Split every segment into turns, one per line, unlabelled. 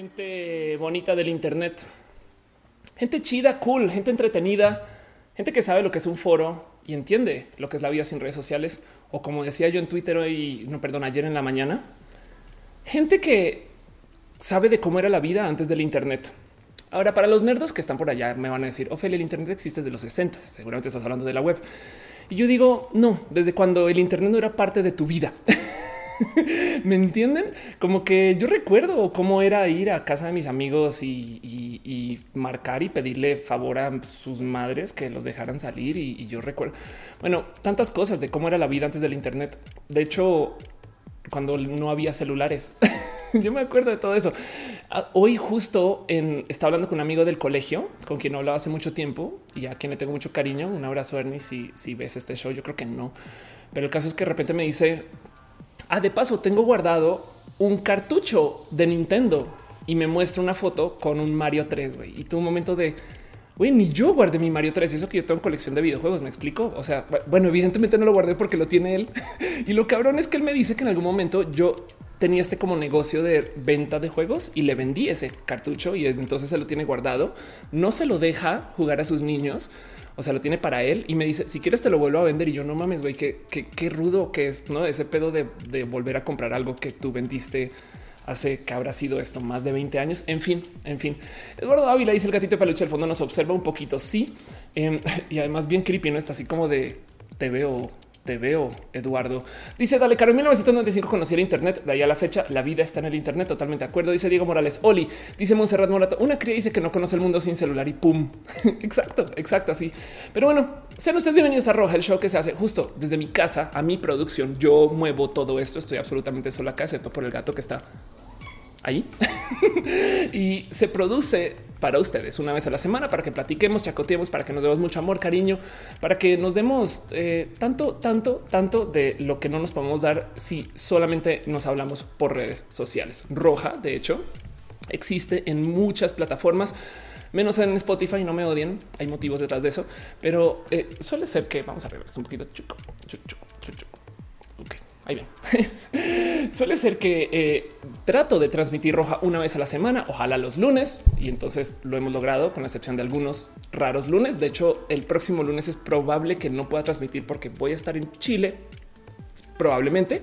gente bonita del Internet, gente chida, cool, gente entretenida, gente que sabe lo que es un foro y entiende lo que es la vida sin redes sociales. O como decía yo en Twitter hoy, no, perdón, ayer en la mañana, gente que sabe de cómo era la vida antes del Internet. Ahora, para los nerdos que están por allá, me van a decir, Ophelia, el Internet existe desde los 60, seguramente estás hablando de la web. Y yo digo, no, desde cuando el Internet no era parte de tu vida. ¿Me entienden? Como que yo recuerdo cómo era ir a casa de mis amigos y, marcar y pedirle favor a sus madres que los dejaran salir. Y, yo recuerdo, bueno, tantas cosas de cómo era la vida antes del Internet. De hecho, cuando no había celulares. yo me acuerdo de todo eso. Ah, hoy justo en, estaba hablando con un amigo del colegio con quien no hablaba hace mucho tiempo y a quien le tengo mucho cariño. Un abrazo, Ernie, si, si ves este show. Yo creo que no. Pero el caso es que de repente me dice, Ah, de paso, tengo guardado un cartucho de Nintendo y me muestra una foto con un Mario 3, güey. Y tuvo un momento de, güey, ni yo guardé mi Mario 3. Y eso que yo tengo colección de videojuegos, ¿me explico? O sea, bueno, evidentemente no lo guardé porque lo tiene él. y lo cabrón es que él me dice que en algún momento yo tenía este como negocio de venta de juegos y le vendí ese cartucho y entonces se lo tiene guardado. No se lo deja jugar a sus niños o sea, lo tiene para él y me dice, si quieres te lo vuelvo a vender. Y yo no mames, güey, qué, qué, rudo que es, ¿no? Ese pedo de, volver a comprar algo que tú vendiste hace que habrá sido esto más de 20 años. En fin, en fin. Eduardo Ávila dice el gatito de peluche al fondo nos observa un poquito. Sí. Em, y además bien creepy, no está así como de te veo te veo, Eduardo. Dice, dale, Caro, en 1995 conocí el Internet. De ahí a la fecha, la vida está en el Internet. Totalmente de acuerdo. Dice Diego Morales, Oli. Dice Monserrat Morato, una cría dice que no conoce el mundo sin celular y pum. exacto, exacto, así. Pero bueno, sean ustedes bienvenidos a Roja, el show que se hace justo desde mi casa a mi producción. Yo muevo todo esto. Estoy absolutamente solo acá, excepto por el gato que está ahí y se produce para ustedes una vez a la semana para que platiquemos, chacoteemos, para que nos demos mucho amor, cariño, para que nos demos eh, tanto, tanto, tanto de lo que no nos podemos dar si solamente nos hablamos por redes sociales. Roja, de hecho, existe en muchas plataformas menos en Spotify, no me odien, hay motivos detrás de eso, pero eh, suele ser que vamos a regresar un poquito. Chuco, chuco, chuco. Ahí bien. Suele ser que eh, trato de transmitir roja una vez a la semana, ojalá los lunes, y entonces lo hemos logrado con la excepción de algunos raros lunes. De hecho, el próximo lunes es probable que no pueda transmitir porque voy a estar en Chile, probablemente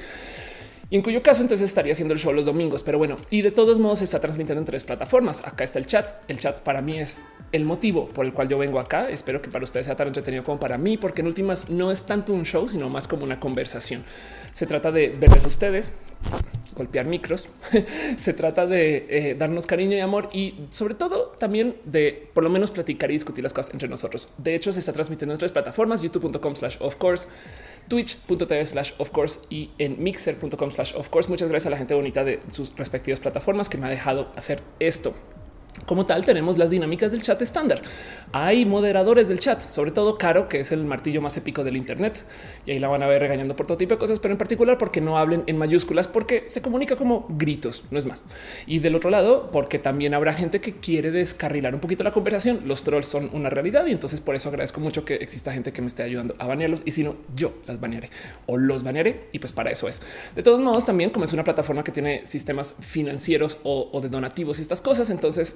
y en cuyo caso entonces estaría haciendo el show los domingos. Pero bueno, y de todos modos se está transmitiendo en tres plataformas. Acá está el chat. El chat para mí es el motivo por el cual yo vengo acá. Espero que para ustedes sea tan entretenido como para mí, porque en últimas no es tanto un show, sino más como una conversación. Se trata de verles a ustedes, golpear micros. se trata de eh, darnos cariño y amor y sobre todo también de por lo menos platicar y discutir las cosas entre nosotros. De hecho, se está transmitiendo en tres plataformas, youtube.com slash of course, twitch.tv slash of course y en mixer.com slash of course. Muchas gracias a la gente bonita de sus respectivas plataformas que me ha dejado hacer esto. Como tal, tenemos las dinámicas del chat estándar. Hay moderadores del chat, sobre todo Caro, que es el martillo más épico del Internet. Y ahí la van a ver regañando por todo tipo de cosas, pero en particular porque no hablen en mayúsculas, porque se comunica como gritos, no es más. Y del otro lado, porque también habrá gente que quiere descarrilar un poquito la conversación. Los trolls son una realidad y entonces por eso agradezco mucho que exista gente que me esté ayudando a banearlos. Y si no, yo las banearé o los banearé. Y pues para eso es. De todos modos, también como es una plataforma que tiene sistemas financieros o, o de donativos y estas cosas, entonces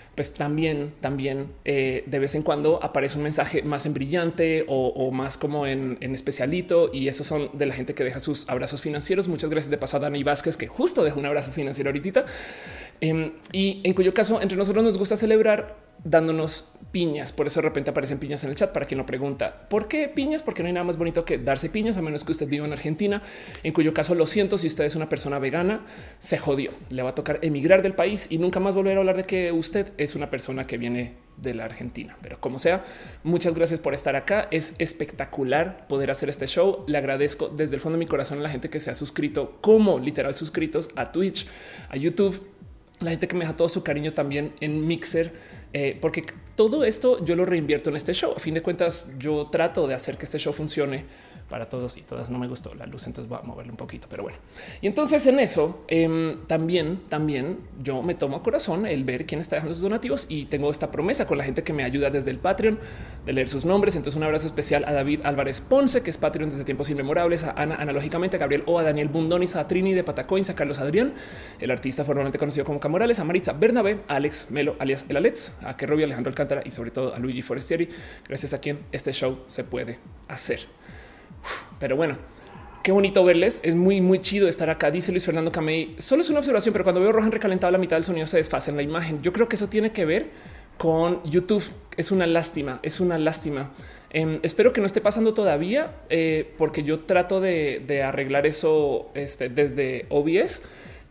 pues también, también eh, de vez en cuando aparece un mensaje más en brillante o, más como en, especialito. Y esos son de la gente que deja sus abrazos financieros. Muchas gracias de paso a Dani Vázquez, que justo dejó un abrazo financiero ahorita. Em, y en cuyo caso entre nosotros nos gusta celebrar dándonos piñas. Por eso de repente aparecen piñas en el chat para quien lo pregunta. ¿Por qué piñas? Porque no hay nada más bonito que darse piñas, a menos que usted viva en Argentina, en cuyo caso lo siento, si usted es una persona vegana, se jodió. Le va a tocar emigrar del país y nunca más volver a hablar de que usted es una persona que viene de la Argentina. Pero como sea, muchas gracias por estar acá. Es espectacular poder hacer este show. Le agradezco desde el fondo de mi corazón a la gente que se ha suscrito como literal suscritos a Twitch, a YouTube la gente que me deja todo su cariño también en Mixer, eh, porque todo esto yo lo reinvierto en este show. A fin de cuentas, yo trato de hacer que este show funcione para todos y todas. No me gustó la luz, entonces voy a moverle un poquito, pero bueno. Y entonces en eso em, también, también yo me tomo a corazón el ver quién está dejando sus donativos y tengo esta promesa con la gente que me ayuda desde el Patreon de leer sus nombres. Entonces un abrazo especial a David Álvarez Ponce, que es Patreon desde tiempos inmemorables, a Ana analógicamente, a Gabriel O, a Daniel Bundonis, a Trini de Patacoins, a Carlos Adrián, el artista formalmente conocido como Camorales, a Maritza Bernabé, a Alex Melo, alias El Alets, a Kerrovia, Alejandro Alcántara y sobre todo a Luigi Forestieri, gracias a quien este show se puede hacer. Pero bueno, qué bonito verles. Es muy, muy chido estar acá. Dice Luis Fernando Camey. Solo es una observación, pero cuando veo Rohan recalentado, la mitad del sonido se desfase en la imagen. Yo creo que eso tiene que ver con YouTube. Es una lástima, es una lástima. Em, espero que no esté pasando todavía, eh, porque yo trato de, arreglar eso este, desde OBS.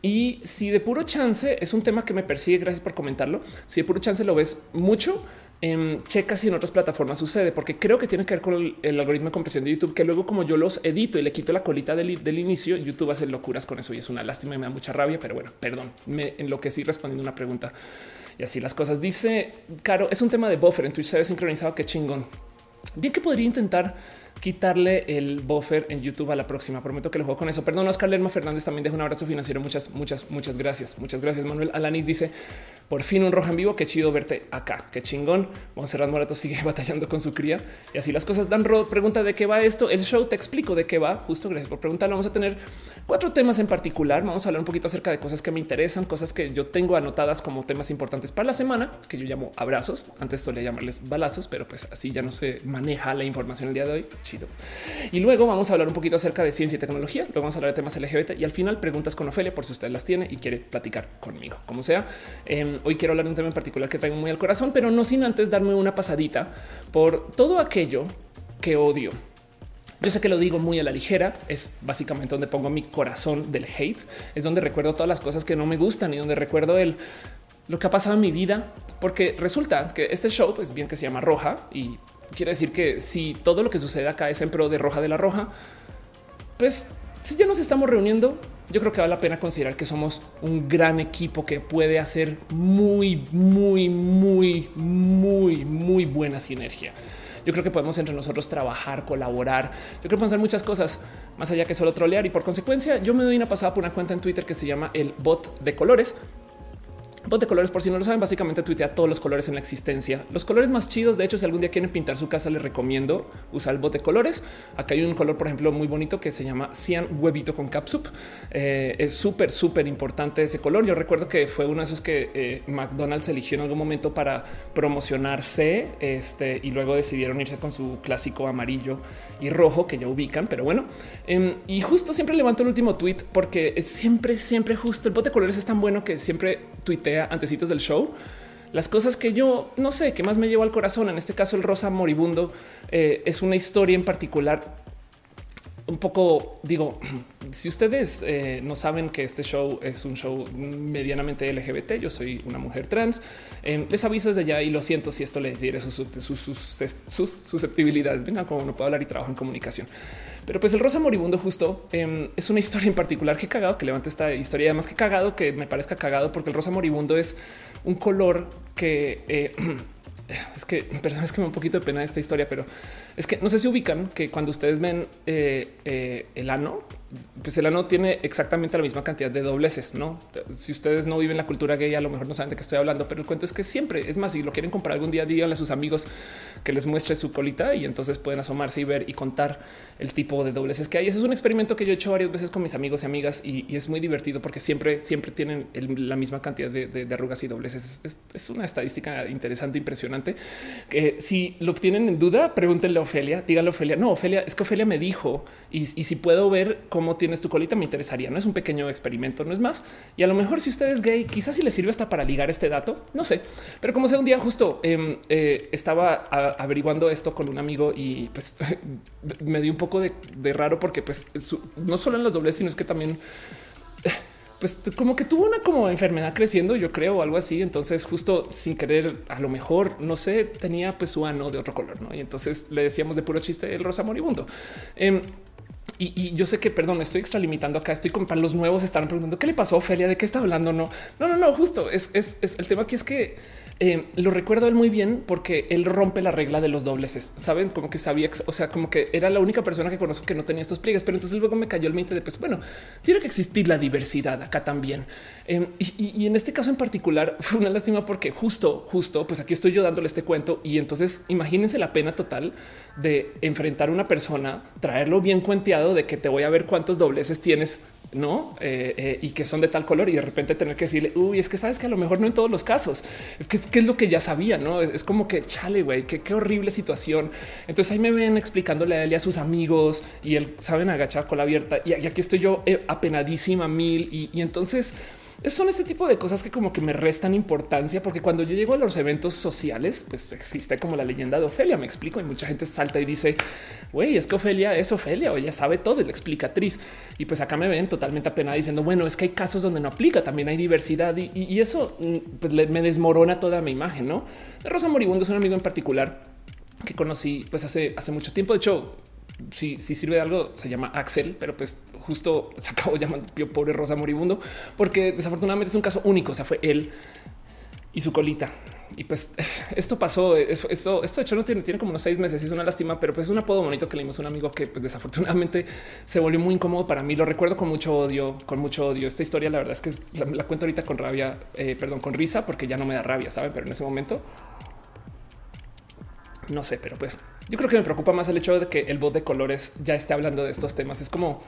Y si de puro chance es un tema que me persigue, gracias por comentarlo. Si de puro chance lo ves mucho, eh, checa si en otras plataformas sucede, porque creo que tiene que ver con el, algoritmo de compresión de YouTube, que luego como yo los edito y le quito la colita del, del, inicio, YouTube hace locuras con eso y es una lástima y me da mucha rabia, pero bueno, perdón, me enloquecí respondiendo una pregunta y así las cosas. Dice Caro, es un tema de buffer en Twitch se ve sincronizado, qué chingón. Bien que podría intentar quitarle el buffer en YouTube a la próxima. Prometo que lo juego con eso. Perdón, Oscar Lerma Fernández también deja un abrazo financiero. Muchas, muchas, muchas gracias. Muchas gracias. Manuel Alanis dice por fin un rojo en vivo. Qué chido verte acá. Qué chingón. Monserrat Morato sigue batallando con su cría y así las cosas. Dan Rod pregunta de qué va esto. El show te explico de qué va. Justo gracias por preguntar. Vamos a tener cuatro temas en particular. Vamos a hablar un poquito acerca de cosas que me interesan, cosas que yo tengo anotadas como temas importantes para la semana, que yo llamo abrazos. Antes solía llamarles balazos, pero pues así ya no se maneja la información el día de hoy. Chido. Y luego vamos a hablar un poquito acerca de ciencia y tecnología. Luego vamos a hablar de temas LGBT y al final preguntas con Ofelia por si usted las tiene y quiere platicar conmigo. Como sea, em, hoy quiero hablar de un tema en particular que traigo muy al corazón, pero no sin antes darme una pasadita por todo aquello que odio. Yo sé que lo digo muy a la ligera, es básicamente donde pongo mi corazón del hate, es donde recuerdo todas las cosas que no me gustan y donde recuerdo el lo que ha pasado en mi vida, porque resulta que este show, pues bien que se llama Roja y quiere decir que si todo lo que sucede acá es en pro de Roja de la Roja, pues si ya nos estamos reuniendo, yo creo que vale la pena considerar que somos un gran equipo que puede hacer muy, muy, muy, muy, muy buena sinergia. Yo creo que podemos entre nosotros trabajar, colaborar. Yo creo que podemos hacer muchas cosas más allá que solo trolear y por consecuencia yo me doy una pasada por una cuenta en Twitter que se llama el bot de colores Bot de colores, por si no lo saben, básicamente tuitea todos los colores en la existencia. Los colores más chidos, de hecho, si algún día quieren pintar su casa, les recomiendo usar el bot de colores. Acá hay un color, por ejemplo, muy bonito que se llama Cian Huevito con Capsup. Eh, es súper, súper importante ese color. Yo recuerdo que fue uno de esos que eh, McDonald's eligió en algún momento para promocionarse este, y luego decidieron irse con su clásico amarillo y rojo que ya ubican. Pero bueno, em, y justo siempre levanto el último tweet porque es siempre, siempre justo el bot de colores es tan bueno que siempre antecitos del show. Las cosas que yo no sé, que más me llevo al corazón, en este caso el rosa moribundo, eh, es una historia en particular un poco, digo, si ustedes eh, no saben que este show es un show medianamente LGBT, yo soy una mujer trans, eh, les aviso desde ya y lo siento si esto les diere sus, sus, susceptibilidades. Venga, como no puedo hablar y trabajo en comunicación. Pero pues el rosa moribundo justo em, es una historia en particular que cagado que levante esta historia, además que cagado que me parezca cagado porque el rosa moribundo es un color que eh, es que perdón, es que me da un poquito de pena esta historia, pero es que no sé si ubican que cuando ustedes ven eh, eh, el ano, pues el ano tiene exactamente la misma cantidad de dobleces, no? Si ustedes no viven la cultura gay, a lo mejor no saben de qué estoy hablando, pero el cuento es que siempre es más. Si lo quieren comprar algún día, díganle a sus amigos que les muestre su colita y entonces pueden asomarse y ver y contar el tipo de dobleces que hay. Ese es un experimento que yo he hecho varias veces con mis amigos y amigas y, es muy divertido porque siempre, siempre tienen la misma cantidad de, arrugas y dobleces. Es, una estadística interesante, impresionante. Que si lo tienen en duda, pregúntenle a Ofelia, díganle a Ofelia. No, Ofelia, es que Ofelia me dijo y, y si puedo ver cómo tienes tu colita, me interesaría. No es un pequeño experimento, no es más. Y a lo mejor si usted es gay, quizás si le sirve hasta para ligar este dato, no sé. Pero como sea, un día justo em, eh, estaba averiguando esto con un amigo y pues me dio un poco de, raro porque pues no solo en las dobles, sino es que también pues como que tuvo una como enfermedad creciendo, yo creo, o algo así. Entonces, justo sin querer, a lo mejor, no sé, tenía pues su ano de otro color, ¿no? Y entonces le decíamos de puro chiste el rosa moribundo. Em, y, yo sé que, perdón, estoy extralimitando acá. Estoy con para los nuevos están preguntando qué le pasó a Ofelia, de qué está hablando. No, no, no, no, justo es, es, es el tema aquí es que eh, lo recuerdo él muy bien porque él rompe la regla de los dobleces. Saben como que sabía, o sea, como que era la única persona que conozco que no tenía estos pliegues, pero entonces luego me cayó el mente de pues bueno, tiene que existir la diversidad acá también. Em, y, en este caso en particular fue una lástima porque justo, justo, pues aquí estoy yo dándole este cuento y entonces imagínense la pena total de enfrentar a una persona, traerlo bien cuenteado de que te voy a ver cuántos dobleces tienes no eh, eh, y que son de tal color y de repente tener que decirle uy, es que sabes que a lo mejor no en todos los casos, que, es lo que ya sabía, no es, como que chale, güey, qué, qué horrible situación. Entonces ahí me ven explicándole a él y a sus amigos y él saben agachar con la abierta. Y, aquí estoy yo eh, apenadísima mil. Y entonces son este tipo de cosas que como que me restan importancia porque cuando yo llego a los eventos sociales, pues existe como la leyenda de Ofelia, me explico, y mucha gente salta y dice, güey, es que Ofelia es Ofelia o ella sabe todo, es la explicatriz. Y pues acá me ven totalmente apenada diciendo, bueno, es que hay casos donde no aplica, también hay diversidad y, eso mm, pues me desmorona toda mi imagen, ¿no? Rosa Moribundo es un amigo en particular que conocí pues hace, hace mucho tiempo. De hecho, si, sirve de algo, se llama Axel, pero pues justo se acabó llamando pobre Rosa Moribundo, porque desafortunadamente es un caso único. O sea, fue él y su colita. Y pues esto pasó. Esto, esto de hecho no tiene, tiene como unos seis meses. Es una lástima, pero pues es un apodo bonito que le dimos a un amigo que pues, desafortunadamente se volvió muy incómodo para mí. Lo recuerdo con mucho odio, con mucho odio. Esta historia, la verdad es que la, cuento ahorita con rabia, eh, perdón, con risa, porque ya no me da rabia, saben? Pero en ese momento no sé, pero pues yo creo que me preocupa más el hecho de que el bot de colores ya esté hablando de estos temas. Es como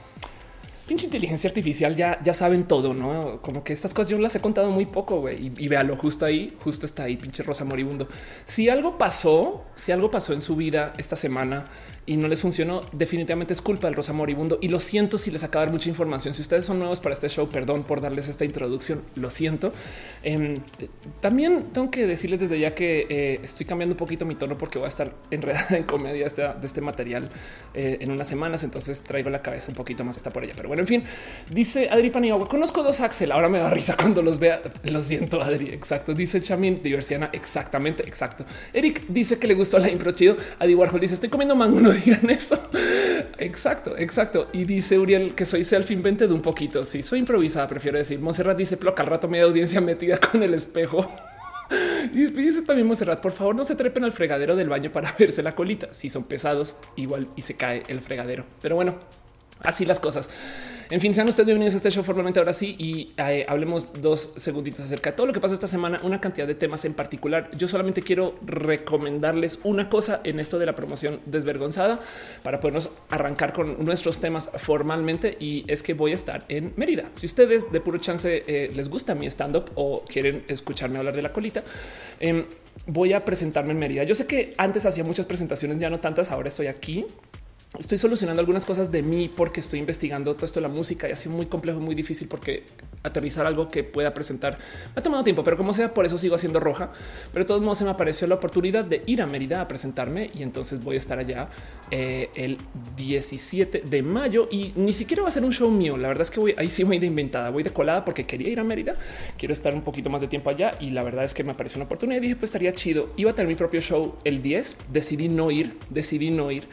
pinche inteligencia artificial ya, ya saben todo, no? Como que estas cosas yo las he contado muy poco güey, y, y véalo justo ahí, justo está ahí, pinche rosa moribundo. Si algo pasó, si algo pasó en su vida esta semana y no les funcionó, definitivamente es culpa del Rosa Moribundo. Y lo siento si les acaba de dar mucha información. Si ustedes son nuevos para este show, perdón por darles esta introducción, lo siento. Em, también tengo que decirles desde ya que eh, estoy cambiando un poquito mi tono porque voy a estar enredada en comedia de este material eh, en unas semanas. Entonces traigo la cabeza un poquito más está por allá. Pero bueno, en fin, dice Adri Paniagua, conozco dos Axel. Ahora me da risa cuando los vea. Lo siento, Adri. Exacto. Dice Chamin Diversiana. Exactamente. Exacto. Eric dice que le gustó la impro chido. Adi Warhol dice estoy comiendo mango digan eso. Exacto, exacto. Y dice Uriel que soy self invented un poquito. Si soy improvisada, prefiero decir. Monserrat dice ploca al rato media audiencia metida con el espejo. Y dice también Monserrat, por favor no se trepen al fregadero del baño para verse la colita. Si son pesados, igual y se cae el fregadero. Pero bueno, así las cosas. En fin, sean ustedes bienvenidos a este show formalmente ahora sí y eh, hablemos dos segunditos acerca de todo lo que pasó esta semana, una cantidad de temas en particular. Yo solamente quiero recomendarles una cosa en esto de la promoción desvergonzada para podernos arrancar con nuestros temas formalmente y es que voy a estar en Mérida. Si ustedes de puro chance eh, les gusta mi stand up o quieren escucharme hablar de la colita, em, voy a presentarme en Mérida. Yo sé que antes hacía muchas presentaciones, ya no tantas, ahora estoy aquí estoy solucionando algunas cosas de mí porque estoy investigando todo esto de la música y ha sido muy complejo, muy difícil porque aterrizar algo que pueda presentar me ha tomado tiempo, pero como sea, por eso sigo haciendo roja. Pero de todos modos se me apareció la oportunidad de ir a Mérida a presentarme y entonces voy a estar allá eh, el 17 de mayo y ni siquiera va a ser un show mío. La verdad es que voy ahí sí voy de inventada, voy de colada porque quería ir a Mérida, quiero estar un poquito más de tiempo allá y la verdad es que me apareció una oportunidad y dije pues estaría chido. Iba a tener mi propio show el 10, decidí no ir, decidí no ir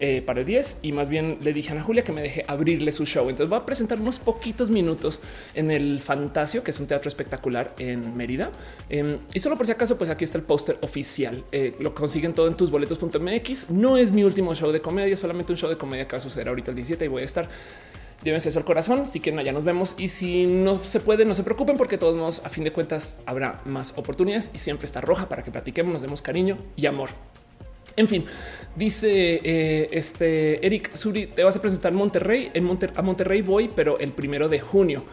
eh, para el 10 y más bien le dije a Ana Julia que me deje abrirle su show. Entonces va a presentar unos poquitos minutos en el Fantasio, que es un teatro espectacular en Mérida. Em, y solo por si acaso, pues aquí está el póster oficial. Eh, lo consiguen todo en tus boletos.mx. No es mi último show de comedia, solamente un show de comedia que va a suceder ahorita el 17 y voy a estar llévense eso al corazón. Si quieren, allá nos vemos. Y si no se puede, no se preocupen, porque todos modos, a fin de cuentas, habrá más oportunidades y siempre está roja para que platiquemos, nos demos cariño y amor. En fin, dice eh, este Eric Suri, te vas a presentar en Monterrey. En a Monterrey voy, pero el primero de junio.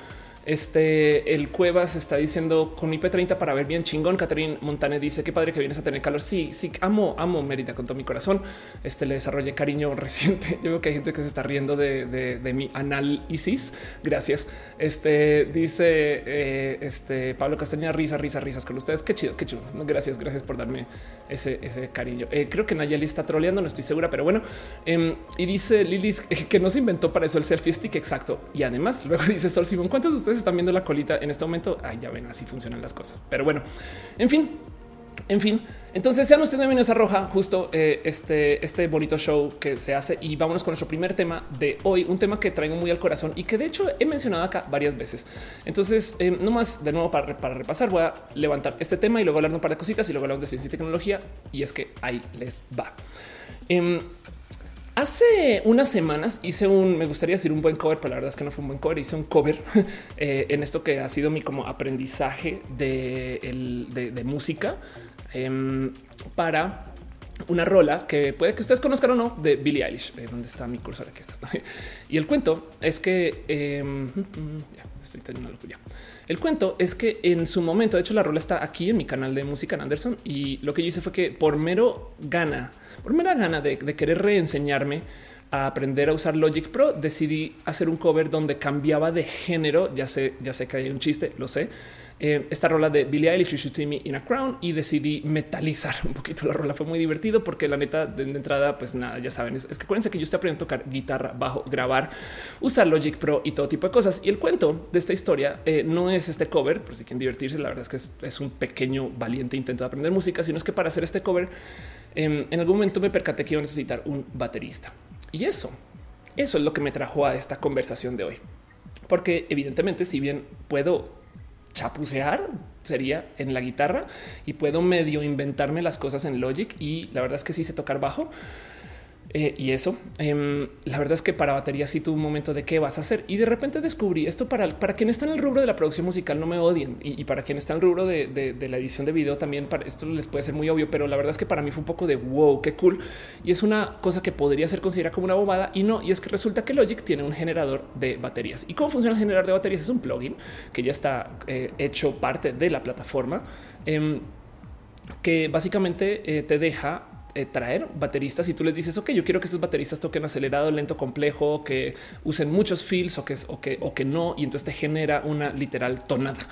Este el Cuevas está diciendo con IP30 para ver bien chingón. Catherine Montane dice qué padre que vienes a tener calor. Sí, sí, amo, amo Mérida con todo mi corazón. Este le desarrollé cariño reciente. Yo veo que hay gente que se está riendo de, mi análisis. Gracias. Este dice eh, este Pablo Castañeda, risa, risa, risas con ustedes. Qué chido, qué chulo. gracias, gracias por darme ese, ese cariño. Eh, creo que Nayeli está troleando, no estoy segura, pero bueno. Em, y dice Lilith que no se inventó para eso el selfie stick. Exacto. Y además, luego dice Sol Simón, ¿cuántos de ustedes están viendo la colita en este momento? Ay, ya ven, así funcionan las cosas. Pero bueno, en fin, En fin, entonces sean ustedes bienvenidos a Roja, justo eh, este, este bonito show que se hace y vámonos con nuestro primer tema de hoy, un tema que traigo muy al corazón y que de hecho he mencionado acá varias veces. Entonces, eh, no más de nuevo para, para, repasar, voy a levantar este tema y luego hablar un par de cositas y luego hablamos de ciencia y tecnología y es que ahí les va. Eh, Hace unas semanas hice un, me gustaría decir un buen cover, pero la verdad es que no fue un buen cover. Hice un cover eh, en esto que ha sido mi como aprendizaje de, de, música em, para una rola que puede que ustedes conozcan o no de Billie Eilish, eh, donde está mi cursor. Aquí está. Y el cuento es que em, estoy teniendo una locura. El cuento es que en su momento, de hecho, la rola está aquí en mi canal de música en Anderson. Y lo que yo hice fue que por mero gana, por mera gana de, de querer reenseñarme a aprender a usar Logic Pro, decidí hacer un cover donde cambiaba de género. Ya sé, ya sé que hay un chiste, lo sé eh, esta rola de Billie Eilish, You Should See Me in a Crown y decidí metalizar un poquito la rola. Fue muy divertido porque la neta de, entrada, pues nada, ya saben, es, que acuérdense que yo estoy aprendiendo a tocar guitarra, bajo, grabar, usar Logic Pro y todo tipo de cosas. Y el cuento de esta historia eh, no es este cover, por si quieren divertirse, la verdad es que es, un pequeño valiente intento de aprender música, sino es que para hacer este cover, em, en algún momento me percaté que iba a necesitar un baterista. Y eso, eso es lo que me trajo a esta conversación de hoy. Porque evidentemente, si bien puedo chapucear sería en la guitarra y puedo medio inventarme las cosas en Logic y la verdad es que sí sé tocar bajo, eh, y eso, em, la verdad es que para batería sí tuve un momento de qué vas a hacer y de repente descubrí esto para, para quien está en el rubro de la producción musical, no me odien y, para quien está en el rubro de, la edición de video también, para esto les puede ser muy obvio, pero la verdad es que para mí fue un poco de wow, qué cool. Y es una cosa que podría ser considerada como una bobada y no, y es que resulta que Logic tiene un generador de baterías. ¿Y cómo funciona el generador de baterías? Es un plugin que ya está eh, hecho parte de la plataforma. Em, que básicamente eh, te deja eh, traer bateristas y tú les dices, ok, yo quiero que esos bateristas toquen acelerado, lento, complejo, que usen muchos fills o que, o que, o que no, y entonces te genera una literal tonada.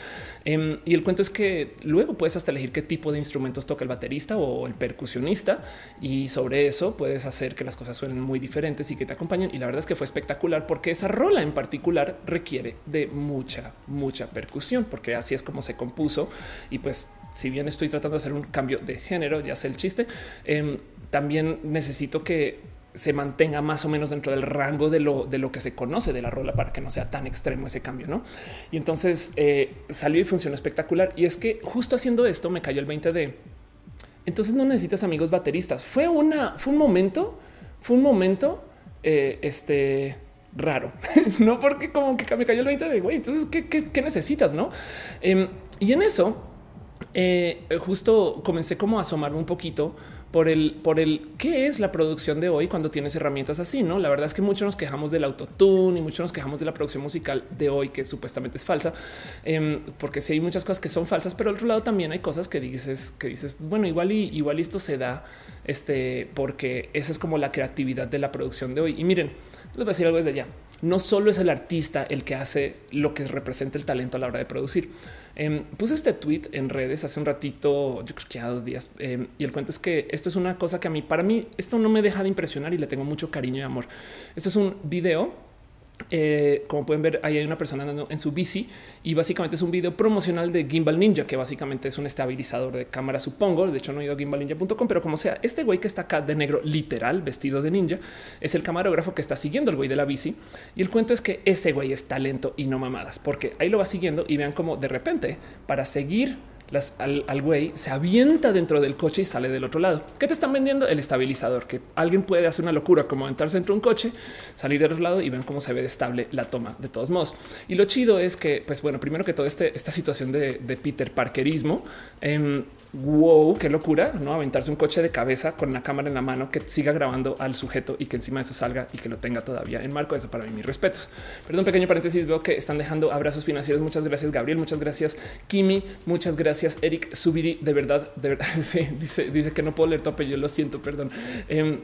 Em, y el cuento es que luego puedes hasta elegir qué tipo de instrumentos toca el baterista o el percusionista y sobre eso puedes hacer que las cosas suenen muy diferentes y que te acompañen. Y la verdad es que fue espectacular porque esa rola en particular requiere de mucha, mucha percusión, porque así es como se compuso y pues si bien estoy tratando de hacer un cambio de género, ya sé el chiste, em, también necesito que se mantenga más o menos dentro del rango de lo, de lo que se conoce de la rola para que no sea tan extremo ese cambio, ¿no? Y entonces eh, salió y funcionó espectacular. Y es que justo haciendo esto me cayó el 20 de... Entonces no necesitas amigos bateristas. Fue una, fue un momento, fue un momento, eh, este raro, no porque como que me cayó el 20 de güey. Entonces, ¿qué, necesitas? No? Em, y en eso eh, justo comencé como a asomarme un poquito por el, por el qué es la producción de hoy cuando tienes herramientas así. No, la verdad es que muchos nos quejamos del autotune y muchos nos quejamos de la producción musical de hoy, que supuestamente es falsa, em, porque si hay muchas cosas que son falsas, pero al otro lado también hay cosas que dices que dices, bueno, igual y igual esto se da este, porque esa es como la creatividad de la producción de hoy. Y miren, les voy a decir algo desde ya. No solo es el artista el que hace lo que representa el talento a la hora de producir. Em, puse este tweet en redes hace un ratito, yo creo que a dos días, em, y el cuento es que esto es una cosa que a mí, para mí, esto no me deja de impresionar y le tengo mucho cariño y amor. Esto es un video eh, como pueden ver, ahí hay una persona andando en su bici y básicamente es un video promocional de Gimbal Ninja, que básicamente es un estabilizador de cámara, supongo. De hecho, no he ido a gimbalninja.com, pero como sea, este güey que está acá de negro, literal, vestido de ninja, es el camarógrafo que está siguiendo el güey de la bici. Y el cuento es que este güey es talento y no mamadas, porque ahí lo va siguiendo y vean como de repente para seguir al, güey se avienta dentro del coche y sale del otro lado. ¿Qué te están vendiendo? El estabilizador, que alguien puede hacer una locura como entrarse dentro de un coche, salir del otro lado y ven cómo se ve estable la toma de todos modos. Y lo chido es que, pues bueno, primero que todo este, esta situación de, Peter Parkerismo, eh, wow, qué locura, no aventarse un coche de cabeza con una cámara en la mano que siga grabando al sujeto y que encima de eso salga y que lo tenga todavía en marco. Eso para mí, mis respetos. Perdón, pequeño paréntesis, veo que están dejando abrazos financieros. Muchas gracias, Gabriel. Muchas gracias, Kimi. Muchas gracias, Eric Subiri. De verdad, de verdad, sí, dice, que no puedo leer tu apellido. Lo siento, perdón. Em,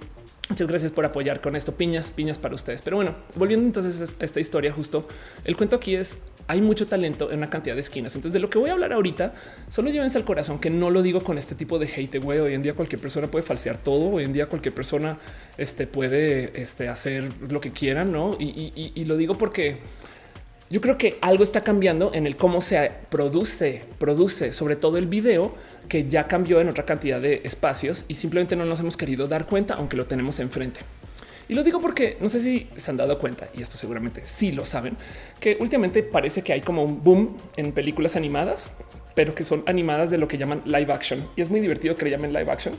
Muchas gracias por apoyar con esto. Piñas, piñas para ustedes. Pero bueno, volviendo entonces a esta historia, justo el cuento aquí es hay mucho talento en una cantidad de esquinas. Entonces, de lo que voy a hablar ahorita, solo llévense al corazón que no lo digo con este tipo de hate. Güey, hoy en día cualquier persona puede falsear todo. Hoy en día cualquier persona este, puede este, hacer lo que quiera, no? Y, y lo digo porque yo creo que algo está cambiando en el cómo se produce, produce sobre todo el video que ya cambió en otra cantidad de espacios y simplemente no nos hemos querido dar cuenta, aunque lo tenemos enfrente. Y lo digo porque no sé si se han dado cuenta, y esto seguramente sí lo saben, que últimamente parece que hay como un boom en películas animadas, pero que son animadas de lo que llaman live action. Y es muy divertido que le llamen live action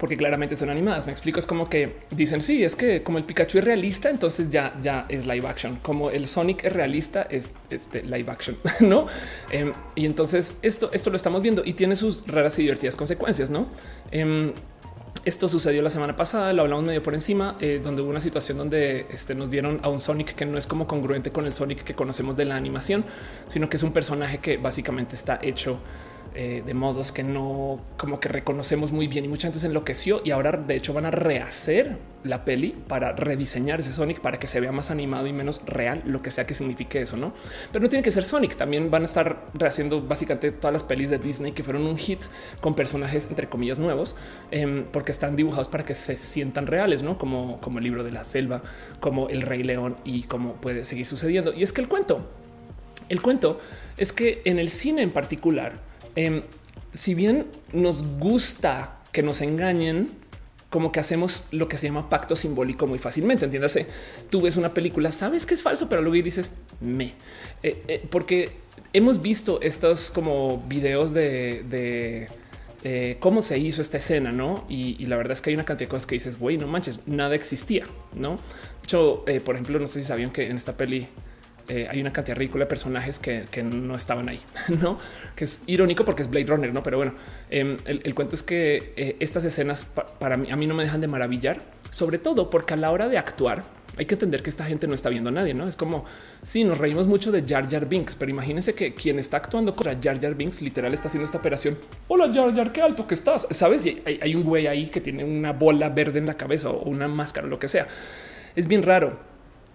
porque claramente son animadas. Me explico, es como que dicen, sí, es que como el Pikachu es realista, entonces ya, ya es live action. Como el Sonic es realista, es este live action, ¿no? Em, y entonces esto, esto lo estamos viendo y tiene sus raras y divertidas consecuencias, ¿no? Em, esto sucedió la semana pasada, lo hablamos medio por encima, eh, donde hubo una situación donde este, nos dieron a un Sonic que no es como congruente con el Sonic que conocemos de la animación, sino que es un personaje que básicamente está hecho eh, de modos que no como que reconocemos muy bien y mucha gente se enloqueció y ahora de hecho van a rehacer la peli para rediseñar ese Sonic para que se vea más animado y menos real, lo que sea que signifique eso, no? Pero no tiene que ser Sonic. También van a estar rehaciendo básicamente todas las pelis de Disney que fueron un hit con personajes entre comillas nuevos, em, porque están dibujados para que se sientan reales, no como, como el libro de la selva, como el Rey León y cómo puede seguir sucediendo. Y es que el cuento, el cuento es que en el cine en particular, Em, si bien nos gusta que nos engañen, como que hacemos lo que se llama pacto simbólico muy fácilmente. Entiéndase, tú ves una película, sabes que es falso, pero luego dices me, eh, eh, porque hemos visto estos como videos de, eh, cómo se hizo esta escena, no? Y, la verdad es que hay una cantidad de cosas que dices, güey, no manches, nada existía, no? De por ejemplo, no sé si sabían que en esta peli eh, hay una cantidad ridícula de personajes que, no estaban ahí, no? Que es irónico porque es Blade Runner, no? Pero bueno, em, el, cuento es que eh, estas escenas para mí, a mí no me dejan de maravillar, sobre todo porque a la hora de actuar hay que entender que esta gente no está viendo a nadie, no es como si nos reímos mucho de Jar Jar Binks, pero imagínense que quien está actuando contra Jar Jar Binks literal está haciendo esta operación. Hola Jar Jar, qué alto que estás. Sabes? Y hay, hay un güey ahí que tiene una bola verde en la cabeza o una máscara o lo que sea. Es bien raro.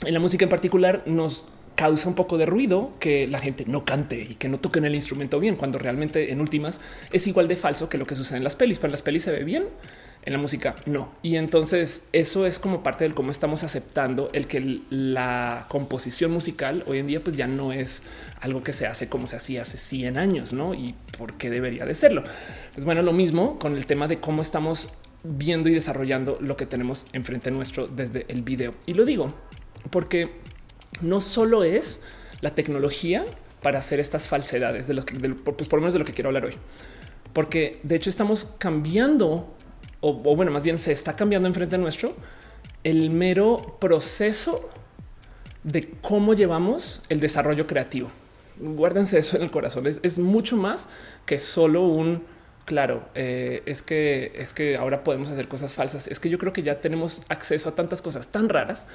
En la música en particular nos causa un poco de ruido que la gente no cante y que no toquen el instrumento bien, cuando realmente en últimas es igual de falso que lo que sucede en las pelis. Pero en las pelis se ve bien, en la música no. Y entonces eso es como parte del cómo estamos aceptando el que la composición musical hoy en día pues ya no es algo que se hace como se hacía hace 100 años, ¿no? Y por qué debería de serlo. Pues bueno, lo mismo con el tema de cómo estamos viendo y desarrollando lo que tenemos enfrente nuestro desde el video. Y lo digo porque no solo es la tecnología para hacer estas falsedades de lo que, pues por lo menos de lo que quiero hablar hoy, porque de hecho estamos cambiando o, bueno, más bien se está cambiando enfrente nuestro el mero proceso de cómo llevamos el desarrollo creativo. Guárdense eso en el corazón. es mucho más que solo un Claro, eh, es que es que ahora podemos hacer cosas falsas. Es que yo creo que ya tenemos acceso a tantas cosas tan raras,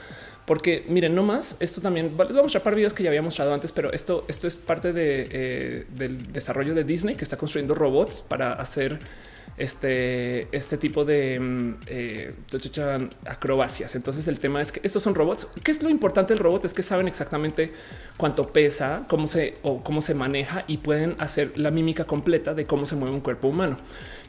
porque miren, no más. Esto también les vamos a mostrar par videos que ya había mostrado antes, pero esto, esto es parte de, eh, del desarrollo de Disney que está construyendo robots para hacer este, este tipo de mm, eh, acrobacias. Entonces el tema es que estos son robots. ¿Qué es lo importante del robot? Es que saben exactamente cuánto pesa, cómo se o cómo se maneja y pueden hacer la mímica completa de cómo se mueve un cuerpo humano.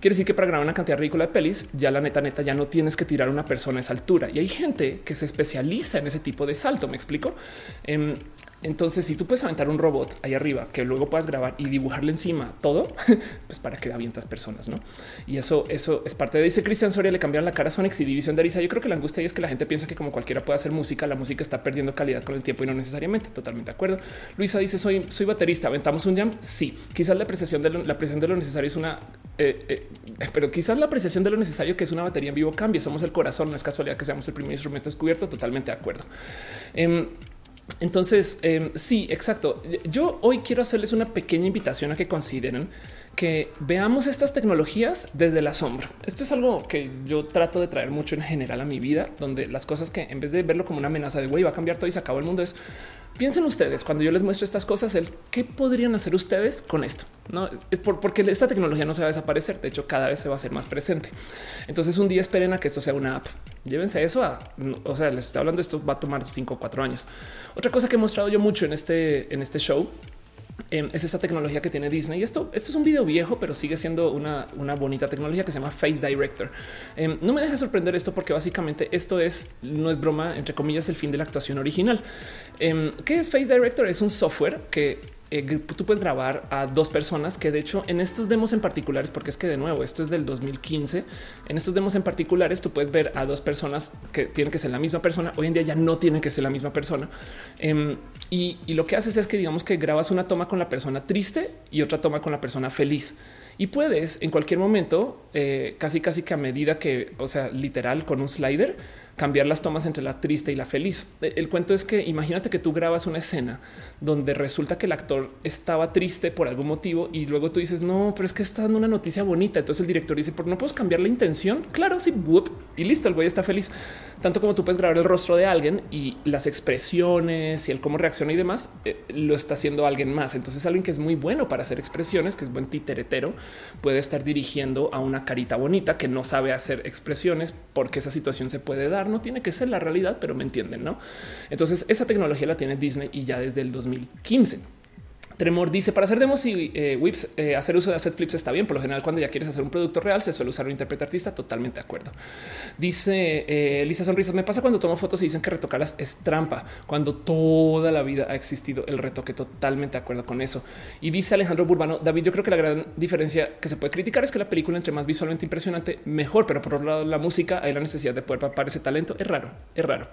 Quiere decir que para grabar una cantidad ridícula de pelis, ya la neta neta ya no tienes que tirar a una persona a esa altura. Y hay gente que se especializa en ese tipo de salto. Me explico. Em, entonces, si tú puedes aventar un robot ahí arriba que luego puedas grabar y dibujarle encima todo, pues para que avientas personas, no? Y eso, eso es parte de dice Cristian Soria. Le cambiaron la cara a y división de Arisa. Yo creo que la angustia es que la gente piensa que como cualquiera puede hacer música, la música está perdiendo calidad con el tiempo y no necesariamente. Totalmente de acuerdo. Luisa dice: Soy, soy baterista. Aventamos un jam. Sí, quizás la apreciación de lo, la apreciación de lo necesario es una, eh, eh, pero quizás la apreciación de lo necesario que es una batería en vivo cambie. Somos el corazón. No es casualidad que seamos el primer instrumento descubierto. Totalmente de acuerdo. Em, entonces, em, sí, exacto. Yo hoy quiero hacerles una pequeña invitación a que consideren que veamos estas tecnologías desde el asombro. Esto es algo que yo trato de traer mucho en general a mi vida, donde las cosas que en vez de verlo como una amenaza de güey va a cambiar todo y se acabó el mundo es piensen ustedes cuando yo les muestro estas cosas, el qué podrían hacer ustedes con esto. No es porque esta tecnología no se va a desaparecer. De hecho, cada vez se va a hacer más presente. Entonces, un día esperen a que esto sea una app. Llévense eso a, o sea, les estoy hablando. Esto va a tomar cinco o cuatro años. Otra cosa que he mostrado yo mucho en este, en este show Em, es esta tecnología que tiene Disney. Y esto, esto es un video viejo, pero sigue siendo una, una bonita tecnología que se llama Face Director. Em, no me deja sorprender esto porque básicamente esto es, no es broma, entre comillas, el fin de la actuación original. Em, ¿Qué es Face Director? Es un software que eh, tú puedes grabar a dos personas que de hecho en estos demos en particulares, porque es que de nuevo esto es del 2015, en estos demos en particulares tú puedes ver a dos personas que tienen que ser la misma persona. Hoy en día ya no tienen que ser la misma persona. Em, y, lo que haces es que digamos que grabas una toma con la persona triste y otra toma con la persona feliz y puedes en cualquier momento, eh, casi casi que a medida que, o sea, literal con un slider, cambiar las tomas entre la triste y la feliz. E, el cuento es que imagínate que tú grabas una escena donde resulta que el actor estaba triste por algún motivo y luego tú dices, no, pero es que está dando una noticia bonita. Entonces el director dice, ¿por no puedes cambiar la intención? Claro, sí, y listo, el güey está feliz. Tanto como tú puedes grabar el rostro de alguien y las expresiones y el cómo reacciona y demás, eh, lo está haciendo alguien más. Entonces alguien que es muy bueno para hacer expresiones, que es buen titeretero, puede estar dirigiendo a una carita bonita que no sabe hacer expresiones porque esa situación se puede dar no tiene que ser la realidad, pero me entienden, ¿no? Entonces esa tecnología la tiene Disney y ya desde el 2015. Tremor dice para hacer demos y eh, whips, eh, hacer uso de asset flips está bien. Por lo general, cuando ya quieres hacer un producto real, se suele usar un intérprete artista. Totalmente de acuerdo. Dice eh, Lisa Sonrisas. Me pasa cuando tomo fotos y dicen que retocarlas es trampa, cuando toda la vida ha existido el retoque. Totalmente de acuerdo con eso. Y dice Alejandro Burbano, David, yo creo que la gran diferencia que se puede criticar es que la película, entre más visualmente impresionante, mejor. Pero por otro lado, la música, hay la necesidad de poder papar ese talento. Es raro, es raro.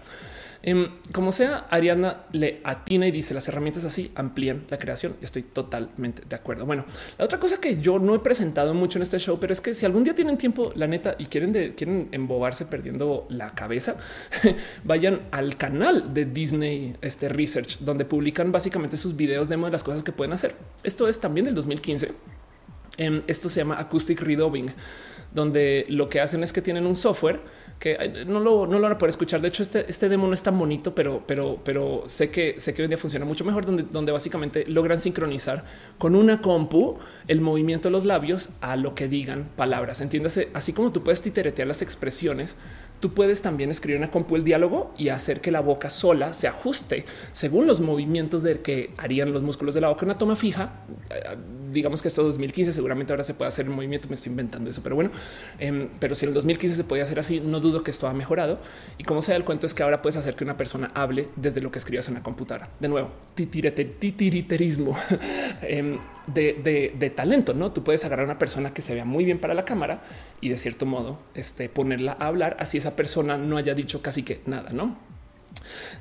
Em, como sea, Ariana le atina y dice las herramientas así amplían la creación. Estoy totalmente de acuerdo. Bueno, la otra cosa que yo no he presentado mucho en este show, pero es que si algún día tienen tiempo, la neta, y quieren, quieren embobarse perdiendo la cabeza, vayan al canal de Disney este Research, donde publican básicamente sus videos de las cosas que pueden hacer. Esto es también del 2015. Em, esto se llama Acoustic Redubbing, donde lo que hacen es que tienen un software que no lo, no lo van a poder escuchar. De hecho, este, este demo no es tan bonito, pero, pero, pero sé que sé que hoy en día funciona mucho mejor, donde, donde básicamente logran sincronizar con una compu el movimiento de los labios a lo que digan palabras. Entiéndase, así como tú puedes titeretear las expresiones, tú puedes también escribir una compu el diálogo y hacer que la boca sola se ajuste según los movimientos de que harían los músculos de la boca. Una toma fija, eh, digamos que esto 2015 seguramente ahora se puede hacer el movimiento. Me estoy inventando eso, pero bueno, em, pero si en el 2015 se podía hacer así, no dudo que esto ha mejorado. Y como sea, el cuento es que ahora puedes hacer que una persona hable desde lo que escribas en la computadora. De nuevo, titiriterismo em, de, de, talento. No tú puedes agarrar a una persona que se vea muy bien para la cámara y de cierto modo este, ponerla a hablar. Así esa persona no haya dicho casi que nada, no?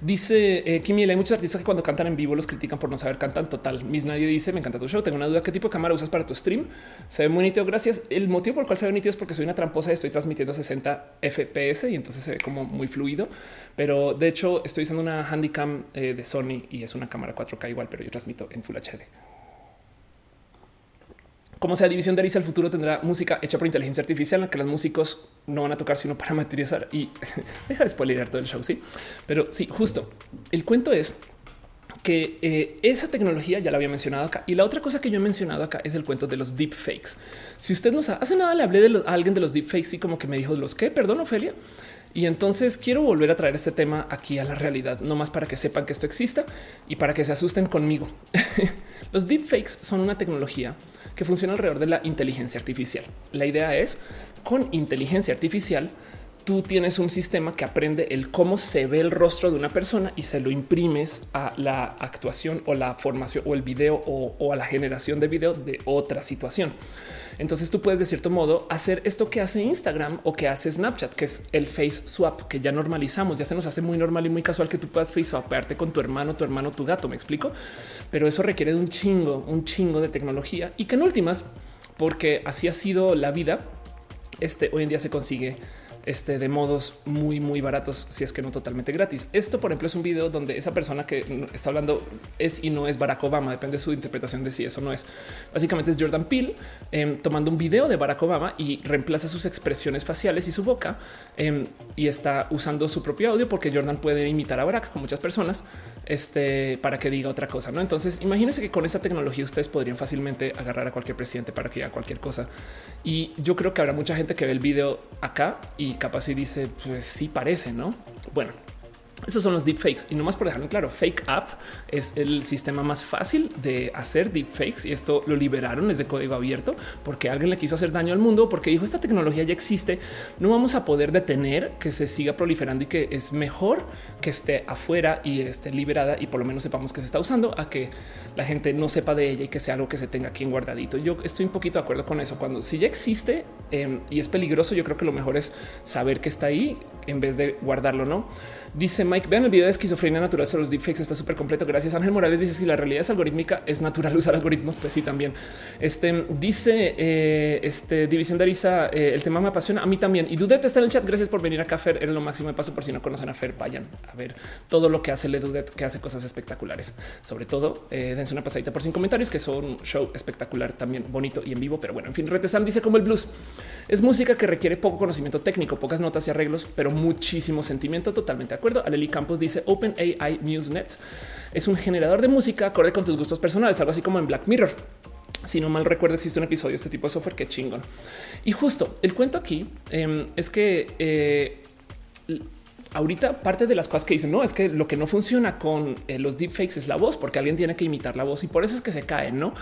Dice eh, hay muchos artistas que cuando cantan en vivo los critican por no saber cantar total. Miss Nadie dice me encanta tu show. Tengo una duda. ¿Qué tipo de cámara usas para tu stream? Se ve muy nítido. Gracias. El motivo por el cual se ve nítido es porque soy una tramposa y estoy transmitiendo 60 FPS y entonces se ve como muy fluido. Pero de hecho estoy usando una Handycam eh, de Sony y es una cámara 4K igual, pero yo transmito en Full HD. Como sea, División de Arisa, el futuro tendrá música hecha por inteligencia artificial, la que los músicos no van a tocar sino para materializar y deja de todo el show. Sí, pero sí, justo el cuento es que eh, esa tecnología ya la había mencionado acá. Y la otra cosa que yo he mencionado acá es el cuento de los deepfakes. Si usted no sabe, hace nada le hablé de alguien de los deepfakes y como que me dijo los que, perdón, Ofelia. Y entonces quiero volver a traer este tema aquí a la realidad, no más para que sepan que esto exista y para que se asusten conmigo. los deepfakes son una tecnología que funciona alrededor de la inteligencia artificial. La idea es con inteligencia artificial tú tienes un sistema que aprende el cómo se ve el rostro de una persona y se lo imprimes a la actuación o la formación o el video o, a la generación de video de otra situación. Entonces tú puedes de cierto modo hacer esto que hace Instagram o que hace Snapchat, que es el face swap, que ya normalizamos, ya se nos hace muy normal y muy casual que tú puedas face swaparte con tu hermano, tu hermano, tu gato, me explico. Pero eso requiere de un chingo, un chingo de tecnología y que en últimas, porque así ha sido la vida, este hoy en día se consigue este, de modos muy, muy baratos, si es que no totalmente gratis. Esto, por ejemplo, es un video donde esa persona que está hablando es y no es Barack Obama, depende de su interpretación de si eso no es. Básicamente es Jordan Peele em, tomando un video de Barack Obama y reemplaza sus expresiones faciales y su boca em, y está usando su propio audio porque Jordan puede imitar a Barack con muchas personas este, para que diga otra cosa. No, entonces imagínense que con esta tecnología ustedes podrían fácilmente agarrar a cualquier presidente para que haga cualquier cosa. Y yo creo que habrá mucha gente que ve el video acá y capaz y dice, pues sí parece, ¿no? Bueno, Esos son los deepfakes. Y no más por dejarlo claro, Fake App es el sistema más fácil de hacer deepfakes y esto lo liberaron desde código abierto porque alguien le quiso hacer daño al mundo porque dijo esta tecnología ya existe. No vamos a poder detener que se siga proliferando y que es mejor que esté afuera y esté liberada y por lo menos sepamos que se está usando a que la gente no sepa de ella y que sea algo que se tenga aquí en guardadito. Yo estoy un poquito de acuerdo con eso. Cuando si ya existe em, y es peligroso, yo creo que lo mejor es saber que está ahí en vez de guardarlo. No dice Mike, vean el video de esquizofrenia natural sobre los deepfakes, está súper completo. Gracias. Ángel Morales dice si la realidad es algorítmica, es natural usar algoritmos. Pues sí, también. Este dice eh, este División de Arisa, eh, el tema me apasiona a mí también. Y Dudet está en el chat. Gracias por venir acá, Fer. Era lo máximo de paso. Por si no conocen a Fer, vayan a ver todo lo que hace Le Dudet, que hace cosas espectaculares. Sobre todo, eh, dense una pasadita por sin comentarios, que son un show espectacular, también bonito y en vivo. Pero bueno, en fin, Retesam dice como el blues es música que requiere poco conocimiento técnico, pocas notas y arreglos, pero muchísimo sentimiento. Totalmente de acuerdo. Campos dice OpenAI MuseNet es un generador de música acorde con tus gustos personales, algo así como en Black Mirror. Si no mal recuerdo, existe un episodio de este tipo de software que chingón. Y justo el cuento aquí em, es que eh, ahorita parte de las cosas que dicen no es que lo que no funciona con eh, los deepfakes es la voz, porque alguien tiene que imitar la voz y por eso es que se caen. No,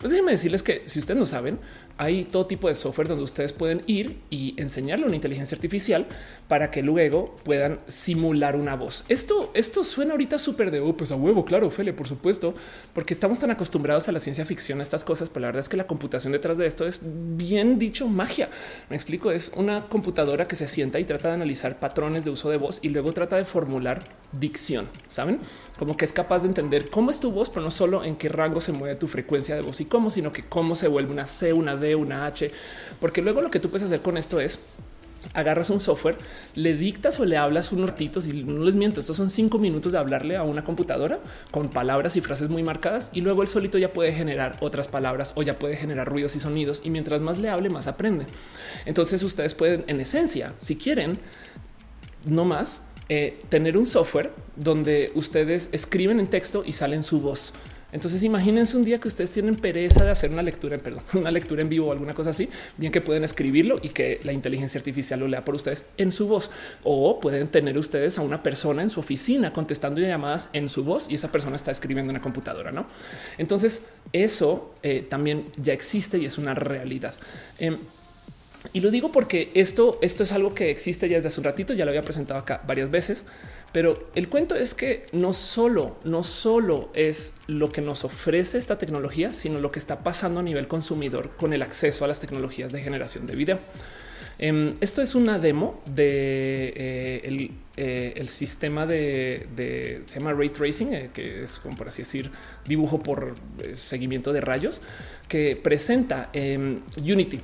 pues déjenme decirles que si ustedes no saben, hay todo tipo de software donde ustedes pueden ir y enseñarle una inteligencia artificial para que luego puedan simular una voz. Esto, esto suena ahorita súper de oh, pues a huevo, claro, Fele, por supuesto, porque estamos tan acostumbrados a la ciencia ficción, a estas cosas, pero la verdad es que la computación detrás de esto es bien dicho magia. Me explico, es una computadora que se sienta y trata de analizar patrones de uso de voz y luego trata de formular dicción, saben? Como que es capaz de entender cómo es tu voz, pero no solo en qué rango se mueve tu frecuencia de voz y cómo, sino que cómo se vuelve una C, una D, una H, porque luego lo que tú puedes hacer con esto es agarras un software, le dictas o le hablas unos ratitos y no les miento. Estos son cinco minutos de hablarle a una computadora con palabras y frases muy marcadas y luego el solito ya puede generar otras palabras o ya puede generar ruidos y sonidos. Y mientras más le hable, más aprende. Entonces ustedes pueden, en esencia, si quieren, no más eh, tener un software donde ustedes escriben en texto y salen su voz. Entonces imagínense un día que ustedes tienen pereza de hacer una lectura, perdón, una lectura en vivo o alguna cosa así, bien que pueden escribirlo y que la inteligencia artificial lo lea por ustedes en su voz o pueden tener ustedes a una persona en su oficina contestando llamadas en su voz y esa persona está escribiendo en una computadora, ¿no? Entonces eso eh, también ya existe y es una realidad. Em, y lo digo porque esto, esto es algo que existe ya desde hace un ratito, ya lo había presentado acá varias veces, pero el cuento es que no solo, no solo es lo que nos ofrece esta tecnología, sino lo que está pasando a nivel consumidor con el acceso a las tecnologías de generación de video. Em, esto es una demo de eh, eh, el, sistema de, se llama ray tracing, eh, que es como por así decir dibujo por seguimiento de rayos, que presenta em, Unity.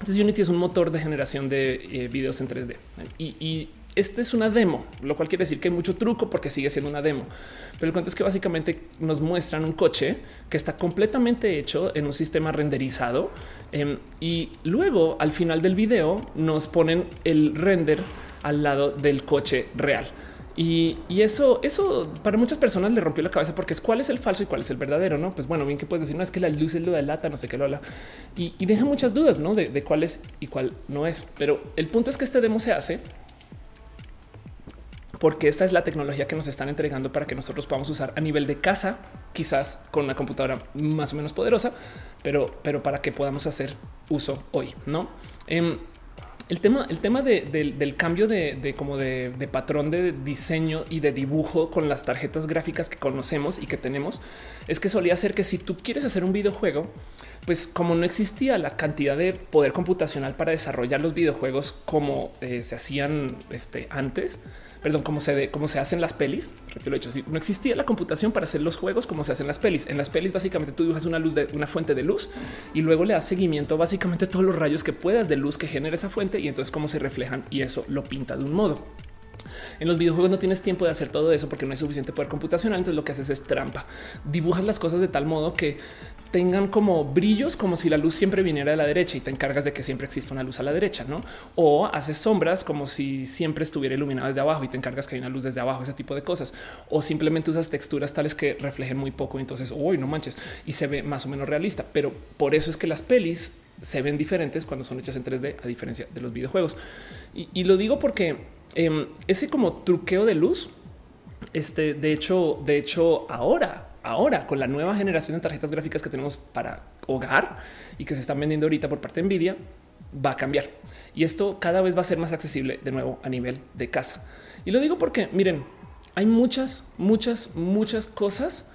Entonces Unity es un motor de generación de eh, videos en 3D y, y esta es una demo, lo cual quiere decir que hay mucho truco porque sigue siendo una demo. Pero el cuento es que básicamente nos muestran un coche que está completamente hecho en un sistema renderizado em, y luego al final del video nos ponen el render al lado del coche real. Y, eso, eso para muchas personas le rompió la cabeza porque es cuál es el falso y cuál es el verdadero. No, pues bueno, bien que puedes decir, no es que la luz es lo de lata, no sé qué lo habla y, deja muchas dudas ¿no? de, cuál es y cuál no es. Pero el punto es que este demo se hace porque esta es la tecnología que nos están entregando para que nosotros podamos usar a nivel de casa, quizás con una computadora más o menos poderosa, pero, pero para que podamos hacer uso hoy, no? Em, el tema, el tema del cambio de, como de, patrón de diseño y de dibujo con las tarjetas gráficas que conocemos y que tenemos es que solía ser que si tú quieres hacer un videojuego, pues como no existía la cantidad de poder computacional para desarrollar los videojuegos como eh, se hacían este, antes, perdón, como se, cómo se hacen las pelis. Lo he hecho. no existía la computación para hacer los juegos como se hacen las pelis. En las pelis, básicamente tú dibujas una luz de una fuente de luz y luego le das seguimiento básicamente todos los rayos que puedas de luz que genera esa fuente y entonces cómo se reflejan y eso lo pinta de un modo. En los videojuegos no tienes tiempo de hacer todo eso porque no hay suficiente poder computacional. Entonces lo que haces es trampa. Dibujas las cosas de tal modo que tengan como brillos, como si la luz siempre viniera de la derecha y te encargas de que siempre exista una luz a la derecha, no? O haces sombras como si siempre estuviera iluminado desde abajo y te encargas que hay una luz desde abajo, ese tipo de cosas. O simplemente usas texturas tales que reflejen muy poco. Entonces, hoy no manches y se ve más o menos realista. Pero por eso es que las pelis se ven diferentes cuando son hechas en 3D, a diferencia de los videojuegos. Y, lo digo porque em, ese como truqueo de luz Este, de hecho, de hecho, ahora, ahora con la nueva generación de tarjetas gráficas que tenemos para hogar y que se están vendiendo ahorita por parte de Nvidia, va a cambiar. Y esto cada vez va a ser más accesible de nuevo a nivel de casa. Y lo digo porque, miren, hay muchas, muchas, muchas cosas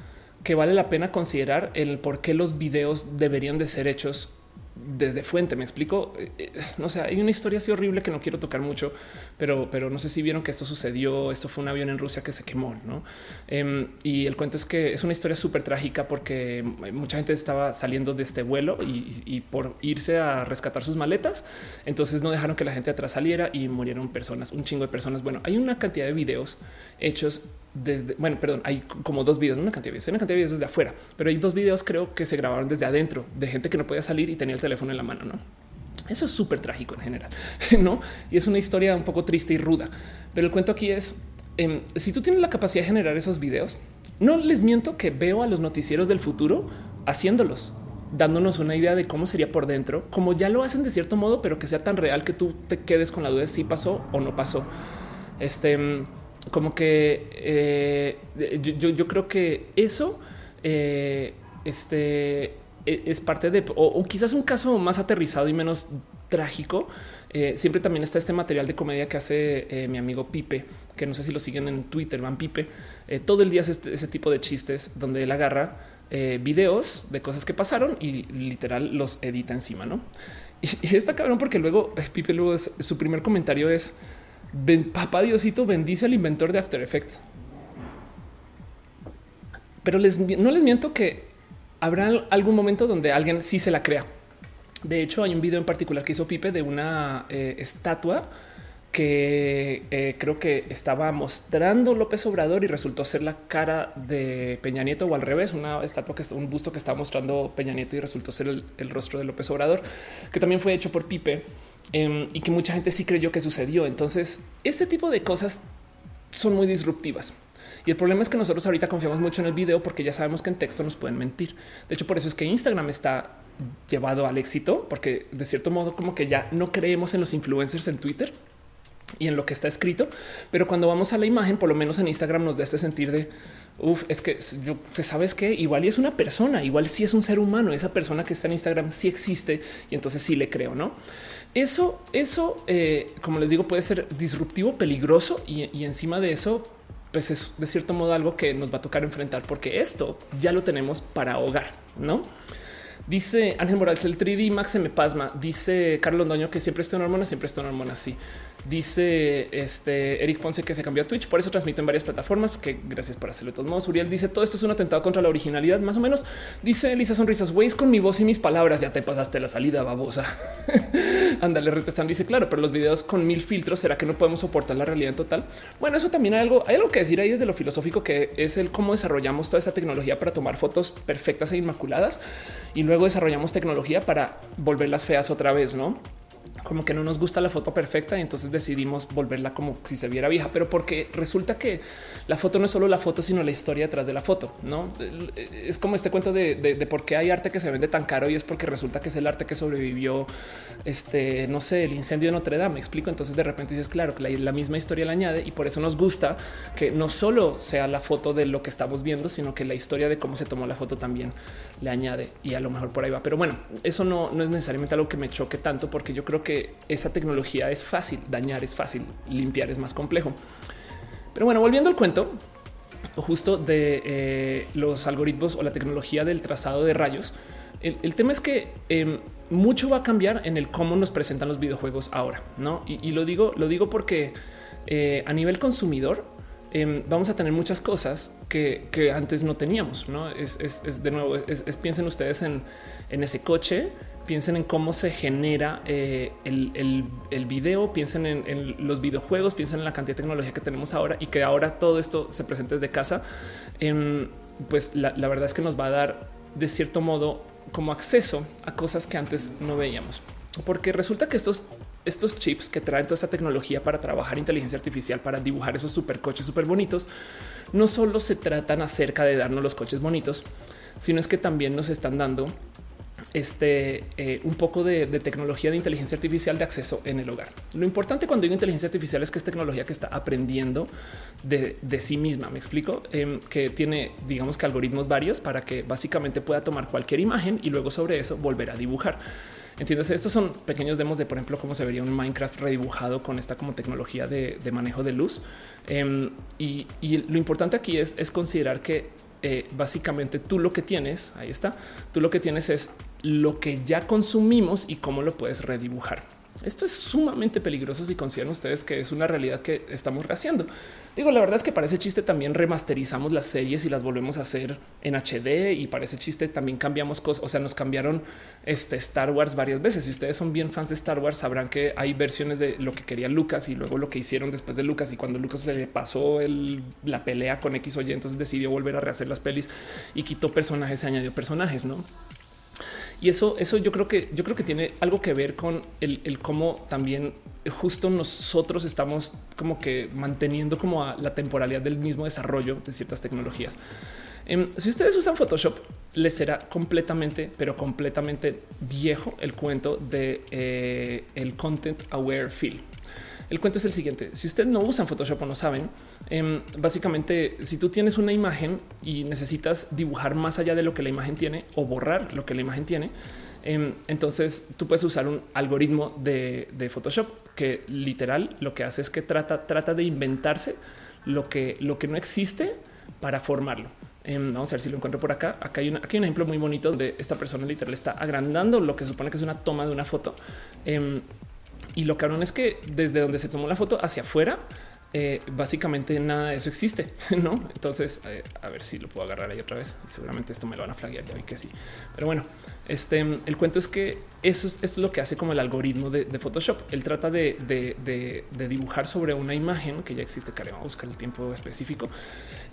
que vale la pena considerar el por qué los videos deberían de ser hechos desde fuente. Me explico. Eh, eh, no sé, hay una historia así horrible que no quiero tocar mucho, pero, pero no sé si vieron que esto sucedió. Esto fue un avión en Rusia que se quemó, no? Em, y el cuento es que es una historia súper trágica porque mucha gente estaba saliendo de este vuelo y, por irse a rescatar sus maletas, entonces no dejaron que la gente atrás saliera y murieron personas, un chingo de personas. Bueno, hay una cantidad de videos hechos desde, bueno, perdón, hay como dos videos, una cantidad de videos, una cantidad de videos desde afuera, pero hay dos videos creo que se grabaron desde adentro de gente que no podía salir y tenía el teléfono en la mano, ¿no? Eso es súper trágico en general, ¿no? Y es una historia un poco triste y ruda. Pero el cuento aquí es, em, si tú tienes la capacidad de generar esos videos, no les miento que veo a los noticieros del futuro haciéndolos, dándonos una idea de cómo sería por dentro, como ya lo hacen de cierto modo, pero que sea tan real que tú te quedes con la duda de si pasó o no pasó. Este como que eh, yo, creo que eso eh, este, e, es parte de, o, quizás un caso más aterrizado y menos trágico. Eh, siempre también está este material de comedia que hace mi amigo Pipe, que no sé si lo siguen en Twitter, van Pipe. todo el día hace este, ese tipo de chistes donde él agarra videos de cosas que pasaron y literal los edita encima, ¿no? Y, y está cabrón porque luego Pipe luego su primer comentario es papá Diosito bendice al inventor de After Effects. Pero no les miento que habrá algún momento donde alguien sí se la crea. De hecho, hay un video en particular que hizo Pipe de una eh, estatua que eh, creo que estaba mostrando López Obrador y resultó ser la cara de Peña Nieto o al revés, una estatua que un busto que estaba mostrando Peña Nieto y resultó ser el, el rostro de López Obrador, que también fue hecho por Pipe Em, y que mucha gente sí creyó que sucedió. Entonces, ese tipo de cosas son muy disruptivas. Y el problema es que nosotros ahorita confiamos mucho en el video porque ya sabemos que en texto nos pueden mentir. De hecho, por eso es que Instagram está llevado al éxito, porque de cierto modo como que ya no creemos en los influencers en Twitter y en lo que está escrito, pero cuando vamos a la imagen, por lo menos en Instagram nos da este sentir de, uff, es que yo, pues, sabes que igual es una persona, igual sí es un ser humano, esa persona que está en Instagram sí existe y entonces sí le creo, ¿no? Eso, eso, eh, como les digo, puede ser disruptivo, peligroso y, encima de eso, pues es de cierto modo algo que nos va a tocar enfrentar porque esto ya lo tenemos para hogar, ¿no? Dice Ángel Morales, el 3D Max se me pasma. Dice Carlos Londoño que siempre estoy en hormonas, siempre estoy en hormonas. Sí. Dice este Eric Ponce que se cambió a Twitch, por eso transmito en varias plataformas. Que gracias por hacerlo de todos modos. Uriel dice todo esto es un atentado contra la originalidad, más o menos. Dice Elisa Sonrisas, güey, con mi voz y mis palabras. Ya te pasaste la salida, babosa. Ándale, retestan. Dice claro, pero los videos con mil filtros será que no podemos soportar la realidad en total. Bueno, eso también hay algo, hay algo que decir ahí desde lo filosófico, que es el cómo desarrollamos toda esta tecnología para tomar fotos perfectas e inmaculadas y luego desarrollamos tecnología para volverlas feas otra vez, no? Como que no nos gusta la foto perfecta y entonces decidimos volverla como si se viera vieja, pero porque resulta que la foto no es solo la foto, sino la historia detrás de la foto. No es como este cuento de, por qué hay arte que se vende tan caro y es porque resulta que es el arte que sobrevivió. Este no sé, el incendio de Notre Dame. Me explico. Entonces de repente dices, claro, que la, misma historia la añade y por eso nos gusta que no solo sea la foto de lo que estamos viendo, sino que la historia de cómo se tomó la foto también le añade y a lo mejor por ahí va. Pero bueno, eso no, no es necesariamente algo que me choque tanto porque yo creo que esa tecnología es fácil, dañar es fácil, limpiar es más complejo. Pero bueno, volviendo al cuento, justo de eh, los algoritmos o la tecnología del trazado de rayos, el, tema es que em, mucho va a cambiar en el cómo nos presentan los videojuegos ahora, ¿no? Y, lo digo, lo digo porque eh, a nivel consumidor, em, vamos a tener muchas cosas que, antes no teníamos. No es, de nuevo, es, piensen ustedes en, en, ese coche piensen en cómo se genera eh, el, video, piensen en, los videojuegos, piensen en la cantidad de tecnología que tenemos ahora y que ahora todo esto se presente desde casa. Em, pues la, verdad es que nos va a dar de cierto modo como acceso a cosas que antes no veíamos. Porque resulta que estos, estos chips que traen toda esta tecnología para trabajar inteligencia artificial, para dibujar esos supercoches súper bonitos, no solo se tratan acerca de darnos los coches bonitos, sino es que también nos están dando este, eh, un poco de, tecnología de inteligencia artificial de acceso en el hogar. Lo importante cuando digo inteligencia artificial es que es tecnología que está aprendiendo de, sí misma. Me explico em, que tiene, digamos que algoritmos varios para que básicamente pueda tomar cualquier imagen y luego sobre eso volver a dibujar. Entiendes, estos son pequeños demos de, por ejemplo, cómo se vería un Minecraft redibujado con esta como tecnología de, manejo de luz. Em, y, lo importante aquí es, considerar que eh, básicamente tú lo que tienes, ahí está, tú lo que tienes es lo que ya consumimos y cómo lo puedes redibujar. Esto es sumamente peligroso si consideran ustedes que es una realidad que estamos haciendo. Digo, la verdad es que para ese chiste también remasterizamos las series y las volvemos a hacer en HD y para ese chiste también cambiamos cosas. O sea, nos cambiaron este Star Wars varias veces. Si ustedes son bien fans de Star Wars, sabrán que hay versiones de lo que quería Lucas y luego lo que hicieron después de Lucas. Y cuando Lucas le pasó la pelea con X o Y, entonces decidió volver a rehacer las pelis y quitó personajes, se añadió personajes, no? Y eso, eso yo creo que yo creo que tiene algo que ver con el, cómo también justo nosotros estamos como que manteniendo como la temporalidad del mismo desarrollo de ciertas tecnologías. Em, si ustedes usan Photoshop, les será completamente, pero completamente viejo el cuento de eh, el content aware feel. El cuento es el siguiente. Si usted no usan Photoshop o no saben, em, básicamente si tú tienes una imagen y necesitas dibujar más allá de lo que la imagen tiene o borrar lo que la imagen tiene, em, entonces tú puedes usar un algoritmo de, Photoshop que literal lo que hace es que trata, trata de inventarse lo que, lo que no existe para formarlo. Em, vamos a ver si lo encuentro por acá. Acá hay, aquí hay, un ejemplo muy bonito donde esta persona literal está agrandando lo que supone que es una toma de una foto. Y lo cabrón es que desde donde se tomó la foto hacia afuera, eh, básicamente nada de eso existe, no? Entonces, eh, a ver si lo puedo agarrar ahí otra vez seguramente esto me lo van a flaguear. Ya vi que sí, pero bueno, este el cuento es que eso es, lo que hace como el algoritmo de, Photoshop. Él trata de, dibujar sobre una imagen que ya existe. Que a buscar el tiempo específico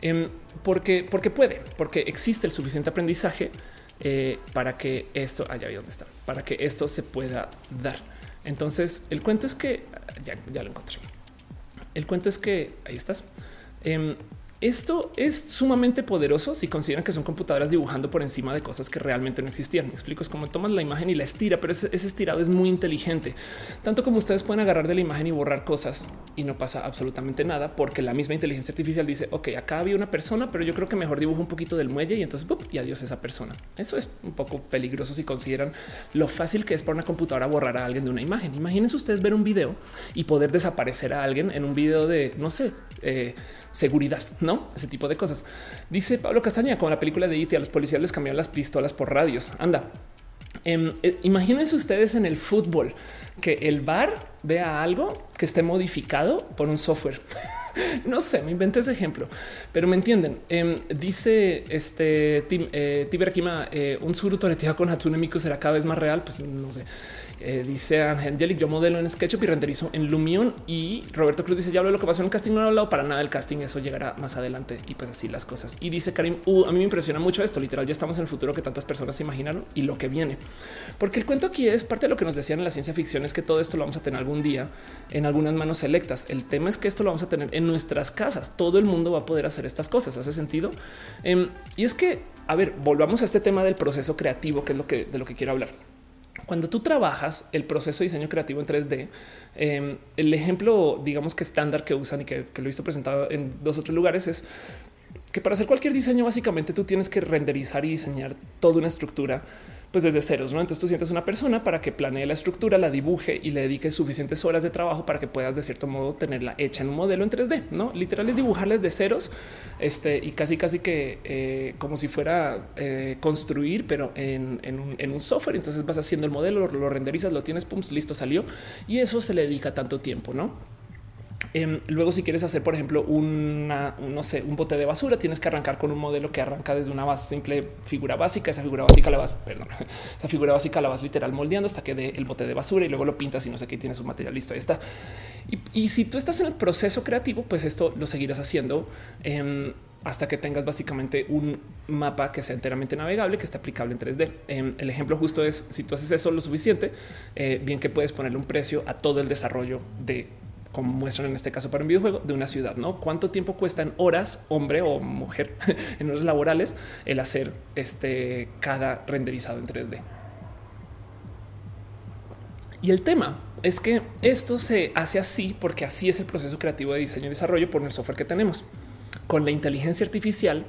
em, porque, porque puede, porque existe el suficiente aprendizaje eh, para que esto allá ah, dónde está, para que esto se pueda dar. Entonces, el cuento es que ya, lo encontré. El cuento es que ahí estás. Em, esto es sumamente poderoso si consideran que son computadoras dibujando por encima de cosas que realmente no existían. Me explico, es como tomas la imagen y la estira, pero ese, estirado es muy inteligente. Tanto como ustedes pueden agarrar de la imagen y borrar cosas y no pasa absolutamente nada porque la misma inteligencia artificial dice, ok, acá había una persona, pero yo creo que mejor dibujo un poquito del muelle y entonces y adiós esa persona. Eso es un poco peligroso si consideran lo fácil que es para una computadora borrar a alguien de una imagen. Imagínense ustedes ver un video y poder desaparecer a alguien en un video de, no sé, eh, seguridad, no ese tipo de cosas. Dice Pablo Castaña, con la película de IT, e a los policías les cambiaron las pistolas por radios. Anda, em, eh, imagínense ustedes en el fútbol que el bar vea algo que esté modificado por un software. no sé, me inventé ese ejemplo, pero me entienden. Em, dice este eh, eh, un suru toreteado con Hatsune Miku será cada vez más real. Pues no sé. Eh, dice Angelic, yo modelo en SketchUp y renderizo en Lumion. Y Roberto Cruz dice: Ya hablo de lo que pasó en el casting, no he hablado para nada del casting. Eso llegará más adelante y pues así las cosas. Y dice Karim: uh, A mí me impresiona mucho esto. Literal, ya estamos en el futuro que tantas personas se imaginaron y lo que viene, porque el cuento aquí es parte de lo que nos decían en la ciencia ficción: es que todo esto lo vamos a tener algún día en algunas manos selectas. El tema es que esto lo vamos a tener en nuestras casas. Todo el mundo va a poder hacer estas cosas. Hace sentido. Em, y es que, a ver, volvamos a este tema del proceso creativo, que es lo que de lo que quiero hablar. Cuando tú trabajas el proceso de diseño creativo en 3D, em, el ejemplo, digamos que estándar que usan y que, lo he visto presentado en dos o tres lugares es que para hacer cualquier diseño, básicamente tú tienes que renderizar y diseñar toda una estructura pues desde ceros, ¿no? Entonces tú sientes una persona para que planee la estructura, la dibuje y le dedique suficientes horas de trabajo para que puedas de cierto modo tenerla hecha en un modelo en 3D, ¿no? Literal es dibujarles de ceros este, y casi casi que eh, como si fuera eh, construir, pero en, un, software. Entonces vas haciendo el modelo, lo, lo renderizas, lo tienes, pum, listo, salió. Y eso se le dedica tanto tiempo, ¿no? Em, luego, si quieres hacer, por ejemplo, una, no sé, un bote de basura, tienes que arrancar con un modelo que arranca desde una base simple figura básica. Esa figura básica la vas, perdón, esa figura básica la vas literal moldeando hasta que dé el bote de basura y luego lo pintas y no sé qué tienes un material listo. Ahí está. Y, si tú estás en el proceso creativo, pues esto lo seguirás haciendo em, hasta que tengas básicamente un mapa que sea enteramente navegable, que esté aplicable en 3D. Em, el ejemplo justo es si tú haces eso lo suficiente, eh, bien que puedes ponerle un precio a todo el desarrollo de como muestran en este caso para un videojuego de una ciudad, ¿no? ¿Cuánto tiempo cuestan horas, hombre o mujer, en horas laborales, el hacer este cada renderizado en 3D? Y el tema es que esto se hace así porque así es el proceso creativo de diseño y desarrollo por el software que tenemos. Con la inteligencia artificial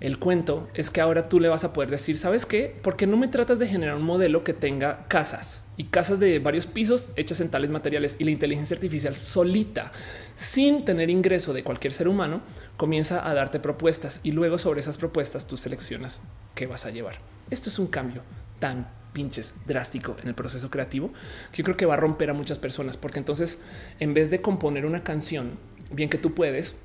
el cuento es que ahora tú le vas a poder decir, ¿sabes qué? Porque no me tratas de generar un modelo que tenga casas y casas de varios pisos hechas en tales materiales y la inteligencia artificial solita, sin tener ingreso de cualquier ser humano, comienza a darte propuestas y luego sobre esas propuestas tú seleccionas qué vas a llevar. Esto es un cambio tan pinches drástico en el proceso creativo que yo creo que va a romper a muchas personas porque entonces en vez de componer una canción, bien que tú puedes,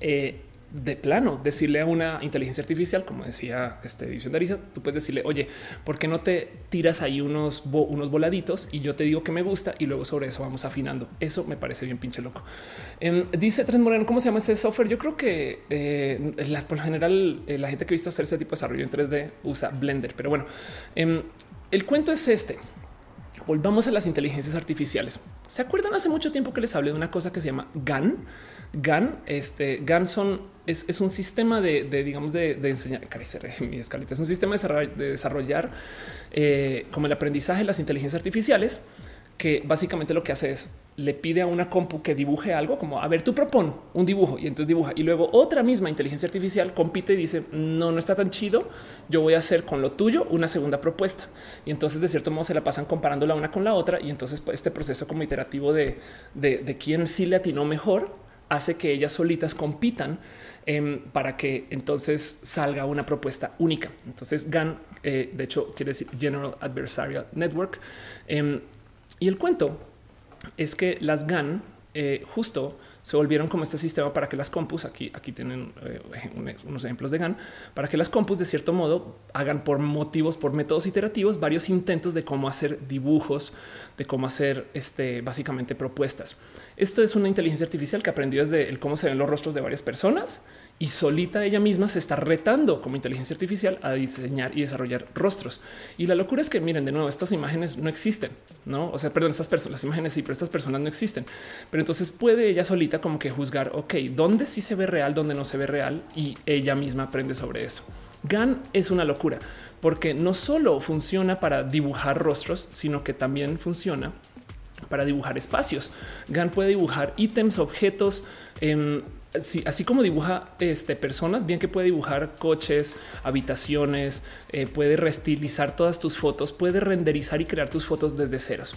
eh, de plano decirle a una inteligencia artificial, como decía este división de Arisa, tú puedes decirle, oye, ¿por qué no te tiras ahí unos, unos voladitos y yo te digo que me gusta y luego sobre eso vamos afinando? Eso me parece bien pinche loco. Em, dice Trent Moreno, ¿cómo se llama ese software? Yo creo que eh, por lo general eh, la gente que ha visto hacer ese tipo de desarrollo en 3D usa Blender, pero bueno, em, el cuento es este. Volvamos a las inteligencias artificiales. ¿Se acuerdan hace mucho tiempo que les hablé de una cosa que se llama GAN? GAN, este GAN son, es, un sistema de, digamos, de, enseñar. Mi escalita es un sistema de desarrollar, eh, como el aprendizaje de las inteligencias artificiales, que básicamente lo que hace es le pide a una compu que dibuje algo como a ver, tú propon un dibujo y entonces dibuja y luego otra misma inteligencia artificial compite y dice no, no está tan chido. Yo voy a hacer con lo tuyo una segunda propuesta y entonces de cierto modo se la pasan comparando la una con la otra y entonces pues, este proceso como iterativo de, de, de quién sí le atinó mejor hace que ellas solitas compitan em, para que entonces salga una propuesta única. Entonces GAN, eh, de hecho, quiere decir General Adversarial Network. Em, y el cuento es que las GAN eh, justo se volvieron como este sistema para que las compus, aquí, aquí tienen eh, unos ejemplos de GAN, para que las compus de cierto modo hagan por motivos, por métodos iterativos, varios intentos de cómo hacer dibujos, de cómo hacer este, básicamente propuestas. Esto es una inteligencia artificial que aprendió desde el cómo se ven los rostros de varias personas y solita ella misma se está retando como inteligencia artificial a diseñar y desarrollar rostros. Y la locura es que miren de nuevo, estas imágenes no existen, no? O sea, perdón, estas personas, las imágenes sí, pero estas personas no existen. Pero entonces puede ella solita como que juzgar, ok, dónde sí se ve real, dónde no se ve real y ella misma aprende sobre eso. GAN es una locura porque no solo funciona para dibujar rostros, sino que también funciona para dibujar espacios. GAN puede dibujar ítems, objetos, em, así como dibuja este, personas, bien que puede dibujar coches, habitaciones, eh, puede restilizar todas tus fotos, puede renderizar y crear tus fotos desde ceros.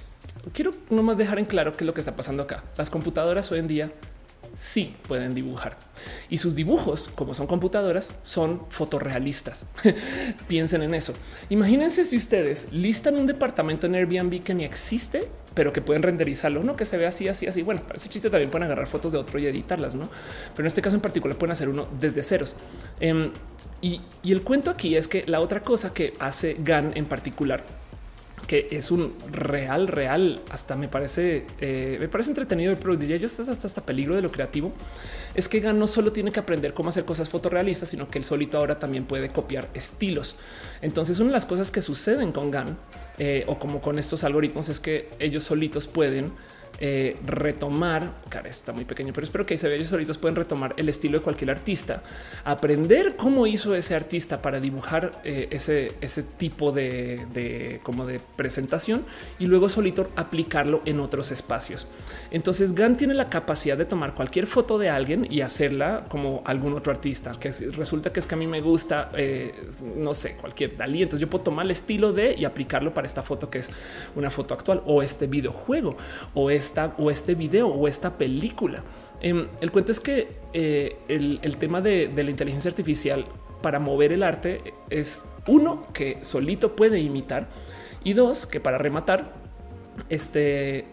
Quiero nomás dejar en claro qué es lo que está pasando acá. Las computadoras hoy en día sí pueden dibujar y sus dibujos, como son computadoras, son fotorrealistas. Piensen en eso. Imagínense si ustedes listan un departamento en Airbnb que ni existe, pero que pueden renderizarlo, no que se ve así, así, así. Bueno, para ese chiste también pueden agarrar fotos de otro y editarlas, no? Pero en este caso en particular pueden hacer uno desde ceros. Em, y, y el cuento aquí es que la otra cosa que hace GAN en particular que es un real, real, hasta me parece, eh, me parece entretenido, pero diría yo hasta, hasta, peligro de lo creativo, es que Gan no solo tiene que aprender cómo hacer cosas fotorrealistas, sino que él solito ahora también puede copiar estilos. Entonces, una de las cosas que suceden con GAN eh, o como con estos algoritmos es que ellos solitos pueden eh, retomar, cara, está muy pequeño, pero espero que se vea ellos solitos pueden retomar el estilo de cualquier artista, aprender cómo hizo ese artista para dibujar eh, ese, ese tipo de, como de presentación y luego solito aplicarlo en otros espacios. Entonces GAN tiene la capacidad de tomar cualquier foto de alguien y hacerla como algún otro artista, que resulta que es que a mí me gusta, eh, no sé, cualquier Dalí. Entonces yo puedo tomar el estilo de y aplicarlo para esta foto que es una foto actual o este videojuego o es o este video o esta película. Em, el cuento es que eh, el, tema de, la inteligencia artificial para mover el arte es uno que solito puede imitar y dos que para rematar este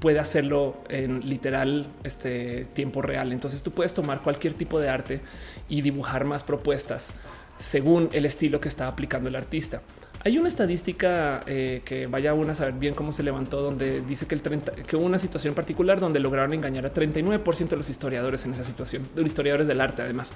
puede hacerlo en literal este tiempo real. Entonces tú puedes tomar cualquier tipo de arte y dibujar más propuestas según el estilo que está aplicando el artista. Hay una estadística eh, que vaya a a saber bien cómo se levantó, donde dice que el 30, que hubo una situación particular donde lograron engañar a 39% de los historiadores en esa situación, de los historiadores del arte. Además,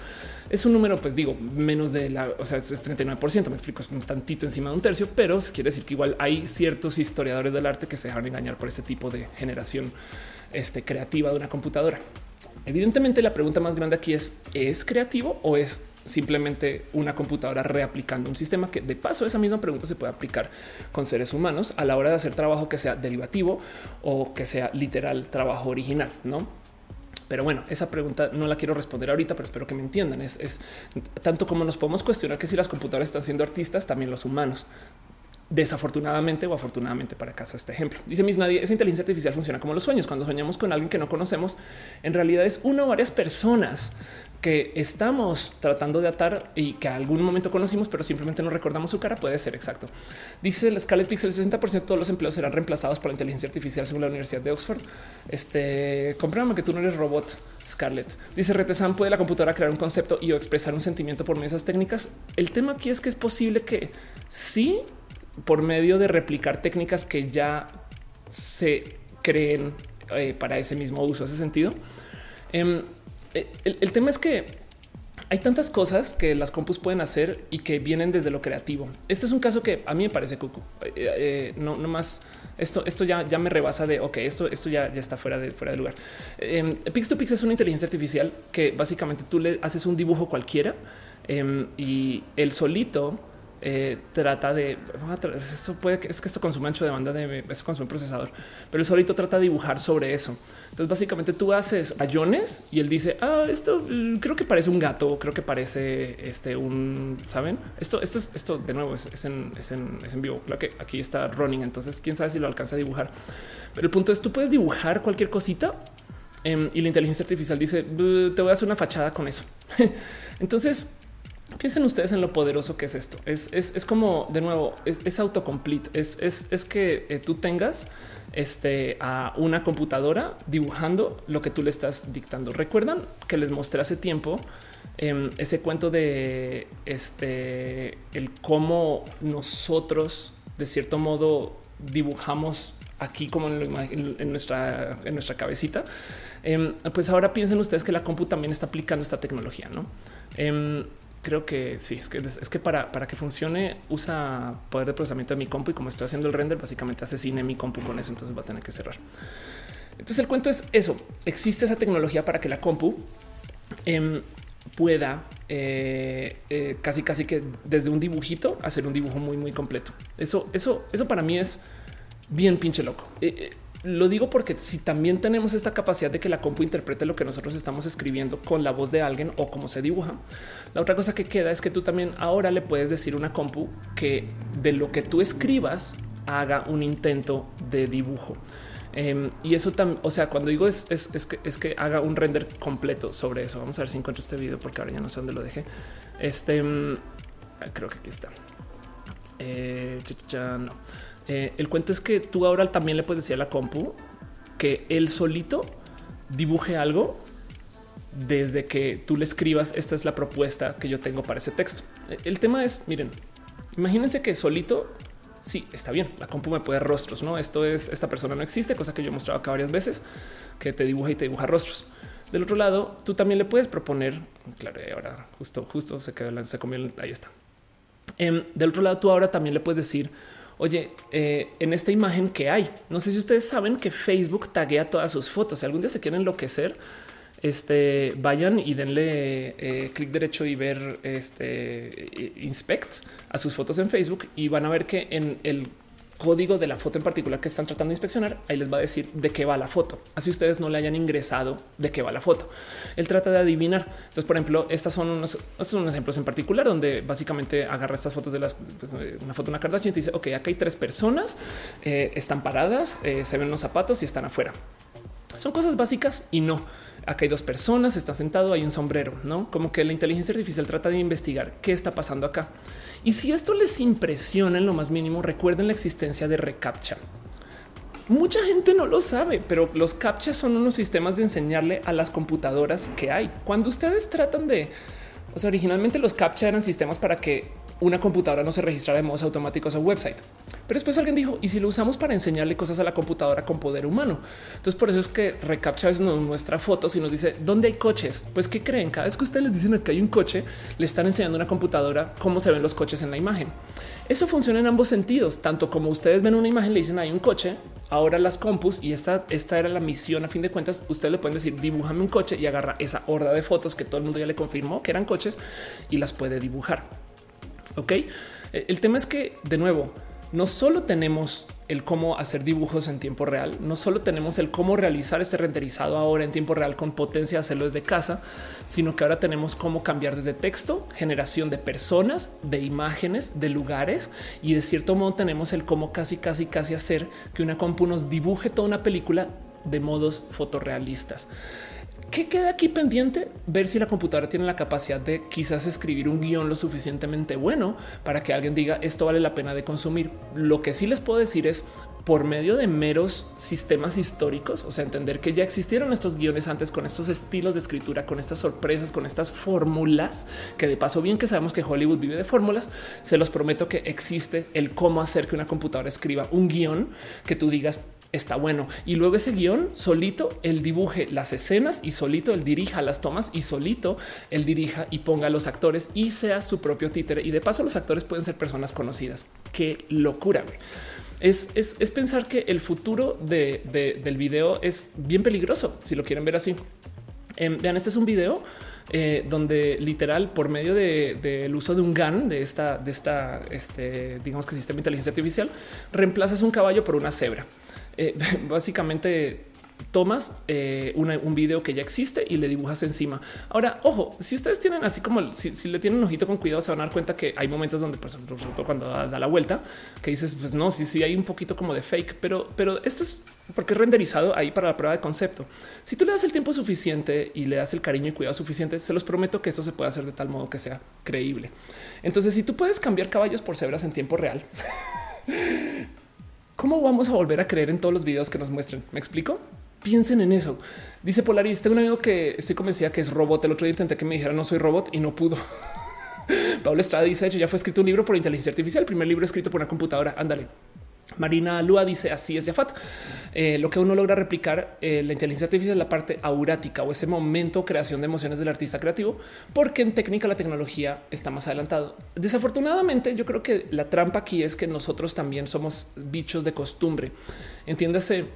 es un número, pues digo, menos de la, o sea, es 39%. Me explico, es un tantito encima de un tercio, pero quiere decir que igual hay ciertos historiadores del arte que se dejaron engañar por ese tipo de generación este, creativa de una computadora. Evidentemente, la pregunta más grande aquí es: ¿es creativo o es simplemente una computadora reaplicando un sistema que de paso esa misma pregunta se puede aplicar con seres humanos a la hora de hacer trabajo que sea derivativo o que sea literal trabajo original, ¿no? Pero bueno, esa pregunta no la quiero responder ahorita, pero espero que me entiendan. Es, es tanto como nos podemos cuestionar que si las computadoras están siendo artistas, también los humanos desafortunadamente o afortunadamente para caso este ejemplo. Dice Miss Nadie, esa inteligencia artificial funciona como los sueños. Cuando soñamos con alguien que no conocemos, en realidad es una o varias personas que estamos tratando de atar y que algún momento conocimos, pero simplemente no recordamos su cara. Puede ser exacto. Dice el Scarlet Pixel, 60% de todos los empleos serán reemplazados por la inteligencia artificial según la Universidad de Oxford. Este, compruébame que tú no eres robot, Scarlett. Dice Retesam, ¿puede la computadora crear un concepto y o expresar un sentimiento por medio de esas técnicas? El tema aquí es que es posible que sí, por medio de replicar técnicas que ya se creen eh, para ese mismo uso. ¿Hace sentido? Em, eh, el, tema es que hay tantas cosas que las compus pueden hacer y que vienen desde lo creativo. Este es un caso que a mí me parece cucu. Eh, no, no más. Esto, esto ya, ya me rebasa de ok, esto, esto ya, ya está fuera de fuera de lugar. Eh, Pix to Pix es una inteligencia artificial que básicamente tú le haces un dibujo cualquiera em, y el solito eh, trata de eso puede que es que esto consume ancho de banda de eso consume procesador, pero el solito trata de dibujar sobre eso. Entonces, básicamente tú haces ayones y él dice: Ah, esto mm, creo que parece un gato, creo que parece este un saben. Esto, esto es esto de nuevo es, en, es, en, es en vivo. Claro que aquí está running. Entonces, quién sabe si lo alcanza a dibujar, pero el punto es: tú puedes dibujar cualquier cosita em, y la inteligencia artificial dice: Te voy a hacer una fachada con eso. Entonces, Piensen ustedes en lo poderoso que es esto. Es, es, como de nuevo, es, es autocomplete. Es, es, que eh, tú tengas este, a una computadora dibujando lo que tú le estás dictando. Recuerdan que les mostré hace tiempo em, ese cuento de este, el cómo nosotros de cierto modo dibujamos aquí como en, nuestra, en nuestra cabecita. Em, pues ahora piensen ustedes que la compu también está aplicando esta tecnología, no? Em, creo que sí, es que es que para, para que funcione usa poder de procesamiento de mi compu y como estoy haciendo el render, básicamente asesine mi compu con eso, entonces va a tener que cerrar. Entonces el cuento es eso, existe esa tecnología para que la compu em, pueda eh, eh, casi casi que desde un dibujito hacer un dibujo muy muy completo. Eso, eso, eso para mí es bien pinche loco. Lo digo porque si también tenemos esta capacidad de que la compu interprete lo que nosotros estamos escribiendo con la voz de alguien o cómo se dibuja, la otra cosa que queda es que tú también ahora le puedes decir una compu que de lo que tú escribas haga un intento de dibujo. Em, y eso también, o sea, cuando digo es, que, es que haga un render completo sobre eso. Vamos a ver si encuentro este video porque ahora ya no sé dónde lo dejé. Este mm, creo que aquí está. Eh, no. Eh, el cuento es que tú ahora también le puedes decir a la compu que él solito dibuje algo desde que tú le escribas. Esta es la propuesta que yo tengo para ese texto. El tema es, miren, imagínense que solito sí está bien. La compu me puede rostros, no? Esto es esta persona no existe, cosa que yo he mostrado acá varias veces que te dibuja y te dibuja rostros. Del otro lado, tú también le puedes proponer. Claro, ahora justo, justo se quedó, se comió. Ahí está. Em, del otro lado, tú ahora también le puedes decir, oye, eh, en esta imagen que hay, no sé si ustedes saben que Facebook taguea todas sus fotos. Si algún día se quieren enloquecer, este vayan y denle eh, clic derecho y ver este inspect a sus fotos en Facebook y van a ver que en el código de la foto en particular que están tratando de inspeccionar, ahí les va a decir de qué va la foto. Así ustedes no le hayan ingresado de qué va la foto. Él trata de adivinar. Entonces, por ejemplo, estas son unos, son unos ejemplos en particular donde básicamente agarra estas fotos de las pues, una foto una Kardashian y dice, ok, acá hay tres personas, eh, están paradas, eh, se ven los zapatos y están afuera. Son cosas básicas y no. Acá hay dos personas, está sentado, hay un sombrero, no como que la inteligencia artificial trata de investigar qué está pasando acá. Y si esto les impresiona en lo más mínimo, recuerden la existencia de reCAPTCHA. Mucha gente no lo sabe, pero los CAPTCHA son unos sistemas de enseñarle a las computadoras que hay. Cuando ustedes tratan de, o sea, originalmente los CAPTCHA eran sistemas para que una computadora no se registrara de modos automáticos a un website. Pero después alguien dijo, ¿y si lo usamos para enseñarle cosas a la computadora con poder humano? Entonces por eso es que Recaptcha nos muestra fotos y nos dice, ¿dónde hay coches? Pues ¿qué creen? Cada vez que ustedes les dicen que hay un coche, le están enseñando a una computadora cómo se ven los coches en la imagen. Eso funciona en ambos sentidos, tanto como ustedes ven una imagen, le dicen hay un coche, ahora las compus y esta, esta era la misión a fin de cuentas, ustedes le pueden decir dibújame un coche y agarra esa horda de fotos que todo el mundo ya le confirmó que eran coches y las puede dibujar. Ok, el tema es que de nuevo, no solo tenemos el cómo hacer dibujos en tiempo real, no solo tenemos el cómo realizar este renderizado ahora en tiempo real con potencia de hacerlo desde casa, sino que ahora tenemos cómo cambiar desde texto, generación de personas, de imágenes, de lugares y de cierto modo tenemos el cómo casi, casi, casi hacer que una compu nos dibuje toda una película de modos fotorrealistas. ¿Qué queda aquí pendiente? Ver si la computadora tiene la capacidad de quizás escribir un guion lo suficientemente bueno para que alguien diga esto vale la pena de consumir. Lo que sí les puedo decir es por medio de meros sistemas históricos, o sea, entender que ya existieron estos guiones antes con estos estilos de escritura, con estas sorpresas, con estas fórmulas, que de paso bien que sabemos que Hollywood vive de fórmulas, se los prometo que existe el cómo hacer que una computadora escriba un guion que tú digas, está bueno. Y luego ese guion solito él dibuje las escenas y solito él dirija las tomas y solito él dirija y ponga los actores y sea su propio títere. Y de paso los actores pueden ser personas conocidas. Qué locura. Es, es, pensar que el futuro del video es bien peligroso si lo quieren ver así. Em, vean, este es un video eh, donde literal por medio del uso de un GAN de esta, de esta, este, digamos que sistema de inteligencia artificial, reemplazas un caballo por una cebra. Eh, básicamente tomas eh, un video que ya existe y le dibujas encima. Ahora, ojo, si ustedes tienen así como si, le tienen un ojito con cuidado, se van a dar cuenta que hay momentos donde, por ejemplo, cuando da, la vuelta, que dices, pues no, sí, sí, hay un poquito como de fake, pero, pero esto es porque es renderizado ahí para la prueba de concepto. Si tú le das el tiempo suficiente y le das el cariño y cuidado suficiente, se los prometo que esto se puede hacer de tal modo que sea creíble. Entonces, si tú puedes cambiar caballos por cebras en tiempo real, ¿Cómo vamos a volver a creer en todos los videos que nos muestren? ¿Me explico? Piensen en eso. Dice Polaris, tengo un amigo que estoy convencida que es robot. El otro día intenté que me dijera no soy robot y no pudo. Pablo Estrada dice, hecho, ya fue escrito un libro por inteligencia artificial, el primer libro escrito por una computadora. Ándale. Marina Lua dice así es Jafat. Eh, lo que uno logra replicar eh, la inteligencia artificial es la parte aurática o ese momento creación de emociones del artista creativo, porque en técnica la tecnología está más adelantado. Desafortunadamente, yo creo que la trampa aquí es que nosotros también somos bichos de costumbre. Entiéndase,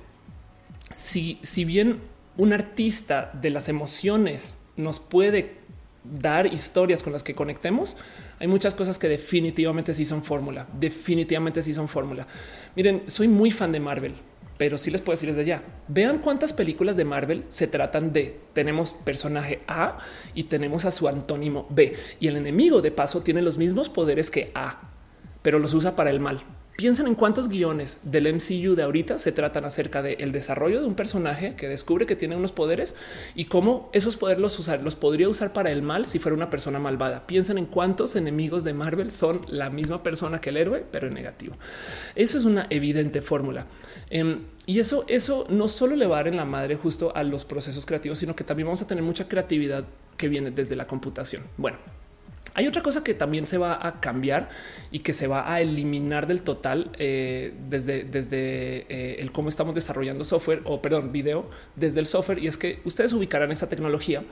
si, si bien un artista de las emociones nos puede dar historias con las que conectemos, hay muchas cosas que definitivamente sí son fórmula, definitivamente sí son fórmula. Miren, soy muy fan de Marvel, pero sí les puedo decir desde ya. Vean cuántas películas de Marvel se tratan de tenemos personaje A y tenemos a su antónimo B y el enemigo de paso tiene los mismos poderes que A, pero los usa para el mal. Piensen en cuántos guiones del MCU de ahorita se tratan acerca del desarrollo de un personaje que descubre que tiene unos poderes y cómo esos poderes los, usar, los podría usar para el mal si fuera una persona malvada. Piensen en cuántos enemigos de Marvel son la misma persona que el héroe, pero en negativo. Eso es una evidente fórmula. Em, y eso, eso no solo le va a dar en la madre justo a los procesos creativos, sino que también vamos a tener mucha creatividad que viene desde la computación. Bueno, hay otra cosa que también se va a cambiar y que se va a eliminar del total eh, desde, desde eh, el cómo estamos desarrollando software o perdón, video desde el software. Y es que ustedes ubicarán esa tecnología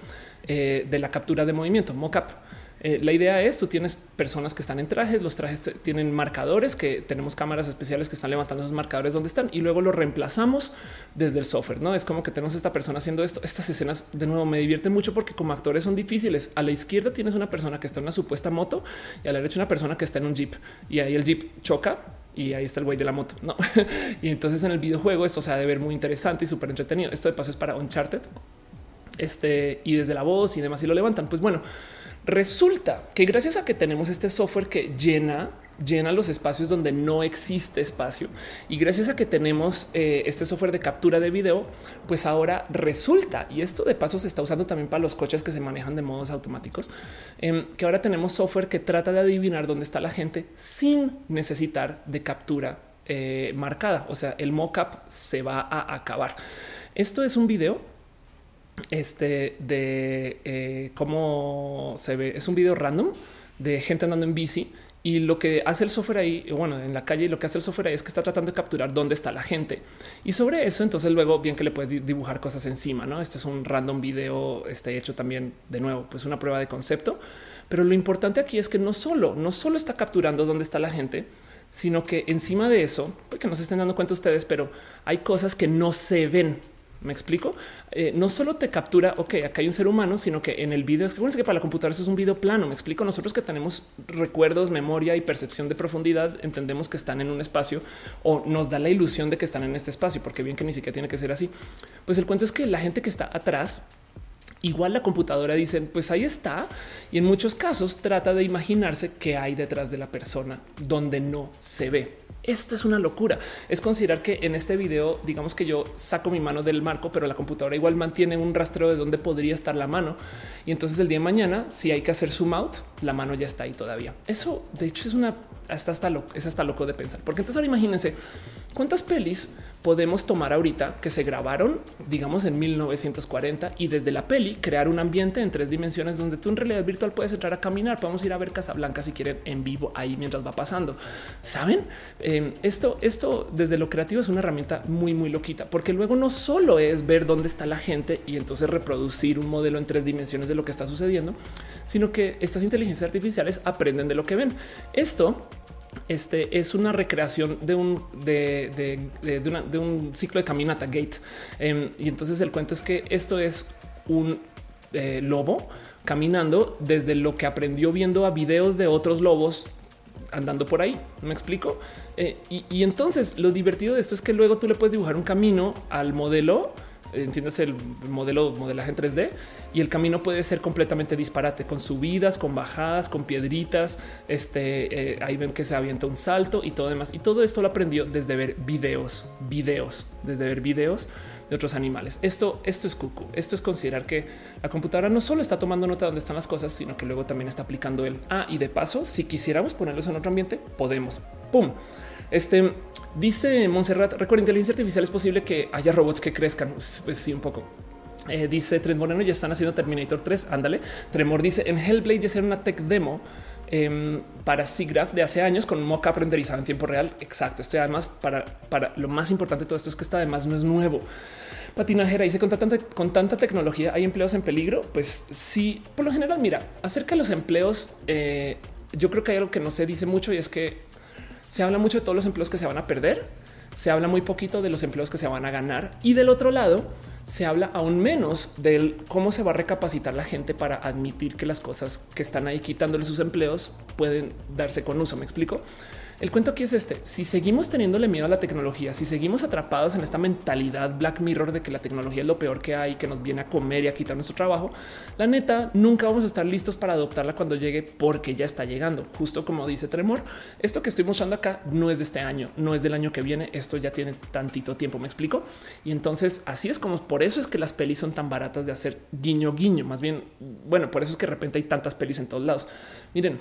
eh, de la captura de movimiento, mockup. Eh, la idea es tú tienes personas que están en trajes, los trajes tienen marcadores que tenemos cámaras especiales que están levantando esos marcadores donde están y luego los reemplazamos desde el software. No es como que tenemos esta persona haciendo esto. Estas escenas de nuevo me divierten mucho porque como actores son difíciles. A la izquierda tienes una persona que está en una supuesta moto y a la derecha una persona que está en un jeep y ahí el jeep choca y ahí está el güey de la moto. No, y entonces en el videojuego esto se ha de ver muy interesante y súper entretenido. Esto de paso es para Uncharted. Este y desde la voz y demás y lo levantan. Pues bueno, Resulta que gracias a que tenemos este software que llena llena los espacios donde no existe espacio y gracias a que tenemos eh, este software de captura de video, pues ahora resulta y esto de paso se está usando también para los coches que se manejan de modos automáticos, em, que ahora tenemos software que trata de adivinar dónde está la gente sin necesitar de captura eh, marcada. O sea, el mockup se va a acabar. Esto es un video este de eh, cómo se ve. Es un video random de gente andando en bici y lo que hace el software ahí, bueno, en la calle, lo que hace el software ahí es que está tratando de capturar dónde está la gente. Y sobre eso, entonces luego bien que le puedes dibujar cosas encima, ¿no? Este es un random video, este hecho también de nuevo, pues una prueba de concepto. Pero lo importante aquí es que no solo, no solo está capturando dónde está la gente, sino que encima de eso, porque no se estén dando cuenta ustedes, pero hay cosas que no se ven. Me explico. Eh, no solo te captura, ok, acá hay un ser humano, sino que en el video es que bueno, es que para la computadora eso es un video plano. Me explico. Nosotros que tenemos recuerdos, memoria y percepción de profundidad, entendemos que están en un espacio o nos da la ilusión de que están en este espacio, porque bien que ni siquiera tiene que ser así. Pues el cuento es que la gente que está atrás Igual la computadora dice, pues ahí está. Y en muchos casos trata de imaginarse qué hay detrás de la persona donde no se ve. Esto es una locura. Es considerar que en este video, digamos que yo saco mi mano del marco, pero la computadora igual mantiene un rastro de dónde podría estar la mano. Y entonces el día de mañana, si hay que hacer zoom out, la mano ya está ahí todavía. Eso de hecho es una hasta hasta loco, es hasta loco de pensar, porque entonces ahora imagínense cuántas pelis podemos tomar ahorita que se grabaron, digamos, en 1940 y desde la peli crear un ambiente en tres dimensiones donde tú en realidad virtual puedes entrar a caminar. Podemos ir a ver Casablanca si quieren en vivo ahí mientras va pasando. Saben em, esto, esto desde lo creativo es una herramienta muy, muy loquita, porque luego no solo es ver dónde está la gente y entonces reproducir un modelo en tres dimensiones de lo que está sucediendo, sino que estas inteligencias artificiales aprenden de lo que ven. Esto este es una recreación de un, de, un ciclo de caminata gate. Em, y entonces el cuento es que esto es un eh, lobo caminando desde lo que aprendió viendo a videos de otros lobos andando por ahí. Me explico. Eh, y entonces lo divertido de esto es que luego tú le puedes dibujar un camino al modelo entiendes el modelo modelaje en 3D y el camino puede ser completamente disparate con subidas, con bajadas, con piedritas. Este eh, ahí ven que se avienta un salto y todo demás. Y todo esto lo aprendió desde ver videos, videos, desde ver videos de otros animales. Esto, esto es cucu. Esto es considerar que la computadora no solo está tomando nota de dónde están las cosas, sino que luego también está aplicando el ah, y de paso, si quisiéramos ponerlos en otro ambiente, podemos. Pum. Este dice Montserrat, recuerda, inteligencia artificial es posible que haya robots que crezcan. Pues, pues sí, un poco. Eh, dice Trent Moreno, ya están haciendo Terminator 3. Ándale. Tremor dice en Hellblade ya hicieron una tech demo em, para SIGGRAPH de hace años con mockup renderizado en tiempo real. Exacto. Esto además para, para lo más importante de todo esto es que esto además no es nuevo. Patinajera dice con tanta, con tanta tecnología hay empleos en peligro. Pues sí, por lo general, mira, acerca de los empleos, eh, yo creo que hay algo que no se dice mucho y es que se habla mucho de todos los empleos que se van a perder, se habla muy poquito de los empleos que se van a ganar y del otro lado se habla aún menos de cómo se va a recapacitar la gente para admitir que las cosas que están ahí quitándole sus empleos pueden darse con uso. Me explico. El cuento aquí es este. Si seguimos teniéndole miedo a la tecnología, si seguimos atrapados en esta mentalidad Black Mirror de que la tecnología es lo peor que hay, que nos viene a comer y a quitar nuestro trabajo, la neta, nunca vamos a estar listos para adoptarla cuando llegue porque ya está llegando. Justo como dice Tremor, esto que estoy mostrando acá no es de este año, no es del año que viene. Esto ya tiene tantito tiempo, me explico. Y entonces así es como por eso es que las pelis son tan baratas de hacer guiño guiño. Más bien, bueno, por eso es que de repente hay tantas pelis en todos lados. Miren,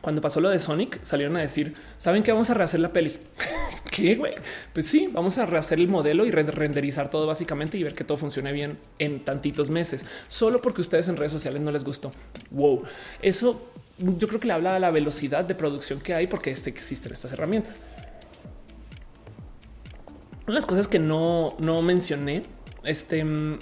cuando pasó lo de Sonic, salieron a decir, ¿saben que vamos a rehacer la peli? ¿Qué, güey? Pues sí, vamos a rehacer el modelo y renderizar todo básicamente y ver que todo funcione bien en tantitos meses, solo porque ustedes en redes sociales no les gustó. Wow, eso yo creo que le habla a la velocidad de producción que hay porque este, existen estas herramientas. Una de las cosas que no, no mencioné este, mm,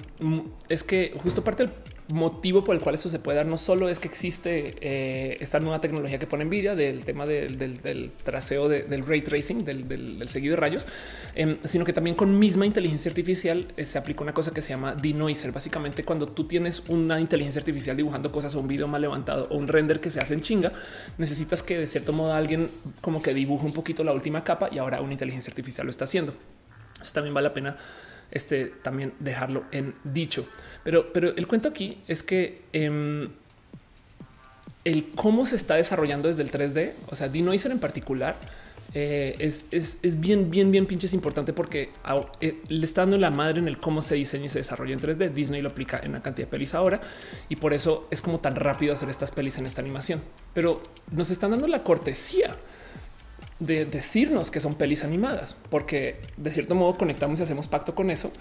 es que justo parte del motivo por el cual eso se puede dar no solo es que existe eh, esta nueva tecnología que pone Nvidia del tema del, traceo del ray tracing, del, seguido de rayos, em, sino que también con misma inteligencia artificial eh, se aplica una cosa que se llama denoiser. Básicamente, cuando tú tienes una inteligencia artificial dibujando cosas o un video mal levantado o un render que se hace en chinga, necesitas que de cierto modo alguien como que dibuje un poquito la última capa y ahora una inteligencia artificial lo está haciendo. Eso también vale la pena este, también dejarlo en dicho. Pero, pero el cuento aquí es que em, el cómo se está desarrollando desde el 3D, o sea, Denoiser en particular, eh, es, bien, bien, bien pinches importante porque eh, le está dando la madre en el cómo se diseña y se desarrolla en 3D. Disney lo aplica en una cantidad de pelis ahora y por eso es como tan rápido hacer estas pelis en esta animación. Pero nos están dando la cortesía de decirnos que son pelis animadas, porque de cierto modo conectamos y hacemos pacto con eso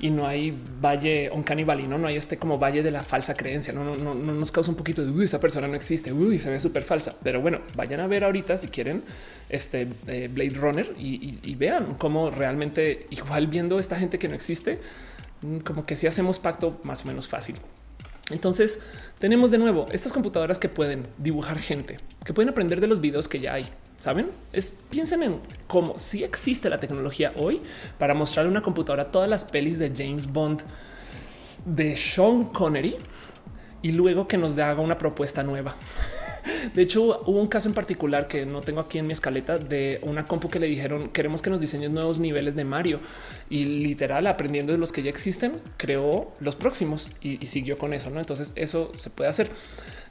y no hay valle un canibalino, no hay este como valle de la falsa creencia. No, no, no, nos causa un poquito de uy, esta persona no existe, uy, se ve súper falsa. Pero bueno, vayan a ver ahorita si quieren este eh, Blade Runner y, vean cómo realmente igual viendo esta gente que no existe, mm, como que si hacemos pacto más o menos fácil. Entonces tenemos de nuevo estas computadoras que pueden dibujar gente, que pueden aprender de los videos que ya hay, Saben? Es piensen en cómo si existe la tecnología hoy para mostrarle una computadora todas las pelis de James Bond de Sean Connery y luego que nos haga una propuesta nueva. De hecho, hubo un caso en particular que no tengo aquí en mi escaleta de una compu que le dijeron queremos que nos diseñes nuevos niveles de Mario y literal aprendiendo de los que ya existen, creó los próximos y, y siguió con eso. ¿no? Entonces eso se puede hacer.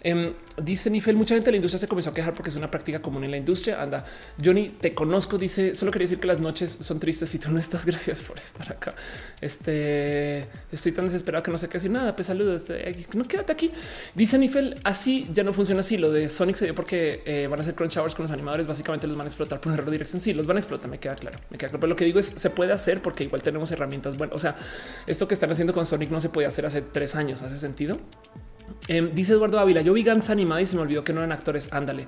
Em, dice Nifel, mucha gente de la industria se comenzó a quejar porque es una práctica común en la industria. Anda, Johnny, te conozco. Dice, solo quería decir que las noches son tristes y tú no estás. Gracias por estar acá. Este estoy tan desesperado que no sé qué decir nada. Pues saludos. Este, no quédate aquí. Dice Nifel, así ya no funciona así. Lo de Sonic se dio porque eh, van a hacer crunch hours con los animadores. Básicamente los van a explotar por error de dirección. Sí, los van a explotar. Me queda claro. Me queda claro. Pero lo que digo es se puede hacer porque igual tenemos herramientas. Bueno, o sea, esto que están haciendo con Sonic no se podía hacer hace tres años. Hace sentido. Em, dice Eduardo Ávila, yo vi Gans animada y se me olvidó que no eran actores. Ándale.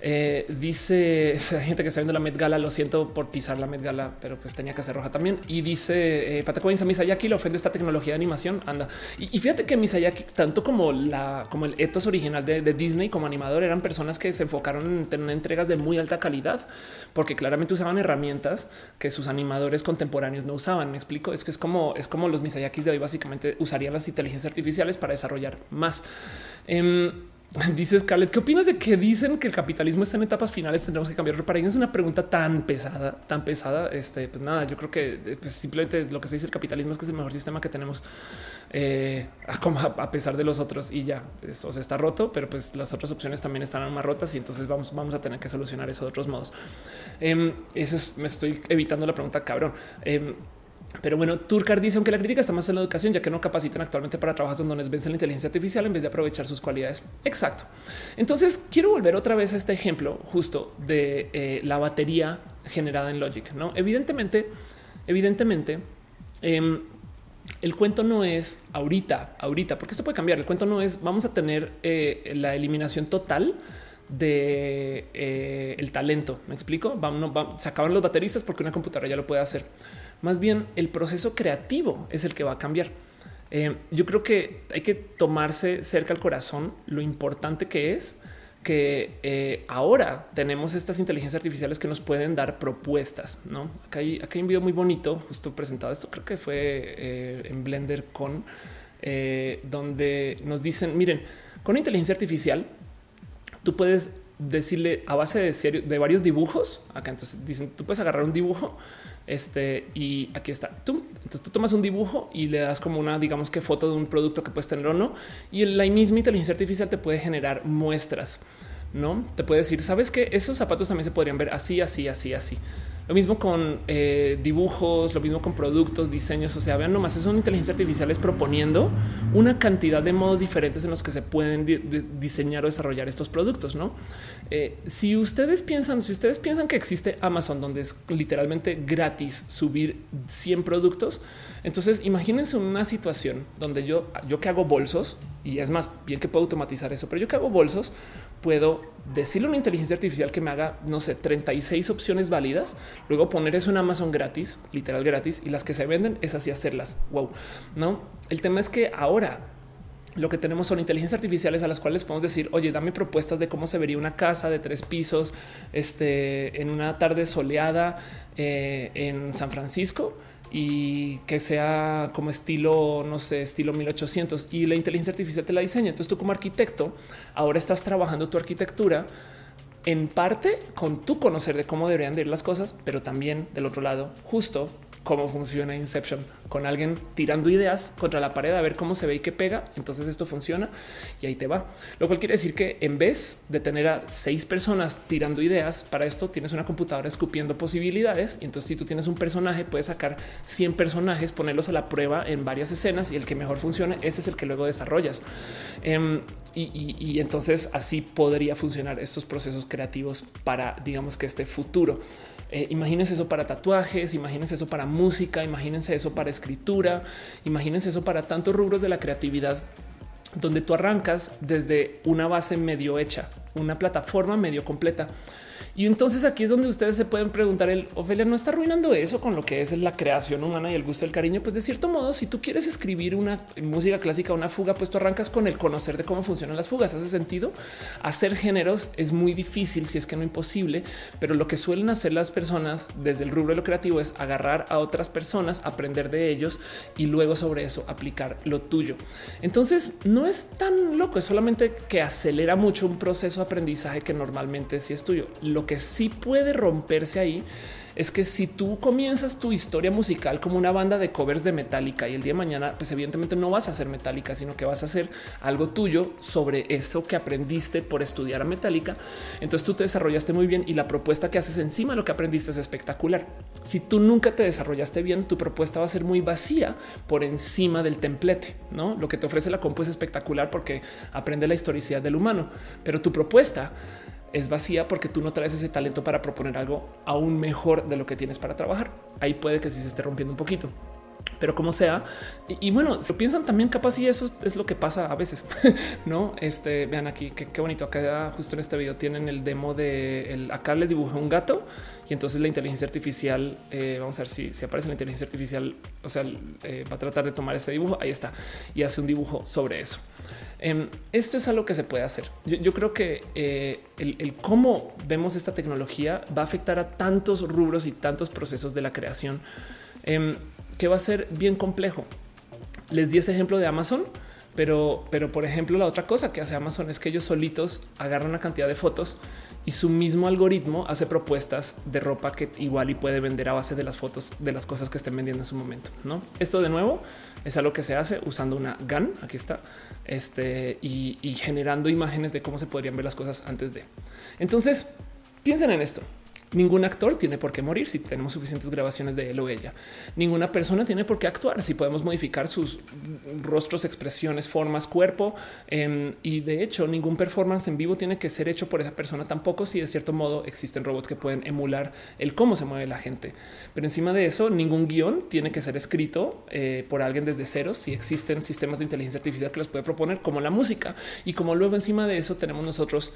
Eh, dice gente que está viendo la Met Gala, lo siento por pisar la Met Gala, pero pues tenía que hacer roja también. Y dice eh, Patacoins Misayaki le ofende esta tecnología de animación. Anda. Y, fíjate que Misayaki, tanto como la, como el ethos original de, Disney como animador, eran personas que se enfocaron en tener entregas de muy alta calidad, porque claramente usaban herramientas que sus animadores contemporáneos no usaban. Me explico. Es que es como es como los Misayakis de hoy básicamente usarían las inteligencias artificiales para desarrollar más. Em, Dice Scarlett, ¿qué opinas de que dicen que el capitalismo está en etapas finales? Tendremos que cambiar paradigma. Es una pregunta tan pesada, tan pesada. Este, pues nada, yo creo que eh, pues simplemente lo que se dice el capitalismo es que es el mejor sistema que tenemos, eh, a, pesar de los otros. Y ya, eso se está roto, pero pues las otras opciones también están más rotas y entonces vamos, vamos a tener que solucionar eso de otros modos. Em, eso es, me estoy evitando la pregunta, cabrón. Em, pero bueno, Turcar dice que la crítica está más en la educación, ya que no capacitan actualmente para trabajos donde les vence la inteligencia artificial en vez de aprovechar sus cualidades. Exacto. Entonces quiero volver otra vez a este ejemplo justo de eh, la batería generada en Logic. No, evidentemente, evidentemente, em, el cuento no es ahorita, ahorita, porque esto puede cambiar. El cuento no es vamos a tener eh, la eliminación total de eh, el talento. Me explico. Vamos, se acaban los bateristas porque una computadora ya lo puede hacer. Más bien el proceso creativo es el que va a cambiar. Eh, yo creo que hay que tomarse cerca al corazón lo importante que es que eh, ahora tenemos estas inteligencias artificiales que nos pueden dar propuestas. No, acá hay, acá hay un video muy bonito, justo presentado. Esto creo que fue eh, en Blender con donde nos dicen: Miren, con inteligencia artificial, tú puedes decirle a base de, de varios dibujos. Acá entonces dicen: Tú puedes agarrar un dibujo este y aquí está. Tú, entonces tú tomas un dibujo y le das como una, digamos que foto de un producto que puedes tener o no. Y la misma inteligencia artificial te puede generar muestras. No te puede decir, sabes que esos zapatos también se podrían ver así, así, así, así. Lo mismo con eh, dibujos, lo mismo con productos, diseños. O sea, vean nomás, es una inteligencia artificial es proponiendo una cantidad de modos diferentes en los que se pueden diseñar o desarrollar estos productos. No, eh, si ustedes piensan, si ustedes piensan que existe Amazon, donde es literalmente gratis subir 100 productos, entonces imagínense una situación donde yo, yo que hago bolsos y es más bien que puedo automatizar eso, pero yo que hago bolsos puedo decirle a una inteligencia artificial que me haga, no sé, 36 opciones válidas, luego poner eso en Amazon gratis, literal gratis, y las que se venden es así hacerlas. Wow, no. El tema es que ahora lo que tenemos son inteligencias artificiales a las cuales podemos decir, oye, dame propuestas de cómo se vería una casa de tres pisos este, en una tarde soleada eh, en San Francisco y que sea como estilo, no sé, estilo 1800 y la inteligencia artificial te la diseña. Entonces tú como arquitecto ahora estás trabajando tu arquitectura en parte con tu conocer de cómo deberían de ir las cosas, pero también del otro lado, justo cómo funciona Inception con alguien tirando ideas contra la pared a ver cómo se ve y qué pega. Entonces esto funciona y ahí te va. Lo cual quiere decir que en vez de tener a seis personas tirando ideas para esto, tienes una computadora escupiendo posibilidades. Y entonces, si tú tienes un personaje, puedes sacar 100 personajes, ponerlos a la prueba en varias escenas y el que mejor funcione, ese es el que luego desarrollas. Em, y, entonces así podría funcionar estos procesos creativos para, digamos que este futuro. Eh, imagínense eso para tatuajes, imagínense eso para música, imagínense eso para escritura, imagínense eso para tantos rubros de la creatividad donde tú arrancas desde una base medio hecha, una plataforma medio completa y entonces aquí es donde ustedes se pueden preguntar el Ofelia no está arruinando eso con lo que es la creación humana y el gusto del cariño. Pues de cierto modo, si tú quieres escribir una música clásica, una fuga, pues tú arrancas con el conocer de cómo funcionan las fugas. Hace sentido hacer géneros es muy difícil, si es que no imposible, pero lo que suelen hacer las personas desde el rubro de lo creativo es agarrar a otras personas, aprender de ellos y luego sobre eso aplicar lo tuyo. Entonces no es tan loco, es solamente que acelera mucho un proceso de aprendizaje que normalmente sí es tuyo. Lo que sí puede romperse ahí es que si tú comienzas tu historia musical como una banda de covers de Metallica y el día de mañana, pues evidentemente no vas a hacer Metallica, sino que vas a hacer algo tuyo sobre eso que aprendiste por estudiar a Metallica. Entonces tú te desarrollaste muy bien y la propuesta que haces encima de lo que aprendiste es espectacular. Si tú nunca te desarrollaste bien, tu propuesta va a ser muy vacía por encima del templete. No lo que te ofrece la compu es espectacular porque aprende la historicidad del humano, pero tu propuesta es vacía porque tú no traes ese talento para proponer algo aún mejor de lo que tienes para trabajar. Ahí puede que sí se esté rompiendo un poquito. Pero como sea, y, bueno, si piensan también capaz y eso es lo que pasa a veces, no? Este vean aquí qué bonito. Acá justo en este video tienen el demo de el, acá les dibujé un gato y entonces la inteligencia artificial, eh, vamos a ver si, si, aparece la inteligencia artificial, o sea, eh, va a tratar de tomar ese dibujo. Ahí está y hace un dibujo sobre eso. Em, esto es algo que se puede hacer. Yo, creo que eh, el, cómo vemos esta tecnología va a afectar a tantos rubros y tantos procesos de la creación em, que va a ser bien complejo. Les di ese ejemplo de Amazon, pero, pero por ejemplo, la otra cosa que hace Amazon es que ellos solitos agarran una cantidad de fotos y su mismo algoritmo hace propuestas de ropa que igual y puede vender a base de las fotos de las cosas que estén vendiendo en su momento. No, esto de nuevo es algo que se hace usando una GAN. Aquí está este y, y generando imágenes de cómo se podrían ver las cosas antes de. Entonces piensen en esto. Ningún actor tiene por qué morir si tenemos suficientes grabaciones de él o ella. Ninguna persona tiene por qué actuar si podemos modificar sus rostros, expresiones, formas, cuerpo. Em, y de hecho, ningún performance en vivo tiene que ser hecho por esa persona tampoco si de cierto modo existen robots que pueden emular el cómo se mueve la gente. Pero encima de eso, ningún guion tiene que ser escrito eh, por alguien desde cero si existen sistemas de inteligencia artificial que los puede proponer como la música. Y como luego encima de eso tenemos nosotros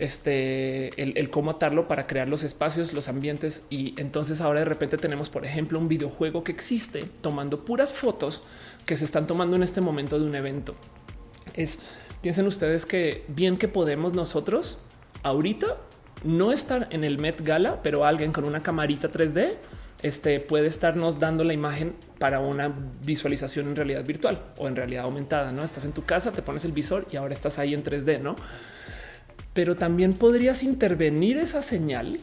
este, el, cómo atarlo para crear los espacios, los ambientes. Y entonces ahora de repente tenemos, por ejemplo, un videojuego que existe tomando puras fotos que se están tomando en este momento de un evento. Es piensen ustedes que bien que podemos nosotros ahorita no estar en el Met Gala, pero alguien con una camarita 3D este puede estarnos dando la imagen para una visualización en realidad virtual o en realidad aumentada. No estás en tu casa, te pones el visor y ahora estás ahí en 3D, no? Pero también podrías intervenir esa señal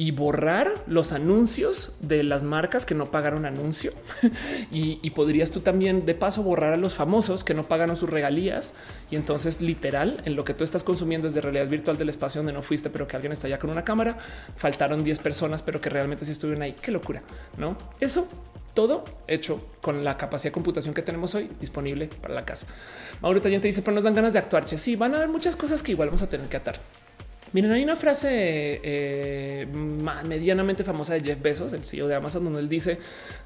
y borrar los anuncios de las marcas que no pagaron anuncio. Y, podrías tú también de paso borrar a los famosos que no pagaron sus regalías. Y entonces literal en lo que tú estás consumiendo es de realidad virtual del espacio donde no fuiste pero que alguien está allá con una cámara. Faltaron 10 personas pero que realmente sí estuvieron ahí. Qué locura no eso todo hecho con la capacidad de computación que tenemos hoy disponible para la casa. Ahorita ya te dice, pero nos dan ganas de actuar. Sí, van a haber muchas cosas que igual vamos a tener que atar. Miren, hay una frase eh, medianamente famosa de Jeff Bezos, el CEO de Amazon, donde él dice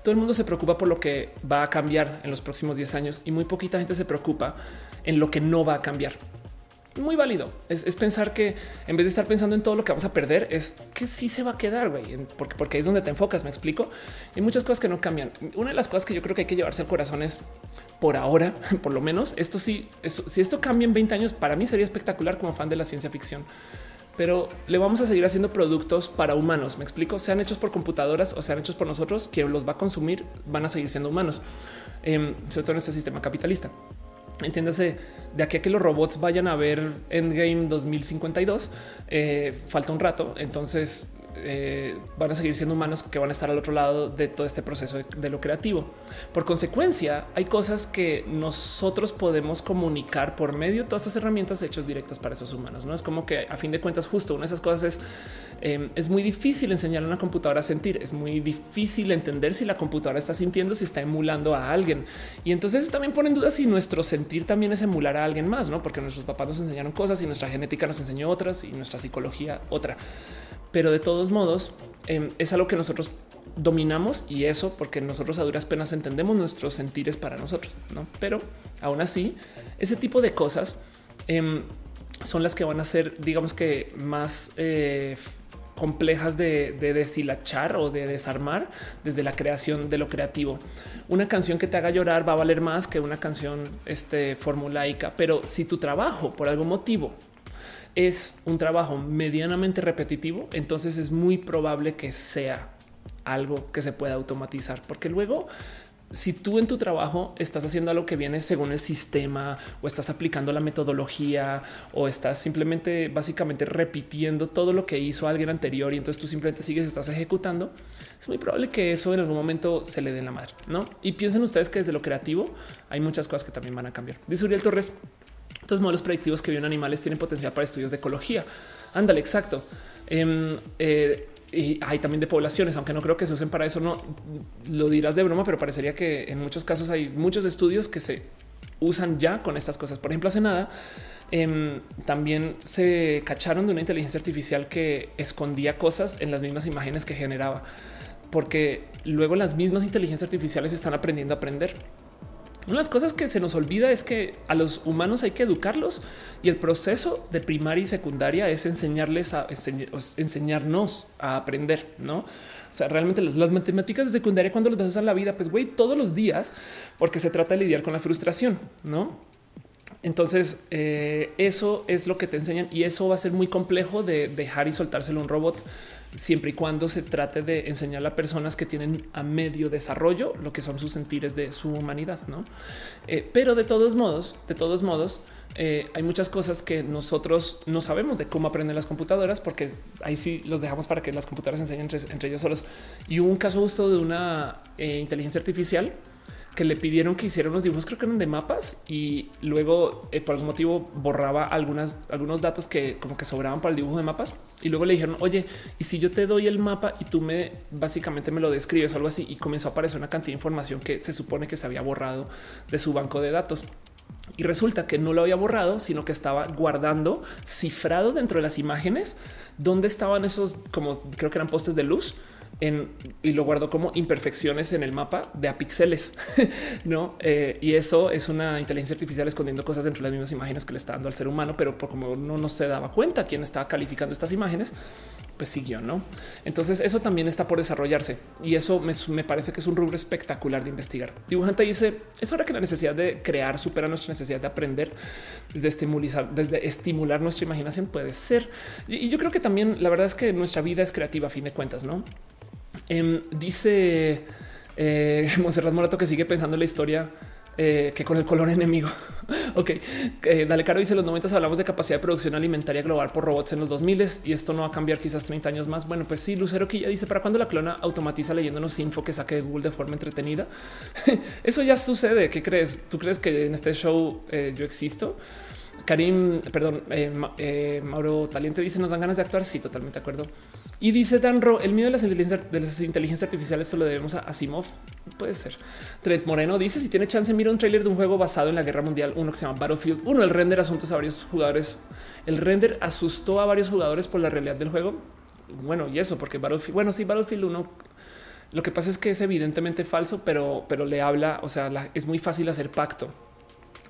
todo el mundo se preocupa por lo que va a cambiar en los próximos 10 años y muy poquita gente se preocupa en lo que no va a cambiar muy válido. Es, pensar que en vez de estar pensando en todo lo que vamos a perder, es que sí se va a quedar, güey, porque, porque ahí es donde te enfocas. Me explico. Hay muchas cosas que no cambian. Una de las cosas que yo creo que hay que llevarse al corazón es por ahora, por lo menos, esto sí, si esto cambia en 20 años, para mí sería espectacular como fan de la ciencia ficción. Pero le vamos a seguir haciendo productos para humanos. Me explico, sean hechos por computadoras o sean hechos por nosotros, quien los va a consumir van a seguir siendo humanos, em, sobre todo en este sistema capitalista. Entiéndase, de aquí a que los robots vayan a ver Endgame 2052, eh, falta un rato. Entonces, eh, van a seguir siendo humanos que van a estar al otro lado de todo este proceso de, lo creativo. Por consecuencia, hay cosas que nosotros podemos comunicar por medio de todas estas herramientas hechos directas para esos humanos. No es como que a fin de cuentas, justo una de esas cosas es Em, es muy difícil enseñar a una computadora a sentir. Es muy difícil entender si la computadora está sintiendo, si está emulando a alguien. Y entonces también pone en duda si nuestro sentir también es emular a alguien más, no? Porque nuestros papás nos enseñaron cosas y nuestra genética nos enseñó otras y nuestra psicología otra. Pero de todos modos, em, es algo que nosotros dominamos y eso porque nosotros a duras penas entendemos nuestros sentires para nosotros, no? Pero aún así, ese tipo de cosas em, son las que van a ser, digamos que más eh, complejas de, deshilachar o de desarmar desde la creación de lo creativo. Una canción que te haga llorar va a valer más que una canción este, formulaica, pero si tu trabajo por algún motivo es un trabajo medianamente repetitivo, entonces es muy probable que sea algo que se pueda automatizar, porque luego si tú en tu trabajo estás haciendo algo que viene según el sistema o estás aplicando la metodología o estás simplemente básicamente repitiendo todo lo que hizo alguien anterior y entonces tú simplemente sigues, estás ejecutando, es muy probable que eso en algún momento se le dé la madre, ¿no? Y piensen ustedes que desde lo creativo hay muchas cosas que también van a cambiar. Dice Uriel Torres, estos modelos predictivos que viven animales tienen potencial para estudios de ecología. Ándale, exacto. Em, eh, y hay también de poblaciones, aunque no creo que se usen para eso. No lo dirás de broma, pero parecería que en muchos casos hay muchos estudios que se usan ya con estas cosas. Por ejemplo, hace nada em, también se cacharon de una inteligencia artificial que escondía cosas en las mismas imágenes que generaba, porque luego las mismas inteligencias artificiales están aprendiendo a aprender. Una de las cosas que se nos olvida es que a los humanos hay que educarlos y el proceso de primaria y secundaria es enseñarles a enseñarnos a aprender, no? O sea, realmente las, matemáticas de secundaria, cuando los vas a la vida, pues güey, todos los días, porque se trata de lidiar con la frustración, no? Entonces, eh, eso es lo que te enseñan y eso va a ser muy complejo de dejar y soltárselo a un robot siempre y cuando se trate de enseñar a personas que tienen a medio desarrollo lo que son sus sentires de su humanidad, ¿no? Eh, pero de todos modos, de todos modos, eh, hay muchas cosas que nosotros no sabemos de cómo aprenden las computadoras, porque ahí sí los dejamos para que las computadoras enseñen entre, ellos solos. Y hubo un caso justo de una eh, inteligencia artificial que le pidieron que hiciera unos dibujos, creo que eran de mapas, y luego eh, por algún motivo borraba algunos datos que como que sobraban para el dibujo de mapas. Y luego le dijeron, oye, y si yo te doy el mapa y tú me básicamente me lo describes o algo así, y comenzó a aparecer una cantidad de información que se supone que se había borrado de su banco de datos. Y resulta que no lo había borrado, sino que estaba guardando cifrado dentro de las imágenes donde estaban esos, como creo que eran postes de luz y lo guardo como imperfecciones en el mapa de a píxeles, no? Eh, y eso es una inteligencia artificial escondiendo cosas dentro de las mismas imágenes que le está dando al ser humano, pero por como no, no se daba cuenta quién estaba calificando estas imágenes, pues siguió, no? Entonces, eso también está por desarrollarse y eso me, parece que es un rubro espectacular de investigar. Dibujante dice: Es hora que la necesidad de crear supera nuestra necesidad de aprender desde estimular, desde estimular nuestra imaginación. Puede ser. Y, y yo creo que también la verdad es que nuestra vida es creativa a fin de cuentas, no? Em, dice eh, Monserrat Morato que sigue pensando en la historia eh, que con el color enemigo. ok, eh, dale caro dice los 90 hablamos de capacidad de producción alimentaria global por robots en los 2000 y esto no va a cambiar quizás 30 años más. Bueno, pues sí, Lucero que ya dice para cuando la clona automatiza leyéndonos info que saque de Google de forma entretenida. Eso ya sucede. ¿Qué crees? ¿Tú crees que en este show yo existo? Karim, perdón, eh, eh, Mauro Taliente dice nos dan ganas de actuar. Sí, totalmente de acuerdo. Y dice Danro, el miedo de las inteligencias, artificiales esto lo debemos a Asimov. Puede ser. Trent Moreno dice si tiene chance, mira un tráiler de un juego basado en la guerra mundial, uno que se llama Battlefield. Uno, el render asuntos a varios jugadores. El render asustó a varios jugadores por la realidad del juego. Bueno, y eso, porque Battlefield, bueno, sí, Battlefield 1 lo que pasa es que es evidentemente falso, pero, pero le habla, o sea, es muy fácil hacer pacto.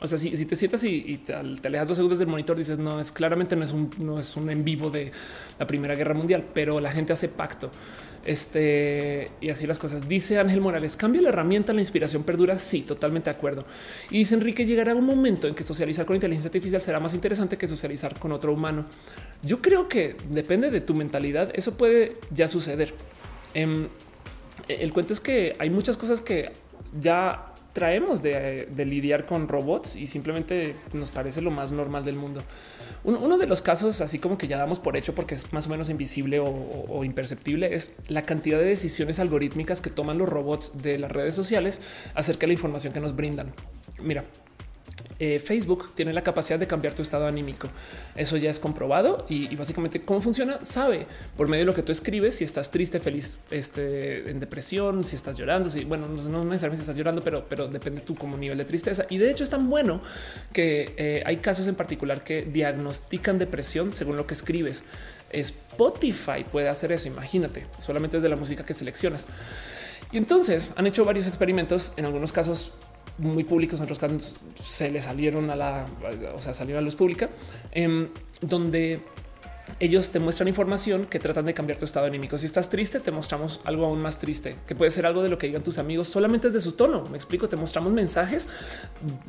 O sea, si, te sientas y, te, alejas dos segundos del monitor, dices no es claramente no es un, no es un en vivo de la Primera Guerra Mundial, pero la gente hace pacto. Este y así las cosas. Dice Ángel Morales: cambia la herramienta, la inspiración perdura. Sí, totalmente de acuerdo. Y dice Enrique: llegará un momento en que socializar con inteligencia artificial será más interesante que socializar con otro humano. Yo creo que depende de tu mentalidad. Eso puede ya suceder. Em, el cuento es que hay muchas cosas que ya traemos de, lidiar con robots y simplemente nos parece lo más normal del mundo. Uno de los casos, así como que ya damos por hecho porque es más o menos invisible o, imperceptible, es la cantidad de decisiones algorítmicas que toman los robots de las redes sociales acerca de la información que nos brindan. Mira, eh, Facebook tiene la capacidad de cambiar tu estado anímico. Eso ya es comprobado y, básicamente cómo funciona. Sabe por medio de lo que tú escribes si estás triste, feliz, este, en depresión, si estás llorando, si bueno, no, necesariamente si estás llorando, pero, pero depende tú como nivel de tristeza. Y de hecho es tan bueno que eh, hay casos en particular que diagnostican depresión según lo que escribes. Spotify puede hacer eso. Imagínate solamente desde la música que seleccionas. Y entonces han hecho varios experimentos, en algunos casos muy públicos, en otros casos se le salieron a la, o sea, salieron a luz pública, em, donde ellos te muestran información que tratan de cambiar tu estado anímico. Si estás triste, te mostramos algo aún más triste, que puede ser algo de lo que digan tus amigos solamente desde su tono. Me explico, te mostramos mensajes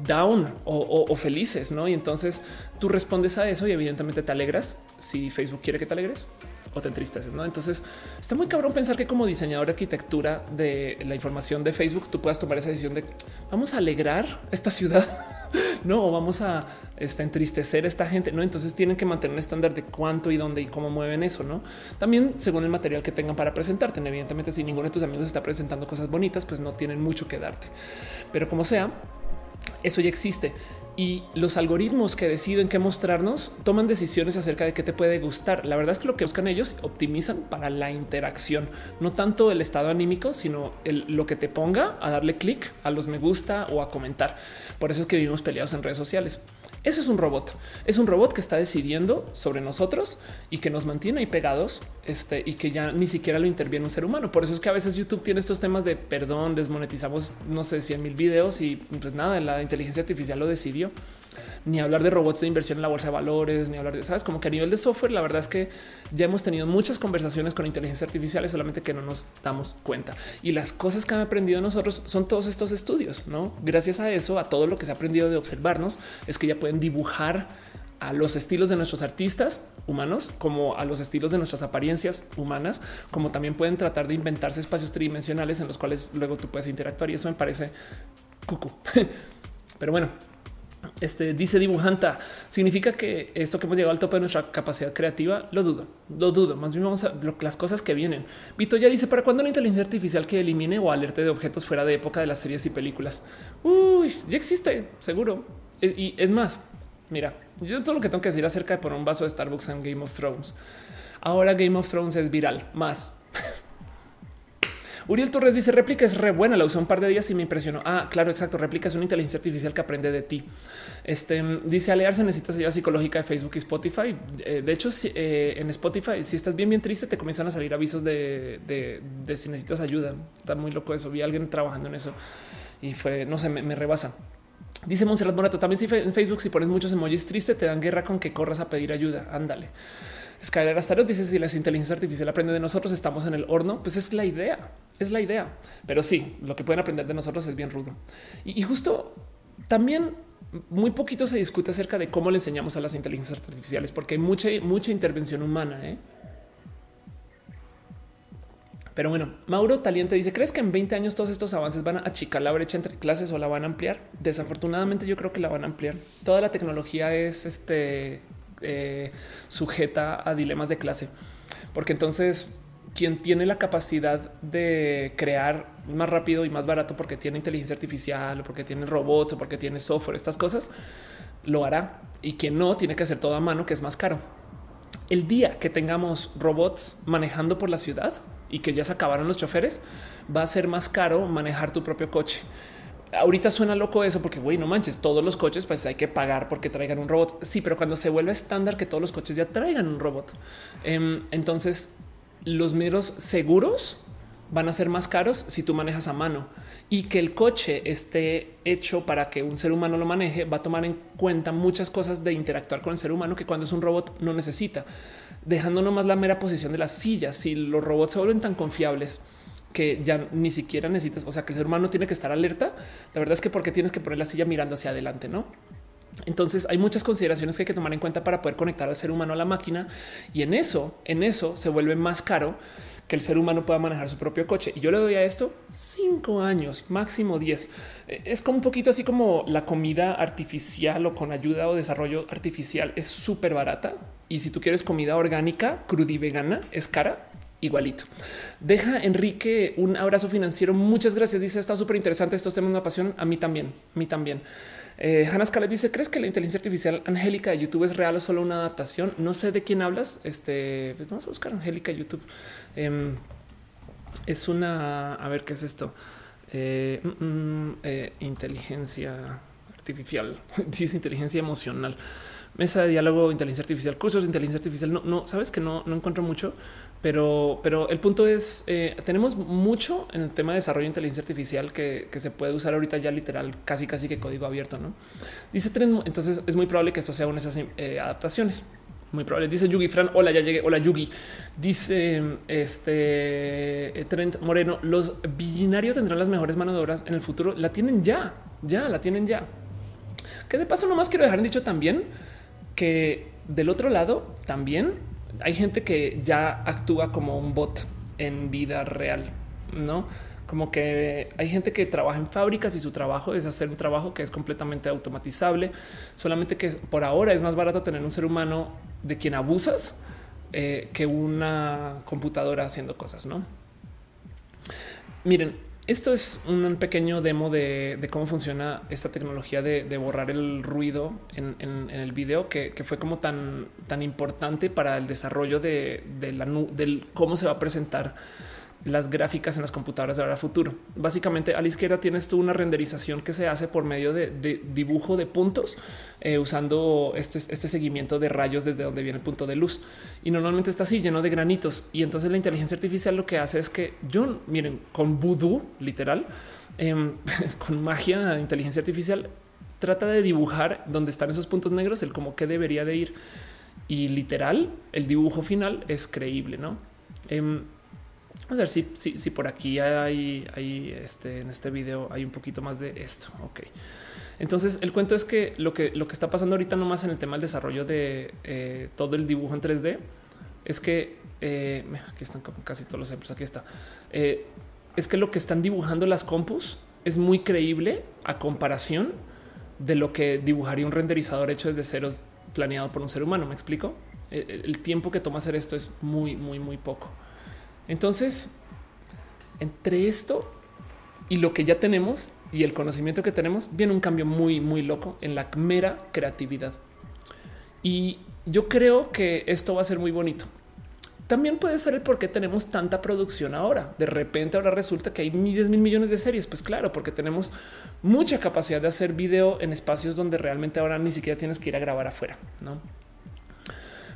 down o, felices, ¿no? Y entonces tú respondes a eso y evidentemente te alegras si Facebook quiere que te alegres o te entristeces, ¿no? Entonces está muy cabrón pensar que como diseñador de arquitectura de la información de Facebook tú puedas tomar esa decisión de vamos a alegrar esta ciudad, no, vamos a este, entristecer a esta gente, ¿no? Entonces tienen que mantener un estándar de cuánto y dónde y cómo mueven eso, ¿no? También según el material que tengan para presentarte, evidentemente si ninguno de tus amigos está presentando cosas bonitas, pues no tienen mucho que darte, pero como sea, eso ya existe y los algoritmos que deciden qué mostrarnos toman decisiones acerca de qué te puede gustar. La verdad es que lo que buscan ellos optimizan para la interacción, no tanto el estado anímico, sino lo que te ponga a darle clic a los me gusta o a comentar. Por eso es que vivimos peleados en redes sociales. Eso es un robot. Es un robot que está decidiendo sobre nosotros y que nos mantiene ahí pegados este, y que ya ni siquiera lo interviene un ser humano. Por eso es que a veces YouTube tiene estos temas de perdón, desmonetizamos no sé 100 mil videos y pues nada, la inteligencia artificial lo decidió ni hablar de robots de inversión en la bolsa de valores, ni hablar de, sabes, como que a nivel de software, la verdad es que ya hemos tenido muchas conversaciones con inteligencia artificial, solamente que no nos damos cuenta. Y las cosas que han aprendido nosotros son todos estos estudios, ¿no? Gracias a eso, a todo lo que se ha aprendido de observarnos, es que ya pueden dibujar a los estilos de nuestros artistas humanos, como a los estilos de nuestras apariencias humanas, como también pueden tratar de inventarse espacios tridimensionales en los cuales luego tú puedes interactuar. Y eso me parece cucu. Pero bueno, este dice dibujanta, significa que esto que hemos llegado al tope de nuestra capacidad creativa, lo dudo, lo dudo. Más bien vamos a las cosas que vienen. Vito ya dice para cuándo la inteligencia artificial que elimine o alerte de objetos fuera de época de las series y películas. Uy, ya existe, seguro. E, y es más, mira, yo todo lo que tengo que decir acerca de poner un vaso de Starbucks en Game of Thrones. Ahora Game of Thrones es viral, más. Uriel Torres dice réplica es re buena, la usé un par de días y me impresionó. Ah, claro, exacto. Réplica es una inteligencia artificial que aprende de ti. Este dice alearse necesita ayuda psicológica de Facebook y Spotify. Eh, de hecho, eh, en Spotify, si estás bien, bien triste, te comienzan a salir avisos de, si necesitas ayuda. Está muy loco eso. Vi a alguien trabajando en eso y fue, no sé, me, rebasa. Dice Monserrat Morato, también si en Facebook si pones muchos emojis tristes te dan guerra con que corras a pedir ayuda. Ándale. Skyler Astaroth dice si la inteligencia artificial aprende de nosotros, estamos en el horno. Pues es la idea, es la idea. Pero sí, lo que pueden aprender de nosotros es bien rudo. Y, justo también muy poquito se discute acerca de cómo le enseñamos a las inteligencias artificiales, porque hay mucha, mucha intervención humana. ¿eh? Pero bueno, Mauro Taliente dice: ¿Crees que en 20 años todos estos avances van a achicar la brecha entre clases o la van a ampliar? Desafortunadamente, yo creo que la van a ampliar. Toda la tecnología es este eh, sujeta a dilemas de clase, porque entonces quien tiene la capacidad de crear más rápido y más barato porque tiene inteligencia artificial o porque tiene robots o porque tiene software, estas cosas, lo hará. Y quien no tiene que hacer todo a mano, que es más caro. El día que tengamos robots manejando por la ciudad y que ya se acabaron los choferes, va a ser más caro manejar tu propio coche ahorita suena loco eso porque güey, no manches, todos los coches pues hay que pagar porque traigan un robot. Sí, pero cuando se vuelve estándar que todos los coches ya traigan un robot, em, entonces los medios seguros van a ser más caros si tú manejas a mano y que el coche esté hecho para que un ser humano lo maneje, va a tomar en cuenta muchas cosas de interactuar con el ser humano que cuando es un robot no necesita, dejando nomás la mera posición de las sillas. Si los robots se vuelven tan confiables, que ya ni siquiera necesitas, o sea, que el ser humano tiene que estar alerta. La verdad es que porque tienes que poner la silla mirando hacia adelante, ¿no? Entonces hay muchas consideraciones que hay que tomar en cuenta para poder conectar al ser humano a la máquina y en eso, en eso se vuelve más caro que el ser humano pueda manejar su propio coche. Y yo le doy a esto cinco años, máximo diez. Eh, es como un poquito así como la comida artificial o con ayuda o desarrollo artificial es súper barata. Y si tú quieres comida orgánica, cruda y vegana, es cara igualito. Deja Enrique un abrazo financiero. Muchas gracias. Dice está súper interesante. Estos temas me apasionan. A mí también. A mí también. Eh, Hannah dice: ¿Crees que la inteligencia artificial angélica de YouTube es real o solo una adaptación? No sé de quién hablas. Este pues vamos a buscar angélica YouTube. Em, es una a ver qué es esto. Eh, mm, mm, eh, inteligencia artificial. dice inteligencia emocional mesa de diálogo, inteligencia artificial, cursos de inteligencia artificial. No, no sabes que no, no encuentro mucho, pero, pero el punto es eh, tenemos mucho en el tema de desarrollo de inteligencia artificial que, se puede usar ahorita ya literal, casi, casi que código abierto. No dice entonces es muy probable que esto sea una de esas eh, adaptaciones. Muy probable. Dice Yugi Fran. Hola, ya llegué. Hola, Yugi. Dice este eh, Trent Moreno. Los binarios tendrán las mejores manos de obras en el futuro. La tienen ya, ya la tienen ya. Que de paso, nomás quiero dejar dicho también que del otro lado también hay gente que ya actúa como un bot en vida real, no? Como que hay gente que trabaja en fábricas y su trabajo es hacer un trabajo que es completamente automatizable, solamente que por ahora es más barato tener un ser humano de quien abusas eh, que una computadora haciendo cosas, ¿no? Miren, esto es un pequeño demo de, cómo funciona esta tecnología de, borrar el ruido en, el video que, fue como tan, tan importante para el desarrollo de, la, del cómo se va a presentar las gráficas en las computadoras de ahora futuro. Básicamente a la izquierda tienes tú una renderización que se hace por medio de, dibujo de puntos eh, usando este, este, seguimiento de rayos desde donde viene el punto de luz. Y normalmente está así lleno de granitos. Y entonces la inteligencia artificial lo que hace es que yo, miren, con vudú literal, em, con magia de inteligencia artificial, trata de dibujar donde están esos puntos negros, el cómo que debería de ir. Y literal, el dibujo final es creíble, ¿no? A ver si, si, por aquí hay, hay este, en este video hay un poquito más de esto. Ok. Entonces el cuento es que lo que lo que está pasando ahorita nomás en el tema del desarrollo de eh, todo el dibujo en 3D es que eh, aquí están casi todos los ejemplos. Aquí está. Eh, es que lo que están dibujando las compus es muy creíble a comparación de lo que dibujaría un renderizador hecho desde ceros planeado por un ser humano. Me explico. el tiempo que toma hacer esto es muy, muy, muy poco. Entonces, entre esto y lo que ya tenemos y el conocimiento que tenemos, viene un cambio muy, muy loco en la mera creatividad. Y yo creo que esto va a ser muy bonito. También puede ser el por qué tenemos tanta producción ahora. De repente ahora resulta que hay 10 mil millones de series. Pues claro, porque tenemos mucha capacidad de hacer video en espacios donde realmente ahora ni siquiera tienes que ir a grabar afuera. ¿no?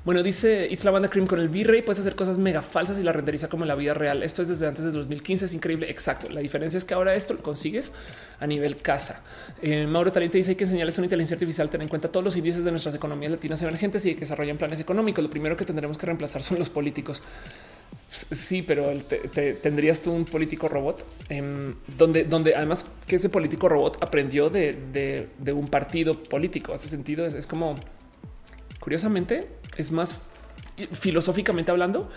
Bueno, dice It's la banda Cream con el V-Ray. Puedes hacer cosas mega falsas y la renderiza como la vida real. Esto es desde antes de 2015. Es increíble. Exacto. La diferencia es que ahora esto lo consigues a nivel casa. Eh, Mauro Talente dice que enseñarles una inteligencia artificial, tener en cuenta todos los índices de nuestras economías latinas emergentes y que desarrollan planes económicos. Lo primero que tendremos que reemplazar son los políticos. Sí, pero te, tendrías tú un político robot em, donde, donde además que ese político robot aprendió de, un partido político. Hace sentido. es como curiosamente es más filosóficamente hablando,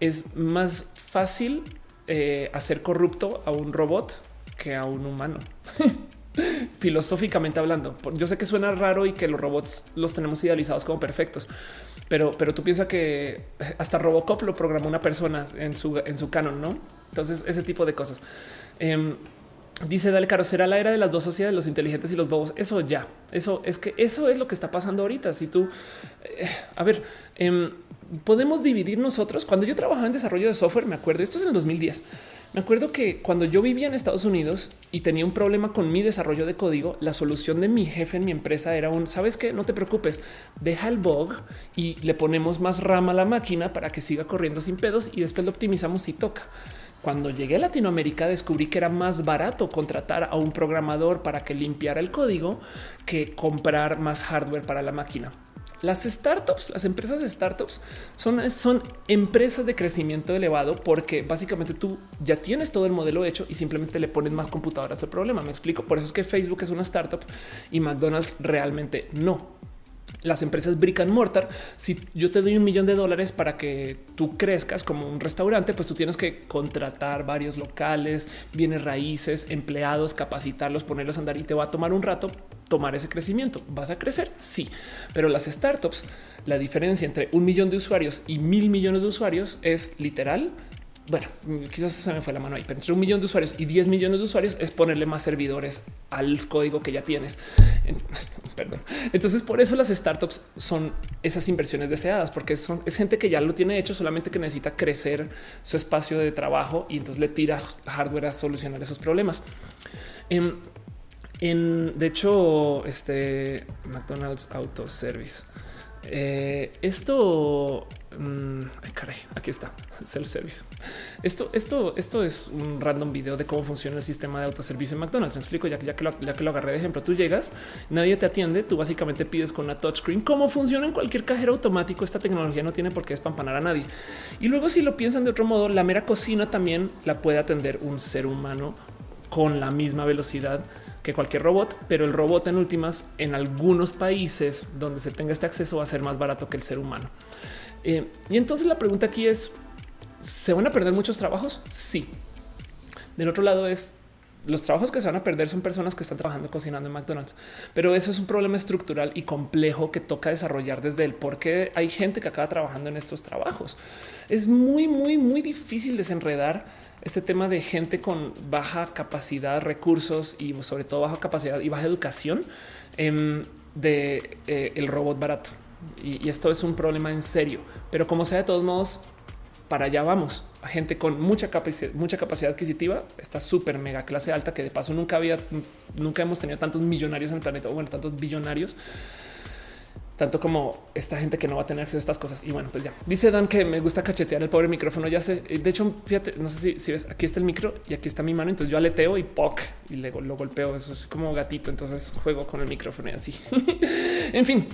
es más fácil eh, hacer corrupto a un robot que a un humano. filosóficamente hablando, yo sé que suena raro y que los robots los tenemos idealizados como perfectos, pero, pero tú piensas que hasta Robocop lo programó una persona en su, en su canon, no? Entonces, ese tipo de cosas. Em, Dice Dale Caro, será la era de las dos sociedades, los inteligentes y los bobos. Eso ya, eso es que eso es lo que está pasando ahorita. Si tú, eh, a ver, em, podemos dividir nosotros. Cuando yo trabajaba en desarrollo de software, me acuerdo, esto es en el 2010. Me acuerdo que cuando yo vivía en Estados Unidos y tenía un problema con mi desarrollo de código, la solución de mi jefe en mi empresa era un, sabes que no te preocupes, deja el bug y le ponemos más rama a la máquina para que siga corriendo sin pedos y después lo optimizamos si toca. Cuando llegué a Latinoamérica descubrí que era más barato contratar a un programador para que limpiara el código que comprar más hardware para la máquina. Las startups, las empresas startups son, son empresas de crecimiento elevado porque básicamente tú ya tienes todo el modelo hecho y simplemente le pones más computadoras al problema. Me explico. Por eso es que Facebook es una startup y McDonald's realmente no. Las empresas brick and mortar, si yo te doy un millón de dólares para que tú crezcas como un restaurante, pues tú tienes que contratar varios locales, bienes raíces, empleados, capacitarlos, ponerlos a andar y te va a tomar un rato tomar ese crecimiento. ¿Vas a crecer? Sí, pero las startups, la diferencia entre un millón de usuarios y mil millones de usuarios es literal bueno, quizás se me fue la mano ahí, pero entre un millón de usuarios y 10 millones de usuarios es ponerle más servidores al código que ya tienes. Perdón. Entonces, por eso las startups son esas inversiones deseadas, porque son es gente que ya lo tiene hecho, solamente que necesita crecer su espacio de trabajo y entonces le tira hardware a solucionar esos problemas. En, en de hecho, este McDonald's Auto Service. Eh, esto Mm, caray, aquí está self service. Esto, esto, esto es un random video de cómo funciona el sistema de autoservicio en McDonald's. Me explico ya que ya que lo, ya que lo agarré de ejemplo. Tú llegas, nadie te atiende. Tú básicamente pides con una touchscreen cómo funciona en cualquier cajero automático. Esta tecnología no tiene por qué espampanar a nadie. Y luego, si lo piensan de otro modo, la mera cocina también la puede atender un ser humano con la misma velocidad que cualquier robot, pero el robot en últimas en algunos países donde se tenga este acceso va a ser más barato que el ser humano. Eh, y entonces la pregunta aquí es, ¿se van a perder muchos trabajos? Sí. Del otro lado es, los trabajos que se van a perder son personas que están trabajando cocinando en McDonald's, pero eso es un problema estructural y complejo que toca desarrollar desde el por qué hay gente que acaba trabajando en estos trabajos. Es muy, muy, muy difícil desenredar este tema de gente con baja capacidad, recursos y sobre todo baja capacidad y baja educación em, de eh, el robot barato. Y, esto es un problema en serio, pero como sea, de todos modos, para allá vamos. A gente con mucha capacidad, mucha capacidad adquisitiva, está súper mega clase alta, que de paso nunca había, nunca hemos tenido tantos millonarios en el planeta, bueno, tantos billonarios tanto como esta gente que no va a tener acceso a estas cosas. Y bueno, pues ya dice Dan que me gusta cachetear el pobre micrófono. Ya sé, de hecho, fíjate, no sé si, ves, aquí está el micro y aquí está mi mano. Entonces yo aleteo y poc y luego lo golpeo. Eso es como gatito. Entonces juego con el micrófono y así. en fin,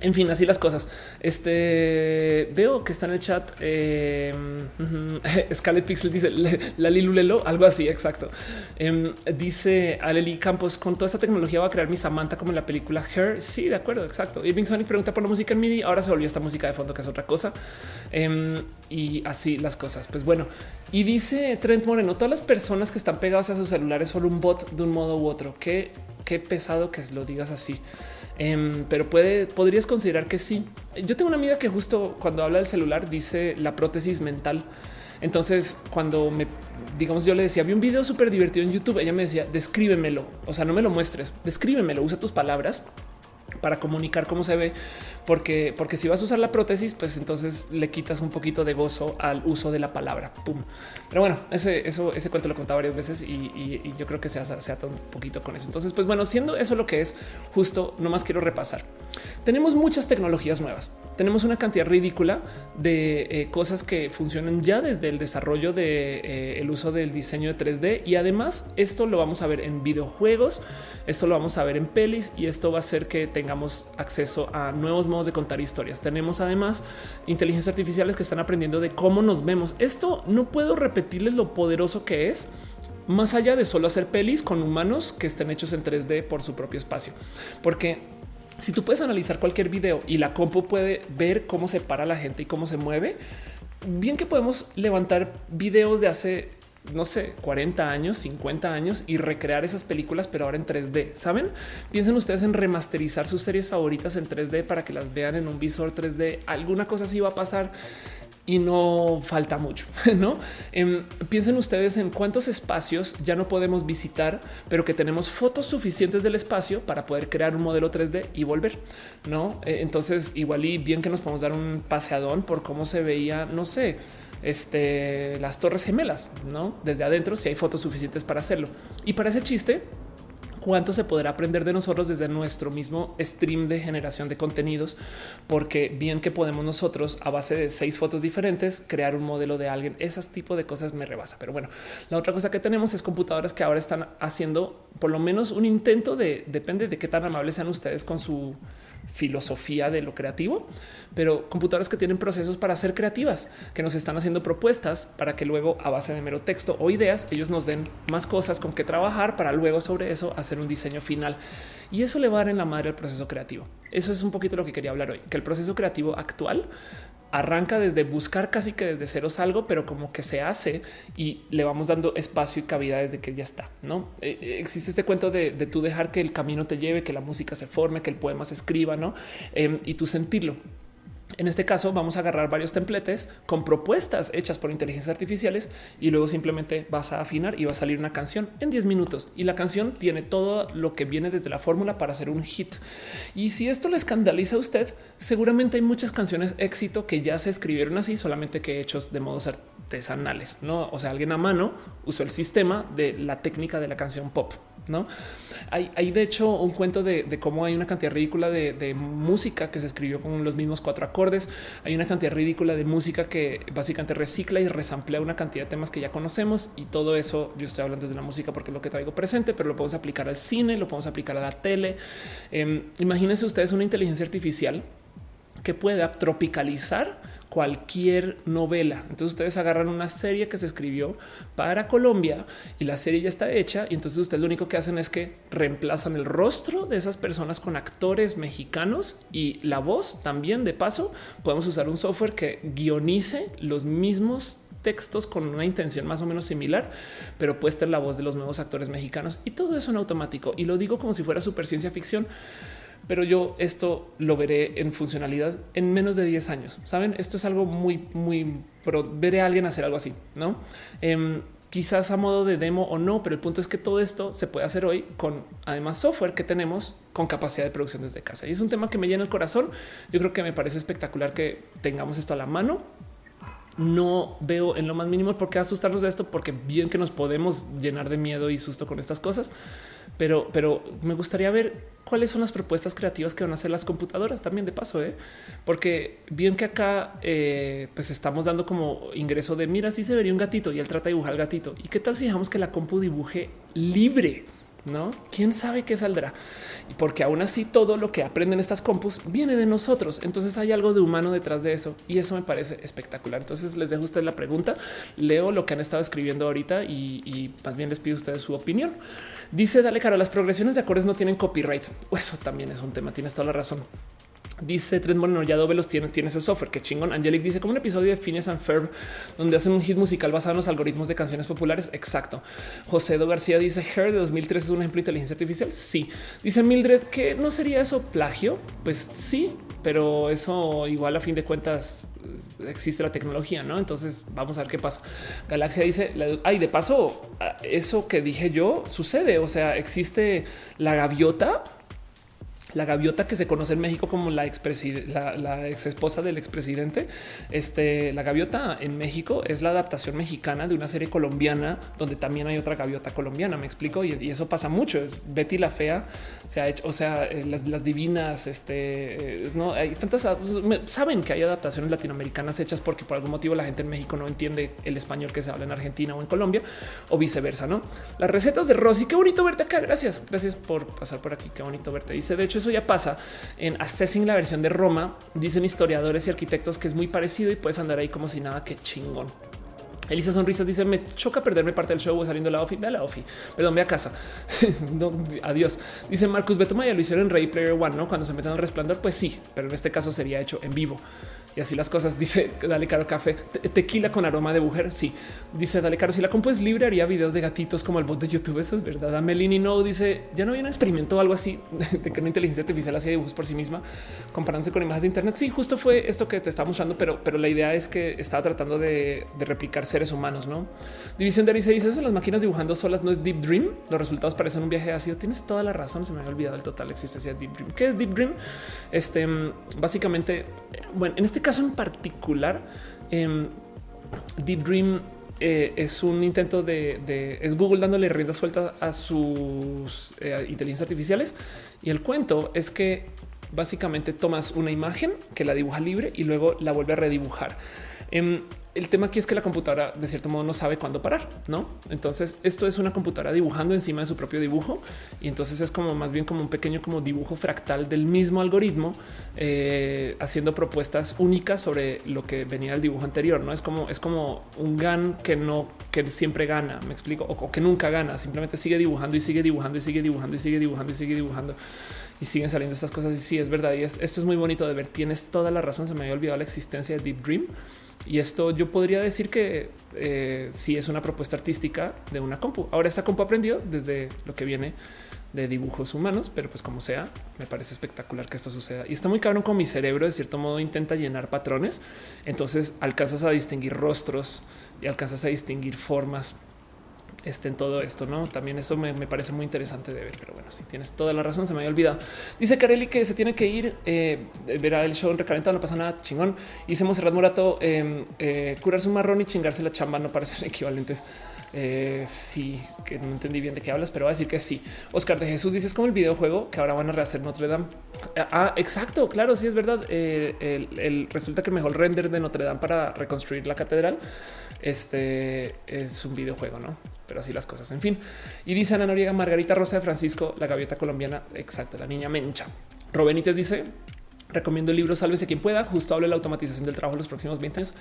en fin, así las cosas. Este veo que está en el chat. Eh, Scarlet Pixel dice la Lilulelo, algo así. Exacto. Em, dice Aleli Campos con toda esta tecnología va a crear mi Samantha como en la película Her. Sí, de acuerdo. Exacto. Irving Sonic pregunta por la música en MIDI. Ahora se volvió esta música de fondo, que es otra cosa. Em, y así las cosas. Pues bueno, y dice Trent Moreno: todas las personas que están pegadas a sus celulares, solo un bot de un modo u otro. Qué, qué pesado que lo digas así. Em, pero puede, podrías considerar que sí. Yo tengo una amiga que justo cuando habla del celular dice la prótesis mental. Entonces, cuando me digamos, yo le decía, vi un video súper divertido en YouTube. Ella me decía, descríbemelo. O sea, no me lo muestres, descríbemelo, usa tus palabras para comunicar cómo se ve, porque, porque si vas a usar la prótesis, pues entonces le quitas un poquito de gozo al uso de la palabra. Pum. Pero bueno, ese, eso, ese cuento lo he contado varias veces y, yo creo que se, se ata un poquito con eso. Entonces, pues bueno, siendo eso lo que es justo, no más quiero repasar. Tenemos muchas tecnologías nuevas. Tenemos una cantidad ridícula de eh, cosas que funcionan ya desde el desarrollo de eh, el uso del diseño de 3D y además esto lo vamos a ver en videojuegos, esto lo vamos a ver en pelis y esto va a hacer que tengamos acceso a nuevos modos de contar historias. Tenemos además inteligencias artificiales que están aprendiendo de cómo nos vemos. Esto no puedo repetirles lo poderoso que es más allá de solo hacer pelis con humanos que estén hechos en 3D por su propio espacio, porque si tú puedes analizar cualquier video y la compu puede ver cómo se para la gente y cómo se mueve, bien que podemos levantar videos de hace no sé, 40 años, 50 años y recrear esas películas, pero ahora en 3D. Saben? Piensen ustedes en remasterizar sus series favoritas en 3D para que las vean en un visor 3D. Alguna cosa así va a pasar y no falta mucho, ¿no? Em, piensen ustedes en cuántos espacios ya no podemos visitar, pero que tenemos fotos suficientes del espacio para poder crear un modelo 3D y volver, ¿no? Eh, entonces, igual y bien que nos podemos dar un paseadón por cómo se veía, no sé, este, las torres gemelas, ¿no? Desde adentro, si hay fotos suficientes para hacerlo. Y para ese chiste, cuánto se podrá aprender de nosotros desde nuestro mismo stream de generación de contenidos, porque bien que podemos nosotros a base de seis fotos diferentes crear un modelo de alguien, esas tipo de cosas me rebasa. Pero bueno, la otra cosa que tenemos es computadoras que ahora están haciendo por lo menos un intento de depende de qué tan amables sean ustedes con su filosofía de lo creativo, pero computadoras que tienen procesos para ser creativas, que nos están haciendo propuestas para que luego a base de mero texto o ideas ellos nos den más cosas con que trabajar para luego sobre eso hacer un diseño final y eso le va a dar en la madre al proceso creativo. Eso es un poquito lo que quería hablar hoy, que el proceso creativo actual arranca desde buscar casi que desde ceros algo, pero como que se hace y le vamos dando espacio y cabida desde que ya está. No eh, eh, existe este cuento de, de, tú dejar que el camino te lleve, que la música se forme, que el poema se escriba, no em, y tú sentirlo. En este caso vamos a agarrar varios templates con propuestas hechas por inteligencias artificiales y luego simplemente vas a afinar y va a salir una canción en 10 minutos y la canción tiene todo lo que viene desde la fórmula para hacer un hit. Y si esto le escandaliza a usted, seguramente hay muchas canciones éxito que ya se escribieron así, solamente que hechos de modos artesanales, no? O sea, alguien a mano usó el sistema de la técnica de la canción pop. No hay, de hecho un cuento de, cómo hay una cantidad ridícula de, música que se escribió con los mismos cuatro acordes. Hay una cantidad ridícula de música que básicamente recicla y resamplea una cantidad de temas que ya conocemos y todo eso. Yo estoy hablando desde la música porque es lo que traigo presente, pero lo podemos aplicar al cine, lo podemos aplicar a la tele. Em, imagínense ustedes una inteligencia artificial que pueda tropicalizar cualquier novela. Entonces ustedes agarran una serie que se escribió para Colombia y la serie ya está hecha y entonces ustedes lo único que hacen es que reemplazan el rostro de esas personas con actores mexicanos y la voz también de paso podemos usar un software que guionice los mismos textos con una intención más o menos similar, pero puesta en la voz de los nuevos actores mexicanos y todo eso en automático. Y lo digo como si fuera super ciencia ficción, pero yo esto lo veré en funcionalidad en menos de 10 años. Saben, esto es algo muy, muy, pero veré a alguien hacer algo así, no? Em, quizás a modo de demo o no, pero el punto es que todo esto se puede hacer hoy con además software que tenemos con capacidad de producción desde casa. Y es un tema que me llena el corazón. Yo creo que me parece espectacular que tengamos esto a la mano. No veo en lo más mínimo por qué asustarnos de esto, porque bien que nos podemos llenar de miedo y susto con estas cosas, pero, pero me gustaría ver cuáles son las propuestas creativas que van a hacer las computadoras también de paso, ¿eh? porque bien que acá eh, pues estamos dando como ingreso de mira, si se vería un gatito y él trata de dibujar el gatito. ¿Y qué tal si dejamos que la compu dibuje libre? No, quién sabe qué saldrá, porque aún así todo lo que aprenden estas compus viene de nosotros. Entonces hay algo de humano detrás de eso y eso me parece espectacular. Entonces les dejo a ustedes la pregunta, leo lo que han estado escribiendo ahorita y, y más bien les pido ustedes su opinión. Dice Dale Caro, las progresiones de acordes no tienen copyright. Eso también es un tema, tienes toda la razón. Dice Trent Moreno, ya Adobe los tiene, ese software. Que chingón. Angelic dice como un episodio de Phineas and Ferb donde hacen un hit musical basado en los algoritmos de canciones populares. Exacto. José Edo García dice Her de 2003 es un ejemplo de inteligencia artificial. Sí. Dice Mildred que no sería eso plagio. Pues sí, pero eso igual a fin de cuentas eh, existe la tecnología, no? Entonces vamos a ver qué pasa. Galaxia dice: Ay, de paso, eso que dije yo sucede. O sea, existe la gaviota la gaviota que se conoce en México como la ex, la, ex esposa del expresidente. Este, la gaviota en México es la adaptación mexicana de una serie colombiana donde también hay otra gaviota colombiana. Me explico y, eso pasa mucho. Es Betty la fea se ha hecho, o sea, eh, las, divinas, este eh, no hay tantas. Pues, saben que hay adaptaciones latinoamericanas hechas porque por algún motivo la gente en México no entiende el español que se habla en Argentina o en Colombia o viceversa. No las recetas de Rosy. Qué bonito verte acá. Gracias. Gracias por pasar por aquí. Qué bonito verte. Dice de hecho, eso ya pasa en Assessing la versión de Roma. Dicen historiadores y arquitectos que es muy parecido y puedes andar ahí como si nada. Qué chingón. Elisa Sonrisas dice: Me choca perderme parte del show saliendo la OFI. Ve a la OFI, perdón, ve a casa. adiós. Dice Marcus Betomaya, lo hicieron en Ray Player One, no? Cuando se meten al resplandor, pues sí, pero en este caso sería hecho en vivo y así las cosas. Dice Dale Caro Café, tequila con aroma de mujer. Sí, dice Dale Caro. Si la compu es libre, haría videos de gatitos como el bot de YouTube. Eso es verdad. Melini no dice ya no un experimento o algo así de que una inteligencia artificial hacía dibujos por sí misma comparándose con imágenes de Internet. Sí, justo fue esto que te estaba mostrando, pero, pero la idea es que estaba tratando de, replicar seres humanos. No división de Arice dice eso. Las máquinas dibujando solas no es Deep Dream. Los resultados parecen un viaje ácido. Tienes toda la razón. Se me había olvidado el total existencia de Deep Dream. ¿Qué es Deep Dream? Este básicamente, bueno, en este caso en particular, em, Deep Dream eh, es un intento de, es Google dándole rienda suelta a sus eh, inteligencias artificiales. Y el cuento es que básicamente tomas una imagen que la dibuja libre y luego la vuelve a redibujar. Em, el tema aquí es que la computadora de cierto modo no sabe cuándo parar, no? Entonces esto es una computadora dibujando encima de su propio dibujo y entonces es como más bien como un pequeño como dibujo fractal del mismo algoritmo eh, haciendo propuestas únicas sobre lo que venía del dibujo anterior. No es como es como un GAN que no que siempre gana. Me explico o, que nunca gana. Simplemente sigue dibujando y sigue dibujando y sigue dibujando y sigue dibujando y sigue dibujando y siguen saliendo estas cosas. Y sí, es verdad. Y esto es muy bonito de ver. Tienes toda la razón. Se me había olvidado la existencia de Deep Dream y esto yo podría decir que eh, sí es una propuesta artística de una compu. Ahora esta compu aprendió desde lo que viene de dibujos humanos, pero pues como sea, me parece espectacular que esto suceda. Y está muy cabrón con mi cerebro, de cierto modo intenta llenar patrones. Entonces alcanzas a distinguir rostros y alcanzas a distinguir formas este, en todo esto, ¿no? También eso me, parece muy interesante de ver, pero bueno, si tienes toda la razón, se me había olvidado. Dice Carelli que se tiene que ir, eh, verá el show en recalentado, no pasa nada, chingón. Y cerrar Morato, em, eh, curarse un marrón y chingarse la chamba no parecen equivalentes. Eh, sí, que no entendí bien de qué hablas, pero va a decir que sí. Oscar de Jesús dice es como el videojuego que ahora van a rehacer Notre Dame. Ah, exacto, claro, sí es verdad. el, resulta que mejor render de Notre Dame para reconstruir la catedral este es un videojuego, no? Pero así las cosas. En fin, y dice Ana Noriega, Margarita Rosa de Francisco, la gaviota colombiana. Exacto, la niña mencha. Robenites dice: Recomiendo el libro Sálvese quien pueda. Justo habla de la automatización del trabajo en los próximos 20 años.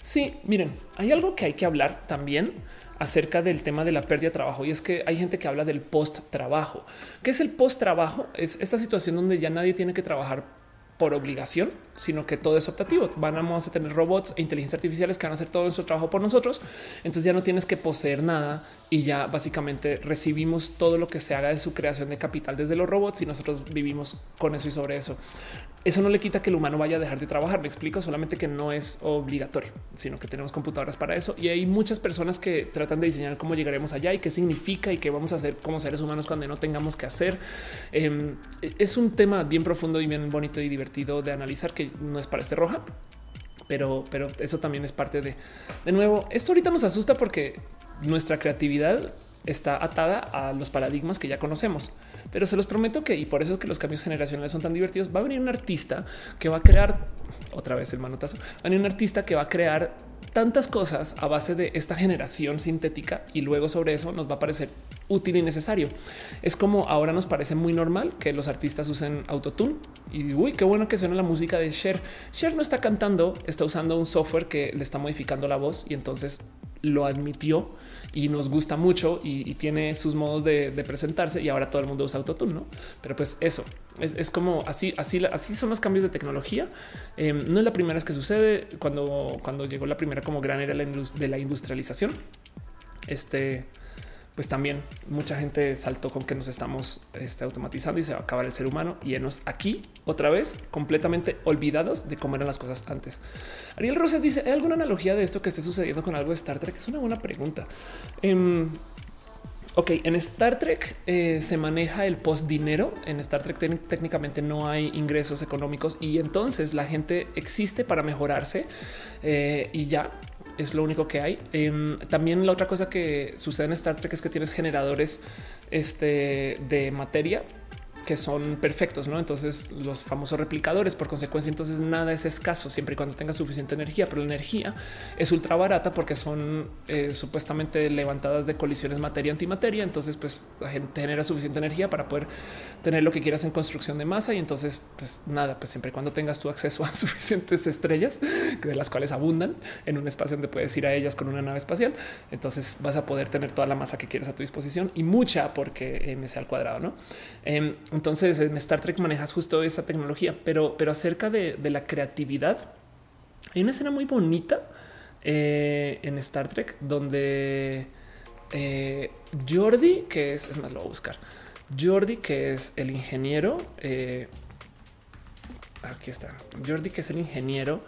Sí, miren, hay algo que hay que hablar también acerca del tema de la pérdida de trabajo y es que hay gente que habla del post trabajo. ¿Qué es el post trabajo? Es esta situación donde ya nadie tiene que trabajar por obligación, sino que todo es optativo. Vamos a tener robots e inteligencia artificiales que van a hacer todo nuestro trabajo por nosotros. Entonces ya no tienes que poseer nada y ya básicamente recibimos todo lo que se haga de su creación de capital desde los robots y nosotros vivimos con eso y sobre eso. Eso no le quita que el humano vaya a dejar de trabajar. Me explico solamente que no es obligatorio, sino que tenemos computadoras para eso. Y hay muchas personas que tratan de diseñar cómo llegaremos allá y qué significa y qué vamos a hacer como seres humanos cuando no tengamos que hacer. Em, es un tema bien profundo y bien bonito y divertido de analizar que no es para este roja, pero, pero eso también es parte de, de nuevo, esto ahorita nos asusta porque nuestra creatividad está atada a los paradigmas que ya conocemos. Pero se los prometo que, y por eso es que los cambios generacionales son tan divertidos, va a venir un artista que va a crear, otra vez el manotazo, va a venir un artista que va a crear tantas cosas a base de esta generación sintética y luego sobre eso nos va a parecer útil y necesario. Es como ahora nos parece muy normal que los artistas usen autotune y uy, qué bueno que suena la música de Cher. Cher no está cantando, está usando un software que le está modificando la voz y entonces lo admitió y nos gusta mucho y, tiene sus modos de, presentarse y ahora todo el mundo usa autotune, ¿no? Pero pues eso es, como así, así, así son los cambios de tecnología. Em, no es la primera vez que sucede cuando, cuando llegó la primera como gran era de la industrialización. Este pues también mucha gente saltó con que nos estamos este, automatizando y se va a acabar el ser humano y enos aquí otra vez completamente olvidados de cómo eran las cosas antes. Ariel Rosas dice: ¿Hay alguna analogía de esto que esté sucediendo con algo de Star Trek? Es una buena pregunta. Em, ok, en Star Trek eh, se maneja el post dinero. En Star Trek técnicamente no hay ingresos económicos y entonces la gente existe para mejorarse eh, y ya es lo único que hay. Em, también la otra cosa que sucede en Star Trek es que tienes generadores este, de materia que son perfectos, ¿no? Entonces los famosos replicadores, por consecuencia, entonces nada es escaso siempre y cuando tenga suficiente energía, pero la energía es ultra barata porque son eh, supuestamente levantadas de colisiones materia-antimateria, entonces pues la gente genera suficiente energía para poder tener lo que quieras en construcción de masa y entonces pues nada, pues siempre y cuando tengas tu acceso a suficientes estrellas, de las cuales abundan en un espacio donde puedes ir a ellas con una nave espacial, entonces vas a poder tener toda la masa que quieras a tu disposición y mucha porque m sea al cuadrado, ¿no? Em, entonces en Star Trek manejas justo esa tecnología, pero, pero acerca de, la creatividad, hay una escena muy bonita eh, en Star Trek donde eh, Jordi, que es, es más, lo voy a buscar. Jordi, que es el ingeniero. Eh, aquí está. Jordi, que es el ingeniero.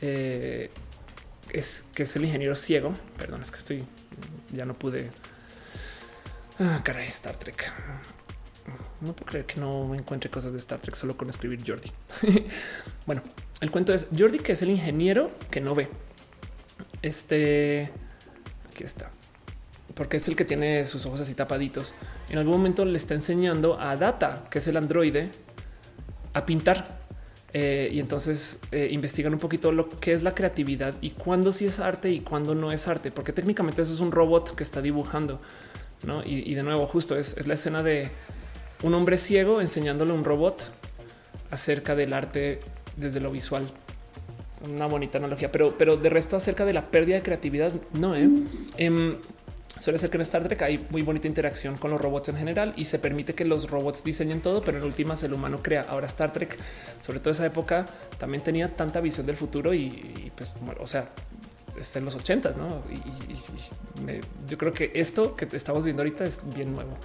es que es el ingeniero ciego. Perdón, es que estoy ya no pude. Ah, caray, Star Trek. No puedo creer que no encuentre cosas de Star Trek solo con escribir Jordi. bueno, el cuento es Jordi, que es el ingeniero que no ve. Este aquí está, porque es el que tiene sus ojos así tapaditos. En algún momento le está enseñando a Data, que es el androide, a pintar. Eh, y entonces eh, investigan un poquito lo que es la creatividad y cuándo sí es arte y cuándo no es arte, porque técnicamente eso es un robot que está dibujando. ¿no? Y, de nuevo, justo es, la escena de un hombre ciego enseñándole a un robot acerca del arte desde lo visual. Una bonita analogía, pero, pero de resto acerca de la pérdida de creatividad, no. ¿eh? Em, Suele ser que en Star Trek hay muy bonita interacción con los robots en general y se permite que los robots diseñen todo, pero en últimas el humano crea. Ahora Star Trek, sobre todo esa época, también tenía tanta visión del futuro y, pues, o sea, está en los ochentas, ¿no? Y, yo creo que esto que estamos viendo ahorita es bien nuevo.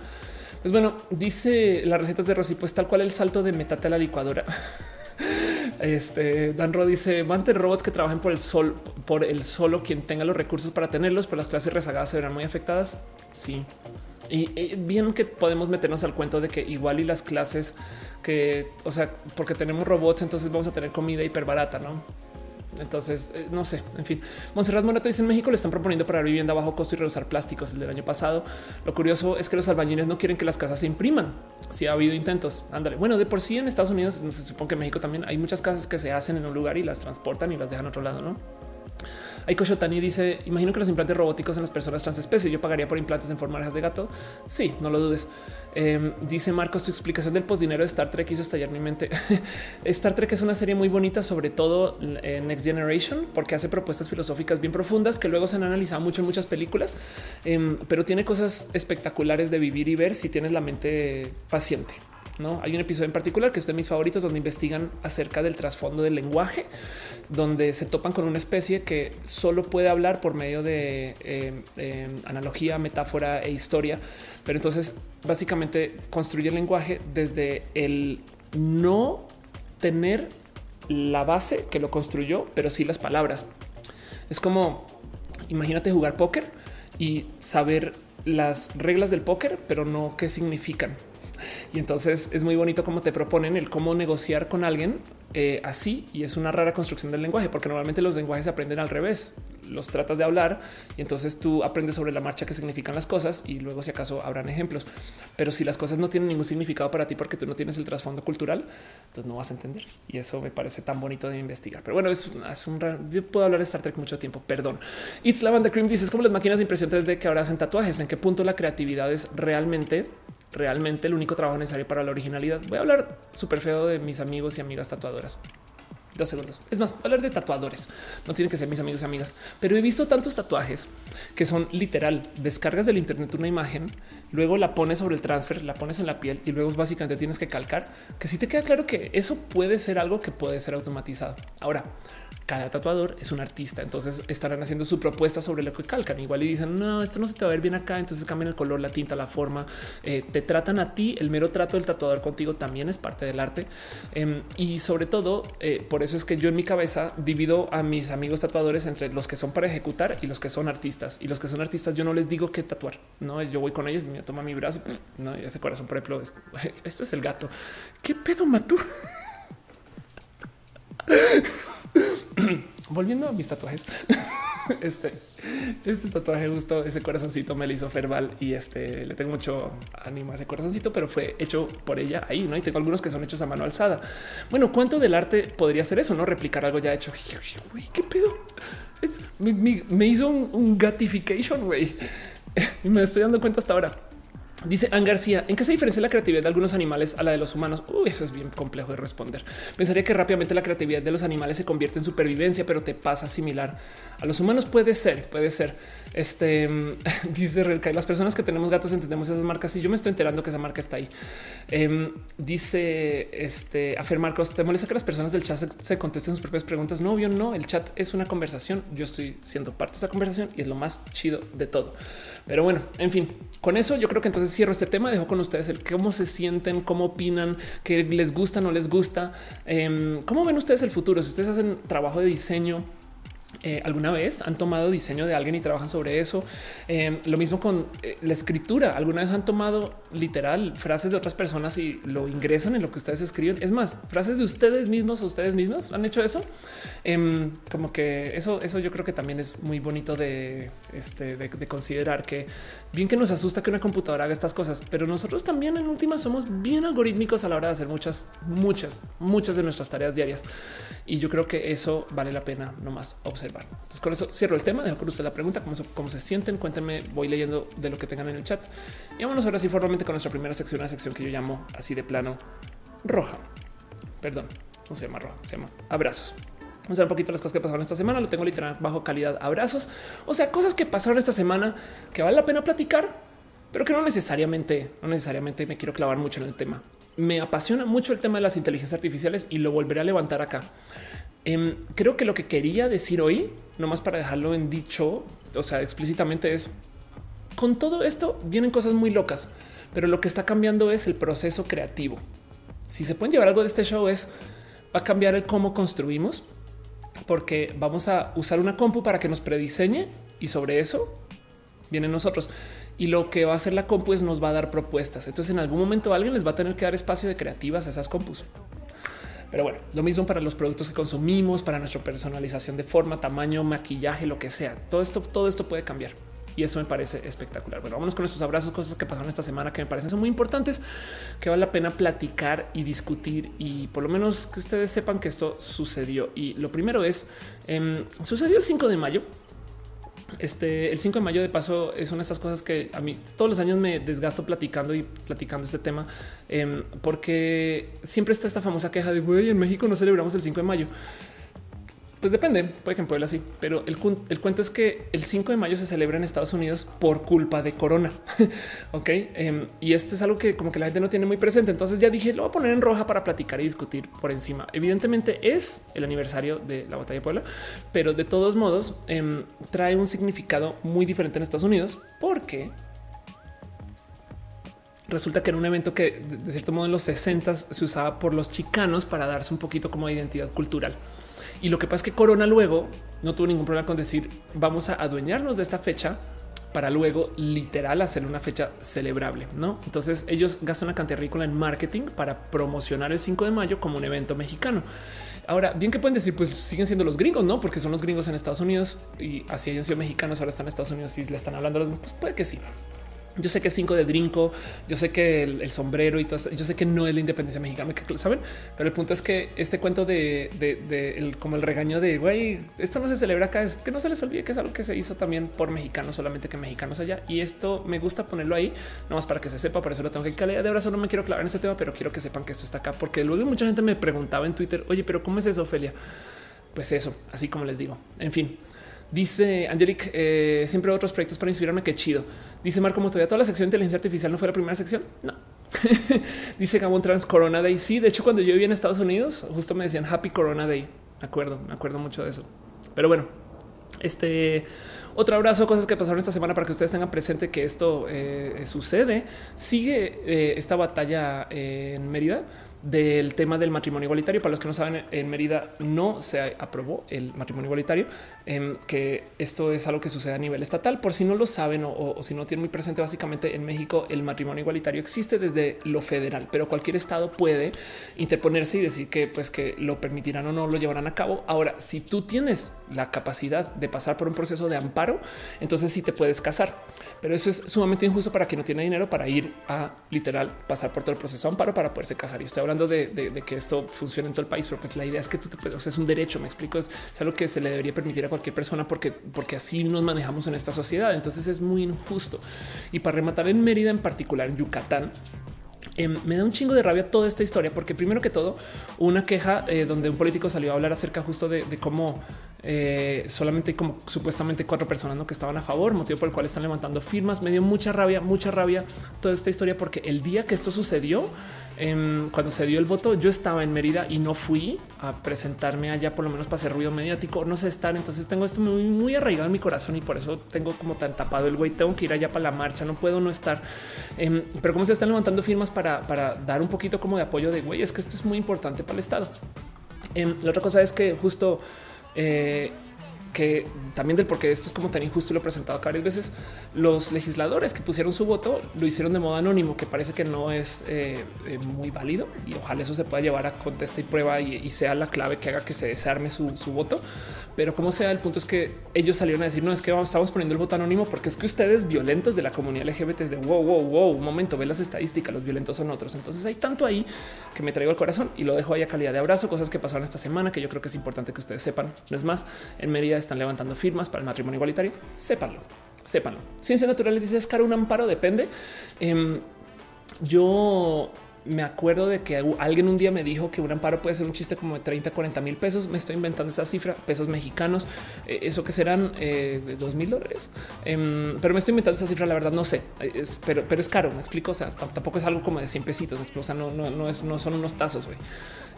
Pues bueno, dice las recetas de Rosy, pues tal cual el salto de metate a la licuadora. Este Dan Ro dice van a tener robots que trabajen por el sol, por el solo quien tenga los recursos para tenerlos, pero las clases rezagadas se verán muy afectadas. Sí. Y, bien que podemos meternos al cuento de que igual y las clases que, o sea, porque tenemos robots, entonces vamos a tener comida hiper barata, no? Entonces, eh, no sé, en fin. Monserrat Morato dice en México le están proponiendo para vivienda bajo costo y reusar plásticos el del año pasado. Lo curioso es que los albañiles no quieren que las casas se impriman. Si ha habido intentos, ándale. Bueno, de por sí en Estados Unidos, no se supone que en México también hay muchas casas que se hacen en un lugar y las transportan y las dejan a otro lado, ¿no? Aiko Shotani dice: Imagino que los implantes robóticos en las personas transespecies. Yo pagaría por implantes en forma de gato. Sí, no lo dudes. Em, dice Marcos, su explicación del postdinero de Star Trek hizo estallar mi mente. Star Trek es una serie muy bonita, sobre todo en Next Generation, porque hace propuestas filosóficas bien profundas que luego se han analizado mucho en muchas películas, em, pero tiene cosas espectaculares de vivir y ver si tienes la mente paciente. No hay un episodio en particular que es de mis favoritos donde investigan acerca del trasfondo del lenguaje, donde se topan con una especie que solo puede hablar por medio de em, analogía, metáfora e historia pero entonces básicamente construye el lenguaje desde el no tener la base que lo construyó, pero sí las palabras. Es como imagínate jugar póker y saber las reglas del póker, pero no qué significan. Y entonces es muy bonito cómo te proponen el cómo negociar con alguien eh, así y es una rara construcción del lenguaje, porque normalmente los lenguajes se aprenden al revés. Los tratas de hablar y entonces tú aprendes sobre la marcha qué significan las cosas y luego si acaso habrán ejemplos. Pero si las cosas no tienen ningún significado para ti porque tú no tienes el trasfondo cultural, entonces no vas a entender. Y eso me parece tan bonito de investigar. Pero bueno, es, un yo puedo hablar de Star Trek mucho tiempo. Perdón. It's Lavanda Cream dices como las máquinas de impresión 3D que ahora hacen tatuajes. ¿En qué punto la creatividad es realmente, realmente el único trabajo necesario para la originalidad? Voy a hablar súper feo de mis amigos y amigas Dos segundos. Es más, hablar de tatuadores. No tienen que ser mis amigos y amigas, pero he visto tantos tatuajes que son literal. Descargas del Internet una imagen, luego la pones sobre el transfer, la pones en la piel y luego básicamente tienes que calcar. Que si te queda claro que eso puede ser algo que puede ser automatizado. Ahora, cada tatuador es un artista, entonces estarán haciendo su propuesta sobre lo que calcan. Igual y dicen, no, esto no se te va a ver bien acá, entonces cambian el color, la tinta, la forma, eh, te tratan a ti, el mero trato del tatuador contigo también es parte del arte. Em, y sobre todo, eh, por eso es que yo en mi cabeza divido a mis amigos tatuadores entre los que son para ejecutar y los que son artistas. Y los que son artistas yo no les digo qué tatuar, no, yo voy con ellos, me toma mi brazo, no, y ese corazón, por ejemplo, esto es el gato. ¿Qué pedo, Matú? Volviendo a mis tatuajes, este, este tatuaje justo ese corazoncito me lo hizo Ferbal y este le tengo mucho ánimo a ese corazoncito, pero fue hecho por ella ahí, no? Y tengo algunos que son hechos a mano alzada. Bueno, ¿cuánto del arte podría ser eso? No replicar algo ya hecho. qué pedo. me, hizo un, un gatification, güey. Y me estoy dando cuenta hasta ahora. Dice Ann García, ¿en qué se diferencia la creatividad de algunos animales a la de los humanos? Uy, eso es bien complejo de responder. Pensaría que rápidamente la creatividad de los animales se convierte en supervivencia, pero te pasa similar a los humanos. Puede ser, puede ser. Este dice Relca, las personas que tenemos gatos entendemos esas marcas y yo me estoy enterando que esa marca está ahí. Em, dice este Afer Marcos, ¿te molesta que las personas del chat se, contesten sus propias preguntas? No, obvio, no. El chat es una conversación. Yo estoy siendo parte de esa conversación y es lo más chido de todo. Pero bueno, en fin, con eso yo creo que entonces cierro este tema. Dejo con ustedes el cómo se sienten, cómo opinan, qué les gusta, no les gusta, em, cómo ven ustedes el futuro. Si ustedes hacen trabajo de diseño, eh, alguna vez han tomado diseño de alguien y trabajan sobre eso. Eh, lo mismo con eh, la escritura. Alguna vez han tomado literal frases de otras personas y lo ingresan en lo que ustedes escriben. Es más, frases de ustedes mismos o ustedes mismos han hecho eso. Em, como que eso, eso yo creo que también es muy bonito de, este, de, considerar que bien que nos asusta que una computadora haga estas cosas, pero nosotros también en última somos bien algorítmicos a la hora de hacer muchas, muchas, muchas de nuestras tareas diarias. Y yo creo que eso vale la pena nomás observar. Entonces, con eso cierro el tema. Dejo con usted la pregunta, cómo, cómo se sienten. Cuéntenme, voy leyendo de lo que tengan en el chat. Y vámonos ahora sí formalmente con nuestra primera sección, una sección que yo llamo así de plano roja. Perdón, no se llama roja, se llama abrazos. Vamos a ver un poquito las cosas que pasaron esta semana. Lo tengo literal bajo calidad abrazos. O sea, cosas que pasaron esta semana que vale la pena platicar, pero que no necesariamente, no necesariamente me quiero clavar mucho en el tema. Me apasiona mucho el tema de las inteligencias artificiales y lo volveré a levantar acá. Em, creo que lo que quería decir hoy, nomás para dejarlo en dicho, o sea, explícitamente es con todo esto vienen cosas muy locas, pero lo que está cambiando es el proceso creativo. Si se pueden llevar algo de este show es va a cambiar el cómo construimos, porque vamos a usar una compu para que nos prediseñe y sobre eso vienen nosotros. Y lo que va a hacer la compu es nos va a dar propuestas. Entonces en algún momento alguien les va a tener que dar espacio de creativas a esas compus. Pero bueno, lo mismo para los productos que consumimos, para nuestra personalización de forma, tamaño, maquillaje, lo que sea. Todo esto, todo esto puede cambiar. Y eso me parece espectacular. Bueno, vámonos con estos abrazos, cosas que pasaron esta semana que me parecen son muy importantes, que vale la pena platicar y discutir y por lo menos que ustedes sepan que esto sucedió. Y lo primero es, em, sucedió el 5 de mayo, este, el 5 de mayo de paso es una de estas cosas que a mí todos los años me desgasto platicando y platicando este tema, em, porque siempre está esta famosa queja de güey, en México no celebramos el 5 de mayo. Pues depende, puede que en Puebla sí, pero el, cuento es que el 5 de mayo se celebra en Estados Unidos por culpa de Corona. ok. Em, y esto es algo que como que la gente no tiene muy presente. Entonces ya dije, lo voy a poner en roja para platicar y discutir por encima. Evidentemente es el aniversario de la batalla de Puebla, pero de todos modos em, trae un significado muy diferente en Estados Unidos porque resulta que era un evento que de cierto modo en los 60 se usaba por los chicanos para darse un poquito como identidad cultural. Y lo que pasa es que Corona luego no tuvo ningún problema con decir vamos a adueñarnos de esta fecha para luego literal hacer una fecha celebrable, ¿no? Entonces ellos gastan una cantidad ridícula en marketing para promocionar el 5 de mayo como un evento mexicano. Ahora, bien que pueden decir, pues siguen siendo los gringos, ¿no? Porque son los gringos en Estados Unidos y así hayan sido mexicanos, ahora están en Estados Unidos y le están hablando a los... Pues puede que sí. Yo sé que cinco de Drinco, yo sé que el, sombrero y todo, yo sé que no es la independencia mexicana, saben, pero el punto es que este cuento de, el, como el regaño de güey, esto no se celebra acá, es que no se les olvide que es algo que se hizo también por mexicanos, solamente que mexicanos allá. Y esto me gusta ponerlo ahí, nomás para que se sepa. Por eso lo tengo que calidad de abrazo. No me quiero clavar en este tema, pero quiero que sepan que esto está acá, porque luego mucha gente me preguntaba en Twitter, oye, pero cómo es eso, Ophelia? Pues eso, así como les digo. En fin, Dice Angelic, eh, siempre otros proyectos para inspirarme. Qué chido. Dice Marco todavía toda la sección de inteligencia artificial no fue la primera sección. No. Dice Gabón Trans Corona Day. Sí, de hecho, cuando yo vivía en Estados Unidos, justo me decían Happy Corona Day. Me acuerdo, me acuerdo mucho de eso. Pero bueno, este otro abrazo, cosas que pasaron esta semana para que ustedes tengan presente que esto eh, sucede. Sigue eh, esta batalla en Mérida del tema del matrimonio igualitario. Para los que no saben, en Mérida no se aprobó el matrimonio igualitario, em, que esto es algo que sucede a nivel estatal. Por si no lo saben o, si no tienen muy presente, básicamente en México el matrimonio igualitario existe desde lo federal, pero cualquier estado puede interponerse y decir que pues que lo permitirán o no lo llevarán a cabo. Ahora, si tú tienes la capacidad de pasar por un proceso de amparo, entonces sí te puedes casar, pero eso es sumamente injusto para quien no tiene dinero para ir a literal pasar por todo el proceso de amparo para poderse casar. Y estoy hablando de, que esto funcione en todo el país, pero pues la idea es que tú te puedes, o sea, es un derecho, me explico, es, algo que se le debería permitir a cualquier persona porque, porque así nos manejamos en esta sociedad. Entonces es muy injusto. Y para rematar en Mérida en particular, en Yucatán, em, me da un chingo de rabia toda esta historia, porque primero que todo, una queja eh, donde un político salió a hablar acerca justo de, cómo eh, solamente como supuestamente cuatro personas ¿no? que estaban a favor, motivo por el cual están levantando firmas. Me dio mucha rabia, mucha rabia toda esta historia, porque el día que esto sucedió, Em, cuando se dio el voto, yo estaba en Mérida y no fui a presentarme allá, por lo menos para hacer ruido mediático, no sé estar. Entonces tengo esto muy, muy arraigado en mi corazón y por eso tengo como tan tapado el güey. Tengo que ir allá para la marcha, no puedo no estar. Em, pero como se están levantando firmas para, dar un poquito como de apoyo de güey, es que esto es muy importante para el Estado. Em, la otra cosa es que justo eh, que también del por qué esto es como tan injusto lo he presentado varias veces, los legisladores que pusieron su voto lo hicieron de modo anónimo, que parece que no es eh, eh, muy válido y ojalá eso se pueda llevar a contesta y prueba y, sea la clave que haga que se desarme su, voto. Pero como sea, el punto es que ellos salieron a decir no es que estamos poniendo el voto anónimo porque es que ustedes violentos de la comunidad LGBT es de wow, wow, wow, un momento, ve las estadísticas, los violentos son otros. Entonces hay tanto ahí que me traigo al corazón y lo dejo ahí a calidad de abrazo, cosas que pasaron esta semana que yo creo que es importante que ustedes sepan. No es más, en Mérida están levantando firmas para el matrimonio igualitario. Sépanlo, sépanlo. Ciencias naturales dice es caro un amparo, depende. Em, yo me acuerdo de que alguien un día me dijo que un amparo puede ser un chiste como de 30, 40 mil pesos. Me estoy inventando esa cifra, pesos mexicanos, eh, eso que serán eh, de dos mil dólares. Em, pero me estoy inventando esa cifra, la verdad no sé, pero, pero es caro, me explico. O sea, tampoco es algo como de 100 pesitos, o sea, no, no, es, no son unos tazos, güey.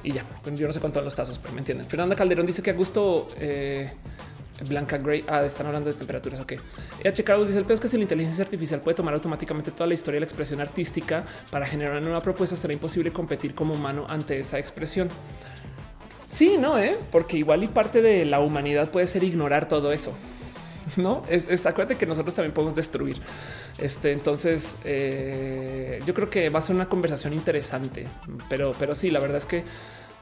Y ya, yo no sé cuánto son los tazos, pero me entienden. Fernanda Calderón dice que a gusto... Blanca Gray. Ah, están hablando de temperaturas. Ok. H. Carlos dice: El peor es que si la inteligencia artificial puede tomar automáticamente toda la historia y la expresión artística para generar una nueva propuesta, será imposible competir como humano ante esa expresión. Sí, no, ¿eh? porque igual y parte de la humanidad puede ser ignorar todo eso. No es, acuérdate que nosotros también podemos destruir. Este, entonces, eh, yo creo que va a ser una conversación interesante, pero, pero sí, la verdad es que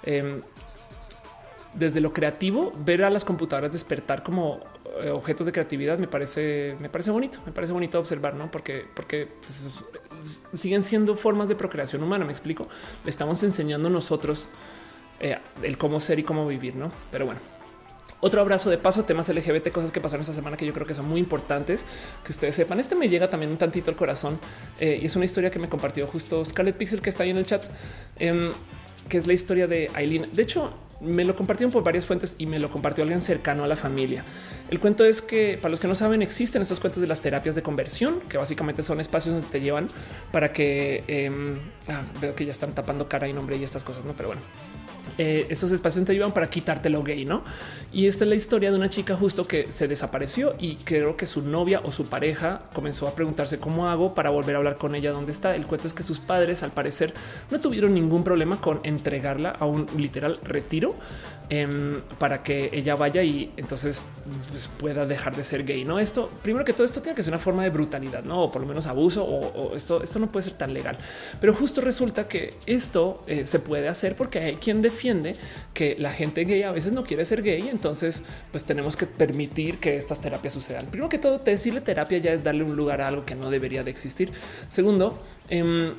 em, desde lo creativo, ver a las computadoras despertar como eh, objetos de creatividad me parece, me parece bonito, me parece bonito observar, no? Porque, porque pues, siguen siendo formas de procreación humana. Me explico. Le estamos enseñando nosotros eh, el cómo ser y cómo vivir, no? Pero bueno, otro abrazo de paso, temas LGBT, cosas que pasaron esta semana que yo creo que son muy importantes que ustedes sepan. Este me llega también un tantito al corazón eh, y es una historia que me compartió justo Scarlett Pixel que está ahí en el chat, em, que es la historia de Aileen. De hecho, me lo compartieron por varias fuentes y me lo compartió alguien cercano a la familia. El cuento es que para los que no saben, existen estos cuentos de las terapias de conversión, que básicamente son espacios donde te llevan para que ah, veo que ya están tapando cara y nombre y estas cosas, no? Pero bueno, eh, esos espacios te ayudan para quitarte lo gay, ¿no? Y esta es la historia de una chica justo que se desapareció y creo que su novia o su pareja comenzó a preguntarse cómo hago para volver a hablar con ella, dónde está. El cuento es que sus padres al parecer no tuvieron ningún problema con entregarla a un literal retiro Em, para que ella vaya y entonces pues, pueda dejar de ser gay. No, esto primero que todo, esto tiene que ser una forma de brutalidad, no o por lo menos abuso o, esto, esto no puede ser tan legal. Pero justo resulta que esto eh, se puede hacer porque hay quien defiende que la gente gay a veces no quiere ser gay. Entonces, pues tenemos que permitir que estas terapias sucedan. Primero que todo, decirle terapia ya es darle un lugar a algo que no debería de existir. Segundo, eh,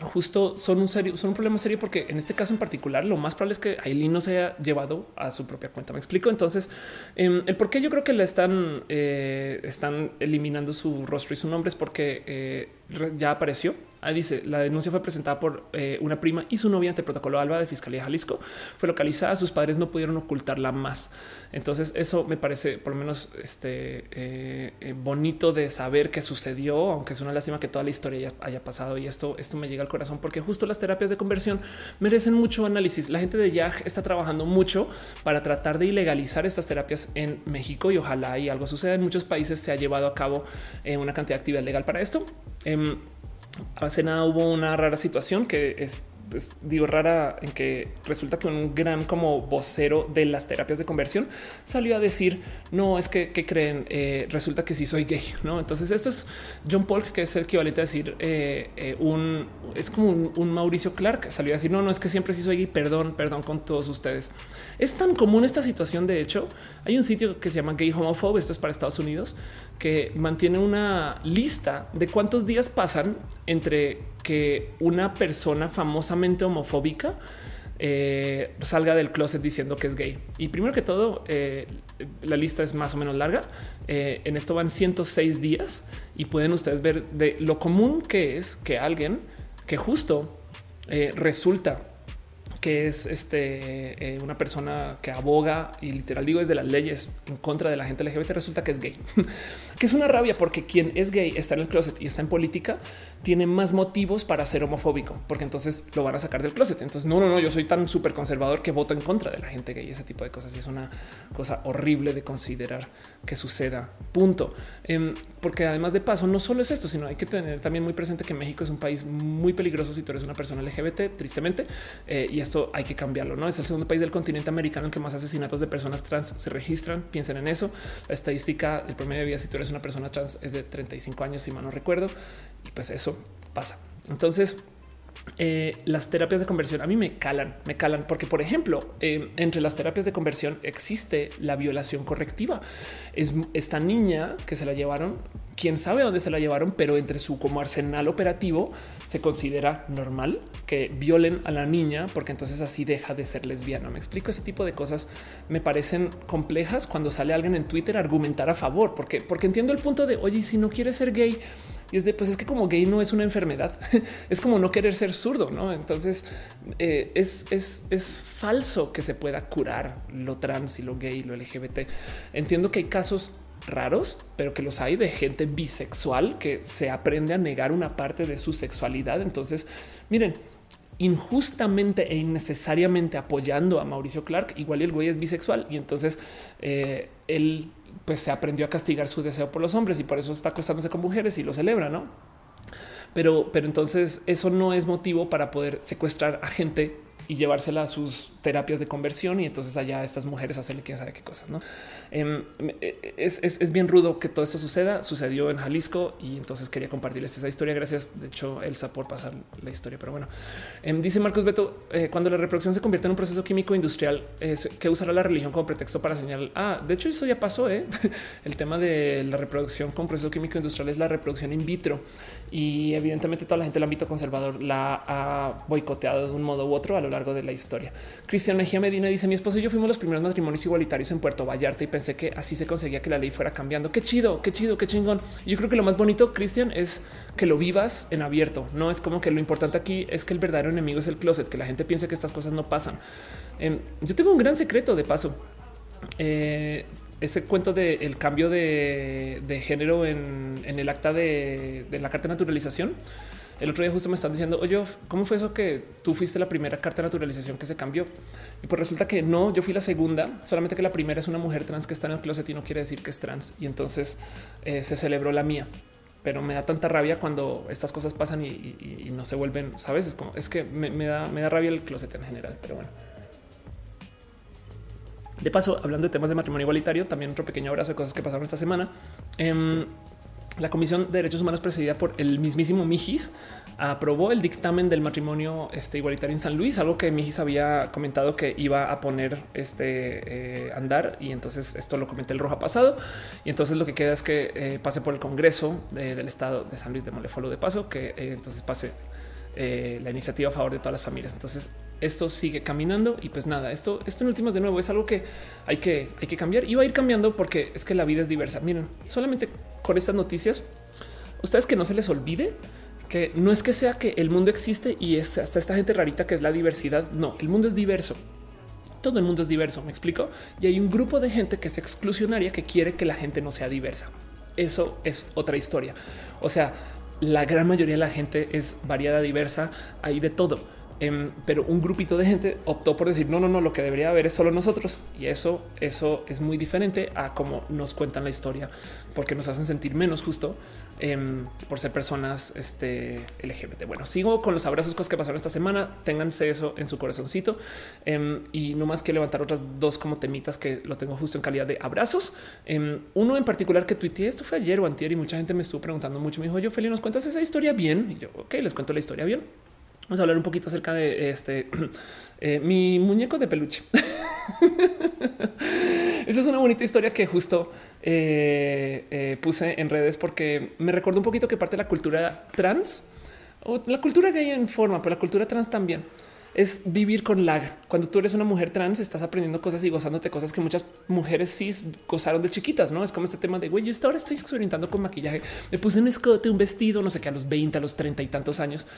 justo son un serio, son un problema serio porque en este caso en particular lo más probable es que Aileen no se haya llevado a su propia cuenta. Me explico. Entonces, em, el por qué yo creo que le están, eh, están eliminando su rostro y su nombre es porque eh, ya apareció. Ahí dice la denuncia fue presentada por eh, una prima y su novia ante protocolo Alba de Fiscalía Jalisco. Fue localizada. Sus padres no pudieron ocultarla más. Entonces, eso me parece por lo menos este eh, bonito de saber qué sucedió, aunque es una lástima que toda la historia haya pasado. Y esto, esto me llega al corazón porque justo las terapias de conversión merecen mucho análisis. La gente de YAG está trabajando mucho para tratar de ilegalizar estas terapias en México y ojalá y algo suceda. En muchos países se ha llevado a cabo eh, una cantidad de actividad legal para esto. Hace nada hubo una rara situación que es pues, digo rara en que resulta que un gran como vocero de las terapias de conversión salió a decir no es que, creen eh, resulta que sí soy gay no entonces esto es John Paul que es el equivalente a decir eh, eh, un es como un, Mauricio Clark salió a decir no no es que siempre sí soy gay perdón perdón con todos ustedes es tan común esta situación de hecho hay un sitio que se llama Gay Homophobe esto es para Estados Unidos que mantiene una lista de cuántos días pasan entre que una persona famosamente homofóbica eh, salga del closet diciendo que es gay. Y primero que todo, eh, la lista es más o menos larga. Eh, en esto van 106 días y pueden ustedes ver de lo común que es que alguien que justo resulta que es este, una persona que aboga y literal digo es de las leyes en contra de la gente LGBT, resulta que es gay, que es una rabia porque quien es gay está en el closet y está en política tiene más motivos para ser homofóbico, porque entonces lo van a sacar del closet. Entonces, no, no, no, yo soy tan súper conservador que voto en contra de la gente gay, ese tipo de cosas. Y es una cosa horrible de considerar que suceda. Punto. Em, porque además de paso, no solo es esto, sino hay que tener también muy presente que México es un país muy peligroso si tú eres una persona LGBT, tristemente, eh, y es esto hay que cambiarlo. No es el segundo país del continente americano en que más asesinatos de personas trans se registran. Piensen en eso. La estadística del promedio de vida si tú eres una persona trans es de 35 años, si mal no recuerdo. Y pues eso pasa. Entonces, eh, las terapias de conversión a mí me calan, me calan, porque por ejemplo, eh, entre las terapias de conversión existe la violación correctiva. Es esta niña que se la llevaron, quién sabe dónde se la llevaron, pero entre su como arsenal operativo se considera normal que violen a la niña, porque entonces así deja de ser lesbiana. Me explico ese tipo de cosas me parecen complejas cuando sale alguien en Twitter a argumentar a favor, porque, porque entiendo el punto de oye, si no quieres ser gay, y es de, pues es que como gay no es una enfermedad, es como no querer ser zurdo, ¿no? Entonces eh, es, es, es falso que se pueda curar lo trans y lo gay lo LGBT. Entiendo que hay casos raros, pero que los hay de gente bisexual que se aprende a negar una parte de su sexualidad. Entonces, miren, injustamente e innecesariamente apoyando a Mauricio Clark, igual el güey es bisexual y entonces eh, él pues se aprendió a castigar su deseo por los hombres y por eso está acostándose con mujeres y lo celebra, ¿no? Pero, pero entonces eso no es motivo para poder secuestrar a gente y llevársela a sus terapias de conversión y entonces allá estas mujeres hacen quién sabe qué cosas. ¿no? Em, eh, es, bien rudo que todo esto suceda. Sucedió en Jalisco y entonces quería compartirles esa historia. Gracias, de hecho, Elsa por pasar la historia. Pero bueno, em, dice Marcos Beto, eh, cuando la reproducción se convierte en un proceso químico industrial, que usará la religión como pretexto para señalar. Ah, de hecho, eso ya pasó. ¿eh? El tema de la reproducción con proceso químico industrial es la reproducción in vitro y evidentemente toda la gente del ámbito conservador la ha boicoteado de un modo u otro a lo largo de la historia. Cristian Mejía Medina dice mi esposo y yo fuimos los primeros matrimonios igualitarios en Puerto Vallarta y pensé que así se conseguía que la ley fuera cambiando. Qué chido, qué chido, qué chingón. Yo creo que lo más bonito, Cristian, es que lo vivas en abierto. No es como que lo importante aquí es que el verdadero enemigo es el closet, que la gente piense que estas cosas no pasan. Em, yo tengo un gran secreto de paso. Eh, ese cuento del cambio de, género en, el acta de, la carta de naturalización. El otro día justo me están diciendo, oye, ¿cómo fue eso que tú fuiste la primera carta de naturalización que se cambió? Y pues resulta que no, yo fui la segunda, solamente que la primera es una mujer trans que está en el closet y no quiere decir que es trans. Y entonces eh, se celebró la mía. Pero me da tanta rabia cuando estas cosas pasan y, no se vuelven, sabes? Es como es que me, da, me da rabia el closet en general. Pero bueno. De paso, hablando de temas de matrimonio igualitario, también otro pequeño abrazo de cosas que pasaron esta semana. Em, la Comisión de Derechos Humanos presidida por el mismísimo Mijis aprobó el dictamen del matrimonio este, igualitario en San Luis, algo que Mijis había comentado que iba a poner este eh, andar y entonces esto lo comenté el roja pasado y entonces lo que queda es que eh, pase por el Congreso del Estado de San Luis de Molefolo de paso, que eh, entonces pase la iniciativa a favor de todas las familias. Entonces esto sigue caminando y pues nada, esto, esto en últimas de nuevo es algo que hay que, hay que cambiar y va a ir cambiando porque es que la vida es diversa. Miren, solamente con estas noticias, ustedes que no se les olvide que no es que sea que el mundo existe y hasta esta gente rarita que es la diversidad. No, el mundo es diverso. Todo el mundo es diverso, me explico. Y hay un grupo de gente que es exclusionaria que quiere que la gente no sea diversa. Eso es otra historia. O sea, la gran mayoría de la gente es variada, diversa, hay de todo Em, pero un grupito de gente optó por decir no, no, no, lo que debería haber es solo nosotros. Y eso, eso es muy diferente a cómo nos cuentan la historia, porque nos hacen sentir menos justo em, por ser personas este, LGBT. Bueno, sigo con los abrazos, cosas que pasaron esta semana. Ténganse eso en su corazoncito em, y no más que levantar otras dos como temitas que lo tengo justo en calidad de abrazos. uno en particular que tuiteé, esto fue ayer o antier y mucha gente me estuvo preguntando mucho. Me dijo, yo, Feli, ¿nos cuentas esa historia bien? Y yo, ok, les cuento la historia bien. Vamos a hablar un poquito acerca de este eh, mi muñeco de peluche. Esa es una bonita historia que justo eh, eh, puse en redes porque me recuerdo un poquito que parte de la cultura trans o la cultura gay en forma, pero la cultura trans también es vivir con lag. Cuando tú eres una mujer trans, estás aprendiendo cosas y gozándote cosas que muchas mujeres cis gozaron de chiquitas, no es como este tema de güey. Yo ahora estoy experimentando con maquillaje. Me puse un escote, un vestido, no sé qué, a los 20, a los 30 y tantos años.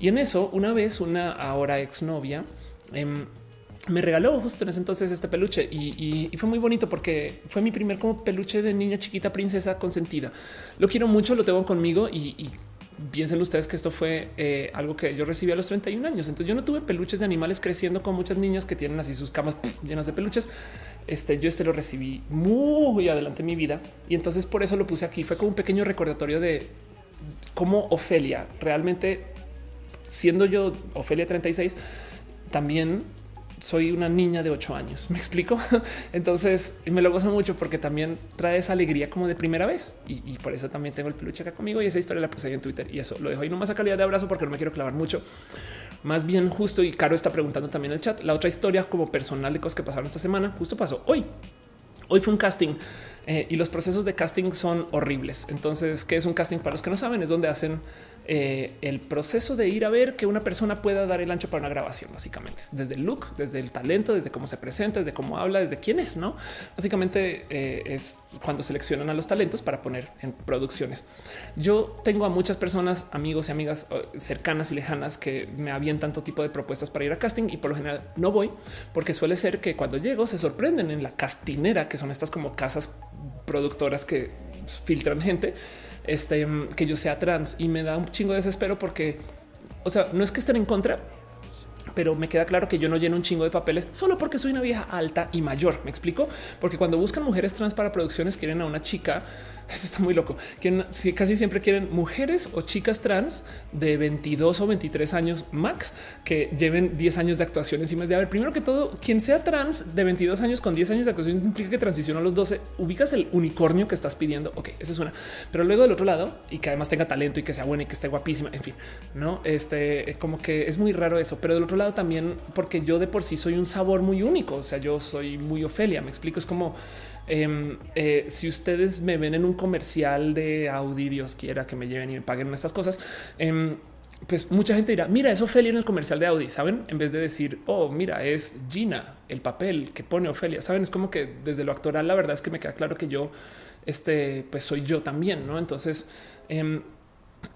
Y en eso, una vez, una ahora exnovia em, me regaló justo en ese entonces este peluche y, fue muy bonito porque fue mi primer como peluche de niña chiquita princesa consentida. Lo quiero mucho, lo tengo conmigo y, piensen ustedes que esto fue eh, algo que yo recibí a los 31 años. Entonces yo no tuve peluches de animales creciendo con muchas niñas que tienen así sus camas llenas de peluches. Este yo este lo recibí muy adelante en mi vida y entonces por eso lo puse aquí. Fue como un pequeño recordatorio de cómo Ofelia realmente siendo yo Ofelia 36, también soy una niña de ocho años. Me explico. Entonces me lo gozo mucho porque también trae esa alegría como de primera vez y, por eso también tengo el peluche acá conmigo y esa historia la puse ahí en Twitter y eso lo dejo ahí nomás a calidad de abrazo porque no me quiero clavar mucho. Más bien justo y Caro está preguntando también en el chat. La otra historia como personal de cosas que pasaron esta semana justo pasó hoy. Hoy fue un casting eh, y los procesos de casting son horribles. Entonces, ¿qué es un casting? Para los que no saben, es donde hacen eh, el proceso de ir a ver que una persona pueda dar el ancho para una grabación, básicamente, desde el look, desde el talento, desde cómo se presenta, desde cómo habla, desde quién es, no? Básicamente eh, es cuando seleccionan a los talentos para poner en producciones. Yo tengo a muchas personas, amigos y amigas cercanas y lejanas que me avientan todo tipo de propuestas para ir a casting y por lo general no voy porque suele ser que cuando llego se sorprenden en la castinera, que son estas como casas productoras que filtran gente este, que yo sea trans y me da un chingo de desespero porque, o sea, no es que estén en contra, pero me queda claro que yo no lleno un chingo de papeles solo porque soy una vieja alta y mayor. Me explico, porque cuando buscan mujeres trans para producciones quieren a una chica eso está muy loco. Que casi siempre quieren mujeres o chicas trans de 22 o 23 años max que lleven 10 años de actuación encima de a ver. Primero que todo, quien sea trans de 22 años con 10 años de actuación implica que transiciona a los 12. Ubicas el unicornio que estás pidiendo. Ok, eso es una, pero luego del otro lado y que además tenga talento y que sea buena y que esté guapísima. En fin, no este como que es muy raro eso, pero del otro lado también porque yo de por sí soy un sabor muy único. O sea, yo soy muy Ofelia. Me explico. Es como Em, eh, si ustedes me ven en un comercial de Audi, Dios quiera que me lleven y me paguen estas cosas, em, pues mucha gente dirá, mira, es Ofelia en el comercial de Audi, ¿saben? En vez de decir, oh, mira, es Gina, el papel que pone Ofelia, ¿saben? Es como que desde lo actoral la verdad es que me queda claro que yo, este, pues soy yo también, ¿no? Entonces, em,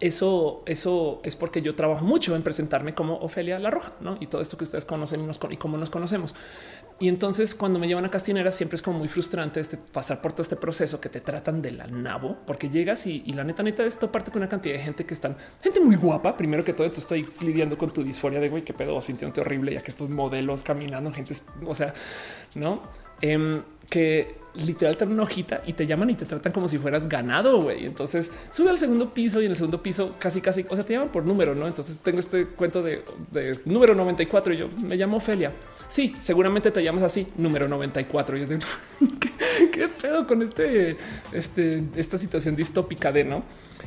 eso, eso es porque yo trabajo mucho en presentarme como Ofelia la Roja, ¿no? Y todo esto que ustedes conocen y, nos, y cómo nos conocemos. Y entonces cuando me llevan a Castinera siempre es como muy frustrante este, pasar por todo este proceso que te tratan de la nabo, porque llegas y, la neta, neta, esto parte con una cantidad de gente que están, gente muy guapa. Primero que todo, tú estoy lidiando con tu disforia de güey, qué pedo, sintiéndote horrible, ya que estos modelos caminando, gente, o sea, no, em, que literal te una hojita y te llaman y te tratan como si fueras ganado. güey. Entonces sube al segundo piso y en el segundo piso casi, casi, o sea, te llaman por número, no? Entonces tengo este cuento de, número 94 y yo me llamo Ofelia. Sí, seguramente te llamas así, número 94. Y es de ¿qué, qué pedo con este, este, esta situación distópica de no?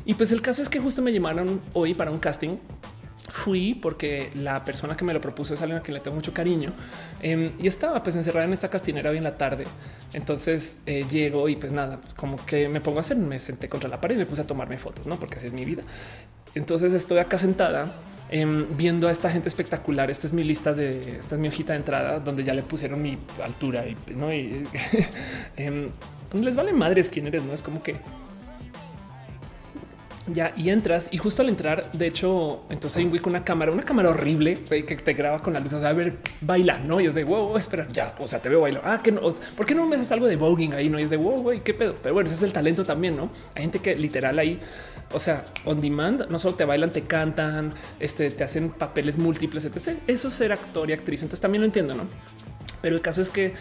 Y pues el caso es que justo me llamaron hoy para un casting fui porque la persona que me lo propuso es alguien a quien le tengo mucho cariño em, y estaba pues encerrada en esta castinera hoy en la tarde. Entonces eh, llego y pues nada, como que me pongo a hacer, me senté contra la pared y me puse a tomarme fotos, no porque así es mi vida. Entonces estoy acá sentada em, viendo a esta gente espectacular. Esta es mi lista de esta es mi hojita de entrada donde ya le pusieron mi altura y no y, em, les vale madres quién eres, no es como que ya y entras y justo al entrar, de hecho, entonces hay un güey con una cámara, una cámara horrible que te graba con la luz. O sea, a ver, baila, no? Y es de wow, espera, ya, o sea, te veo bailar. Ah, que no, ¿por qué no me haces algo de voguing ahí? No y es de wow, güey, qué pedo. Pero bueno, ese es el talento también, no? Hay gente que literal ahí, o sea, on demand, no solo te bailan, te cantan, este, te hacen papeles múltiples, etc. Eso es ser actor y actriz. Entonces también lo entiendo, no? Pero el caso es que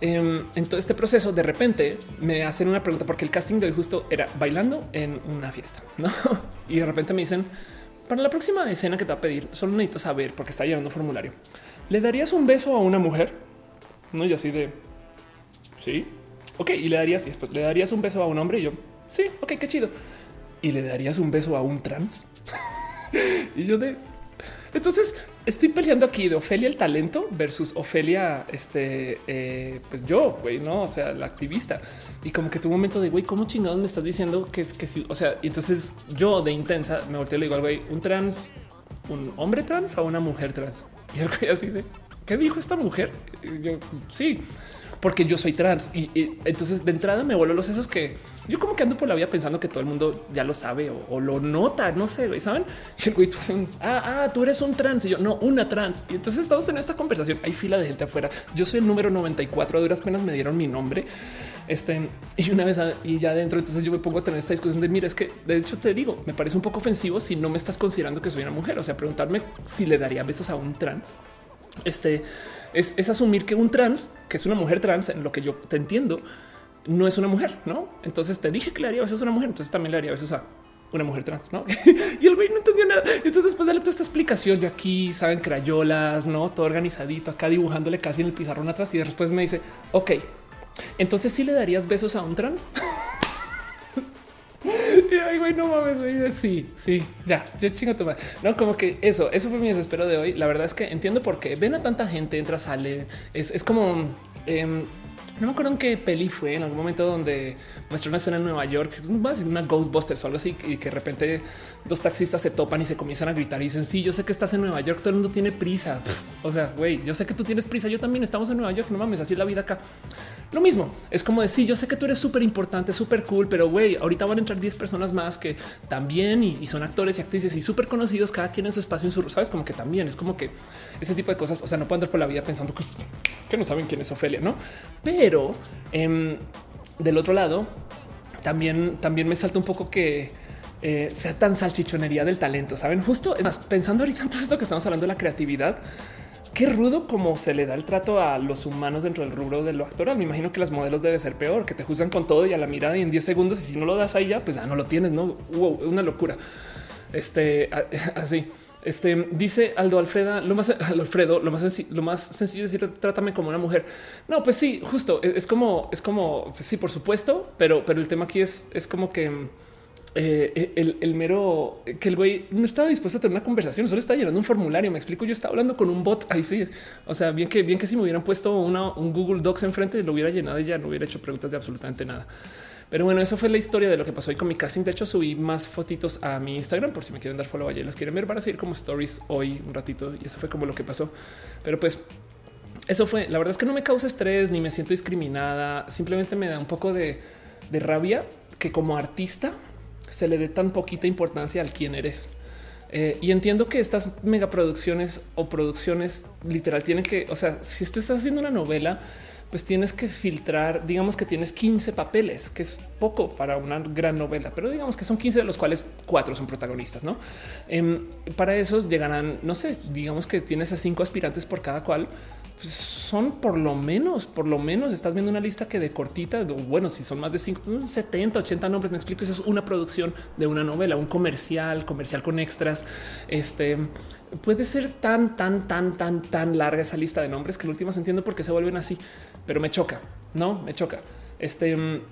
en todo este proceso, de repente me hacen una pregunta porque el casting de hoy justo era bailando en una fiesta, ¿no? Y de repente me dicen, para la próxima escena que te va a pedir, solo necesito saber, porque está llenando formulario, ¿le darías un beso a una mujer? No, y así de, sí, ok, y le darías, y después, ¿le darías un beso a un hombre? Y yo, sí, ok, qué chido. ¿Y le darías un beso a un trans? y yo de, entonces estoy peleando aquí de Ofelia el talento versus Ofelia, este, eh, pues yo, güey, no, o sea, la activista. Y como que tu momento de güey, cómo chingados me estás diciendo que es que sí, o sea, y entonces yo de intensa me volteé y le digo al güey, un trans, un hombre trans o una mujer trans. Y el güey así de qué dijo esta mujer? yo sí porque yo soy trans. Y, entonces de entrada me vuelvo los sesos que yo como que ando por la vida pensando que todo el mundo ya lo sabe o, lo nota, no sé, ¿saben? Y el güey, tú un, ah, ah, tú eres un trans y yo no, una trans. Y entonces estamos teniendo esta conversación. Hay fila de gente afuera. Yo soy el número 94. A duras penas me dieron mi nombre. Este y una vez y ya adentro, entonces yo me pongo a tener esta discusión de mira, es que de hecho te digo, me parece un poco ofensivo si no me estás considerando que soy una mujer. O sea, preguntarme si le daría besos a un trans. Este es, asumir que un trans, que es una mujer trans, en lo que yo te entiendo, no es una mujer, no? Entonces te dije que le haría besos a una mujer, entonces también le haría besos a una mujer trans, ¿no? y el güey no entendió nada. Entonces después de toda esta explicación, yo aquí, saben, crayolas, ¿no? Todo organizadito, acá dibujándole casi en el pizarrón atrás y después me dice, ok, entonces sí le darías besos a un trans. y ay, güey, no mames, güey. Sí, sí, ya, ya chinga tu madre. No, como que eso, eso fue mi desespero de hoy. La verdad es que entiendo por qué ven a tanta gente, entra, sale. Es, es como eh, no me acuerdo en qué peli fue en algún momento donde muestra una escena en Nueva York, una Ghostbusters o algo así, y que de repente dos taxistas se topan y se comienzan a gritar y dicen, sí, yo sé que estás en Nueva York, todo el mundo tiene prisa. o sea, güey, yo sé que tú tienes prisa, yo también estamos en Nueva York, no mames, así es la vida acá. Lo mismo, es como decir, yo sé que tú eres súper importante, súper cool, pero güey, ahorita van a entrar 10 personas más que también y, son actores y actrices y súper conocidos, cada quien en su espacio, en su, sabes, como que también es como que ese tipo de cosas, o sea, no puedo andar por la vida pensando que, que no saben quién es Ofelia, ¿no? Pero em, del otro lado, también, también me salta un poco que eh, sea tan salchichonería del talento, saben? Justo es más, pensando ahorita en todo esto que estamos hablando de la creatividad, qué rudo como se le da el trato a los humanos dentro del rubro de lo actoral. Me imagino que las modelos debe ser peor, que te juzgan con todo y a la mirada y en 10 segundos. Y si no lo das ahí ya, pues ya no lo tienes. No, wow, una locura. Este así. Este dice Aldo Alfreda, lo más Alfredo, lo más lo más sencillo es decir, trátame como una mujer. No, pues sí, justo es, como, es como, pues sí, por supuesto, pero, pero el tema aquí es, es como que eh, el, mero que el güey no estaba dispuesto a tener una conversación, solo estaba llenando un formulario. Me explico. Yo estaba hablando con un bot. Ahí sí. O sea, bien que bien que si me hubieran puesto un Google Docs enfrente, lo hubiera llenado y ya no hubiera hecho preguntas de absolutamente nada. Pero bueno, eso fue la historia de lo que pasó hoy con mi casting. De hecho, subí más fotitos a mi Instagram por si me quieren dar follow allá y los quieren ver. para seguir como stories hoy un ratito y eso fue como lo que pasó. Pero pues eso fue. La verdad es que no me causa estrés ni me siento discriminada. Simplemente me da un poco de rabia que como artista se le dé tan poquita importancia al quién eres. Eh, y entiendo que estas megaproducciones o producciones literal tienen que, o sea, si tú estás haciendo una novela, pues tienes que filtrar, digamos que tienes 15 papeles, que es poco para una gran novela, pero digamos que son 15 de los cuales cuatro son protagonistas, ¿no? Em, para esos llegarán, no sé, digamos que tienes a cinco aspirantes por cada cual, pues son por lo menos, por lo menos estás viendo una lista que de cortita, bueno, si son más de 5, 70, 80 nombres, me explico, eso es una producción de una novela, un comercial, comercial con extras, este puede ser tan, tan, tan, tan, tan larga esa lista de nombres que en últimas entiendo por qué se vuelven así, pero me choca, no me choca. Este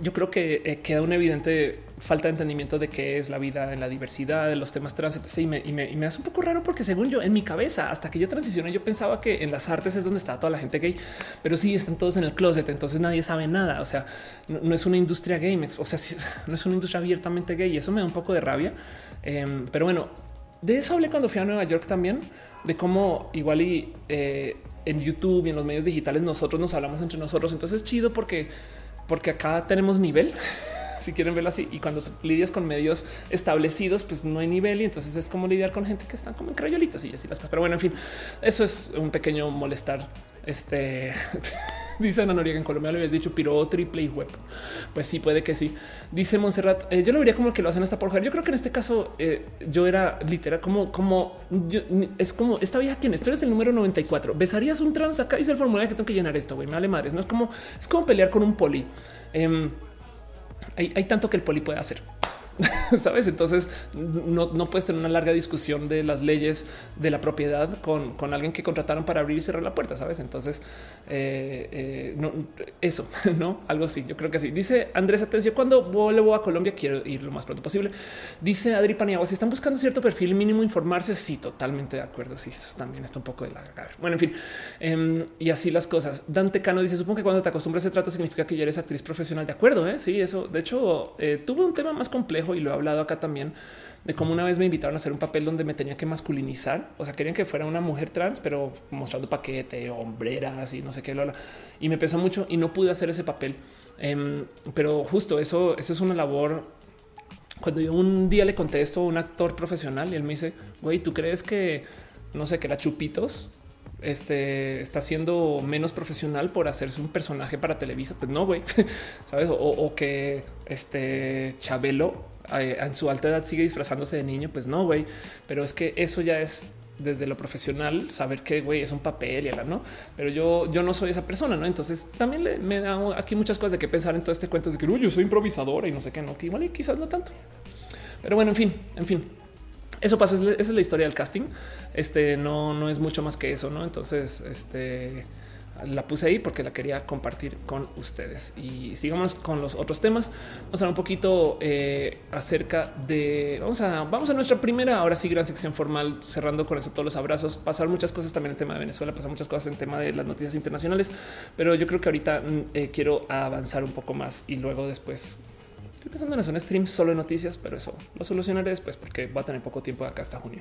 yo creo que eh, queda una evidente falta de entendimiento de qué es la vida en la diversidad, de los temas trans, Y me, y, me, hace un poco raro porque según yo, en mi cabeza, hasta que yo transicioné, yo pensaba que en las artes es donde está toda la gente gay, pero sí están todos en el closet, entonces nadie sabe nada. O sea, no, es una industria gay, o sea, no es una industria abiertamente gay y eso me da un poco de rabia. Em, pero bueno, de eso hablé cuando fui a Nueva York también, de cómo igual y eh, en YouTube y en los medios digitales nosotros nos hablamos entre nosotros. Entonces chido porque porque acá tenemos nivel. si quieren verlo así. Y cuando lidias con medios establecidos, pues no hay nivel. Y entonces es como lidiar con gente que están como en crayolitas y así las cosas. Pero bueno, en fin, eso es un pequeño molestar. Este dice Ana Noriega en Colombia lo habías dicho piro triple y web. Pues sí, puede que sí. Dice Montserrat. Eh, yo lo vería como que lo hacen hasta por mujer. Yo creo que en este caso eh, yo era literal como, como es como esta vieja quien esto eres el número 94. Besarías un trans acá. Dice el formulario que tengo que llenar esto. Güey, me vale madres. No es como es como pelear con un poli. Em, hay, tanto que el poli puede hacer. Sabes? Entonces no, puedes tener una larga discusión de las leyes de la propiedad con, alguien que contrataron para abrir y cerrar la puerta. Sabes? Entonces eh, eh, no, eso no algo así. Yo creo que sí. Dice Andrés Atencio. Cuando vuelvo a Colombia, quiero ir lo más pronto posible. Dice Adri Paniagua. Si están buscando cierto perfil mínimo, informarse. Sí, totalmente de acuerdo. Sí, eso también está un poco de la. Bueno, en fin, em, y así las cosas. Dante Cano dice: Supongo que cuando te acostumbras a ese trato significa que ya eres actriz profesional. De acuerdo. ¿eh? Sí, eso de hecho tuve un tema más complejo y lo he hablado acá también de cómo una vez me invitaron a hacer un papel donde me tenía que masculinizar. O sea, querían que fuera una mujer trans, pero mostrando paquete, hombreras y no sé qué. Y me pesó mucho y no pude hacer ese papel. Em, pero justo eso, eso es una labor. Cuando yo un día le contesto a un actor profesional y él me dice, güey, ¿tú crees que no sé, que era Chupitos este está siendo menos profesional por hacerse un personaje para Televisa. Pues no, güey, sabes? O, que este Chabelo en su alta edad sigue disfrazándose de niño. Pues no, güey, pero es que eso ya es desde lo profesional saber que güey es un papel y la no, pero yo, yo no soy esa persona, no? Entonces también me da aquí muchas cosas de que pensar en todo este cuento de que yo soy improvisadora y no sé qué, no, que igual y quizás no tanto. Pero bueno, en fin, en fin. Eso pasó, esa es la historia del casting. Este no, no es mucho más que eso, ¿no? Entonces, este la puse ahí porque la quería compartir con ustedes. Y sigamos con los otros temas. Vamos a hablar un poquito eh, acerca de vamos a vamos a nuestra primera, ahora sí, gran sección formal, cerrando con eso todos los abrazos. Pasar muchas cosas también en tema de Venezuela, pasar muchas cosas en tema de las noticias internacionales, pero yo creo que ahorita mm, eh, quiero avanzar un poco más y luego después Estoy pensando en hacer un stream solo de noticias, pero eso lo solucionaré después porque va a tener poco tiempo acá hasta junio.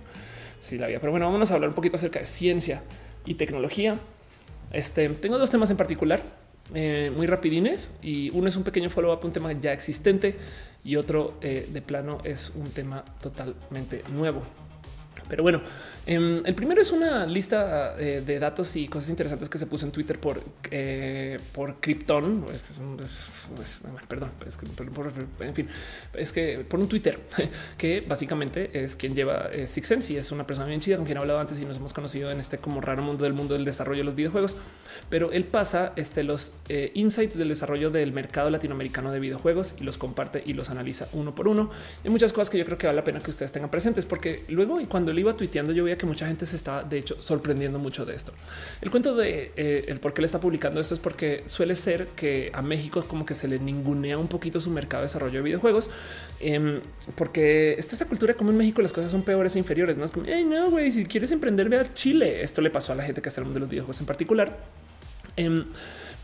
Si la había, pero bueno, vamos a hablar un poquito acerca de ciencia y tecnología. Este tengo dos temas en particular eh, muy rapidines y uno es un pequeño follow up, un tema ya existente y otro eh, de plano es un tema totalmente nuevo. Pero bueno, em, el primero es una lista eh, de datos y cosas interesantes que se puso en Twitter por, eh, por Krypton. Perdón, es que, en fin, es que por un Twitter que básicamente es quien lleva eh, Six y es una persona bien chida con quien he hablado antes y nos hemos conocido en este como raro mundo del mundo del desarrollo de los videojuegos. Pero él pasa este, los eh, insights del desarrollo del mercado latinoamericano de videojuegos y los comparte y los analiza uno por uno. Hay muchas cosas que yo creo que vale la pena que ustedes tengan presentes, porque luego y cuando él iba tuiteando, yo que mucha gente se estaba de hecho sorprendiendo mucho de esto. El cuento de eh, el por qué le está publicando esto es porque suele ser que a México como que se le ningunea un poquito su mercado de desarrollo de videojuegos, em, porque está esta cultura como en México las cosas son peores e inferiores. No es como, no, güey, si quieres emprender, ve a Chile. Esto le pasó a la gente que está en el mundo de los videojuegos en particular. Em,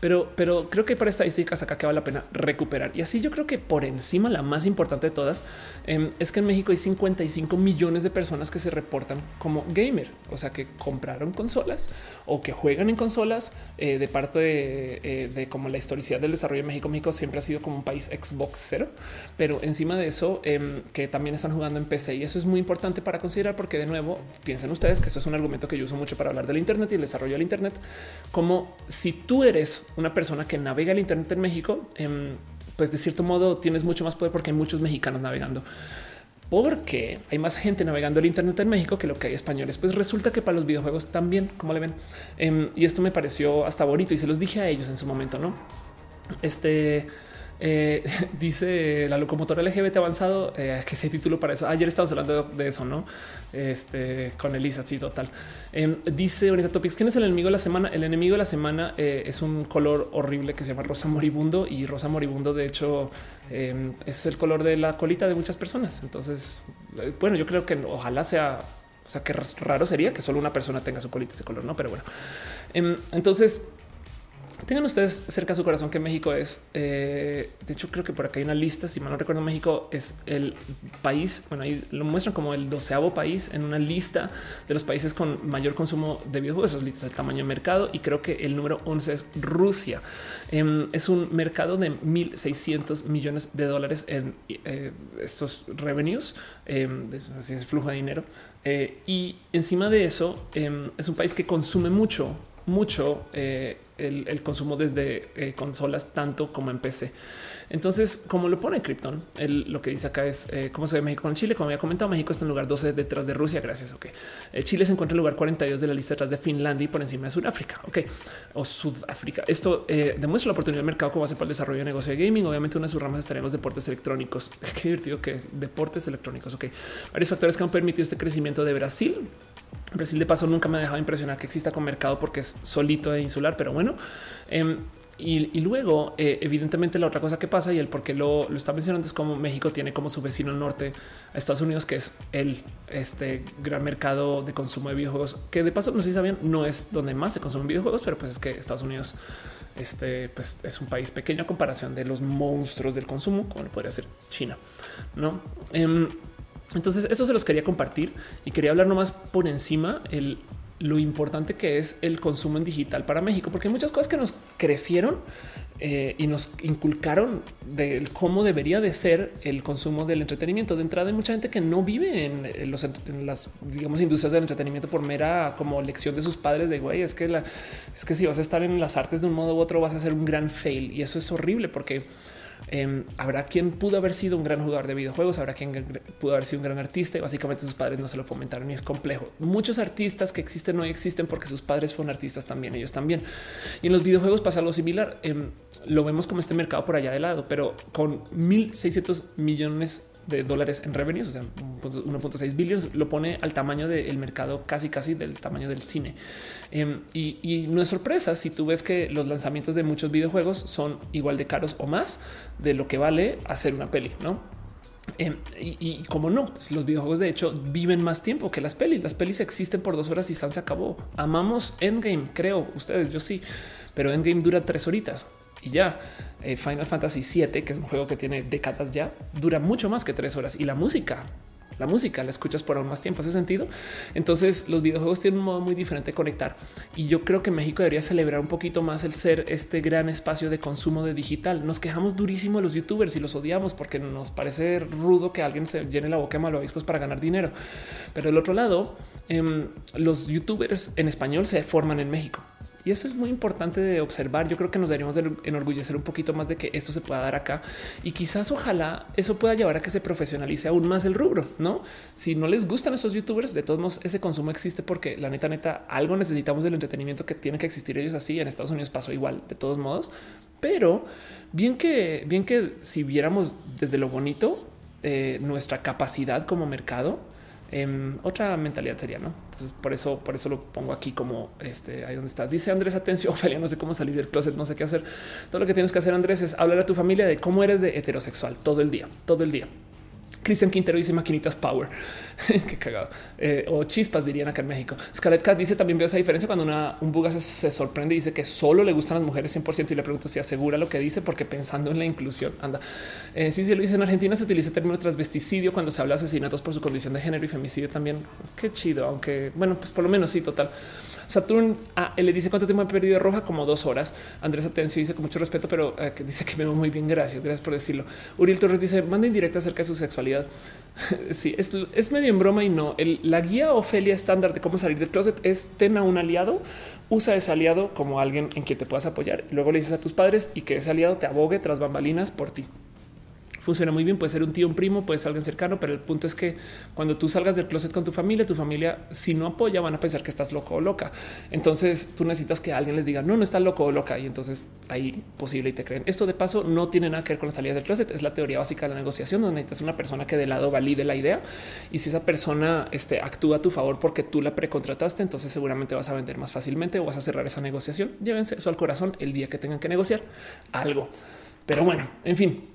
pero, pero creo que para estadísticas acá que vale la pena recuperar. Y así yo creo que por encima la más importante de todas em, es que en México hay 55 millones de personas que se reportan como gamer, o sea, que compraron consolas o que juegan en consolas eh, de parte de, eh, como la historicidad del desarrollo de México. México siempre ha sido como un país Xbox cero, pero encima de eso em, que también están jugando en PC y eso es muy importante para considerar porque de nuevo piensen ustedes que eso es un argumento que yo uso mucho para hablar del Internet y el desarrollo del Internet, como si tú eres una persona que navega el Internet en México, em, pues de cierto modo tienes mucho más poder porque hay muchos mexicanos navegando. Porque hay más gente navegando el Internet en México que lo que hay españoles. Pues resulta que para los videojuegos también, como le ven. Em, y esto me pareció hasta bonito y se los dije a ellos en su momento, ¿no? Este eh, dice la locomotora LGBT avanzado eh, que se título para eso. Ayer estábamos hablando de, eso, no? Este con Elisa. Sí, total. Em, dice ahorita Topics. ¿Quién es el enemigo de la semana? El enemigo de la semana eh, es un color horrible que se llama rosa moribundo y rosa moribundo. De hecho, em, es el color de la colita de muchas personas. Entonces, bueno, yo creo que ojalá sea, o sea, que raro sería que solo una persona tenga su colita ese color, no? Pero bueno, em, entonces Tengan ustedes cerca su corazón que México es, eh, de hecho creo que por acá hay una lista, si mal no recuerdo, México es el país, bueno, ahí lo muestran como el doceavo país en una lista de los países con mayor consumo de videojuegos, eso es el tamaño de mercado y creo que el número 11 es Rusia. Em, es un mercado de 1.600 millones de dólares en eh, estos revenues, em, así es flujo de dinero. Eh, y encima de eso em, es un país que consume mucho mucho eh, el, consumo desde eh, consolas, tanto como en PC. Entonces, como lo pone Krypton, lo que dice acá es eh, cómo se ve México con Chile. Como había comentado, México está en lugar 12 detrás de Rusia. Gracias. Ok. Chile se encuentra en lugar 42 de la lista detrás de Finlandia y por encima de Sudáfrica. Ok. O Sudáfrica. Esto demuestra la oportunidad del mercado como base para el desarrollo de negocio de gaming. Obviamente, una de sus ramas estarían los deportes electrónicos. Qué divertido que deportes electrónicos. Ok. Varios factores que han permitido este crecimiento de Brasil. Brasil de paso nunca me ha dejado impresionar que exista con mercado porque es solito e insular, pero bueno. Em, y, luego, eh, evidentemente, la otra cosa que pasa y el por qué lo, lo, está mencionando es como México tiene como su vecino norte a Estados Unidos, que es el este gran mercado de consumo de videojuegos, que de paso no sé si sabían, no es donde más se consumen videojuegos, pero pues es que Estados Unidos este, pues es un país pequeño a comparación de los monstruos del consumo, como lo podría ser China, no? Em, entonces, eso se los quería compartir y quería hablar nomás por encima el lo importante que es el consumo en digital para México, porque hay muchas cosas que nos crecieron eh, y nos inculcaron de cómo debería de ser el consumo del entretenimiento. De entrada, hay mucha gente que no vive en, los, las digamos industrias del entretenimiento por mera como lección de sus padres de güey. Es que es que si vas a estar en las artes de un modo u otro, vas a ser un gran fail y eso es horrible porque Em, habrá quien pudo haber sido un gran jugador de videojuegos, habrá quien pudo haber sido un gran artista y básicamente sus padres no se lo fomentaron y es complejo. Muchos artistas que existen hoy existen porque sus padres fueron artistas también, ellos también. Y en los videojuegos pasa algo similar. Em, lo vemos como este mercado por allá de lado, pero con 1600 millones de dólares en revenues, o sea, 1.6 billones, lo pone al tamaño del mercado casi casi del tamaño del cine. Em, y, no es sorpresa si tú ves que los lanzamientos de muchos videojuegos son igual de caros o más de lo que vale hacer una peli, ¿no? Em, y, como no, los videojuegos de hecho viven más tiempo que las pelis. Las pelis existen por dos horas y se acabó. Amamos Endgame, creo ustedes, yo sí, pero Endgame dura tres horitas y ya. Eh, Final Fantasy VII, que es un juego que tiene décadas ya, dura mucho más que tres horas y la música la música, la escuchas por aún más tiempo, hace sentido. Entonces los videojuegos tienen un modo muy diferente de conectar y yo creo que México debería celebrar un poquito más el ser este gran espacio de consumo de digital. Nos quejamos durísimo los youtubers y los odiamos porque nos parece rudo que alguien se llene la boca de malvaviscos para ganar dinero. Pero del otro lado, em, los youtubers en español se forman en México. Y eso es muy importante de observar. Yo creo que nos deberíamos de enorgullecer un poquito más de que esto se pueda dar acá y quizás ojalá eso pueda llevar a que se profesionalice aún más el rubro. No, si no les gustan esos youtubers, de todos modos, ese consumo existe porque la neta, neta, algo necesitamos del entretenimiento que tiene que existir ellos así. En Estados Unidos pasó igual, de todos modos, pero bien que, bien que si viéramos desde lo bonito eh, nuestra capacidad como mercado, Em, otra mentalidad sería, ¿no? Entonces por eso, por eso lo pongo aquí como este, ahí donde está. Dice Andrés, atención, Ophelia, no sé cómo salir del closet, no sé qué hacer. Todo lo que tienes que hacer, Andrés, es hablar a tu familia de cómo eres de heterosexual todo el día, todo el día. Cristian Quintero dice maquinitas power. Qué cagado. Eh, o chispas dirían acá en México. Scarlett Cat dice también veo esa diferencia cuando una, un buga se, sorprende y dice que solo le gustan las mujeres 100% y le pregunto si asegura lo que dice porque pensando en la inclusión anda. Eh, sí, sí, dice en Argentina se utiliza el término transvesticidio cuando se habla de asesinatos por su condición de género y femicidio también. Qué chido, aunque bueno, pues por lo menos sí, total. Saturn ah, le dice cuánto tiempo he perdido roja, como dos horas. Andrés Atencio dice con mucho respeto, pero eh, dice que me va muy bien. Gracias, gracias por decirlo. Uriel Torres dice manda indirecta acerca de su sexualidad. sí, es, medio en broma y no. La guía Ofelia estándar de cómo salir del closet es ten a un aliado, usa ese aliado como alguien en quien te puedas apoyar. Y luego le dices a tus padres y que ese aliado te abogue tras bambalinas por ti funciona muy bien. Puede ser un tío, un primo, puede ser alguien cercano, pero el punto es que cuando tú salgas del closet con tu familia, tu familia, si no apoya, van a pensar que estás loco o loca. Entonces tú necesitas que alguien les diga no, no estás loco o loca. Y entonces ahí posible y te creen. Esto de paso no tiene nada que ver con las salidas del closet. Es la teoría básica de la negociación, donde necesitas una persona que de lado valide la idea. Y si esa persona este, actúa a tu favor porque tú la precontrataste, entonces seguramente vas a vender más fácilmente o vas a cerrar esa negociación. Llévense eso al corazón el día que tengan que negociar algo. Pero bueno, en fin,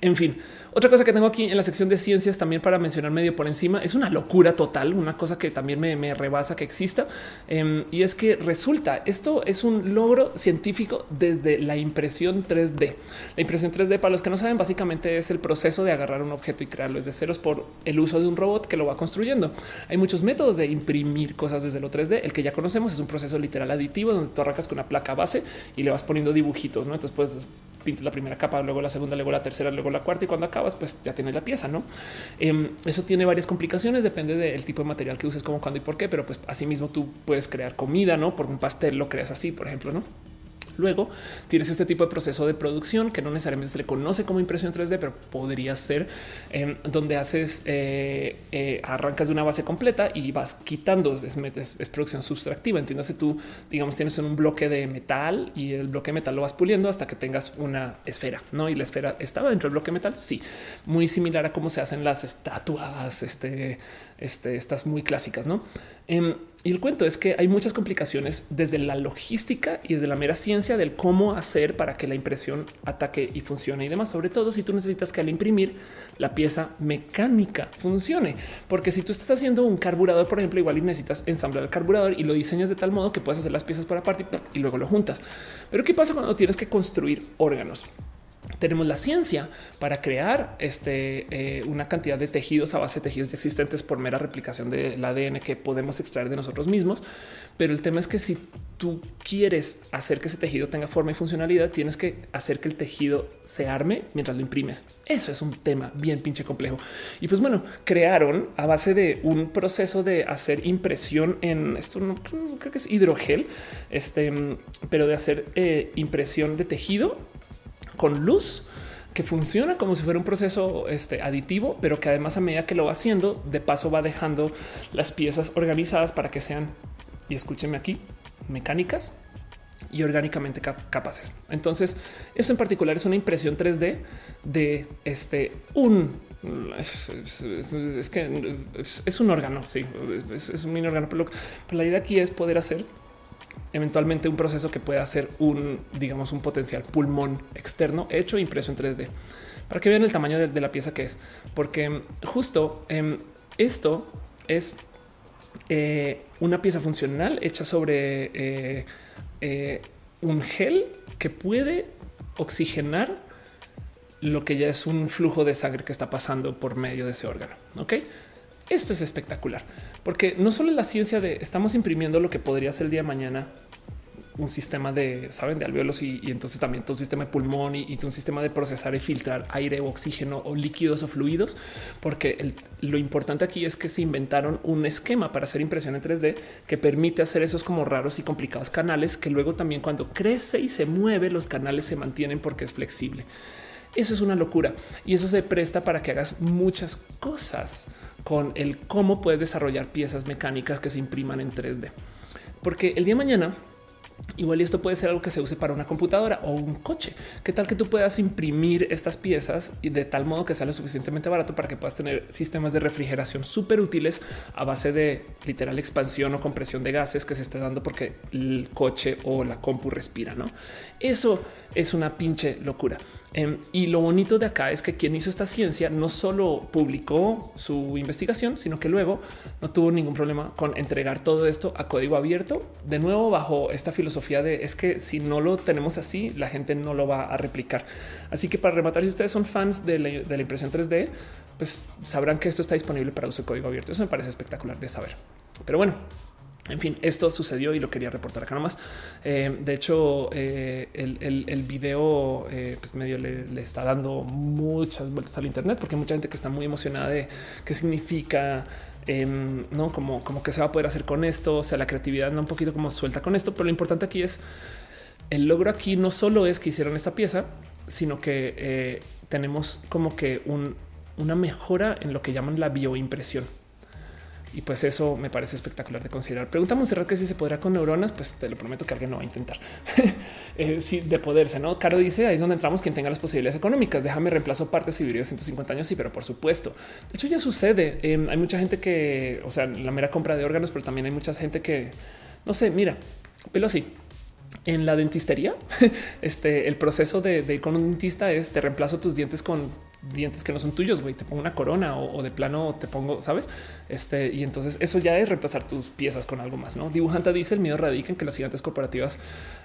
en fin, otra cosa que tengo aquí en la sección de ciencias también para mencionar medio por encima es una locura total, una cosa que también me, rebasa que exista em, y es que resulta esto es un logro científico desde la impresión 3D. La impresión 3D, para los que no saben, básicamente es el proceso de agarrar un objeto y crearlo desde ceros por el uso de un robot que lo va construyendo. Hay muchos métodos de imprimir cosas desde lo 3D. El que ya conocemos es un proceso literal aditivo donde tú arrancas con una placa base y le vas poniendo dibujitos. ¿no? Entonces, pues pintas la primera capa, luego la segunda, luego la tercera, luego la cuarta y cuando acabas, pues ya tienes la pieza. No, em, eso tiene varias complicaciones, depende del tipo de material que uses, como cuándo y por qué, pero pues asimismo tú puedes crear comida, no por un pastel lo creas así, por ejemplo, no? Luego tienes este tipo de proceso de producción que no necesariamente se le conoce como impresión 3D, pero podría ser em, donde haces eh, eh, arrancas de una base completa y vas quitando, es, producción subtractiva. Entiéndase tú, digamos, tienes un bloque de metal y el bloque de metal lo vas puliendo hasta que tengas una esfera, no? Y la esfera estaba dentro del bloque metal. Sí, muy similar a cómo se hacen las estatuas, este, este, estas muy clásicas, no? Y el cuento es que hay muchas complicaciones desde la logística y desde la mera ciencia del cómo hacer para que la impresión ataque y funcione y demás. Sobre todo si tú necesitas que al imprimir la pieza mecánica funcione, porque si tú estás haciendo un carburador, por ejemplo, igual y necesitas ensamblar el carburador y lo diseñas de tal modo que puedas hacer las piezas por aparte y luego lo juntas. Pero qué pasa cuando tienes que construir órganos? Tenemos la ciencia para crear este, eh, una cantidad de tejidos a base de tejidos existentes por mera replicación del ADN que podemos extraer de nosotros mismos. Pero el tema es que si tú quieres hacer que ese tejido tenga forma y funcionalidad, tienes que hacer que el tejido se arme mientras lo imprimes. Eso es un tema bien pinche complejo. Y pues bueno, crearon a base de un proceso de hacer impresión en esto, no creo que es hidrogel, este, pero de hacer eh, impresión de tejido con luz que funciona como si fuera un proceso este, aditivo, pero que además a medida que lo va haciendo, de paso va dejando las piezas organizadas para que sean, y escúchenme aquí, mecánicas y orgánicamente capaces. Entonces, eso en particular es una impresión 3D de este un Es, que es, un órgano, sí, es, un mini órgano, pero, la idea aquí es poder hacer eventualmente un proceso que pueda ser un, digamos, un potencial pulmón externo hecho impreso en 3D para que vean el tamaño de, la pieza que es, porque justo em, esto es eh, una pieza funcional hecha sobre eh, eh, un gel que puede oxigenar lo que ya es un flujo de sangre que está pasando por medio de ese órgano. Ok, esto es espectacular porque no solo es la ciencia de estamos imprimiendo lo que podría ser el día de mañana un sistema de, saben, de alveolos y, entonces también todo un sistema de pulmón y, un sistema de procesar y filtrar aire o oxígeno o líquidos o fluidos, porque lo importante aquí es que se inventaron un esquema para hacer impresión en 3D que permite hacer esos como raros y complicados canales que luego también cuando crece y se mueve los canales se mantienen porque es flexible. Eso es una locura y eso se presta para que hagas muchas cosas con el cómo puedes desarrollar piezas mecánicas que se impriman en 3D. Porque el día de mañana Igual esto puede ser algo que se use para una computadora o un coche. ¿Qué tal que tú puedas imprimir estas piezas y de tal modo que sea lo suficientemente barato para que puedas tener sistemas de refrigeración súper útiles a base de literal expansión o compresión de gases que se está dando porque el coche o la compu respira? No, eso es una pinche locura. Em, y lo bonito de acá es que quien hizo esta ciencia no solo publicó su investigación, sino que luego no tuvo ningún problema con entregar todo esto a código abierto. De nuevo, bajo esta filosofía de es que si no lo tenemos así, la gente no lo va a replicar. Así que para rematar, si ustedes son fans de la, impresión 3D, pues sabrán que esto está disponible para uso de código abierto. Eso me parece espectacular de saber. Pero bueno, en fin, esto sucedió y lo quería reportar acá nomás. Eh, de hecho, eh, el, video eh, pues medio le, está dando muchas vueltas al Internet porque hay mucha gente que está muy emocionada de qué significa, em, no como, como que se va a poder hacer con esto. O sea, la creatividad anda un poquito como suelta con esto, pero lo importante aquí es el logro aquí no solo es que hicieron esta pieza, sino que tenemos como que una mejora en lo que llaman la bioimpresión. Y pues eso me parece espectacular de considerar. Pregunta Monserrat que si se podrá con neuronas, pues te lo prometo que alguien no va a intentar. eh, de poderse, ¿no? Caro dice, ahí es donde entramos quien tenga las posibilidades económicas. Déjame reemplazo partes y video 150 años, sí, pero por supuesto. De hecho ya sucede. Em, hay mucha gente que, o sea, la mera compra de órganos, pero también hay mucha gente que, no sé, mira, pero así. En la dentistería, este, el proceso de, de ir con un dentista es te reemplazo tus dientes con dientes que no son tuyos, güey, te pongo una corona o, de plano te pongo, sabes? Este, y entonces eso ya es reemplazar tus piezas con algo más, ¿no? Dibujante dice el miedo radica en que las gigantes corporativas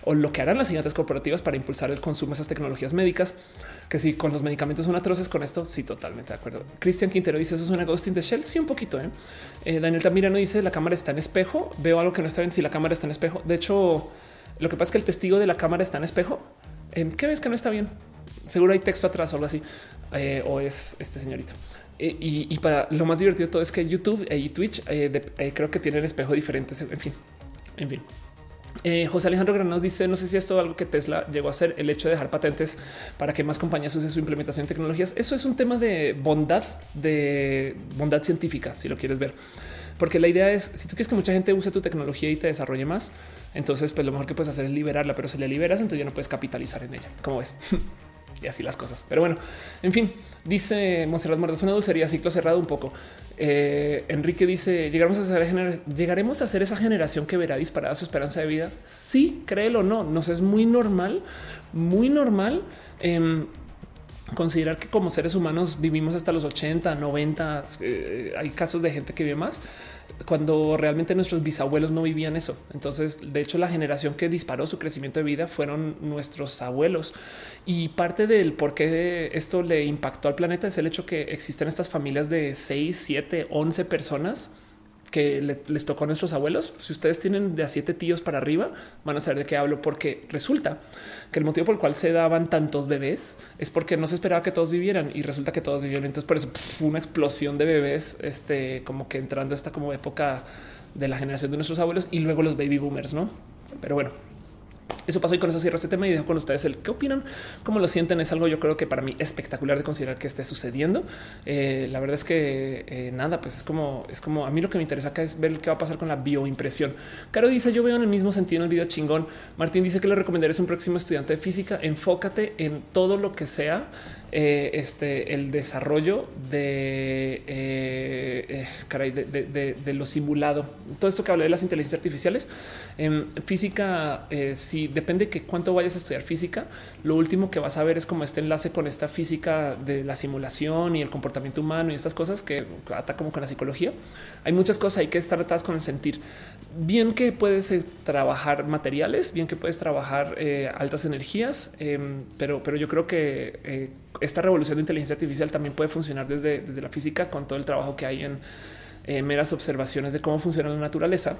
o lo que harán las gigantes corporativas para impulsar el consumo de esas tecnologías médicas, que si con los medicamentos son atroces con esto, sí, totalmente de acuerdo. Cristian Quintero dice eso es una Ghost in the Shell, sí, un poquito, ¿eh? eh Daniel Tamirano dice la cámara está en espejo, veo algo que no está bien si la cámara está en espejo. De hecho, lo que pasa es que el testigo de la cámara está en espejo. Eh, ¿Qué ves que no está bien? Seguro hay texto atrás o algo así. Eh, o es este señorito. Eh, y, para lo más divertido todo es que YouTube y Twitch eh, creo que tienen espejo diferentes. En fin, en fin. José Alejandro Granados dice: No sé si esto es algo que Tesla llegó a hacer, el hecho de dejar patentes para que más compañías usen su implementación de tecnologías. Eso es un tema de bondad, de bondad científica, si lo quieres ver. Porque la idea es, si tú quieres que mucha gente use tu tecnología y te desarrolle más, entonces pues lo mejor que puedes hacer es liberarla, pero si la liberas, entonces ya no puedes capitalizar en ella. ¿Cómo ves? y así las cosas. Pero bueno, en fin, dice Monserrat Muertos, una dulcería, ciclo cerrado un poco. Eh, Enrique dice, llegaremos a, ser, llegaremos a ser esa generación que verá disparada su esperanza de vida. Sí, créelo o no, nos es muy normal, muy normal. Em, considerar que como seres humanos vivimos hasta los 80, 90, eh, hay casos de gente que vive más cuando realmente nuestros bisabuelos no vivían eso. Entonces, de hecho, la generación que disparó su crecimiento de vida fueron nuestros abuelos. Y parte del por qué esto le impactó al planeta es el hecho que existen estas familias de 6, 7, 11 personas que les tocó a nuestros abuelos. Si ustedes tienen de a siete tíos para arriba, van a saber de qué hablo, porque resulta que el motivo por el cual se daban tantos bebés es porque no se esperaba que todos vivieran y resulta que todos vivieron. Entonces, por eso una explosión de bebés, este, como que entrando a esta como época de la generación de nuestros abuelos y luego los baby boomers, no? Pero bueno, Eso pasó y con eso cierro este tema y dejo con ustedes el qué opinan, cómo lo sienten. Es algo yo creo que para mí espectacular de considerar que esté sucediendo. Eh, la verdad es que eh, nada, pues es como es como a mí lo que me interesa acá es ver qué va a pasar con la bioimpresión. Caro dice yo veo en el mismo sentido en el video chingón. Martín dice que le recomendaré es un próximo estudiante de física. Enfócate en todo lo que sea eh, este, el desarrollo de, eh, eh, de, lo simulado. Todo esto que hablé de las inteligencias artificiales en física, si depende que cuánto vayas a estudiar física, lo último que vas a ver es como este enlace con esta física de la simulación y el comportamiento humano y estas cosas que ata como con la psicología. Hay muchas cosas hay que estar atadas con el sentir. Bien que puedes trabajar materiales, bien que puedes trabajar altas energías, em, pero, pero yo creo que esta revolución de inteligencia artificial también puede funcionar desde, desde la física con todo el trabajo que hay en eh, meras observaciones de cómo funciona la naturaleza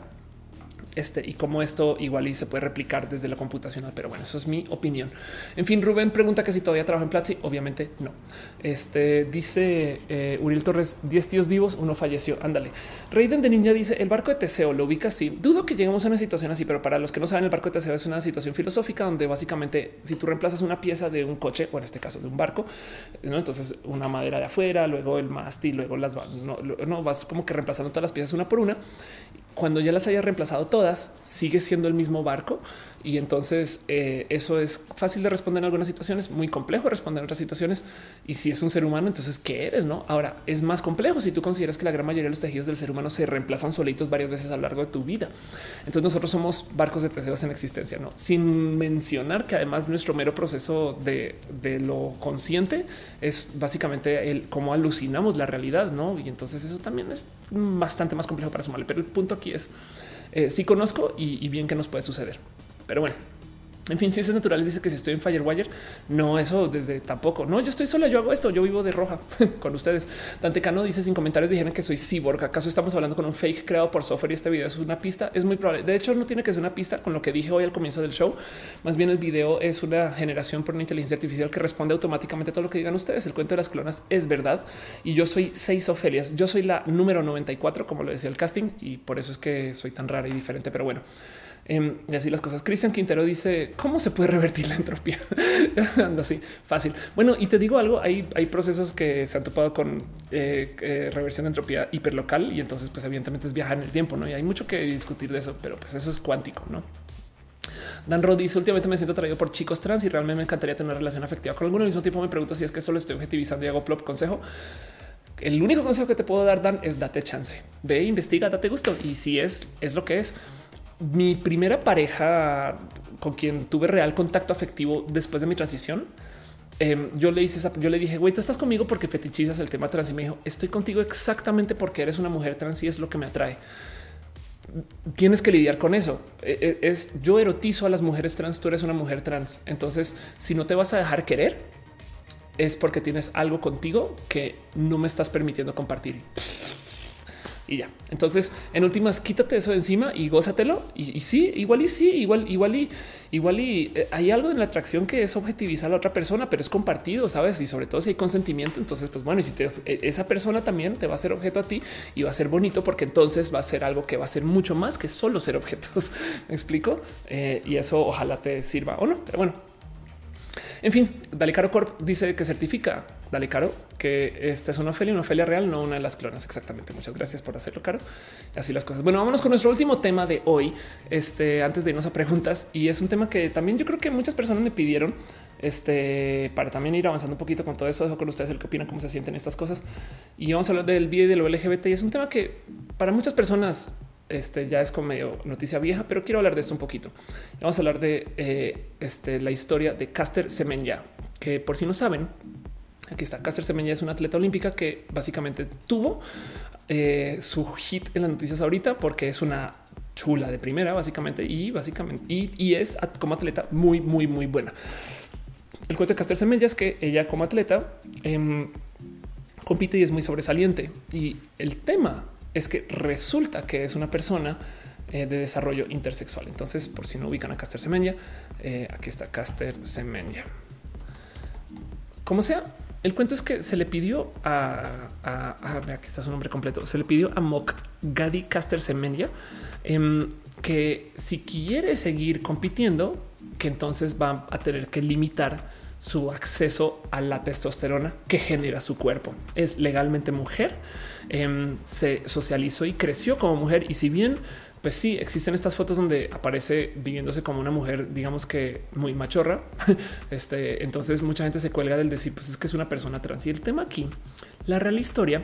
este, y cómo esto igual y se puede replicar desde la computacional. Pero bueno, eso es mi opinión. En fin, Rubén pregunta que si todavía trabaja en Platzi. Obviamente no. Este dice eh, Uriel Torres: 10 tíos vivos, uno falleció. Ándale. Reiden de Niña dice: El barco de Teseo lo ubica así. Dudo que lleguemos a una situación así, pero para los que no saben, el barco de Teseo es una situación filosófica donde básicamente si tú reemplazas una pieza de un coche o en este caso de un barco, ¿no? entonces una madera de afuera, luego el mástil, luego las no, no vas como que reemplazando todas las piezas una por una cuando ya las haya reemplazado todas, sigue siendo el mismo barco y entonces eh, eso es fácil de responder en algunas situaciones, muy complejo de responder en otras situaciones. Y si es un ser humano, entonces qué eres? No, ahora es más complejo si tú consideras que la gran mayoría de los tejidos del ser humano se reemplazan solitos varias veces a lo largo de tu vida. Entonces nosotros somos barcos de teseos en existencia, no sin mencionar que además nuestro mero proceso de, lo consciente es básicamente el cómo alucinamos la realidad, no? Y entonces eso también es bastante más complejo para sumarle. Pero el punto aquí es eh, si conozco y bien que nos puede suceder. Pero bueno, en fin, ciencias naturales dice que si estoy en Firewire, no, eso desde tampoco. No, yo estoy sola, yo hago esto, yo vivo de roja con ustedes. Dante Cano dice sin comentarios dijeron que soy cyborg. ¿Acaso estamos hablando con un fake creado por software y este video es una pista? Es muy probable. De hecho, no tiene que ser una pista con lo que dije hoy al comienzo del show. Más bien el video es una generación por una inteligencia artificial que responde automáticamente a todo lo que digan ustedes. El cuento de las clonas es verdad y yo soy seis Ofelias. Yo soy la número 94, como lo decía el casting, y por eso es que soy tan rara y diferente. Pero bueno. Em, y así las cosas. Cristian Quintero dice cómo se puede revertir la entropía. Anda así fácil. Bueno, y te digo algo: hay, hay procesos que se han topado con eh, eh, reversión de entropía hiperlocal y entonces, pues, evidentemente es viajar en el tiempo. No y hay mucho que discutir de eso, pero pues eso es cuántico, no? Dan Rod dice últimamente me siento atraído por chicos trans y realmente me encantaría tener una relación afectiva con alguno. Al mismo tiempo me pregunto si es que solo estoy objetivizando y hago plop consejo. El único consejo que te puedo dar, Dan, es date chance. Ve, investiga, date gusto. Y si es, es lo que es mi primera pareja con quien tuve real contacto afectivo después de mi transición, em, yo le hice, yo le dije, güey, tú estás conmigo porque fetichizas el tema trans y me dijo, estoy contigo exactamente porque eres una mujer trans y es lo que me atrae. Tienes que lidiar con eso. E, e, es yo erotizo a las mujeres trans, tú eres una mujer trans. Entonces, si no te vas a dejar querer, es porque tienes algo contigo que no me estás permitiendo compartir y ya. Entonces, en últimas, quítate eso de encima y gózatelo. Y, sí, igual y sí, igual, igual y igual y eh, hay algo en la atracción que es objetivizar a la otra persona, pero es compartido, sabes? Y sobre todo si hay consentimiento, entonces, pues bueno, y si te, e, esa persona también te va a ser objeto a ti y va a ser bonito porque entonces va a ser algo que va a ser mucho más que solo ser objetos. Me explico eh, y eso ojalá te sirva o no, pero bueno, en fin, Dale Caro Corp dice que certifica, Dale Caro, que esta es una Ofelia, una Ofelia real, no una de las clonas. Exactamente. Muchas gracias por hacerlo, Caro. Así las cosas. Bueno, vámonos con nuestro último tema de hoy, este, antes de irnos a preguntas. Y es un tema que también yo creo que muchas personas me pidieron este para también ir avanzando un poquito con todo eso. Dejo con ustedes el que opinan, cómo se sienten estas cosas. Y vamos a hablar del video y de lo LGBT. Y es un tema que para muchas personas este ya es como medio noticia vieja, pero quiero hablar de esto un poquito. Vamos a hablar de eh, este, la historia de Caster Semenya, que por si no saben, aquí está. Caster Semenya es una atleta olímpica que básicamente tuvo eh, su hit en las noticias ahorita porque es una chula de primera, básicamente, y básicamente y, es como atleta muy, muy, muy buena. El cuento de Caster Semenya es que ella como atleta em, compite y es muy sobresaliente. Y el tema es que resulta que es una persona eh, de desarrollo intersexual. Entonces, por si no ubican a Caster Semenya, eh, aquí está Caster Semenya. Como sea, el cuento es que se le pidió a, a, aquí está su nombre completo, se le pidió a Mock Gadi Caster Semenya em, que si quiere seguir compitiendo, que entonces va a tener que limitar su acceso a la testosterona que genera su cuerpo. Es legalmente mujer, em, se socializó y creció como mujer y si bien pues sí, existen estas fotos donde aparece viviéndose como una mujer, digamos que muy machorra. Este, entonces mucha gente se cuelga del decir, pues es que es una persona trans. Y el tema aquí, la real historia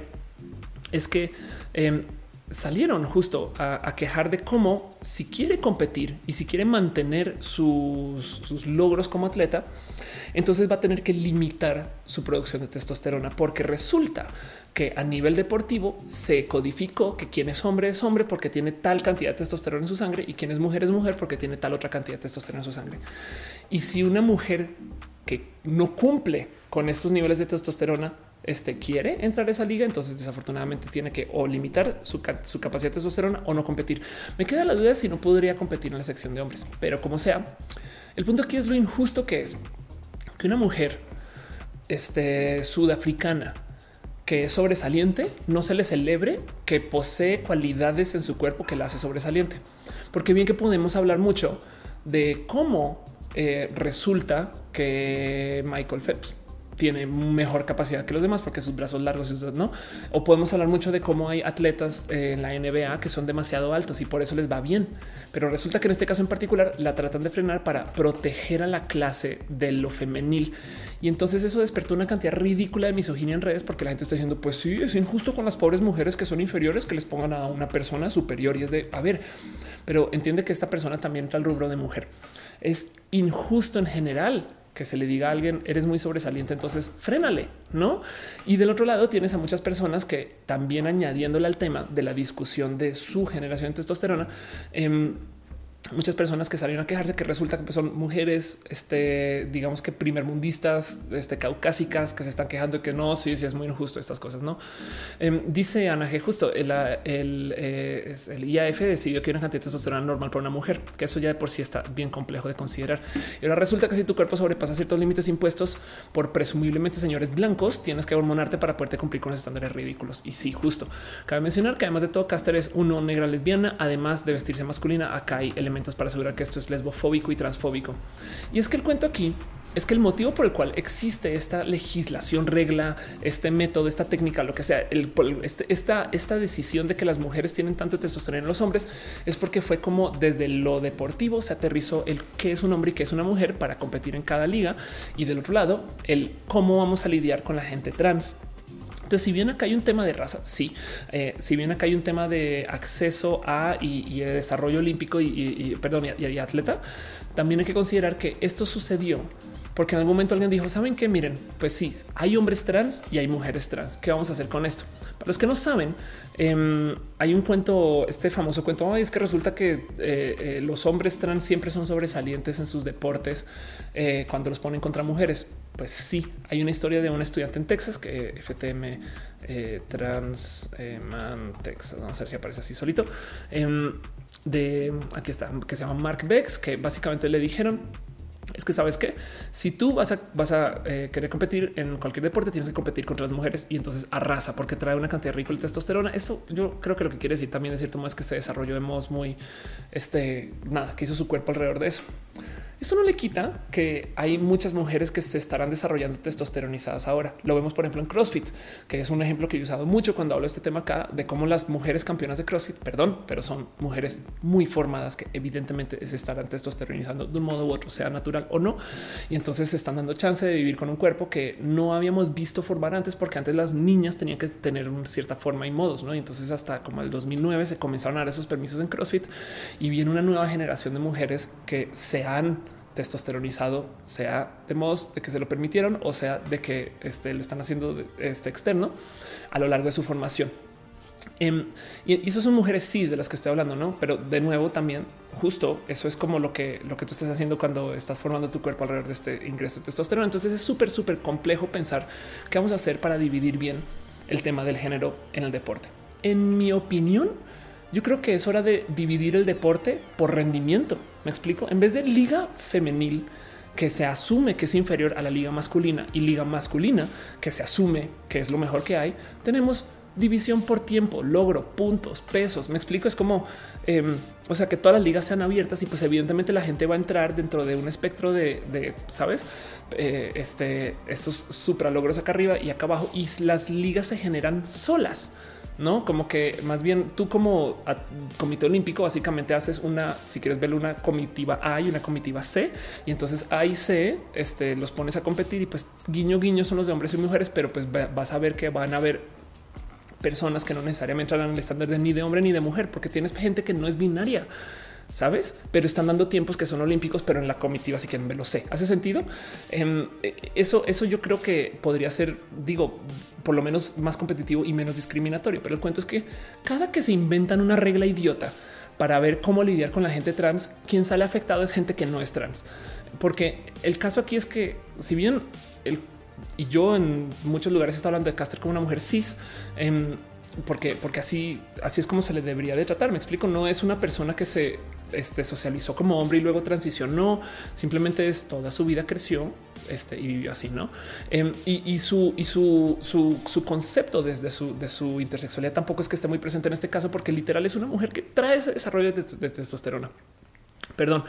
es que em, salieron justo a, quejar de cómo si quiere competir y si quiere mantener sus, logros como atleta, entonces va a tener que limitar su producción de testosterona porque resulta que a nivel deportivo se codificó que quien es hombre es hombre porque tiene tal cantidad de testosterona en su sangre y quien es mujer es mujer porque tiene tal otra cantidad de testosterona en su sangre. Y si una mujer que no cumple con estos niveles de testosterona este quiere entrar a esa liga, entonces desafortunadamente tiene que o limitar su, capacidad de testosterona o no competir. Me queda la duda de si no podría competir en la sección de hombres, pero como sea, el punto aquí es lo injusto que es que una mujer este, sudafricana que es sobresaliente no se le celebre que posee cualidades en su cuerpo que la hace sobresaliente, porque bien que podemos hablar mucho de cómo eh, resulta que Michael Phelps tiene mejor capacidad que los demás porque sus brazos largos, no? O podemos hablar mucho de cómo hay atletas en la NBA que son demasiado altos y por eso les va bien. Pero resulta que en este caso en particular la tratan de frenar para proteger a la clase de lo femenil. Y entonces eso despertó una cantidad ridícula de misoginia en redes porque la gente está diciendo, pues sí, es injusto con las pobres mujeres que son inferiores que les pongan a una persona superior y es de, a ver, pero entiende que esta persona también está al rubro de mujer. Es injusto en general que se le diga a alguien eres muy sobresaliente, entonces frénale, no? Y del otro lado tienes a muchas personas que también añadiéndole al tema de la discusión de su generación de testosterona, eh, muchas personas que salieron a quejarse que resulta que son mujeres, este, digamos que primermundistas, este, caucásicas, que se están quejando de que no, sí es muy injusto estas cosas, ¿no? Em, dice Ana G, justo el, el, eh, el, IAF decidió que una cantidad de testosterona normal para una mujer, que eso ya de por sí está bien complejo de considerar. Y ahora resulta que si tu cuerpo sobrepasa ciertos límites impuestos por presumiblemente señores blancos, tienes que hormonarte para poderte cumplir con los estándares ridículos. Y sí, justo. Cabe mencionar que además de todo, Caster es uno negra lesbiana, además de vestirse masculina, acá hay elementos para asegurar que esto es lesbofóbico y transfóbico. Y es que el cuento aquí es que el motivo por el cual existe esta legislación, regla, este método, esta técnica, lo que sea, este, esta, esta decisión de que las mujeres tienen tanto testosterona en los hombres es porque fue como desde lo deportivo se aterrizó el qué es un hombre y qué es una mujer para competir en cada liga y del otro lado el cómo vamos a lidiar con la gente trans entonces, si bien acá hay un tema de raza, sí, eh, si bien acá hay un tema de acceso a y, de desarrollo olímpico y, perdón, y, atleta, también hay que considerar que esto sucedió porque en algún momento alguien dijo, saben que miren, pues sí, hay hombres trans y hay mujeres trans. ¿Qué vamos a hacer con esto? Para los que no saben, em, hay un cuento, este famoso cuento, es que resulta que eh, eh, los hombres trans siempre son sobresalientes en sus deportes eh, cuando los ponen contra mujeres. Pues sí, hay una historia de un estudiante en Texas que FTM trans man Texas, vamos a ver si aparece así solito. Em, de aquí está, que se llama Mark Bex, que básicamente le dijeron es que sabes que si tú vas a, vas a eh, querer competir en cualquier deporte, tienes que competir contra las mujeres y entonces arrasa porque trae una cantidad rica de testosterona. Eso yo creo que lo que quiere decir también es cierto más que se desarrolló de modos muy este nada que hizo su cuerpo alrededor de eso. Eso no le quita que hay muchas mujeres que se estarán desarrollando testosteronizadas ahora. Lo vemos, por ejemplo, en CrossFit, que es un ejemplo que he usado mucho cuando hablo de este tema acá, de cómo las mujeres campeonas de CrossFit, perdón, pero son mujeres muy formadas que evidentemente se estarán testosteronizando de un modo u otro, sea natural o no. Y entonces se están dando chance de vivir con un cuerpo que no habíamos visto formar antes, porque antes las niñas tenían que tener una cierta forma y modos, ¿no? Y entonces hasta como el 2009 se comenzaron a dar esos permisos en CrossFit y viene una nueva generación de mujeres que se han testosteronizado, sea de modos de que se lo permitieron o sea de que este, lo están haciendo este externo a lo largo de su formación. Em, y, eso son mujeres cis de las que estoy hablando, no? Pero de nuevo, también justo eso es como lo que lo que tú estás haciendo cuando estás formando tu cuerpo alrededor de este ingreso de testosterona. Entonces es súper, súper complejo pensar qué vamos a hacer para dividir bien el tema del género en el deporte. En mi opinión, yo creo que es hora de dividir el deporte por rendimiento. Me explico. En vez de liga femenil que se asume que es inferior a la liga masculina y liga masculina que se asume que es lo mejor que hay, tenemos división por tiempo, logro, puntos, pesos. Me explico, es como, em, o sea, que todas las ligas sean abiertas y pues evidentemente la gente va a entrar dentro de un espectro de, sabes, eh, este, estos supralogros acá arriba y acá abajo y las ligas se generan solas. No como que más bien tú como comité olímpico básicamente haces una, si quieres ver una comitiva A y una comitiva C. Y entonces A y C este, los pones a competir y pues guiño guiño son los de hombres y mujeres, pero pues vas a ver que van a haber personas que no necesariamente en el estándar de ni de hombre ni de mujer, porque tienes gente que no es binaria, sabes, pero están dando tiempos que son olímpicos, pero en la comitiva, si quieren verlo sé. ¿Hace sentido? Em, eso, eso yo creo que podría ser, digo, por lo menos más competitivo y menos discriminatorio. Pero el cuento es que cada que se inventan una regla idiota para ver cómo lidiar con la gente trans, quien sale afectado es gente que no es trans. Porque el caso aquí es que si bien el y yo en muchos lugares está hablando de Caster como una mujer cis, em, porque, porque así, así es como se le debería de tratar. Me explico, no es una persona que se este, socializó como hombre y luego transicionó, simplemente es toda su vida creció este, y vivió así, ¿no? Em, y, su, y su, su, concepto desde su, de su intersexualidad tampoco es que esté muy presente en este caso, porque literal es una mujer que trae ese desarrollo de, testosterona. Perdón.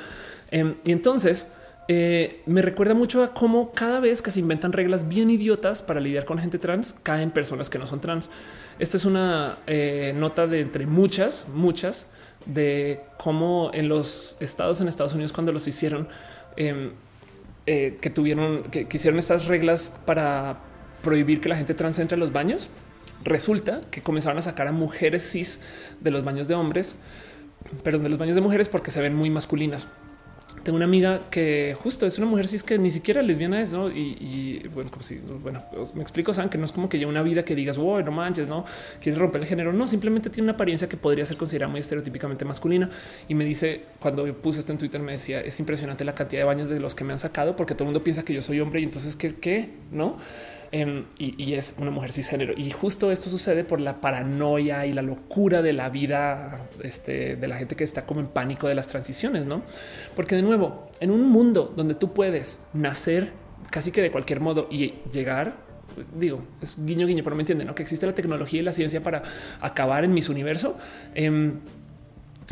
Em, y entonces... Eh, me recuerda mucho a cómo cada vez que se inventan reglas bien idiotas para lidiar con gente trans, caen personas que no son trans. Esto es una eh, nota de entre muchas, muchas, de cómo en los estados en Estados Unidos cuando los hicieron, em, eh, que tuvieron, que, que hicieron estas reglas para prohibir que la gente trans entre a los baños, resulta que comenzaron a sacar a mujeres cis de los baños de hombres, pero de los baños de mujeres porque se ven muy masculinas. Tengo una amiga que justo es una mujer cis que ni siquiera lesbiana es, ¿no? Y, bueno, como si, bueno, me explico, saben que no es como que ya una vida que digas, wow, no manches, no quiere romper el género. No, simplemente tiene una apariencia que podría ser considerada muy estereotípicamente masculina. Y me dice, cuando puse esto en Twitter, me decía, es impresionante la cantidad de baños de los que me han sacado porque todo el mundo piensa que yo soy hombre y entonces, ¿qué? ¿Qué? ¿No? Y, es una mujer cisgénero. Y justo esto sucede por la paranoia y la locura de la vida este, de la gente que está como en pánico de las transiciones, no? Porque de nuevo, en un mundo donde tú puedes nacer casi que de cualquier modo y llegar digo, es guiño guiño, pero me entienden, ¿no? Que existe la tecnología y la ciencia para acabar en mis universo. Em,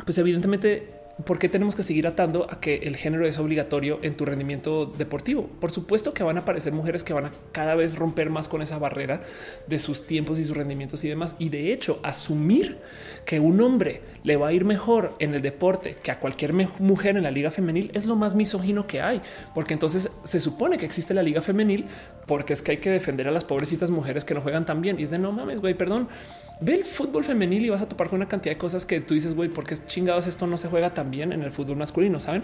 pues evidentemente ¿por qué tenemos que seguir atando a que el género es obligatorio en tu rendimiento deportivo? Por supuesto que van a aparecer mujeres que van a cada vez romper más con esa barrera de sus tiempos y sus rendimientos y demás. Y de hecho, asumir que un hombre le va a ir mejor en el deporte que a cualquier mujer en la liga femenil es lo más misógino que hay, porque entonces se supone que existe la liga femenil porque es que hay que defender a las pobrecitas mujeres que no juegan tan bien. Y es de no mames, güey, perdón ve el fútbol femenil y vas a topar con una cantidad de cosas que tú dices, güey, porque chingados esto no se juega tan bien en el fútbol masculino, saben?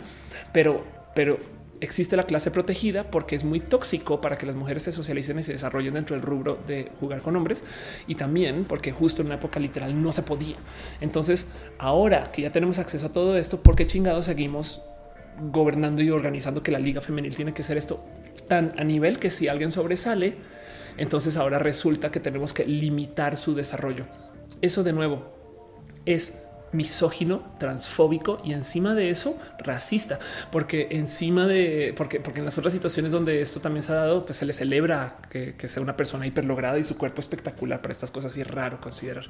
Pero, pero existe la clase protegida porque es muy tóxico para que las mujeres se socialicen y se desarrollen dentro del rubro de jugar con hombres y también porque justo en una época literal no se podía. Entonces, ahora que ya tenemos acceso a todo esto, ¿por qué chingados seguimos gobernando y organizando que la liga femenil tiene que ser esto tan a nivel que si alguien sobresale, entonces ahora resulta que tenemos que limitar su desarrollo. Eso de nuevo es misógino, transfóbico y encima de eso racista, porque encima de porque, porque en las otras situaciones donde esto también se ha dado, pues se le celebra que, sea una persona hiperlograda y su cuerpo espectacular para estas cosas y es raro considerar.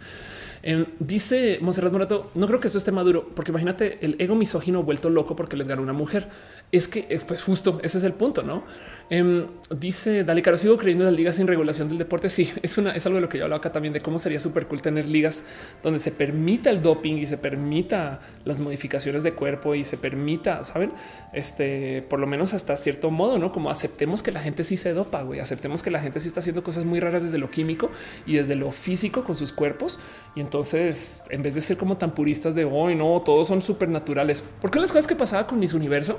Dice Monserrat Morato, no creo que esto esté maduro, porque imagínate el ego misógino vuelto loco porque les ganó una mujer. Es que, eh, pues justo ese es el punto, ¿no? Em, dice Dale Caro, sigo creyendo en las ligas sin regulación del deporte. Sí, es es algo de lo que yo hablaba acá también de cómo sería súper cool tener ligas donde se permita el doping y se permita las modificaciones de cuerpo y se permita, saben, este, por lo menos hasta cierto modo, no como aceptemos que la gente sí se dopa, güey, aceptemos que la gente sí está haciendo cosas muy raras desde lo químico y desde lo físico con sus cuerpos. Y entonces, en vez de ser como tan puristas de hoy, no, todos son súper naturales, porque las cosas que pasaba con mis universo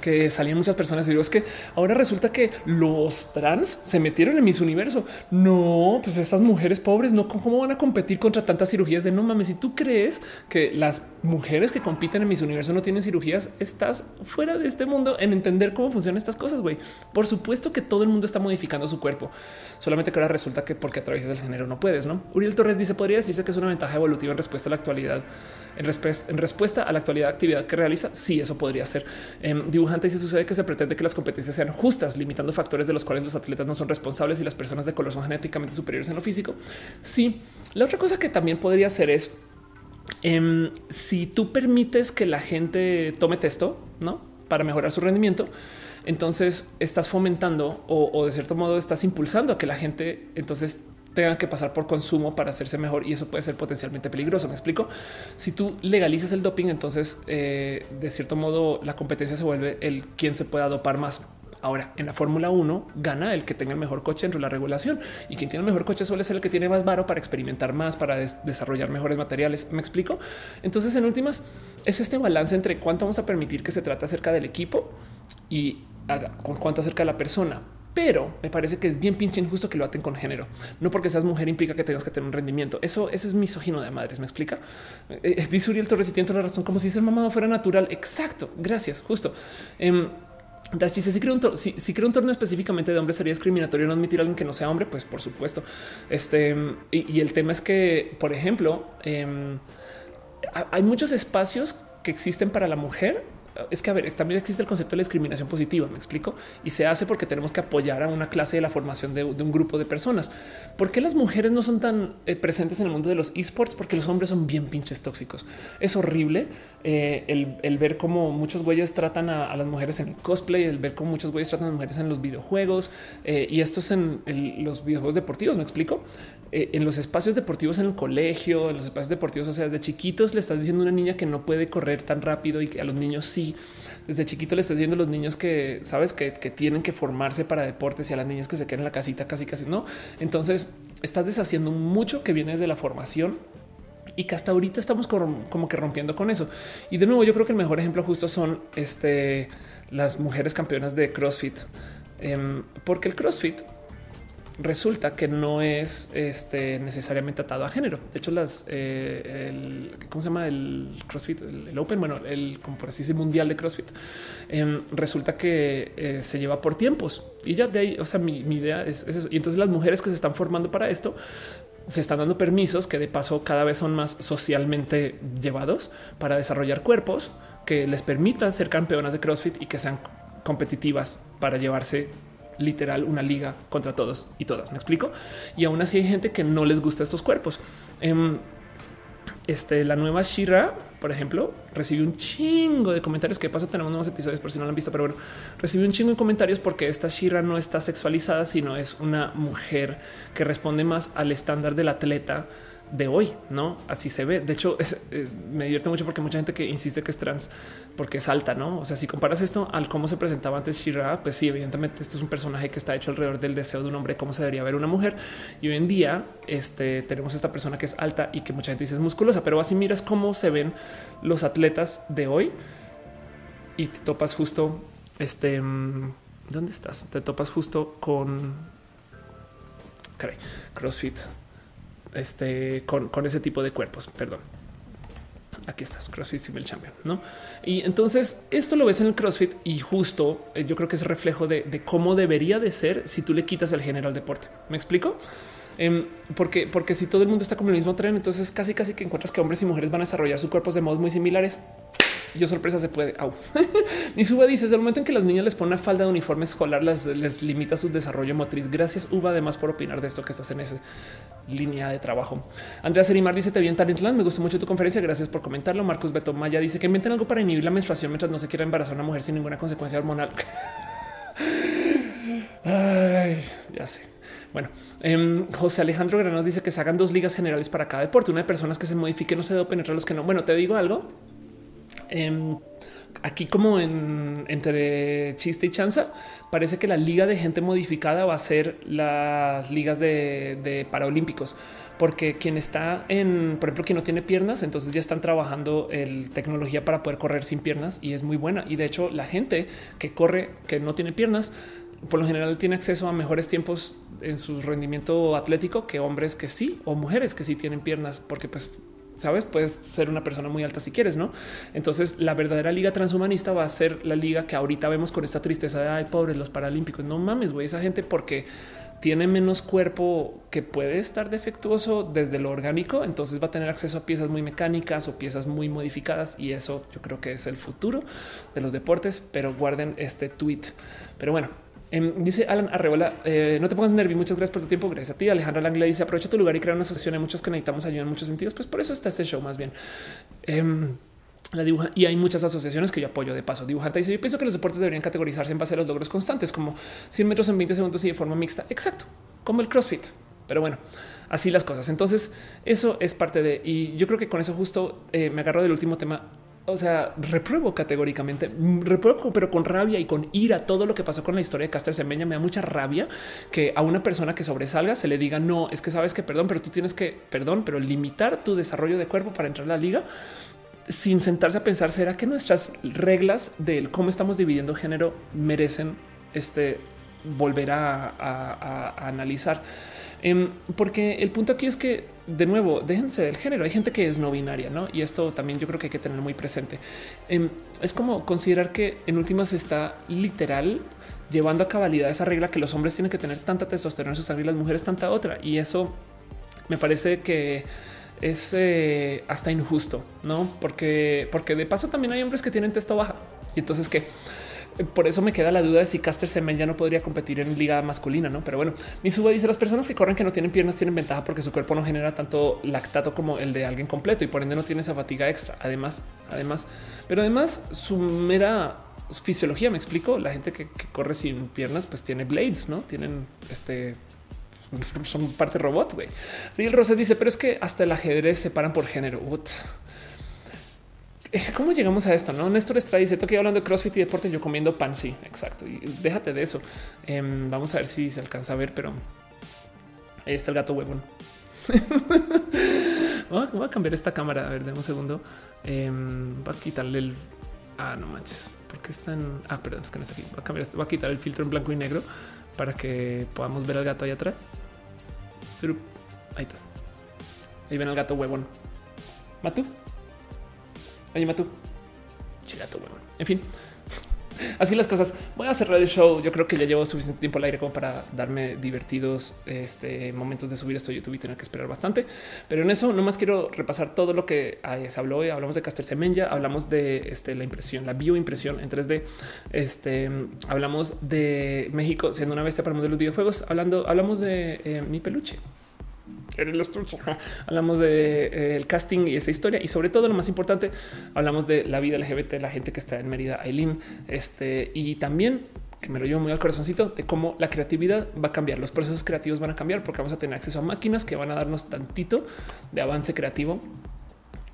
que salían muchas personas y digo es que ahora resulta que los trans se metieron en mis universo. No, pues estas mujeres pobres no cómo van a competir contra tantas cirugías de no mames. Si tú crees que las mujeres que compiten en mis universo no tienen cirugías, estás fuera de este mundo en entender cómo funcionan estas cosas. Güey, por supuesto que todo el mundo está modificando su cuerpo, solamente que ahora resulta que porque atraviesas el género no puedes. No, Uriel Torres dice: Podría decirse que es una ventaja evolutiva en respuesta a la actualidad, en, respuesta a la actualidad actividad que realiza. Sí, eso podría ser. Eh, dibujante dice sucede que se pretende que las competencias sean justas, limitando factores de los cuales los atletas no son responsables y las personas de color son genéticamente superiores en lo físico. Sí, la otra cosa que también podría hacer es em, si tú permites que la gente tome texto, no para mejorar su rendimiento, entonces estás fomentando o de cierto modo estás impulsando a que la gente entonces tengan que pasar por consumo para hacerse mejor y eso puede ser potencialmente peligroso. Me explico. Si tú legalizas el doping, entonces eh, de cierto modo la competencia se vuelve el quien se pueda dopar más. Ahora, en la Fórmula 1 gana el que tenga el mejor coche dentro de la regulación y quien tiene el mejor coche suele ser el que tiene más varo para experimentar más, para desarrollar mejores materiales. Me explico. Entonces, en últimas, es este balance entre cuánto vamos a permitir que se trate acerca del equipo y con cuánto acerca de la persona pero me parece que es bien pinche injusto que lo aten con género. No porque seas mujer implica que tengas que tener un rendimiento. Eso, eso es misógino de madres. Me explica. Eh, eh, dice Uriel Torres y tiene la razón, como si ser mamado fuera natural. Exacto. Gracias. Justo. Eh, Dachi, si creo, un si, si creo un torneo específicamente de hombres sería discriminatorio no admitir a alguien que no sea hombre, pues por supuesto. Este y, el tema es que, por ejemplo, em, hay muchos espacios que existen para la mujer es que a ver, también existe el concepto de la discriminación positiva, me explico, y se hace porque tenemos que apoyar a una clase de la formación de, un grupo de personas. ¿Por qué las mujeres no son tan eh, presentes en el mundo de los esports? Porque los hombres son bien pinches tóxicos. Es horrible eh, el, ver cómo muchos güeyes tratan a, las mujeres en el cosplay, el ver cómo muchos güeyes tratan a las mujeres en los videojuegos eh, y esto es en los videojuegos deportivos, me explico. En los espacios deportivos en el colegio, en los espacios deportivos, o sea, desde chiquitos le estás diciendo a una niña que no puede correr tan rápido y que a los niños sí desde chiquito le estás diciendo a los niños que sabes que, tienen que formarse para deportes y a las niñas que se queden en la casita casi casi no. Entonces estás deshaciendo mucho que viene de la formación y que hasta ahorita estamos como que rompiendo con eso. Y de nuevo, yo creo que el mejor ejemplo justo son este, las mujeres campeonas de CrossFit, em, porque el CrossFit resulta que no es este, necesariamente atado a género. De hecho, las eh, el, ¿cómo se llama? El CrossFit, el, Open, bueno, el como por así decir, mundial de CrossFit. Em, resulta que eh, se lleva por tiempos y ya de ahí, o sea, mi, idea es, eso. Y entonces las mujeres que se están formando para esto se están dando permisos que de paso cada vez son más socialmente llevados para desarrollar cuerpos que les permitan ser campeonas de CrossFit y que sean competitivas para llevarse literal una liga contra todos y todas. Me explico. Y aún así hay gente que no les gusta estos cuerpos. Em, este, la nueva Shira, por ejemplo, recibió un chingo de comentarios. Que paso tenemos nuevos episodios por si no lo han visto, pero bueno, recibió un chingo de comentarios porque esta Shira no está sexualizada, sino es una mujer que responde más al estándar del atleta de hoy, no así se ve. De hecho, eh, me divierte mucho porque mucha gente que insiste que es trans porque es alta, no? O sea, si comparas esto al cómo se presentaba antes Shira, pues sí, evidentemente esto es un personaje que está hecho alrededor del deseo de un hombre, cómo se debería ver una mujer. Y hoy en día este, tenemos esta persona que es alta y que mucha gente dice es musculosa, pero así miras cómo se ven los atletas de hoy y te topas justo este. Mm, ¿Dónde estás? Te topas justo con CrossFit este, con, ese tipo de cuerpos. Perdón. Aquí estás, CrossFit Female Champion, ¿no? Y entonces esto lo ves en el CrossFit y justo eh, yo creo que es reflejo de, cómo debería de ser si tú le quitas el género al deporte. ¿Me explico? Em, porque, porque si todo el mundo está con el mismo tren, entonces casi casi que encuentras que hombres y mujeres van a desarrollar sus cuerpos de modos muy similares yo sorpresa se puede. Au. Ni Uva dice: desde momento en que las niñas les ponen una falda de uniforme escolar, les limita su desarrollo motriz. Gracias, Uva, además por opinar de esto que estás en esa línea de trabajo. Andrea Serimar dice: Te vi en Talentland. Me gustó mucho tu conferencia. Gracias por comentarlo. Marcos Beto Maya dice que inventen algo para inhibir la menstruación mientras no se quiera embarazar a una mujer sin ninguna consecuencia hormonal. Ay, ya sé. Bueno, em, José Alejandro Granados dice que se hagan dos ligas generales para cada deporte. Una de personas que se modifiquen, no se deben penetrar los que no. Bueno, te digo algo. Em, aquí como en, entre chiste y chanza, parece que la liga de gente modificada va a ser las ligas de, de paraolímpicos, porque quien está en, por ejemplo, quien no tiene piernas, entonces ya están trabajando el tecnología para poder correr sin piernas y es muy buena. Y de hecho, la gente que corre, que no tiene piernas, por lo general tiene acceso a mejores tiempos en su rendimiento atlético que hombres que sí o mujeres que sí tienen piernas, porque pues sabes, puedes ser una persona muy alta si quieres, no? Entonces, la verdadera liga transhumanista va a ser la liga que ahorita vemos con esta tristeza de ay, pobres los paralímpicos. No mames, güey, esa gente porque tiene menos cuerpo que puede estar defectuoso desde lo orgánico, entonces va a tener acceso a piezas muy mecánicas o piezas muy modificadas y eso yo creo que es el futuro de los deportes, pero guarden este tweet. Pero bueno, em, dice Alan Arreola, eh, no te pongas nervioso. Muchas gracias por tu tiempo. Gracias a ti. Alejandro Langle dice aprovecha tu lugar y crea una asociación. Hay muchos que necesitamos ayuda en muchos sentidos. Pues por eso está este show más bien. Em, la dibuja y hay muchas asociaciones que yo apoyo de paso. Dibujante dice: Yo pienso que los deportes deberían categorizarse en base a los logros constantes, como 100 metros en 20 segundos y de forma mixta. Exacto, como el CrossFit. Pero bueno, así las cosas. Entonces, eso es parte de. Y yo creo que con eso justo eh, me agarro del último tema. O sea, repruebo categóricamente, repruebo, pero con rabia y con ira todo lo que pasó con la historia de Caster Semeña. Me da mucha rabia que a una persona que sobresalga se le diga no, es que sabes que perdón, pero tú tienes que perdón, pero limitar tu desarrollo de cuerpo para entrar a la liga sin sentarse a pensar, ¿será que nuestras reglas del cómo estamos dividiendo género merecen este volver a, analizar? Em, porque el punto aquí es que, de nuevo, déjense del género. Hay gente que es no binaria, ¿no? Y esto también yo creo que hay que tener muy presente. Em, es como considerar que en últimas está literal llevando a cabalidad esa regla que los hombres tienen que tener tanta testosterona en su sangre y las mujeres tanta otra. Y eso me parece que es eh, hasta injusto, no? Porque, porque de paso también hay hombres que tienen testo baja y entonces que por eso me queda la duda de si Caster Semen ya no podría competir en liga masculina, no? Pero bueno, mi suba dice las personas que corren que no tienen piernas tienen ventaja porque su cuerpo no genera tanto lactato como el de alguien completo y por ende no tiene esa fatiga extra. Además, además, pero además su mera fisiología, me explico. La gente que, corre sin piernas, pues tiene blades, no tienen este son parte robot. Güey. Riel Rosas dice, pero es que hasta el ajedrez se paran por género. ¿Cómo llegamos a esto? No, Néstor Estrada dice: Estoy hablando de CrossFit y deporte, yo comiendo pan. Sí, exacto. Y déjate de eso. Em, vamos a ver si se alcanza a ver, pero ahí está el gato huevón. voy, a, cambiar esta cámara. A ver, de un segundo. Em, va a quitarle el. Ah, no manches, porque están. Ah, perdón, es que no es aquí. Va a cambiar. Va a quitar el filtro en blanco y negro para que podamos ver al gato ahí atrás. Ahí estás. Ahí ven al gato huevón. Matú. Oye, Matú. Chigato huevón. En fin, así las cosas. Voy a cerrar el show. Yo creo que ya llevo suficiente tiempo al aire como para darme divertidos este, momentos de subir esto a YouTube y tener que esperar bastante. Pero en eso nomás quiero repasar todo lo que se habló hoy. Hablamos de Caster Semenya, hablamos de este, la impresión, la bioimpresión en 3D. Este, hablamos de México siendo una bestia para el mundo de los videojuegos. Hablando, hablamos de eh, mi peluche el estuche. Hablamos de eh, el casting y esa historia y sobre todo lo más importante, hablamos de la vida LGBT, la gente que está en Mérida, Aileen, este y también que me lo llevo muy al corazoncito de cómo la creatividad va a cambiar, los procesos creativos van a cambiar porque vamos a tener acceso a máquinas que van a darnos tantito de avance creativo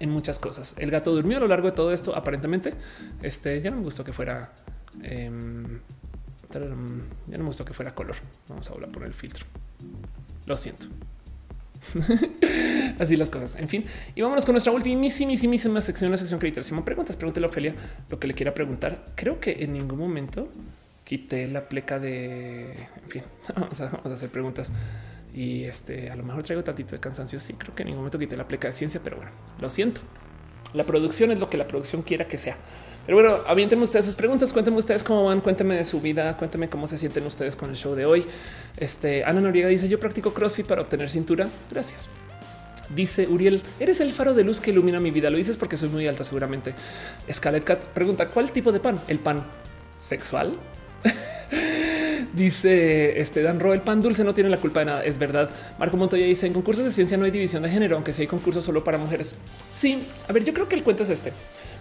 en muchas cosas. El gato durmió a lo largo de todo esto. Aparentemente, este ya no me gustó que fuera. Em, ya no me gustó que fuera color. Vamos a volver a poner el filtro. Lo siento. Así las cosas. En fin, y vámonos con nuestra ultimísima sección, la sección creditaria. Si me preguntas, pregúntale a Ofelia lo que le quiera preguntar. Creo que en ningún momento quité la pleca de. En fin, vamos a, hacer preguntas y este a lo mejor traigo tantito de cansancio. Sí, creo que en ningún momento quité la pleca de ciencia, pero bueno, lo siento. La producción es lo que la producción quiera que sea. Pero bueno, avienten ustedes sus preguntas, cuéntenme ustedes cómo van, cuéntenme de su vida, cuéntenme cómo se sienten ustedes con el show de hoy. Este Ana Noriega dice yo practico CrossFit para obtener cintura. Gracias. Dice Uriel, eres el faro de luz que ilumina mi vida. Lo dices porque soy muy alta, seguramente. Scarlett Cat pregunta cuál tipo de pan? El pan sexual. Dice este Dan Ro, el pan dulce no tiene la culpa de nada. Es verdad. Marco Montoya dice en concursos de ciencia no hay división de género, aunque sí hay concursos solo para mujeres. Sí, a ver, yo creo que el cuento es este.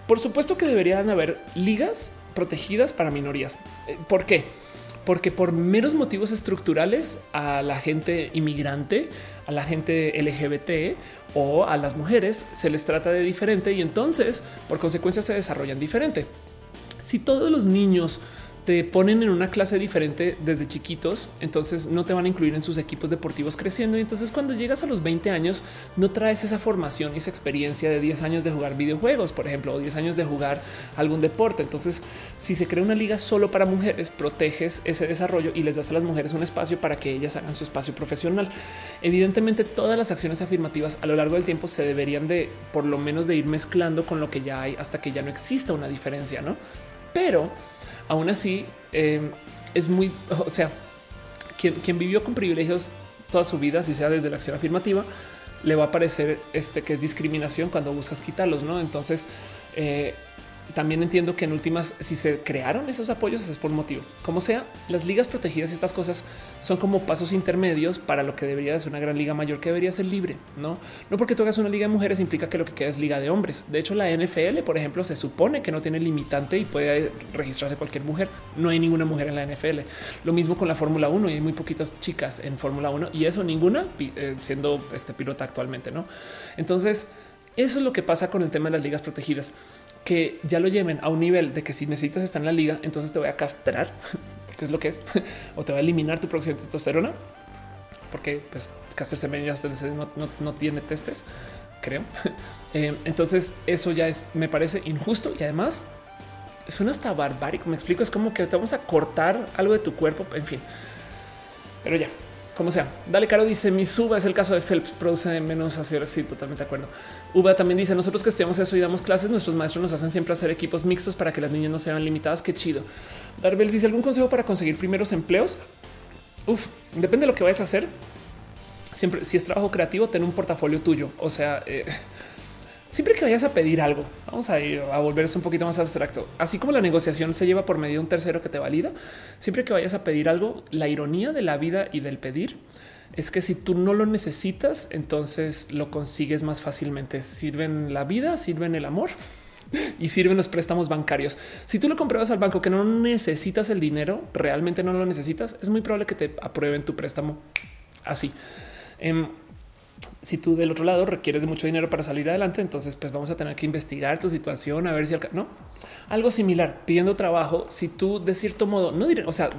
Por supuesto que deberían haber ligas protegidas para minorías. Eh, ¿Por qué? Porque por meros motivos estructurales a la gente inmigrante, a la gente LGBT o a las mujeres se les trata de diferente y entonces por consecuencia se desarrollan diferente. Si todos los niños te ponen en una clase diferente desde chiquitos, entonces no te van a incluir en sus equipos deportivos creciendo. Y entonces cuando llegas a los 20 años, no traes esa formación y esa experiencia de 10 años de jugar videojuegos, por ejemplo, o 10 años de jugar algún deporte. Entonces, si se crea una liga solo para mujeres, proteges ese desarrollo y les das a las mujeres un espacio para que ellas hagan su espacio profesional. Evidentemente, todas las acciones afirmativas a lo largo del tiempo se deberían de por lo menos de ir mezclando con lo que ya hay hasta que ya no exista una diferencia, ¿no? Pero aún así eh, es muy, o sea, quien, quien vivió con privilegios toda su vida, si sea desde la acción afirmativa, le va a parecer este que es discriminación cuando buscas quitarlos, ¿no? Entonces, eh, también entiendo que en últimas, si se crearon esos apoyos, es por un motivo. Como sea, las ligas protegidas y estas cosas son como pasos intermedios para lo que debería ser una gran liga mayor que debería ser libre. No, no porque tú hagas una liga de mujeres implica que lo que queda es liga de hombres. De hecho, la NFL, por ejemplo, se supone que no tiene limitante y puede registrarse cualquier mujer. No hay ninguna mujer en la NFL. Lo mismo con la Fórmula 1 y hay muy poquitas chicas en Fórmula 1 y eso ninguna eh, siendo este pilota actualmente. No, entonces eso es lo que pasa con el tema de las ligas protegidas que ya lo lleven a un nivel de que si necesitas estar en la liga, entonces te voy a castrar, porque es lo que es, o te va a eliminar tu producción de testosterona, porque pues castrarse no, no, no tiene testes, creo. Eh, entonces eso ya es, me parece injusto y además suena hasta barbárico. Me explico, es como que te vamos a cortar algo de tu cuerpo, en fin. Pero ya, como sea. Dale Caro dice mi suba es el caso de Phelps, produce menos ácido sí, totalmente de acuerdo. Uva también dice nosotros que estudiamos eso y damos clases, nuestros maestros nos hacen siempre hacer equipos mixtos para que las niñas no sean limitadas. Qué chido. Darbel dice algún consejo para conseguir primeros empleos. Uf, depende de lo que vayas a hacer. Siempre, si es trabajo creativo, ten un portafolio tuyo. O sea, eh, siempre que vayas a pedir algo, vamos a ir a volver un poquito más abstracto. Así como la negociación se lleva por medio de un tercero que te valida, siempre que vayas a pedir algo, la ironía de la vida y del pedir es que si tú no lo necesitas, entonces lo consigues más fácilmente. Sirven la vida, sirven el amor y sirven los préstamos bancarios. Si tú lo compruebas al banco que no necesitas el dinero, realmente no lo necesitas, es muy probable que te aprueben tu préstamo así. Em, si tú del otro lado requieres de mucho dinero para salir adelante, entonces pues vamos a tener que investigar tu situación, a ver si no algo similar pidiendo trabajo. Si tú de cierto modo no diré, o sea,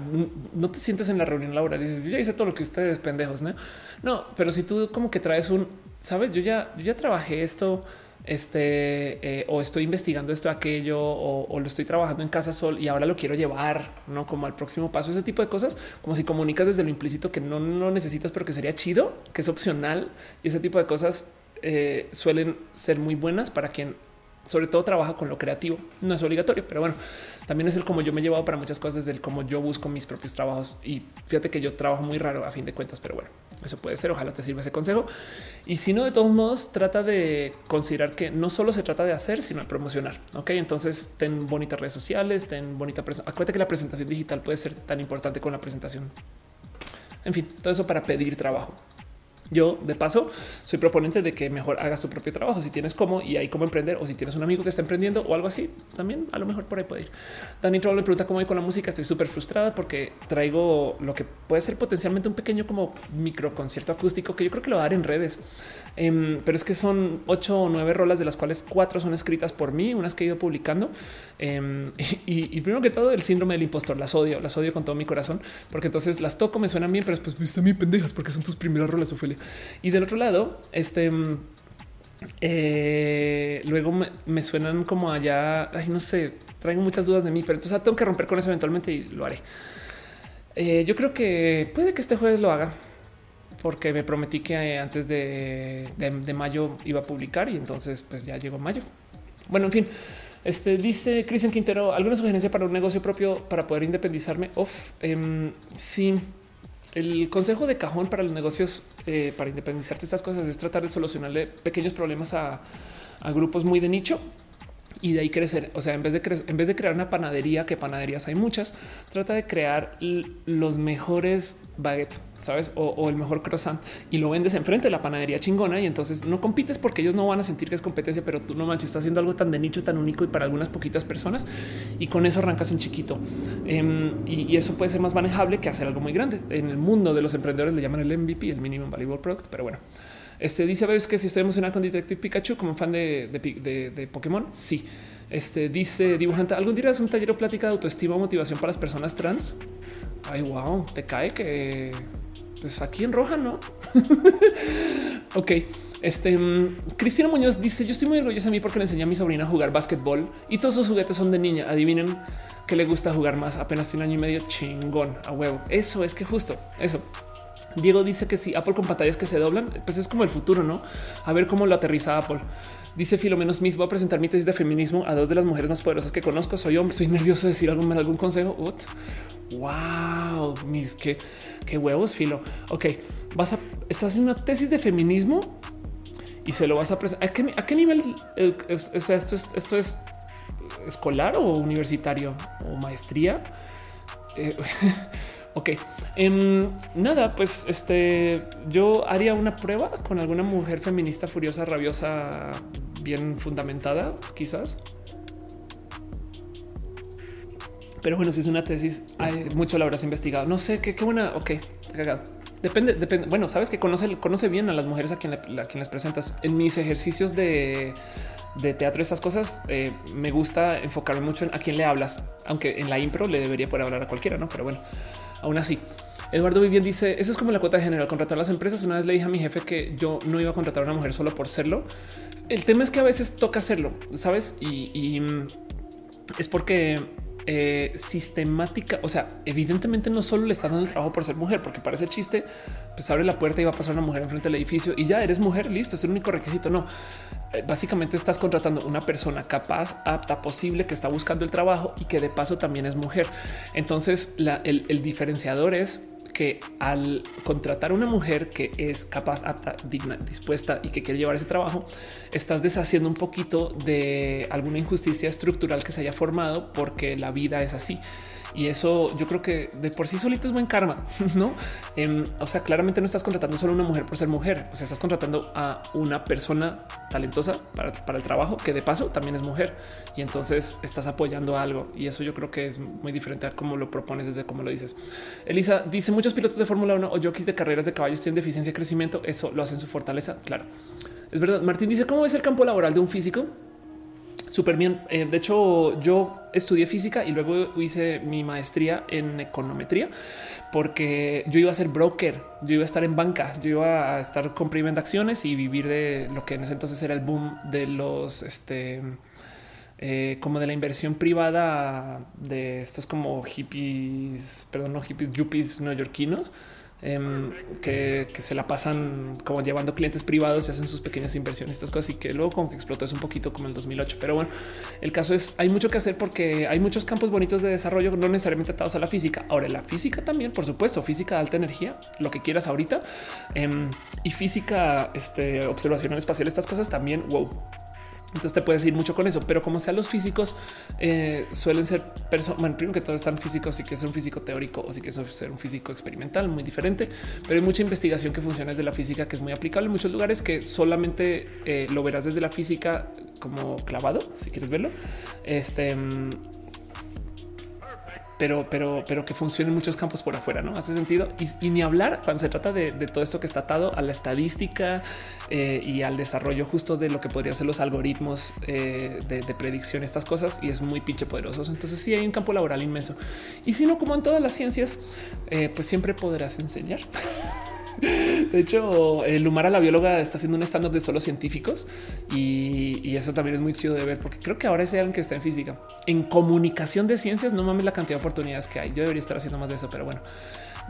no te sientes en la reunión laboral y dices yo hice todo lo que ustedes pendejos, no? No, pero si tú como que traes un sabes, yo ya, yo ya trabajé esto este eh, o estoy investigando esto, aquello, o, lo estoy trabajando en casa sol y ahora lo quiero llevar, no como al próximo paso, ese tipo de cosas, como si comunicas desde lo implícito que no, no necesitas, pero que sería chido, que es opcional y ese tipo de cosas eh, suelen ser muy buenas para quien sobre todo trabaja con lo creativo. No es obligatorio, pero bueno, también es el como yo me he llevado para muchas cosas, desde el cómo yo busco mis propios trabajos. Y fíjate que yo trabajo muy raro a fin de cuentas, pero bueno, eso puede ser. Ojalá te sirva ese consejo. Y si no, de todos modos, trata de considerar que no solo se trata de hacer, sino de promocionar. Ok, entonces ten bonitas redes sociales, ten bonita presentación. Acuérdate que la presentación digital puede ser tan importante con la presentación. En fin, todo eso para pedir trabajo. Yo, de paso, soy proponente de que mejor hagas tu propio trabajo si tienes cómo y hay cómo emprender o si tienes un amigo que está emprendiendo o algo así. También a lo mejor por ahí puede ir. Dani Troll me pregunta cómo voy con la música. Estoy súper frustrada porque traigo lo que puede ser potencialmente un pequeño como micro concierto acústico que yo creo que lo va a dar en redes. Em, pero es que son ocho o nueve rolas de las cuales cuatro son escritas por mí, unas que he ido publicando. Em, y, primero que todo, el síndrome del impostor las odio, las odio con todo mi corazón, porque entonces las toco, me suenan bien, pero después están bien pendejas porque son tus primeras rolas, Ophelia. Y del otro lado, este em, eh, luego me, suenan como allá. Ay, no sé, traigo muchas dudas de mí, pero entonces tengo que romper con eso eventualmente y lo haré. Eh, yo creo que puede que este jueves lo haga porque me prometí que eh, antes de, mayo iba a publicar y entonces pues ya llegó mayo. Bueno, en fin, este dice Cristian Quintero, ¿alguna sugerencia para un negocio propio para poder independizarme? Off, em, sí. El consejo de cajón para los negocios eh, para independizarte estas cosas es tratar de solucionarle pequeños problemas a, a grupos muy de nicho y de ahí crecer. O sea, en vez de en vez de crear una panadería, que panaderías hay muchas, trata de crear los mejores baguettes, sabes, o, el mejor croissant y lo vendes enfrente de la panadería chingona. Y entonces no compites porque ellos no van a sentir que es competencia, pero tú no manches, estás haciendo algo tan de nicho, tan único y para algunas poquitas personas. Y con eso arrancas en chiquito. Em, y, eso puede ser más manejable que hacer algo muy grande. En el mundo de los emprendedores le llaman el MVP, el Minimum Valuable Product, pero bueno. Este dice a que si estoy emocionado con Detective Pikachu como fan de, de, Pokémon. Sí. Este dice dibujante. ¿Algún día es un taller o plática de autoestima o motivación para las personas trans? Ay, wow, te cae que pues aquí en roja, no? ok. Este mm, Cristina Muñoz dice: Yo estoy muy orgullosa a mí porque le enseñé a mi sobrina a jugar básquetbol y todos sus juguetes son de niña. Adivinen qué le gusta jugar más. Apenas un año y medio chingón a huevo. Eso es que justo eso Diego dice que si Apple con pantallas que se doblan, pues es como el futuro, ¿no? A ver cómo lo aterriza Apple. Dice Filomeno Smith, voy a presentar mi tesis de feminismo a dos de las mujeres más poderosas que conozco. Soy hombre, estoy nervioso de decir algún, algún consejo. Wow, mis qué, qué huevos, Filo. Ok, vas a, estás haciendo una tesis de feminismo y se lo vas a presentar. ¿A qué, nivel es, esto, es, esto es escolar o universitario o maestría? Eh, Ok, em, nada, pues este yo haría una prueba con alguna mujer feminista furiosa, rabiosa, bien fundamentada, quizás. Pero bueno, si es una tesis, hay mucho la habrás investigado. No sé qué, qué buena. Ok, cagado. Depende, depende. Bueno, sabes que conoce, conoce bien a las mujeres a quien, a quien les presentas. En mis ejercicios de, de teatro, estas cosas, eh, me gusta enfocarme mucho en a quién le hablas, aunque en la impro le debería poder hablar a cualquiera, no? Pero bueno, Aún así, Eduardo Vivian dice eso es como la cuota de género, contratar las empresas. Una vez le dije a mi jefe que yo no iba a contratar a una mujer solo por serlo. El tema es que a veces toca hacerlo, sabes? Y, mm, es porque eh, sistemática, o sea, evidentemente no solo le están dando el trabajo por ser mujer, porque parece chiste, pues abre la puerta y va a pasar una mujer enfrente del edificio y ya eres mujer, listo, es el único requisito. No, eh, básicamente estás contratando una persona capaz, apta, posible, que está buscando el trabajo y que de paso también es mujer. Entonces, el, diferenciador es que al contratar una mujer que es capaz, apta, digna, dispuesta y que quiere llevar ese trabajo, estás deshaciendo un poquito de alguna injusticia estructural que se haya formado porque la vida es así. Y eso yo creo que de por sí solito es buen karma, no? Em, o sea, claramente no estás contratando solo a una mujer por ser mujer. O sea, estás contratando a una persona talentosa para, el trabajo que de paso también es mujer. Y entonces estás apoyando algo. Y eso yo creo que es muy diferente a cómo lo propones desde cómo lo dices. Elisa dice muchos pilotos de Fórmula 1 o jockeys de carreras de caballos tienen deficiencia de crecimiento. Eso lo hacen su fortaleza. Claro, es verdad. Martín dice cómo es el campo laboral de un físico. Súper bien. Eh, de hecho, yo estudié física y luego hice mi maestría en econometría porque yo iba a ser broker, yo iba a estar en banca, yo iba a estar comprimiendo acciones y vivir de lo que en ese entonces era el boom de los, este, eh, como de la inversión privada de estos como hippies, perdón, no hippies, yuppies neoyorquinos Em, que, se la pasan como llevando clientes privados y hacen sus pequeñas inversiones, estas cosas y que luego como que explotó es un poquito como el 2008. Pero bueno, el caso es hay mucho que hacer porque hay muchos campos bonitos de desarrollo, no necesariamente atados a la física. Ahora, la física también, por supuesto, física de alta energía, lo que quieras ahorita em, y física, este, observacional espacial, estas cosas también. Wow, entonces te puedes ir mucho con eso, pero como sea, los físicos eh, suelen ser personas, bueno, primero que todo están físicos y que es un físico teórico o sí que es ser un físico experimental muy diferente, pero hay mucha investigación que funciona desde la física que es muy aplicable en muchos lugares que solamente eh, lo verás desde la física como clavado, si quieres verlo. Este pero, pero, pero que funcione en muchos campos por afuera, no hace sentido. Y, ni hablar cuando se trata de, todo esto que está atado a la estadística eh, y al desarrollo justo de lo que podrían ser los algoritmos eh, de, predicción, estas cosas. Y es muy pinche poderoso. Entonces, sí hay un campo laboral inmenso. Y si no, como en todas las ciencias, eh, pues siempre podrás enseñar. De hecho, el Lumara, la bióloga, está haciendo un stand up de solo científicos y, eso también es muy chido de ver, porque creo que ahora es alguien que está en física. En comunicación de ciencias, no mames la cantidad de oportunidades que hay. Yo debería estar haciendo más de eso, pero bueno.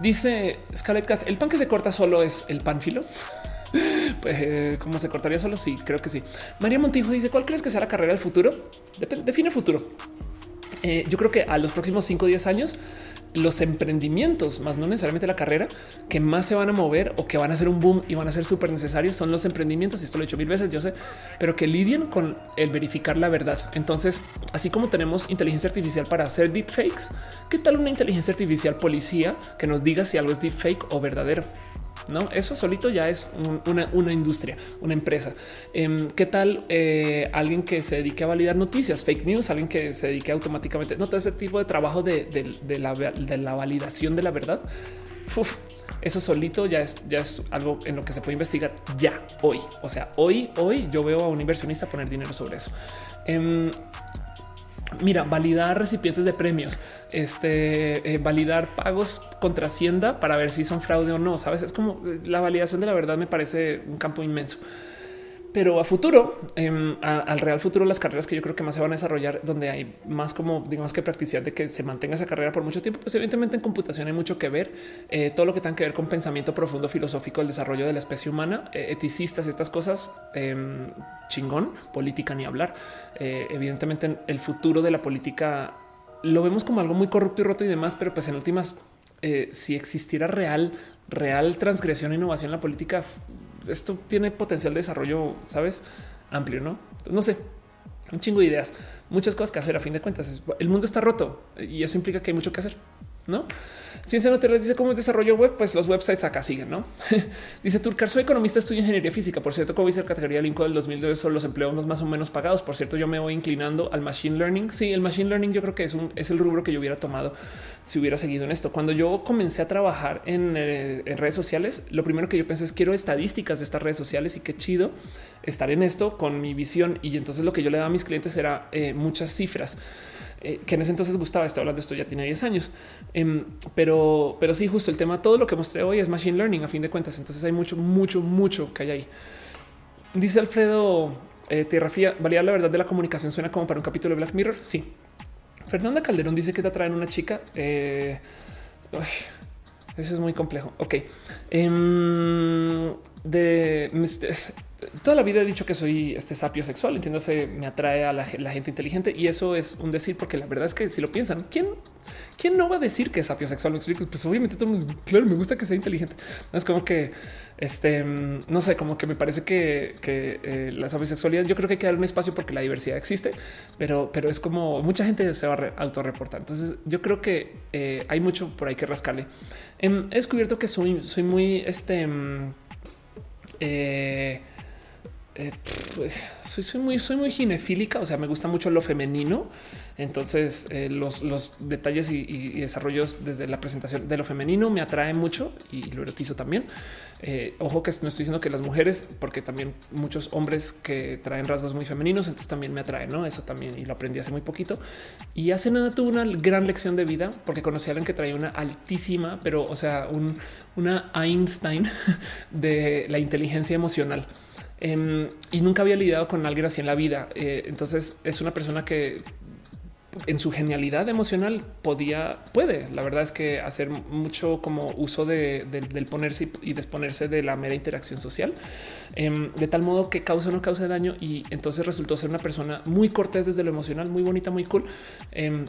Dice Scarlett Cat, el pan que se corta solo es el pan filo. pues eh, como se cortaría solo. Sí, creo que sí. María Montijo dice: ¿Cuál crees que sea la carrera del futuro? define futuro. Eh, yo creo que a los próximos 5 o 10 años los emprendimientos, más no necesariamente la carrera, que más se van a mover o que van a ser un boom y van a ser súper necesarios son los emprendimientos. Y esto lo he hecho mil veces, yo sé, pero que lidian con el verificar la verdad. Entonces, así como tenemos inteligencia artificial para hacer deepfakes, ¿qué tal una inteligencia artificial policía que nos diga si algo es deepfake o verdadero? No, eso solito ya es una, industria, una empresa. Em, ¿Qué tal eh, alguien que se dedique a validar noticias, fake news, alguien que se dedique automáticamente? No todo ese tipo de trabajo de, la, validación de la verdad. eso solito ya es, ya es algo en lo que se puede investigar ya hoy. O sea, hoy, hoy yo veo a un inversionista poner dinero sobre eso. Em, mira, validar recipientes de premios, este, eh, validar pagos contra Hacienda para ver si son fraude o no. Sabes, es como eh, la validación de la verdad me parece un campo inmenso. Pero a futuro, em, al real futuro, las carreras que yo creo que más se van a desarrollar, donde hay más como digamos que practicidad de que se mantenga esa carrera por mucho tiempo, pues evidentemente en computación hay mucho que ver. Eh, todo lo que tenga que ver con pensamiento profundo filosófico, el desarrollo de la especie humana, eh, eticistas, estas cosas, em, chingón, política ni hablar. Eh, evidentemente el futuro de la política lo vemos como algo muy corrupto y roto y demás, pero pues en últimas, si existiera real, real transgresión e innovación en la política, esto tiene potencial de desarrollo, sabes, amplio, no? No sé, un chingo de ideas, muchas cosas que hacer a fin de cuentas. El mundo está roto y eso implica que hay mucho que hacer, no? Ciencia les dice cómo es desarrollo web, pues los websites acá siguen, ¿no? dice Turcar, soy economista, estudio ingeniería física. Por cierto, como dice la categoría del del 2009 son los empleos más o menos pagados. Por cierto, yo me voy inclinando al machine learning. Sí, el machine learning yo creo que es, un, el rubro que yo hubiera tomado si hubiera seguido en esto. Cuando yo comencé a trabajar en, eh, redes sociales, lo primero que yo pensé es quiero estadísticas de estas redes sociales y qué chido estar en esto con mi visión. Y entonces lo que yo le daba a mis clientes era eh, muchas cifras. Eh, que en ese entonces gustaba. Estoy hablando de esto ya tiene 10 años, em, pero, pero sí, justo el tema, todo lo que mostré hoy es machine learning a fin de cuentas. Entonces hay mucho, mucho, mucho que hay ahí. Dice Alfredo eh, Tierra Fría, valía la verdad de la comunicación suena como para un capítulo de Black Mirror. Sí. Fernanda Calderón dice que te atraen una chica. Eh, eso es muy complejo. Ok. Em, de toda la vida he dicho que soy este sapio sexual, entiéndase, me atrae a la, gente inteligente y eso es un decir, porque la verdad es que si lo piensan, ¿quién, quién no va a decir que es sapio sexual? Me explico, pues obviamente todo, claro, me gusta que sea inteligente. Es como que, este, no sé, como que me parece que, que eh, la yo creo que hay que dar un espacio porque la diversidad existe, pero, pero es como mucha gente se va a autorreportar. Entonces yo creo que eh, hay mucho por ahí que rascarle. Em, he descubierto que soy, soy muy, este, em, eh, eh, soy, soy, muy, soy muy ginefílica, o sea, me gusta mucho lo femenino. Entonces, eh, los, detalles y, desarrollos desde la presentación de lo femenino me atrae mucho y lo erotizo también. Eh, ojo que no estoy diciendo que las mujeres, porque también muchos hombres que traen rasgos muy femeninos, entonces también me atrae, ¿no? Eso también, y lo aprendí hace muy poquito. Y hace nada tuve una gran lección de vida, porque conocí a alguien que traía una altísima, pero, o sea, un, una Einstein de la inteligencia emocional. Em, y nunca había lidiado con alguien así en la vida. Eh, entonces es una persona que en su genialidad emocional podía, puede, la verdad es que hacer mucho como uso de, del ponerse y disponerse de la mera interacción social, em, de tal modo que causa o no causa daño. Y entonces resultó ser una persona muy cortés desde lo emocional, muy bonita, muy cool. Em,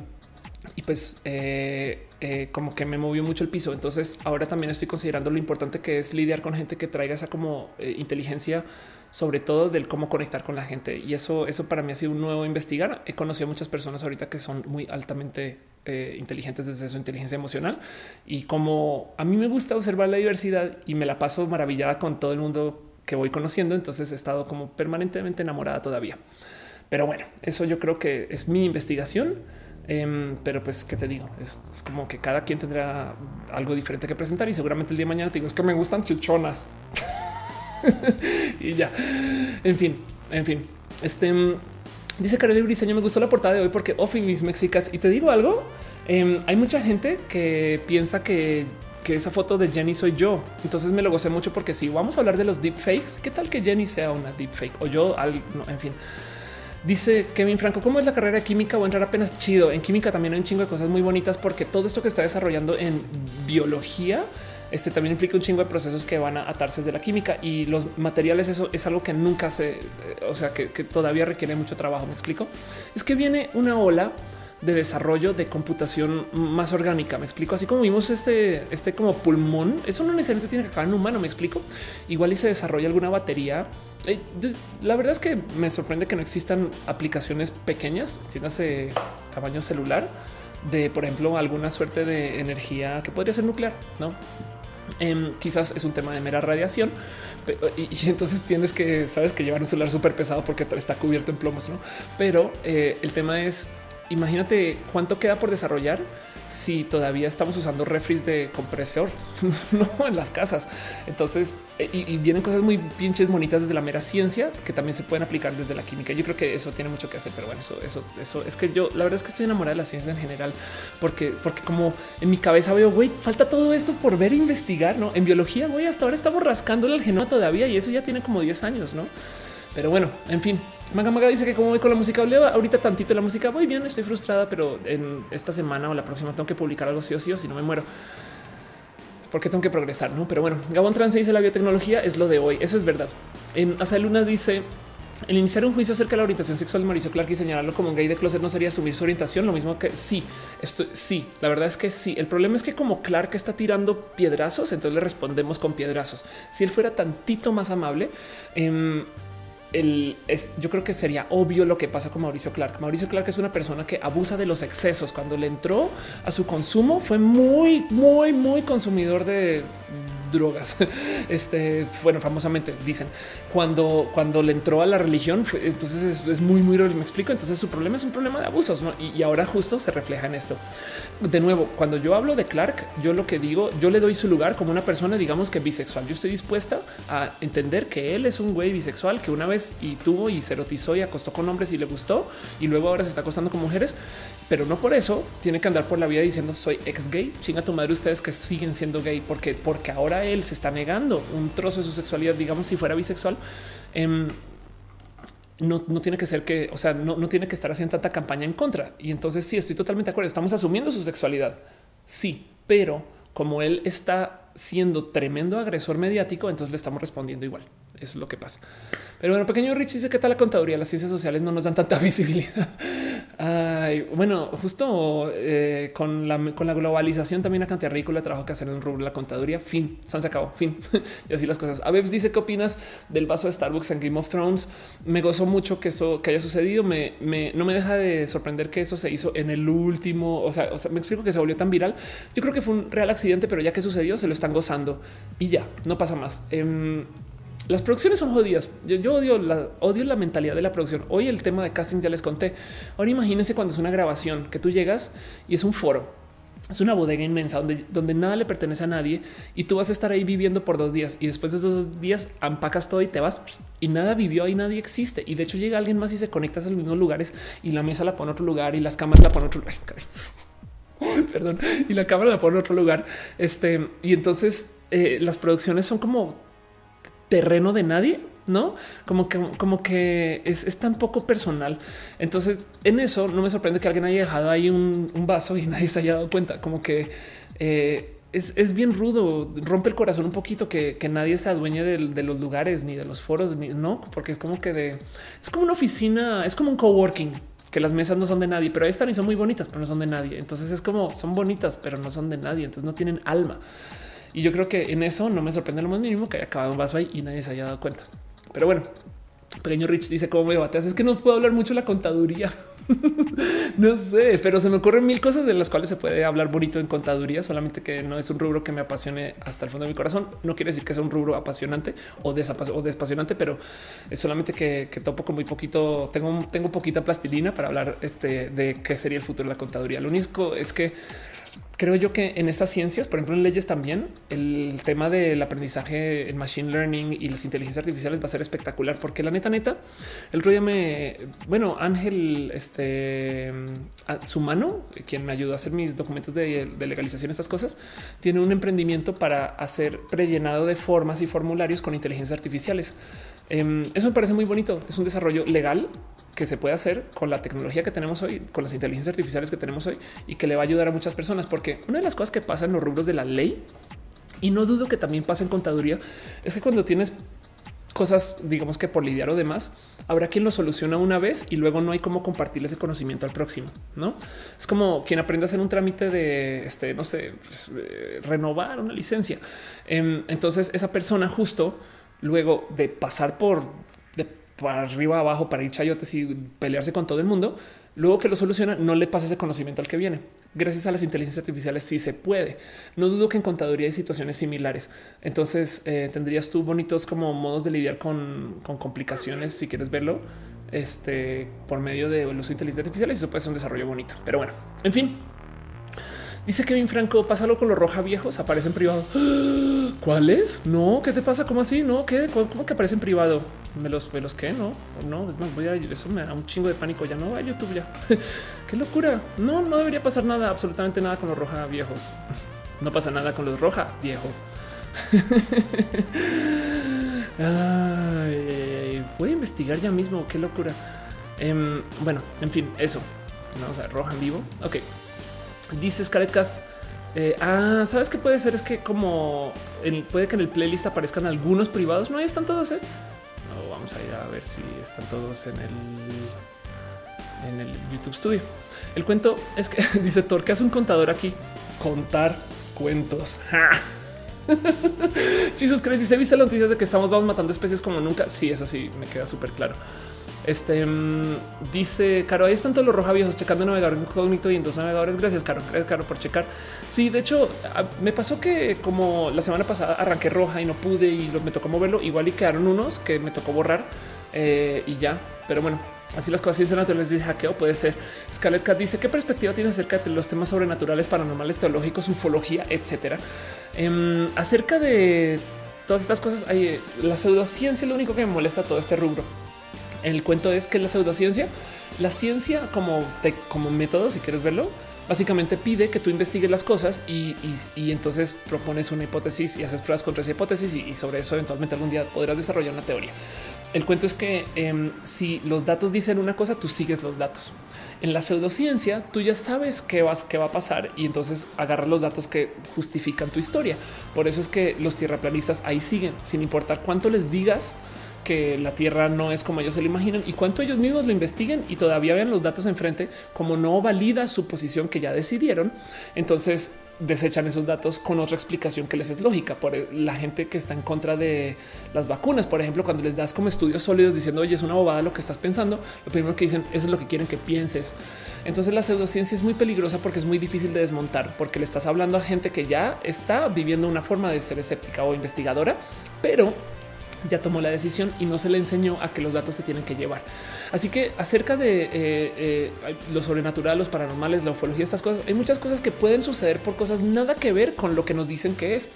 y pues eh, eh, como que me movió mucho el piso. Entonces ahora también estoy considerando lo importante que es lidiar con gente que traiga esa como inteligencia sobre todo del cómo conectar con la gente. Y eso, eso para mí ha sido un nuevo investigar. He conocido a muchas personas ahorita que son muy altamente eh, inteligentes desde su inteligencia emocional y como a mí me gusta observar la diversidad y me la paso maravillada con todo el mundo que voy conociendo. Entonces he estado como permanentemente enamorada todavía. Pero bueno, eso yo creo que es mi investigación. Em, pero pues, ¿qué te digo? Es, es, como que cada quien tendrá algo diferente que presentar y seguramente el día de mañana te digo, es que me gustan chuchonas. y ya. En fin, en fin. Este dice Karel Briseño, me gustó la portada de hoy porque off mis mexicas. Y te digo algo, em, hay mucha gente que piensa que que esa foto de Jenny soy yo. Entonces me lo gocé mucho porque si vamos a hablar de los deepfakes, ¿qué tal que Jenny sea una deepfake o yo? Al, no, en fin. Dice Kevin Franco, ¿cómo es la carrera de química o entrar apenas chido? En química también hay un chingo de cosas muy bonitas porque todo esto que está desarrollando en biología este también implica un chingo de procesos que van a atarse de la química y los materiales. Eso es algo que nunca se, eh, o sea, que, todavía requiere mucho trabajo. Me explico. Es que viene una ola de desarrollo de computación más orgánica. Me explico así como vimos este, este como pulmón. Eso no necesariamente tiene que acabar en humano. Me explico. Igual y se desarrolla alguna batería. La verdad es que me sorprende que no existan aplicaciones pequeñas, ese tamaño celular de, por ejemplo, alguna suerte de energía que podría ser nuclear, no? Em, quizás es un tema de mera radiación y, entonces tienes que sabes que llevar un celular súper pesado porque está cubierto en plomos, no? Pero eh, el tema es imagínate cuánto queda por desarrollar si todavía estamos usando refris de compresor no en las casas. Entonces, eh, y, vienen cosas muy pinches bonitas desde la mera ciencia que también se pueden aplicar desde la química. Yo creo que eso tiene mucho que hacer, pero bueno, eso, eso, eso es que yo la verdad es que estoy enamorada de la ciencia en general, porque, porque como en mi cabeza veo, güey, falta todo esto por ver e investigar, no en biología, güey, hasta ahora estamos rascando el genoma todavía y eso ya tiene como 10 años, no? Pero bueno, en fin, Maga Maga dice que como voy con la música, leo ahorita tantito la música, voy bien, estoy frustrada, pero en esta semana o la próxima tengo que publicar algo sí o sí o si no me muero. Porque tengo que progresar, ¿no? Pero bueno, Gabón Trance dice la biotecnología es lo de hoy. Eso es verdad. En Asa Luna dice el iniciar un juicio acerca de la orientación sexual de Mauricio Clark y señalarlo como un gay de closet no sería asumir su orientación. Lo mismo que sí, esto sí, la verdad es que sí. El problema es que como Clark está tirando piedrazos, entonces le respondemos con piedrazos. Si él fuera tantito más amable, eh, yo creo que sería obvio lo que pasa con Mauricio Clark. Mauricio Clark es una persona que abusa de los excesos. Cuando le entró a su consumo, fue muy, muy, muy consumidor de drogas. Este, bueno, famosamente dicen cuando, cuando le entró a la religión, entonces es, muy, muy, me explico. Entonces su problema es un problema de abusos y, ahora justo se refleja en esto. De nuevo, cuando yo hablo de Clark, yo lo que digo, yo le doy su lugar como una persona, digamos que bisexual. Yo estoy dispuesta a entender que él es un güey bisexual que una vez y tuvo y se erotizó y acostó con hombres y le gustó y luego ahora se está acostando con mujeres, pero no por eso tiene que andar por la vida diciendo soy ex gay. Chinga tu madre ustedes que siguen siendo gay porque, porque ahora él se está negando un trozo de su sexualidad, digamos si fuera bisexual. Em, no, tiene que ser que, o sea, no, no, tiene que estar haciendo tanta campaña en contra. Y entonces sí, estoy totalmente de acuerdo. Estamos asumiendo su sexualidad. Sí, pero como él está siendo tremendo agresor mediático, entonces le estamos respondiendo igual. Eso es lo que pasa. Pero bueno, pequeño Rich dice que tal la contaduría, las ciencias sociales no nos dan tanta visibilidad. Ay, bueno, justo eh, con, la, con la globalización también una cantidad ridícula de trabajo que hacer en rubro la contaduría. Fin, se han sacado, fin. y así las cosas. Abex dice qué opinas del vaso de Starbucks en Game of Thrones. Me gozó mucho que eso que haya sucedido. Me, no me deja de sorprender que eso se hizo en el último. O sea, me explico que se volvió tan viral. Yo creo que fue un real accidente, pero ya que sucedió, se lo están gozando y ya no pasa más. Em, las producciones son jodidas. Yo, odio, la, odio la mentalidad de la producción. Hoy el tema de casting ya les conté. Ahora imagínense cuando es una grabación que tú llegas y es un foro. Es una bodega inmensa donde, donde nada le pertenece a nadie y tú vas a estar ahí viviendo por dos días y después de esos dos días empacas todo y te vas y nada vivió ahí, nadie existe. Y de hecho llega alguien más y se conecta a los mismos lugares y la mesa la pone a otro lugar y las cámaras la pone a otro lugar. Perdón. Y la cámara la pone a otro lugar. Este y entonces eh, las producciones son como terreno de nadie, no como que, como que es, tan poco personal. Entonces, en eso no me sorprende que alguien haya dejado ahí un, vaso y nadie se haya dado cuenta. Como que eh, es, bien rudo, rompe el corazón un poquito que, nadie se adueñe de, los lugares ni de los foros, ni no, porque es como que de es como una oficina, es como un coworking que las mesas no son de nadie, pero ahí están y son muy bonitas, pero no son de nadie. Entonces es como son bonitas, pero no son de nadie. Entonces no tienen alma. Y yo creo que en eso no me sorprende lo más mínimo que haya acabado un vaso ahí y nadie se haya dado cuenta. Pero bueno, pequeño Rich dice cómo me bateas. Es que no puedo hablar mucho de la contaduría. no sé, pero se me ocurren mil cosas de las cuales se puede hablar bonito en contaduría, solamente que no es un rubro que me apasione hasta el fondo de mi corazón. No quiere decir que sea un rubro apasionante o, o desapasionante, pero es solamente que, topo con muy poquito. Tengo, tengo poquita plastilina para hablar este, de qué sería el futuro de la contaduría. Lo único es que creo yo que en estas ciencias, por ejemplo, en leyes también, el tema del aprendizaje, el machine learning y las inteligencias artificiales va a ser espectacular, porque la neta, neta, el otro me, bueno, Ángel, este, su mano, quien me ayudó a hacer mis documentos de, legalización, estas cosas, tiene un emprendimiento para hacer prellenado de formas y formularios con inteligencias artificiales. Em, eso me parece muy bonito. Es un desarrollo legal que se puede hacer con la tecnología que tenemos hoy, con las inteligencias artificiales que tenemos hoy y que le va a ayudar a muchas personas. Porque una de las cosas que pasa en los rubros de la ley, y no dudo que también pasa en contaduría, es que cuando tienes cosas, digamos que por lidiar o demás, habrá quien lo soluciona una vez y luego no hay cómo compartir ese conocimiento al próximo. No es como quien aprende a hacer un trámite de este, no sé, pues, renovar una licencia. Em, entonces, esa persona justo luego de pasar por de arriba abajo para ir chayotes y pelearse con todo el mundo, luego que lo soluciona, no le pasa ese conocimiento al que viene. Gracias a las inteligencias artificiales sí se puede. No dudo que en contaduría hay situaciones similares. Entonces eh, tendrías tú bonitos como modos de lidiar con, complicaciones, si quieres verlo, este por medio de los inteligencias artificiales. Eso puede ser un desarrollo bonito. Pero bueno, en fin, Dice Kevin Franco, pásalo con los roja viejos, aparece en privado. ¿Cuáles? No, ¿qué te pasa? ¿Cómo así? No, ¿qué? ¿Cómo que aparece en privado? ¿Me los, me los qué? No, no, voy a eso me da un chingo de pánico. Ya no a YouTube ya. qué locura. No, no debería pasar nada, absolutamente nada con los roja viejos. No pasa nada con los roja viejo. Voy a investigar ya mismo. Qué locura. Em, bueno, en fin, eso. Vamos a roja en vivo. Ok. Dice Scarlett Cat. Eh, ah, sabes qué puede ser? Es que como puede que en el playlist aparezcan algunos privados. No, están todos. ¿eh? No, vamos a ir a ver si están todos en el en el YouTube Studio. El cuento es que dice Thor que hace un contador aquí. Contar cuentos. Jesus Christ dice: ¿Viste las noticias de que estamos vamos matando especies como nunca? Sí, eso sí, me queda súper claro. Este mm, dice Caro, ahí están todos los roja viejos checando navegador incógnito y en dos navegadores. Gracias, Caro. Gracias, Caro, por checar. Sí, de hecho, me pasó que como la semana pasada arranqué roja y no pude y me tocó moverlo. Igual y quedaron unos que me tocó borrar eh, y ya. Pero bueno, Así las cosas dicen naturales de hackeo puede ser. Scarlett Cat dice qué perspectiva tiene acerca de los temas sobrenaturales, paranormales, teológicos, ufología, etcétera. Em, acerca de todas estas cosas, hay, la pseudociencia es lo único que me molesta todo este rubro. El cuento es que la pseudociencia, la ciencia como, como método, si quieres verlo, básicamente pide que tú investigues las cosas y, entonces propones una hipótesis y haces pruebas contra esa hipótesis y, sobre eso eventualmente algún día podrás desarrollar una teoría. El cuento es que em, si los datos dicen una cosa, tú sigues los datos. En la pseudociencia, tú ya sabes qué, vas, qué va a pasar y entonces agarras los datos que justifican tu historia. Por eso es que los tierraplanistas ahí siguen, sin importar cuánto les digas que la Tierra no es como ellos se lo imaginan y cuánto ellos mismos lo investiguen y todavía vean los datos enfrente como no valida su posición que ya decidieron, entonces desechan esos datos con otra explicación que les es lógica. Por la gente que está en contra de las vacunas, por ejemplo, cuando les das como estudios sólidos diciendo oye, es una bobada lo que estás pensando, lo primero que dicen eso es lo que quieren que pienses. Entonces la pseudociencia es muy peligrosa porque es muy difícil de desmontar, porque le estás hablando a gente que ya está viviendo una forma de ser escéptica o investigadora, pero ya tomó la decisión y no se le enseñó a que los datos se tienen que llevar. Así que acerca de eh, eh, lo sobrenatural, los paranormales, la ufología, estas cosas, hay muchas cosas que pueden suceder por cosas nada que ver con lo que nos dicen que es.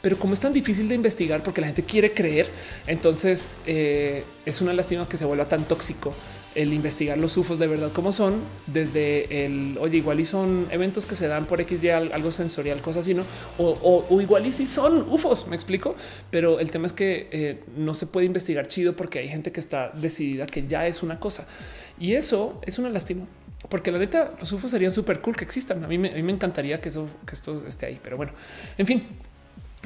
Pero como es tan difícil de investigar porque la gente quiere creer, entonces eh, es una lástima que se vuelva tan tóxico el investigar los UFOs de verdad como son, desde el oye, igual y son eventos que se dan por X, Y, algo sensorial, cosas así, no? O, igual y si son UFOs, me explico. Pero el tema es que eh, no se puede investigar chido porque hay gente que está decidida que ya es una cosa y eso es una lástima. Porque la neta, los UFOs serían súper cool que existan. A mí, me, a mí me encantaría que eso, que esto esté ahí. Pero bueno, en fin,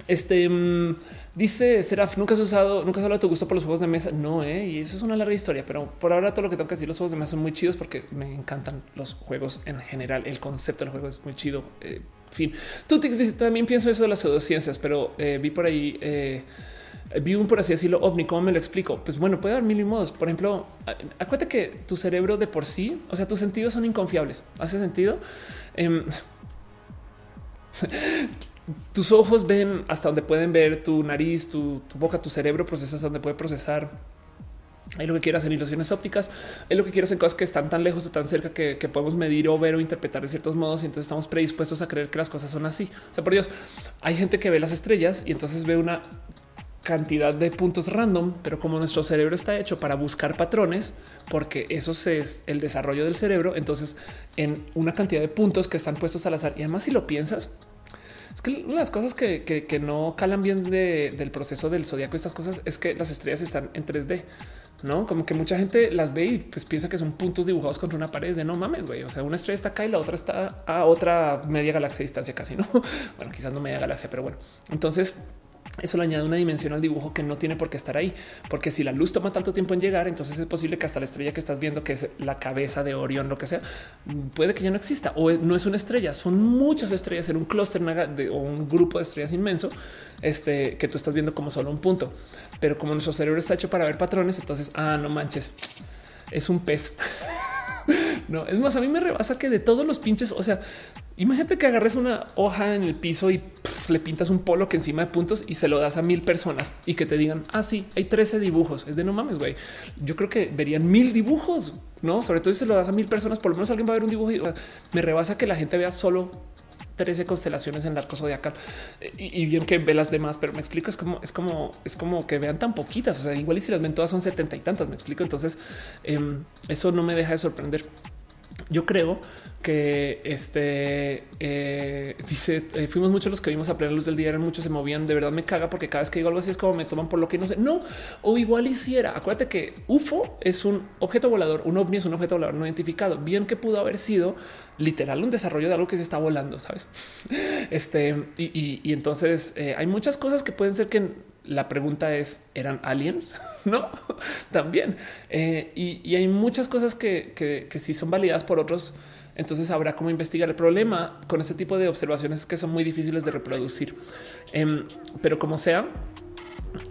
este mm, dice Seraf, nunca has usado, nunca has hablado de tu gusto por los juegos de mesa. No, eh, y eso es una larga historia, pero por ahora todo lo que tengo que decir, los juegos de mesa son muy chidos porque me encantan los juegos en general. El concepto del juego es muy chido. Eh, fin, tú también pienso eso de las pseudociencias, pero eh, vi por ahí, eh, vi un por así decirlo ovni. ¿Cómo me lo explico? Pues bueno, puede haber mil modos. Por ejemplo, acuérdate que tu cerebro de por sí, o sea, tus sentidos son inconfiables. ¿Hace sentido? Tus ojos ven hasta donde pueden ver, tu nariz, tu, boca, tu cerebro procesa hasta donde puede procesar. Hay lo que quieras en ilusiones ópticas, hay lo que quieras en cosas que están tan lejos o tan cerca que, podemos medir o ver o interpretar de ciertos modos y entonces estamos predispuestos a creer que las cosas son así. O sea, por Dios, hay gente que ve las estrellas y entonces ve una cantidad de puntos random, pero como nuestro cerebro está hecho para buscar patrones, porque eso es el desarrollo del cerebro, entonces en una cantidad de puntos que están puestos al azar y además si lo piensas, es que una de las cosas que, no calan bien del proceso del zodiaco, estas cosas es que las estrellas están en 3D, no como que mucha gente las ve y pues piensa que son puntos dibujados contra una pared de no mames, güey. O sea, una estrella está acá y la otra está a otra media galaxia distancia, casi no. Bueno, quizás no media galaxia, pero bueno, entonces eso le añade una dimensión al dibujo que no tiene por qué estar ahí, porque si la luz toma tanto tiempo en llegar, entonces es posible que hasta la estrella que estás viendo, que es la cabeza de Orión, lo que sea, puede que ya no exista o no es una estrella, son muchas estrellas en un clúster o un grupo de estrellas inmenso, este que tú estás viendo como solo un punto. Pero como nuestro cerebro está hecho para ver patrones, entonces, ah, no manches, es un pez. no, es más, a mí me rebasa que de todos los pinches, o sea, imagínate que agarres una hoja en el piso y le pintas un polo que encima de puntos y se lo das a mil personas y que te digan, ah, sí, hay 13 dibujos. Es de no mames, güey. Yo creo que verían mil dibujos, no? Sobre todo si se lo das a mil personas, por lo menos alguien va a ver un dibujo y me rebasa que la gente vea solo 13 constelaciones en el arco zodiacal y, bien que ve las demás, pero me explico, es como, es como, es como que vean tan poquitas. O sea, igual y si las ven todas son setenta y tantas, me explico. Entonces, em, eso no me deja de sorprender. Yo creo que este eh, dice eh, fuimos muchos los que vimos a plena luz del día, eran muchos se movían. De verdad me caga porque cada vez que digo algo así es como me toman por lo que no sé. No, o igual hiciera. Acuérdate que UFO es un objeto volador, un ovni es un objeto volador no identificado. Bien que pudo haber sido literal un desarrollo de algo que se está volando, sabes? Este y, entonces eh, hay muchas cosas que pueden ser que la pregunta es, ¿eran aliens? no, también. y, hay muchas cosas que, que, sí son validadas por otros entonces habrá cómo investigar el problema con este tipo de observaciones que son muy difíciles de reproducir. Em, pero como sea,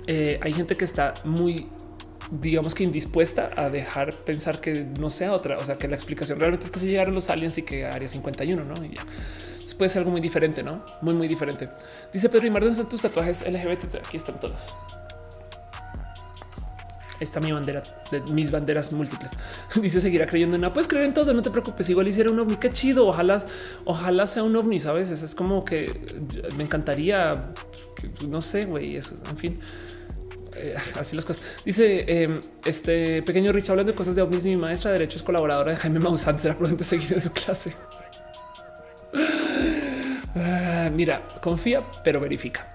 eh, hay gente que está muy digamos que indispuesta a dejar pensar que no sea otra. O sea, que la explicación realmente es que se llegaron los aliens y que Área 51, no? Y ya. puede ser algo muy diferente, no? Muy, muy diferente. Dice Pedro y ¿dónde están tus tatuajes LGBT? Aquí están todos está mi bandera de mis banderas múltiples. Dice seguirá creyendo en nada. Puedes creer en todo. No te preocupes. Igual hiciera un ovni. Qué chido. Ojalá, ojalá sea un ovni. Sabes? es como que me encantaría. No sé, güey. Eso, en fin. Eh, así las cosas. Dice em, este pequeño Rich hablando de cosas de ovnis. Mi maestra de derecho es colaboradora de Jaime Maussan. Será probablemente seguida en su clase. Ah, mira, confía, pero verifica.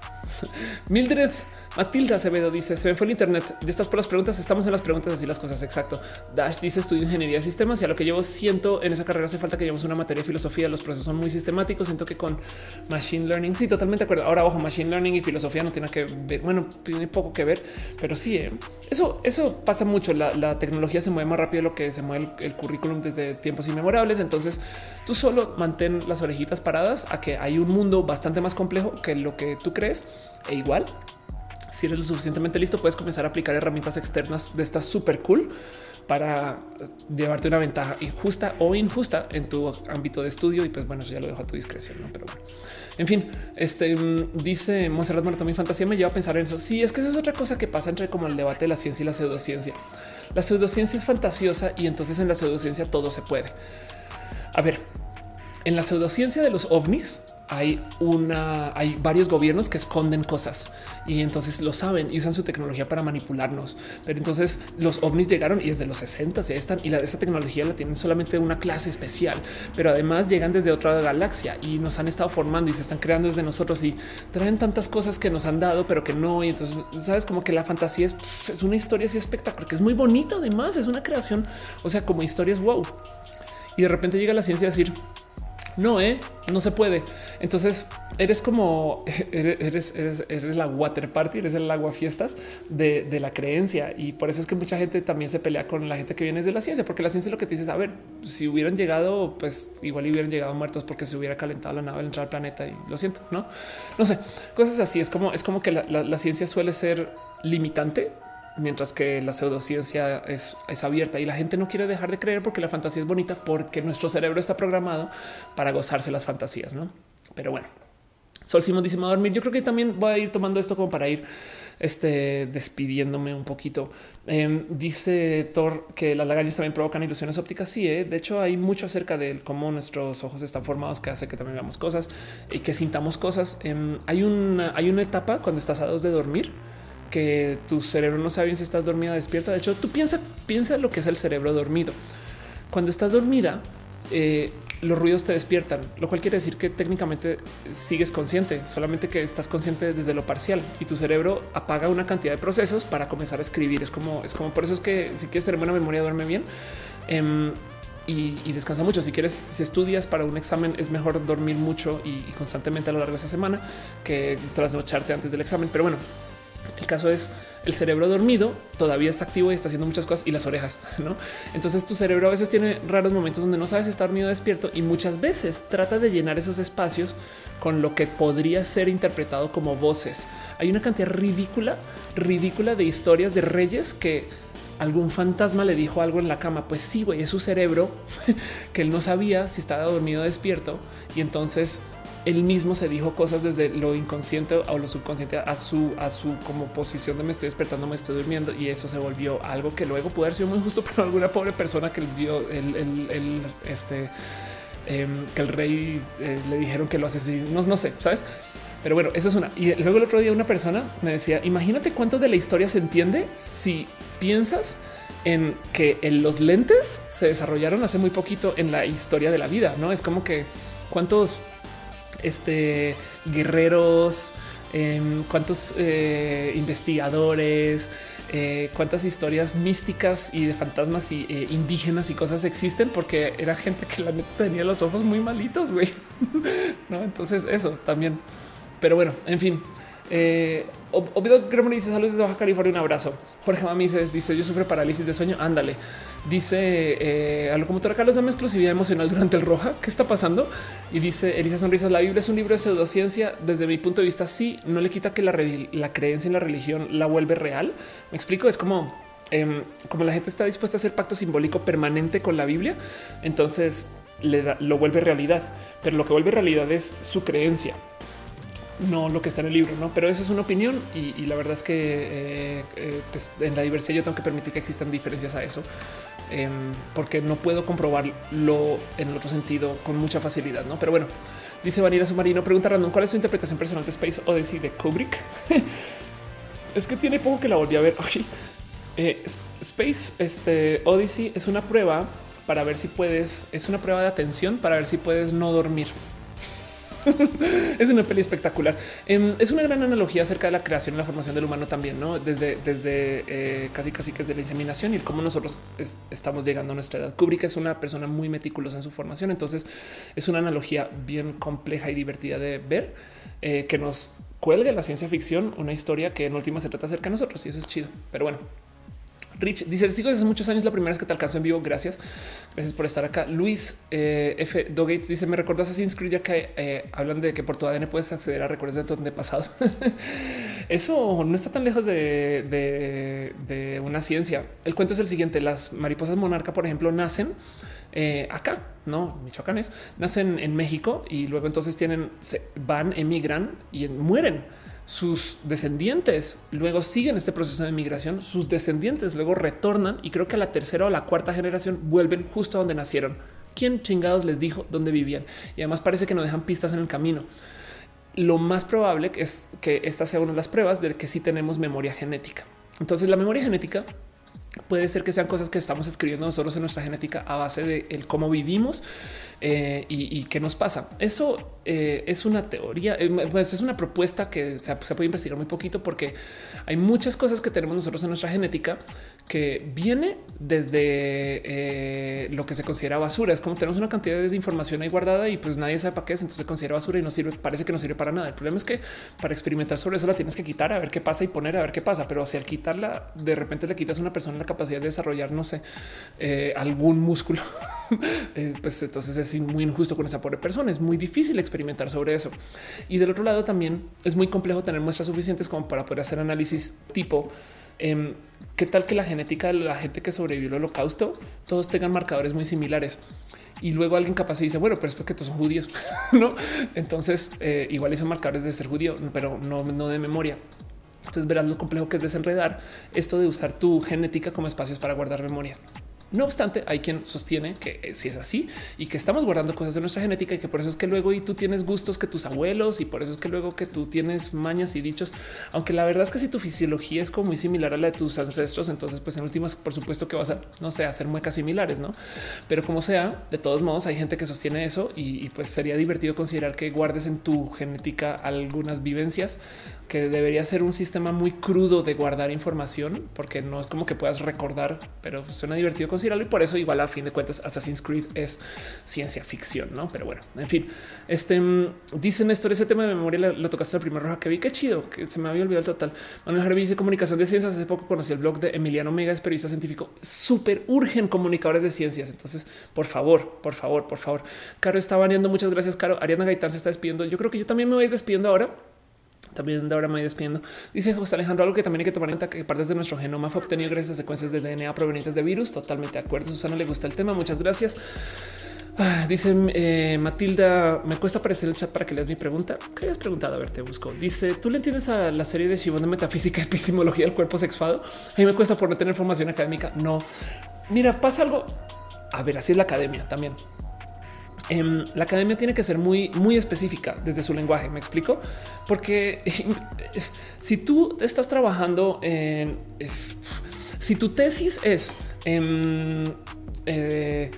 Mildred Matilda Acevedo dice se me fue el internet de estas por las preguntas. Estamos en las preguntas así las cosas. Exacto. Dash dice estudio ingeniería de sistemas y a lo que llevo siento en esa carrera hace falta que llevemos una materia de filosofía. Los procesos son muy sistemáticos. Siento que con machine learning. Sí, totalmente de acuerdo. Ahora, ojo, machine learning y filosofía no tiene que ver. Bueno, tiene poco que ver, pero sí, ¿eh? eso, eso pasa mucho. La, tecnología se mueve más rápido de lo que se mueve el currículum desde tiempos inmemorables. Entonces tú solo mantén las orejitas paradas a que hay un mundo bastante más complejo que lo que tú crees e igual si eres lo suficientemente listo, puedes comenzar a aplicar herramientas externas de estas súper cool para llevarte una ventaja injusta o injusta en tu ámbito de estudio. Y pues bueno, ya lo dejo a tu discreción, pero bueno. En fin, este mm, dice Monserrat Muerto, mi fantasía me lleva a pensar en eso. Sí, es que esa es otra cosa que pasa entre como el debate de la ciencia y la pseudociencia. La pseudociencia es fantasiosa y entonces en la pseudociencia todo se puede. A ver, en la pseudociencia de los ovnis, hay una, hay varios gobiernos que esconden cosas y entonces lo saben y usan su tecnología para manipularnos. Pero entonces los ovnis llegaron y desde los 60 ya están y la, esta tecnología la tienen solamente una clase especial, pero además llegan desde otra galaxia y nos han estado formando y se están creando desde nosotros y traen tantas cosas que nos han dado, pero que no. Y entonces sabes como que la fantasía es, es una historia así espectacular, que es muy bonita. Además, es una creación, o sea, como historias wow. Y de repente llega la ciencia a decir, no, eh, no se puede. Entonces eres como eres, eres, eres, la water party, eres el agua fiestas de, de, la creencia. Y por eso es que mucha gente también se pelea con la gente que viene de la ciencia, porque la ciencia es lo que te dice, a ver, si hubieran llegado, pues igual hubieran llegado muertos porque se hubiera calentado la nave al entrar al planeta y lo siento, no, no sé, cosas así. Es como, es como que la, la ciencia suele ser limitante mientras que la pseudociencia es, es abierta y la gente no quiere dejar de creer porque la fantasía es bonita, porque nuestro cerebro está programado para gozarse las fantasías, ¿no? Pero bueno, Sol Simón dice, a dormir. Yo creo que también voy a ir tomando esto como para ir este, despidiéndome un poquito. Em, dice Thor que las lagañas también provocan ilusiones ópticas. Sí, ¿eh? de hecho hay mucho acerca de cómo nuestros ojos están formados que hace que también veamos cosas y que sintamos cosas. Em, hay, una, hay una etapa cuando estás a dos de dormir que tu cerebro no sabe bien si estás dormida o despierta. De hecho, tú piensa, piensa lo que es el cerebro dormido. Cuando estás dormida, eh, los ruidos te despiertan, lo cual quiere decir que técnicamente sigues consciente, solamente que estás consciente desde lo parcial y tu cerebro apaga una cantidad de procesos para comenzar a escribir. Es como, es como por eso es que si quieres tener buena memoria, duerme bien. Em, y, descansa mucho. Si quieres, si estudias para un examen, es mejor dormir mucho y, y constantemente a lo largo de esa semana que trasnocharte antes del examen. Pero bueno, el caso es el cerebro dormido todavía está activo y está haciendo muchas cosas y las orejas, ¿no? Entonces tu cerebro a veces tiene raros momentos donde no sabes si está dormido o despierto y muchas veces trata de llenar esos espacios con lo que podría ser interpretado como voces. Hay una cantidad ridícula, ridícula de historias de reyes que algún fantasma le dijo algo en la cama. Pues sí, güey, es su cerebro que él no sabía si estaba dormido o despierto y entonces él mismo se dijo cosas desde lo inconsciente o lo subconsciente a su, a su como posición de me estoy despertando, me estoy durmiendo y eso se volvió algo que luego pudo haber sido muy justo para alguna pobre persona que vio el, este em, que el rey eh, le dijeron que lo asesinó, no, no sé, sabes? Pero bueno, eso es una. Y luego el otro día una persona me decía, imagínate cuánto de la historia se entiende si piensas en que los lentes se desarrollaron hace muy poquito en la historia de la vida. No es como que cuántos este, guerreros, em, cuántos eh, investigadores, eh, cuántas historias místicas y de fantasmas y eh, indígenas y cosas existen porque era gente que la tenía los ojos muy malitos, güey. no, entonces eso también. Pero bueno, en fin, eh, Obvio Gremory dice saludos desde Baja California. Un abrazo. Jorge Mamises dice yo sufro parálisis de sueño. Ándale. Dice eh, a locomotora Carlos, dame exclusividad emocional durante el roja. ¿Qué está pasando? Y dice Elisa Sonrisas. La Biblia es un libro de pseudociencia. Desde mi punto de vista, sí, no le quita que la, creencia en la religión la vuelve real. Me explico. Es como em, como la gente está dispuesta a hacer pacto simbólico permanente con la Biblia, entonces lo vuelve realidad. Pero lo que vuelve realidad es su creencia no lo que está en el libro, no? Pero eso es una opinión y, la verdad es que eh, eh, pues, en la diversidad yo tengo que permitir que existan diferencias a eso, em, porque no puedo comprobarlo en el otro sentido con mucha facilidad, no? Pero bueno, dice Vanilla Submarino, pregunta random, ¿cuál es su interpretación personal de Space Odyssey de Kubrick? es que tiene poco que la volví a ver. Eh, Space este, Odyssey es una prueba para ver si puedes, es una prueba de atención para ver si puedes no dormir. es una peli espectacular. Em, es una gran analogía acerca de la creación y la formación del humano también, ¿no? Desde, desde eh, casi casi que es de la inseminación y cómo nosotros estamos llegando a nuestra edad. Kubrick es una persona muy meticulosa en su formación, entonces es una analogía bien compleja y divertida de ver eh, que nos cuelga en la ciencia ficción una historia que en última se trata acerca de nosotros y eso es chido. Pero bueno, Rich dice: Sigo desde muchos años. La primera vez que te alcanzo en vivo. Gracias. Gracias por estar acá. Luis eh, F. Dogates dice: Me recuerdas Assassin's Creed ya que eh, hablan de que por tu ADN puedes acceder a recuerdos de tu pasado. Eso no está tan lejos de, una ciencia. El cuento es el siguiente: las mariposas monarca, por ejemplo, nacen eh, acá, no michoacanes, nacen en México y luego entonces tienen, se van, emigran y mueren sus descendientes luego siguen este proceso de migración, sus descendientes luego retornan y creo que a la tercera o la cuarta generación vuelven justo a donde nacieron. ¿Quién chingados les dijo dónde vivían? Y además parece que no dejan pistas en el camino. Lo más probable es que esta sea una de las pruebas de que sí tenemos memoria genética. Entonces la memoria genética puede ser que sean cosas que estamos escribiendo nosotros en nuestra genética a base de cómo vivimos eh, y, qué nos pasa. Eso eh, es una teoría, eh, pues es una propuesta que se, puede investigar muy poquito porque hay muchas cosas que tenemos nosotros en nuestra genética que viene desde lo que se considera basura. Es como tenemos una cantidad de información ahí guardada y pues nadie sabe para qué es, entonces se considera basura y no sirve, parece que no sirve para nada. El problema es que para experimentar sobre eso la tienes que quitar a ver qué pasa y poner a ver qué pasa. Pero si al quitarla, de repente le quitas a una persona la capacidad de desarrollar, no sé, algún músculo, pues entonces es muy injusto con esa pobre persona. Es muy difícil experimentar sobre eso. Y del otro lado también es muy complejo tener muestras suficientes como para poder hacer análisis tipo em, qué tal que la genética de la gente que sobrevivió al holocausto todos tengan marcadores muy similares. Y luego alguien capaz y dice, bueno, pero es porque todos son judíos, ¿no? Entonces, eh, igual son marcadores de ser judío, pero no, no de memoria. Entonces verás lo complejo que es desenredar esto de usar tu genética como espacios para guardar memoria. No obstante, hay quien sostiene que eh, si es así y que estamos guardando cosas de nuestra genética y que por eso es que luego y tú tienes gustos que tus abuelos y por eso es que luego que tú tienes mañas y dichos, aunque la verdad es que si tu fisiología es como muy similar a la de tus ancestros, entonces pues en últimas por supuesto que vas a, no sé, hacer muecas similares, ¿no? Pero como sea, de todos modos hay gente que sostiene eso y, y pues sería divertido considerar que guardes en tu genética algunas vivencias que debería ser un sistema muy crudo de guardar información, porque no es como que puedas recordar, pero suena divertido considerarlo y por eso igual a fin de cuentas Assassin's Creed es ciencia ficción, ¿no? Pero bueno, en fin, este mm, dice Néstor, ese tema de memoria lo, tocaste la primera roja que vi, qué chido, que se me había olvidado el total. Manuel Harvey dice comunicación de ciencias, hace poco conocí el blog de Emiliano Mega, es periodista científico, súper urgen comunicadores de ciencias, entonces por favor, por favor, por favor. Caro está baneando, muchas gracias Caro, Ariana Gaitán se está despidiendo, yo creo que yo también me voy despidiendo ahora también de ahora me voy despidiendo. Dice José Alejandro, algo que también hay que tomar en cuenta que partes de nuestro genoma fue obtenido gracias a secuencias de DNA provenientes de virus. Totalmente de acuerdo. Susana le gusta el tema. Muchas gracias. Ah, dice eh, Matilda, me cuesta aparecer el chat para que leas mi pregunta. ¿Qué habías preguntado? A ver, te busco. Dice, ¿tú le entiendes a la serie de Shibon de metafísica epistemología del cuerpo sexuado? A mí me cuesta por no tener formación académica. No. Mira, pasa algo. A ver, así es la academia también. Em, la academia tiene que ser muy, muy específica desde su lenguaje. Me explico, porque si tú estás trabajando en, si tu tesis es Em, eh,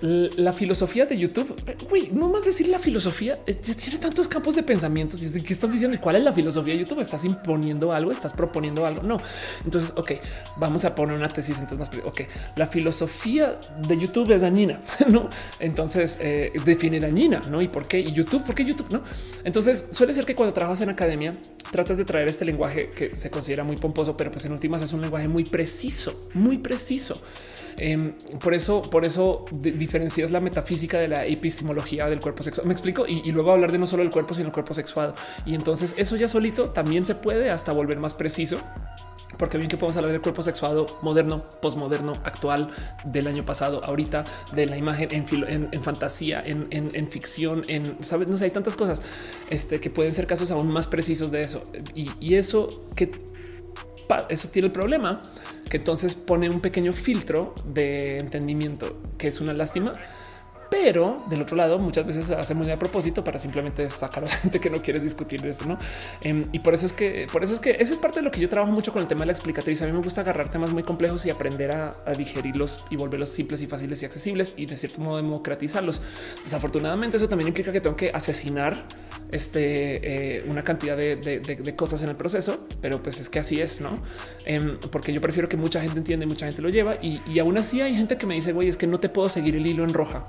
la filosofía de YouTube, güey, no más decir la filosofía, eh, tiene tantos campos de pensamientos. ¿Qué estás diciendo? ¿Cuál es la filosofía de YouTube? ¿Estás imponiendo algo? ¿Estás proponiendo algo? No. Entonces, ok, vamos a poner una tesis. Entonces, más, ok, la filosofía de YouTube es dañina, ¿no? Entonces, eh, define dañina, ¿no? ¿Y por qué? ¿Y YouTube? ¿Por qué YouTube? No. Entonces, suele ser que cuando trabajas en academia, tratas de traer este lenguaje que se considera muy pomposo, pero pues en últimas es un lenguaje muy preciso, muy preciso. Em, por eso, por eso diferencias la metafísica de la epistemología del cuerpo sexual. Me explico y, luego hablar de no solo el cuerpo, sino el cuerpo sexuado. Y entonces eso ya solito también se puede hasta volver más preciso porque bien que podemos hablar del cuerpo sexuado moderno, posmoderno, actual, del año pasado, ahorita, de la imagen en, fantasía, en, ficción, en sabes, no sé, hay tantas cosas este, que pueden ser casos aún más precisos de eso. Y, y eso que eso tiene el problema que entonces pone un pequeño filtro de entendimiento, que es una lástima pero del otro lado muchas veces hacemos ya a propósito para simplemente sacar a la gente que no quiere discutir de esto, ¿no? Em, y por eso es que, por eso es que eso es parte de lo que yo trabajo mucho con el tema de la explicatriz. A mí me gusta agarrar temas muy complejos y aprender a, digerirlos y volverlos simples y fáciles y accesibles y de cierto modo democratizarlos. Desafortunadamente eso también implica que tengo que asesinar este, eh, una cantidad de, cosas en el proceso, pero pues es que así es, ¿no? Em, porque yo prefiero que mucha gente entiende, mucha gente lo lleva y, y aún así hay gente que me dice, güey, es que no te puedo seguir el hilo en roja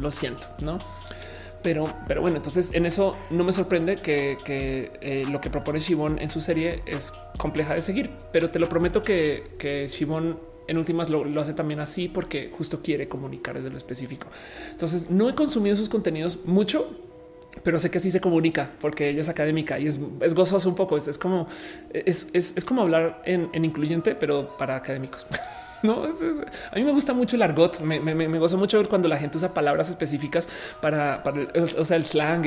lo siento, no? Pero, pero bueno, entonces en eso no me sorprende que, eh, lo que propone Shibon en su serie es compleja de seguir, pero te lo prometo que, que en últimas lo, hace también así porque justo quiere comunicar desde lo específico. Entonces no he consumido sus contenidos mucho, pero sé que así se comunica porque ella es académica y es, gozoso un poco. Es, como es, como hablar en incluyente, pero para académicos. No, a mí me gusta mucho el argot. Me, gozo mucho ver cuando la gente usa palabras específicas para, o sea, el slang,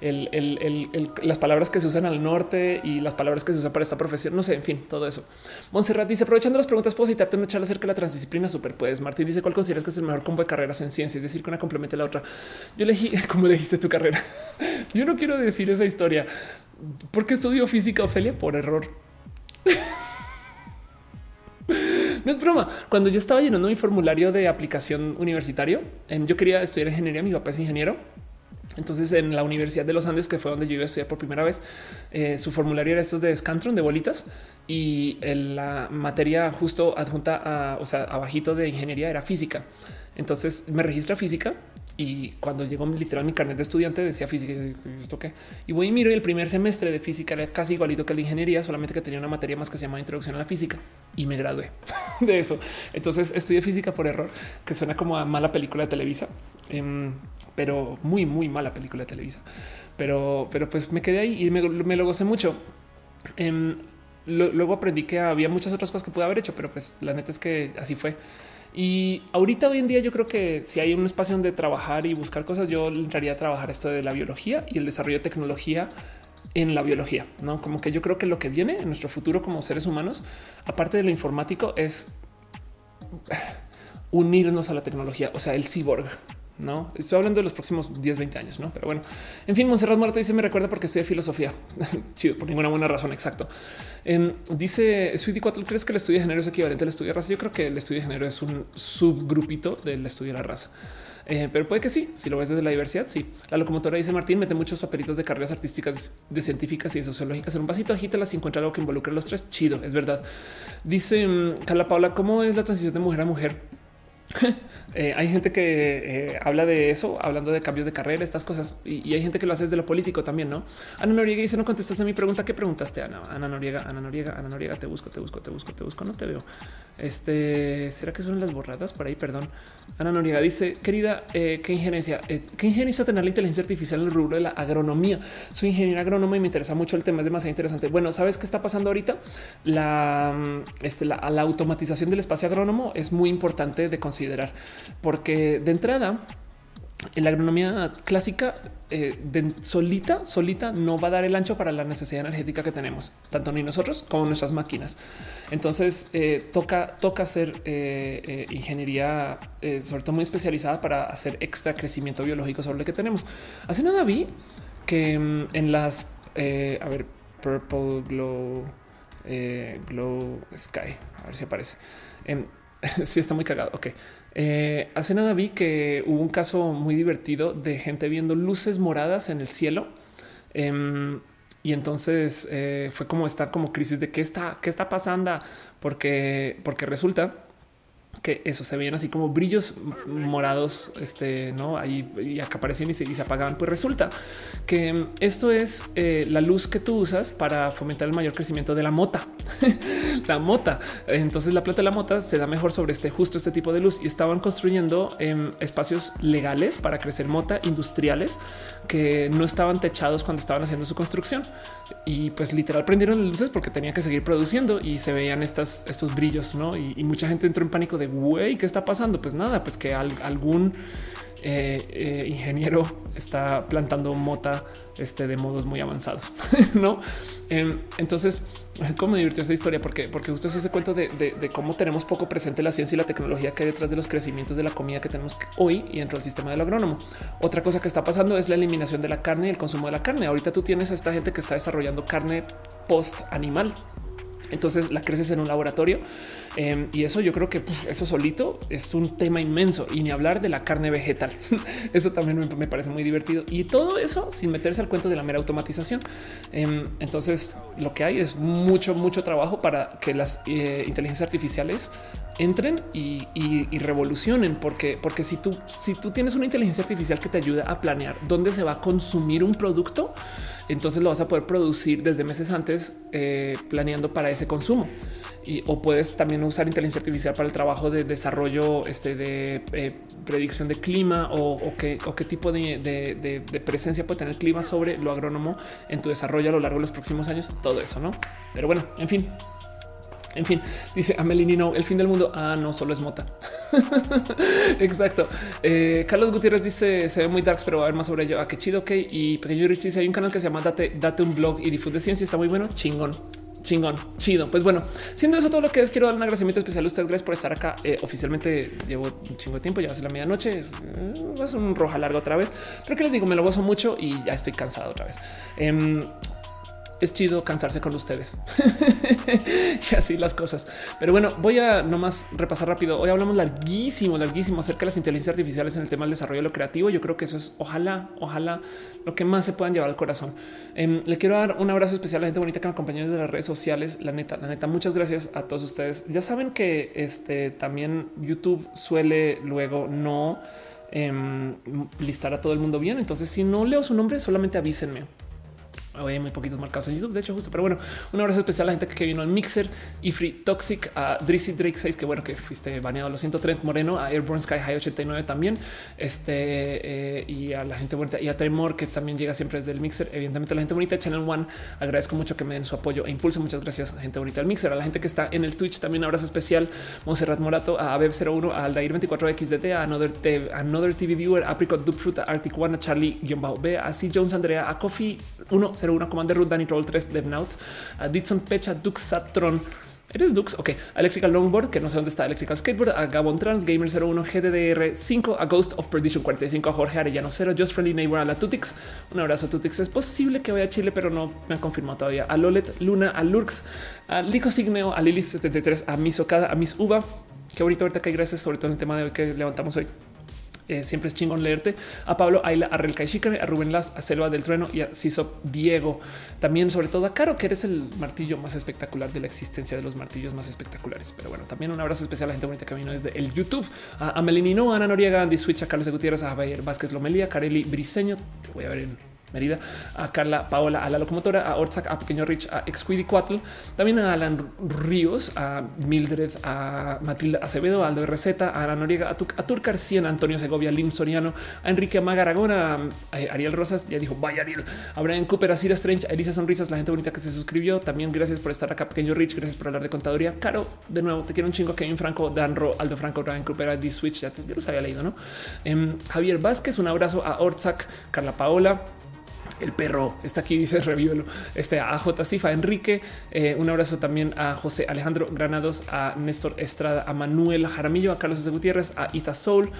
el, las palabras que se usan al norte y las palabras que se usan para esta profesión. No sé, en fin, todo eso. Montserrat dice aprovechando las preguntas, puedo citarte una charla acerca de la transdisciplina. Super puedes. Martín dice cuál consideras que es el mejor combo de carreras en ciencia, es decir, que una complementa la otra. Yo elegí como dijiste tu carrera. Yo no quiero decir esa historia porque estudio física, Ofelia, por error. No es broma. Cuando yo estaba llenando mi formulario de aplicación universitario, em, yo quería estudiar ingeniería. Mi papá es ingeniero. Entonces, en la Universidad de los Andes, que fue donde yo iba a estudiar por primera vez, eh, su formulario era estos de Scantron de bolitas y la materia justo adjunta a, o sea, abajito de ingeniería era física. Entonces me registra física y cuando llegó literal mi carnet de estudiante decía física. Y voy y miro y el primer semestre de física era casi igualito que de ingeniería, solamente que tenía una materia más que se llama introducción a la física y me gradué de eso. Entonces estudié física por error, que suena como a mala película de Televisa, em, pero muy, muy mala película de Televisa. Pero, pero pues me quedé ahí y me, lo gocé mucho. Em, luego aprendí que había muchas otras cosas que pude haber hecho, pero pues la neta es que así fue. Y ahorita hoy en día yo creo que si hay un espacio donde trabajar y buscar cosas, yo entraría a trabajar esto de la biología y el desarrollo de tecnología en la biología, no como que yo creo que lo que viene en nuestro futuro como seres humanos, aparte de lo informático, es unirnos a la tecnología, o sea, el cyborg, no estoy hablando de los próximos 10, 20 años, no? Pero bueno, en fin, Monserrat Muerto dice: Me recuerda porque estudia filosofía. Chido, por ninguna buena razón. Exacto. Em, dice Sweetie 4, ¿crees que el estudio de género es equivalente al estudio de raza? Yo creo que el estudio de género es un subgrupito del estudio de la raza. Eh, pero puede que sí, si lo ves desde la diversidad, sí. La locomotora dice Martín, mete muchos papelitos de carreras artísticas, de científicas y de sociológicas en un vasito, agítalas y encuentra algo que involucre a los tres. Chido, es verdad. Dice mm, Carla Paula, ¿cómo es la transición de mujer a mujer? Eh, hay gente que eh, habla de eso, hablando de cambios de carrera, estas cosas, y, hay gente que lo hace desde lo político también, ¿no? Ana Noriega dice, no contestaste a mi pregunta, ¿qué preguntaste, Ana? Ana Noriega, Ana Noriega, Ana Noriega, te busco, te busco, te busco, te busco, no te veo. Este, ¿será que son las borradas por ahí? Perdón. Ana Noriega dice, querida, eh, ¿qué injerencia? ¿Qué injerencia tener la inteligencia artificial en el rubro de la agronomía? Soy ingeniero agrónoma y me interesa mucho el tema, es demasiado interesante. Bueno, ¿sabes qué está pasando ahorita? La, mm, este, la, la automatización del espacio agrónomo es muy importante de considerar porque de entrada en la agronomía clásica eh, solita, solita no va a dar el ancho para la necesidad energética que tenemos, tanto ni nosotros como nuestras máquinas. Entonces eh, toca, toca hacer eh, ingeniería, sobre todo muy especializada para hacer extra crecimiento biológico sobre lo que tenemos. Hace nada vi que mm, en las, a ver, Purple Glow, Glow Sky, a ver si aparece. Em, sí, está muy cagado. Ok. Eh, hace nada vi que hubo un caso muy divertido de gente viendo luces moradas en el cielo. Em, y entonces eh, fue como esta como crisis de qué está, qué está pasando, porque, porque resulta que eso se veían así como brillos morados, este no ahí y acá aparecían y se, apagaban. Pues resulta que esto es eh, la luz que tú usas para fomentar el mayor crecimiento de la mota, la mota. Entonces la plata de la mota se da mejor sobre este justo este tipo de luz y estaban construyendo em, espacios legales para crecer mota industriales que no estaban techados cuando estaban haciendo su construcción y pues literal prendieron las luces porque tenían que seguir produciendo y se veían estas, estos brillos, ¿no? Y, y mucha gente entró en pánico güey, ¿qué está pasando? Pues nada, pues que algún eh, eh, ingeniero está plantando mota este, de modos muy avanzados, ¿no? Em, entonces, ¿cómo me divirtió esa historia? Porque, porque justo es ese cuento de, cómo tenemos poco presente la ciencia y la tecnología que hay detrás de los crecimientos de la comida que tenemos hoy y dentro del sistema del agrónomo. Otra cosa que está pasando es la eliminación de la carne y el consumo de la carne. Ahorita tú tienes a esta gente que está desarrollando carne post animal entonces la creces en un laboratorio em, y eso yo creo que eso solito es un tema inmenso y ni hablar de la carne vegetal. eso también me, parece muy divertido y todo eso sin meterse al cuento de la mera automatización. Em, entonces lo que hay es mucho, mucho trabajo para que las eh, inteligencias artificiales entren y, revolucionen, porque, porque si tú, si tú tienes una inteligencia artificial que te ayuda a planear dónde se va a consumir un producto, entonces lo vas a poder producir desde meses antes eh, planeando para ese consumo. Y, o puedes también usar inteligencia artificial para el trabajo de desarrollo este, de eh, predicción de clima o, qué, tipo de, presencia puede tener el clima sobre lo agrónomo en tu desarrollo a lo largo de los próximos años. Todo eso, no? Pero bueno, en fin, en fin, dice Amelini, no, el fin del mundo. Ah, no, solo es mota. Exacto. Eh, Carlos Gutiérrez dice se ve muy darks, pero va a ver más sobre ello. Ah, qué chido. Ok. Y Pequeño Rich dice hay un canal que se llama Date, Date un blog y difunde ciencia. Está muy bueno. Chingón. Chingón, chido. Pues bueno, siendo eso todo lo que es, quiero dar un agradecimiento especial a ustedes. Gracias por estar acá. Eh, oficialmente llevo un chingo de tiempo, ya va la medianoche. Eh, va a ser un roja largo otra vez, pero que les digo, me lo gozo mucho y ya estoy cansado otra vez. Em, es chido cansarse con ustedes y así las cosas. Pero bueno, voy a nomás repasar rápido. Hoy hablamos larguísimo, larguísimo acerca de las inteligencias artificiales en el tema del desarrollo de lo creativo. Yo creo que eso es ojalá, ojalá lo que más se puedan llevar al corazón. Em, le quiero dar un abrazo especial a la gente bonita que me acompaña desde las redes sociales. La neta, la neta, muchas gracias a todos ustedes. Ya saben que este también YouTube suele luego no em, listar a todo el mundo bien. Entonces, si no leo su nombre, solamente avísenme hay muy poquitos marcados en YouTube, de hecho, justo. Pero bueno, un abrazo especial a la gente que vino en Mixer y Free Toxic, a Drizzy Drake 6, que bueno, que fuiste baneado a los 130 Moreno, a Airborne Sky High 89 también. Este eh, y a la gente bonita y a Tremor, que también llega siempre desde el Mixer. Evidentemente, la gente bonita de Channel One. Agradezco mucho que me den su apoyo e impulso. Muchas gracias, gente bonita del Mixer. A la gente que está en el Twitch también un abrazo especial. Monserrat Morato, a Abeb01, a Aldair 24XDT, a Another, TV, Another TV Viewer, Apricot Dupfruit, a Arctic One, a Charlie-B, a C. Jones Andrea, a Coffee 101, Commander Root, Danny Troll 3, DevNout, a Ditson Pecha, Duxatron, ¿Eres Dux? Ok. Electrical Longboard, que no sé dónde está Electrical Skateboard, a Gabon Trans, Gamer 01, GDDR 5, a Ghost of Perdition 45, a Jorge Arellano 0, Just Friendly Neighbor, a la Tutix. Un abrazo Tutix. Es posible que vaya a Chile, pero no me ha confirmado todavía. A Lolet, Luna, a Lurks, a Lico Signeo, a Lilith 73, a Miss Okada, a Miss Uva. Qué bonito ahorita que hay gracias, sobre todo en el tema de hoy que levantamos hoy. Eh, siempre es chingón leerte a Pablo Ayla, a Relka a Rubén Las, a Selva del Trueno y a Ciso Diego. También, sobre todo a Caro, que eres el martillo más espectacular de la existencia de los martillos más espectaculares. Pero bueno, también un abrazo especial a la gente bonita que vino desde el YouTube, a Melinino, a Ana Noriega, Andy Switch, a Carlos de Gutiérrez, a Javier Vázquez Lomelía, Careli Briseño. Te voy a ver en Merida, a Carla Paola, a la locomotora, a Orzac, a Pequeño Rich, a Exquidicuatl, también a Alan Ríos, a Mildred, a Matilda Acevedo, a Aldo Receta, a Ana Noriega, a, Tur a Antonio Segovia, a Lim Soriano, a Enrique Magaragón, a, Ariel Rosas, ya dijo, vaya Ariel, a Brian Cooper, a Cira Strange, a Elisa Sonrisas, la gente bonita que se suscribió. También gracias por estar acá, Pequeño Rich, gracias por hablar de contaduría. Caro, de nuevo, te quiero un chingo, Kevin Franco, Danro, Aldo Franco, Brian Cooper, a D-Switch, ya, te, los había leído, ¿no? Em, Javier Vázquez, un abrazo a Orzac, Carla Paola, El perro está aquí, dice revívelo. Este a J. Cifa, Enrique. Eh, un abrazo también a José Alejandro Granados, a Néstor Estrada, a Manuel Jaramillo, a Carlos de Gutiérrez, a Ita Soul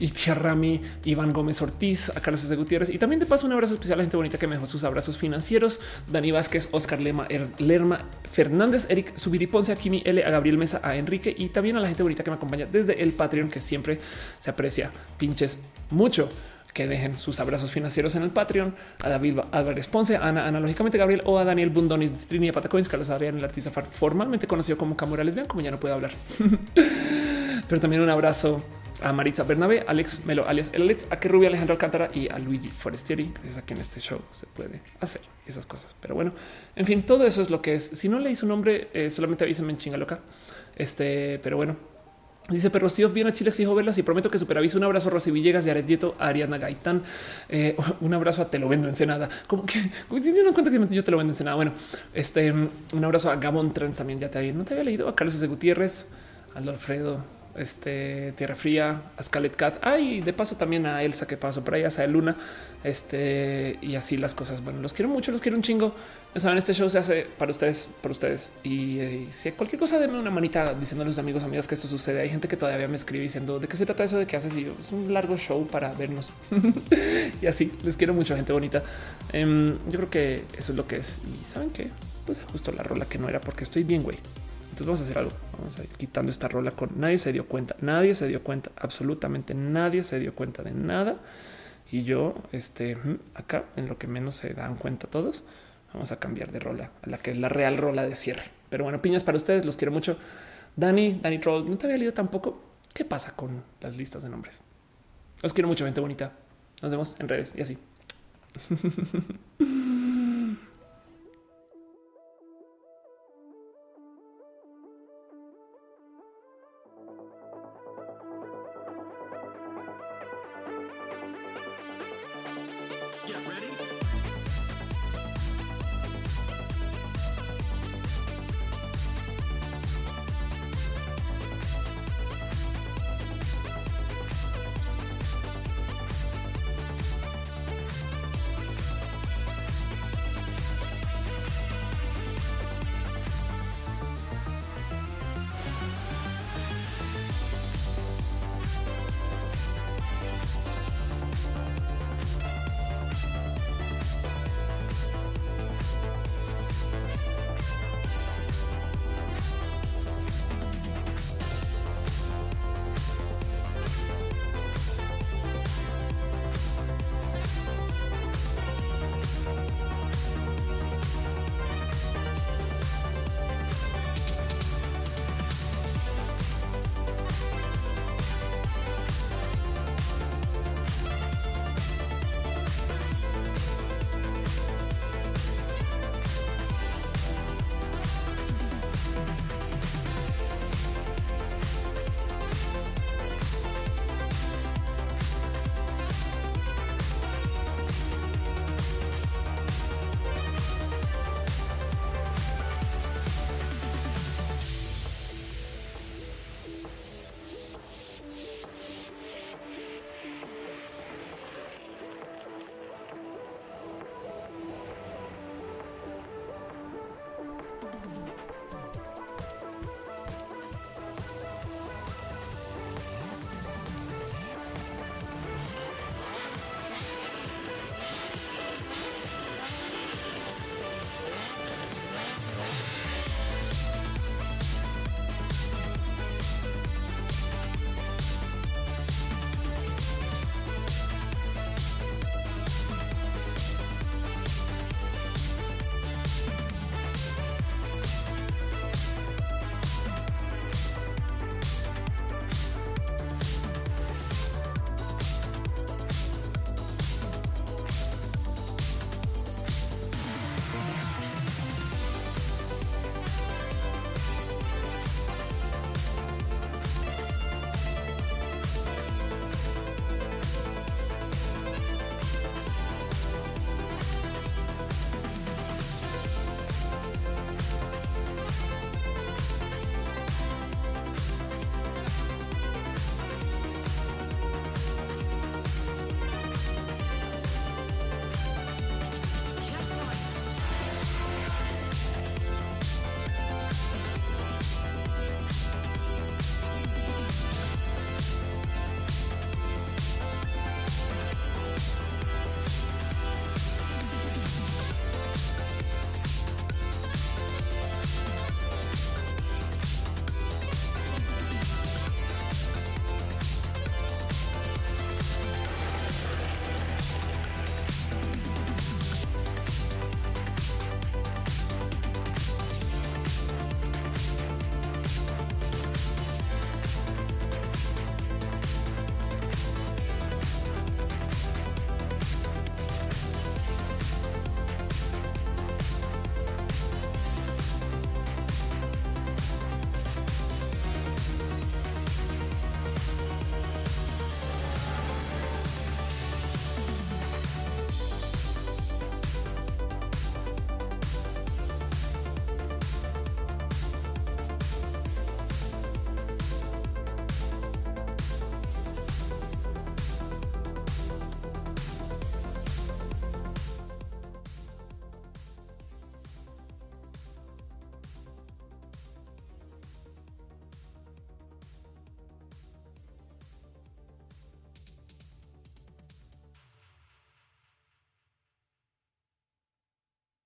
y Rami, Iván Gómez Ortiz, a Carlos de Gutiérrez. Y también de paso un abrazo especial a gente bonita que me dejó sus abrazos financieros. Dani Vázquez, Oscar Lema, er, Lerma, Fernández, Eric Subiriponce, a Kimi L, a Gabriel Mesa, a Enrique y también a la gente bonita que me acompaña desde el Patreon, que siempre se aprecia pinches mucho que dejen sus abrazos financieros en el Patreon, a David Álvarez Ponce, a Ana, analógicamente Gabriel o a Daniel Bundonis de Trinidad Patacoins, Carlos Adrián, el artista formalmente conocido como Camurales. Vean como ya no puede hablar, pero también un abrazo a Maritza Bernabé, Alex Melo, alias Alex, a que Rubia Alejandro Alcántara y a Luigi Forestieri. Es aquí en este show se puede hacer esas cosas. Pero bueno, en fin, todo eso es lo que es. Si no leí su nombre, eh, solamente avísenme en chinga loca. Este, pero bueno, Dice Perro Steve, bien a Chile, exijo verlas y prometo que superaviso. Un abrazo a Rosy Villegas, Yared Dieto, a Ariana Gaitán. Eh, un abrazo a Te lo vendo en Senada. Como que tiene cuenta que yo te lo vendo en Senada. Bueno, este un abrazo a Gabón Trans también. Ya te había, no te había leído a Carlos de Gutiérrez, a Alfredo, este Tierra Fría, a Scarlet Cat. Ay, de paso también a Elsa que pasó por ahí, a Luna. Este y así las cosas. Bueno, los quiero mucho, los quiero un chingo. Ya saben, este show se hace para ustedes, para ustedes. Y, eh, si cualquier cosa, denme una manita diciendo a los amigos, amigas que esto sucede. Hay gente que todavía me escribe diciendo de qué se trata eso de qué haces. Y yo, es un largo show para vernos. y así les quiero mucho, gente bonita. Em, yo creo que eso es lo que es. Y saben que pues justo la rola que no era porque estoy bien, güey. Entonces vamos a hacer algo. Vamos a ir quitando esta rola con nadie se dio cuenta. Nadie se dio cuenta. Absolutamente nadie se dio cuenta de nada. Y yo, este acá en lo que menos se dan cuenta todos, vamos a cambiar de rola a la que es la real rola de cierre. Pero bueno, piñas para ustedes. Los quiero mucho. Dani, Dani Troll, no te había leído tampoco. ¿Qué pasa con las listas de nombres? Los quiero mucho, gente bonita. Nos vemos en redes y así.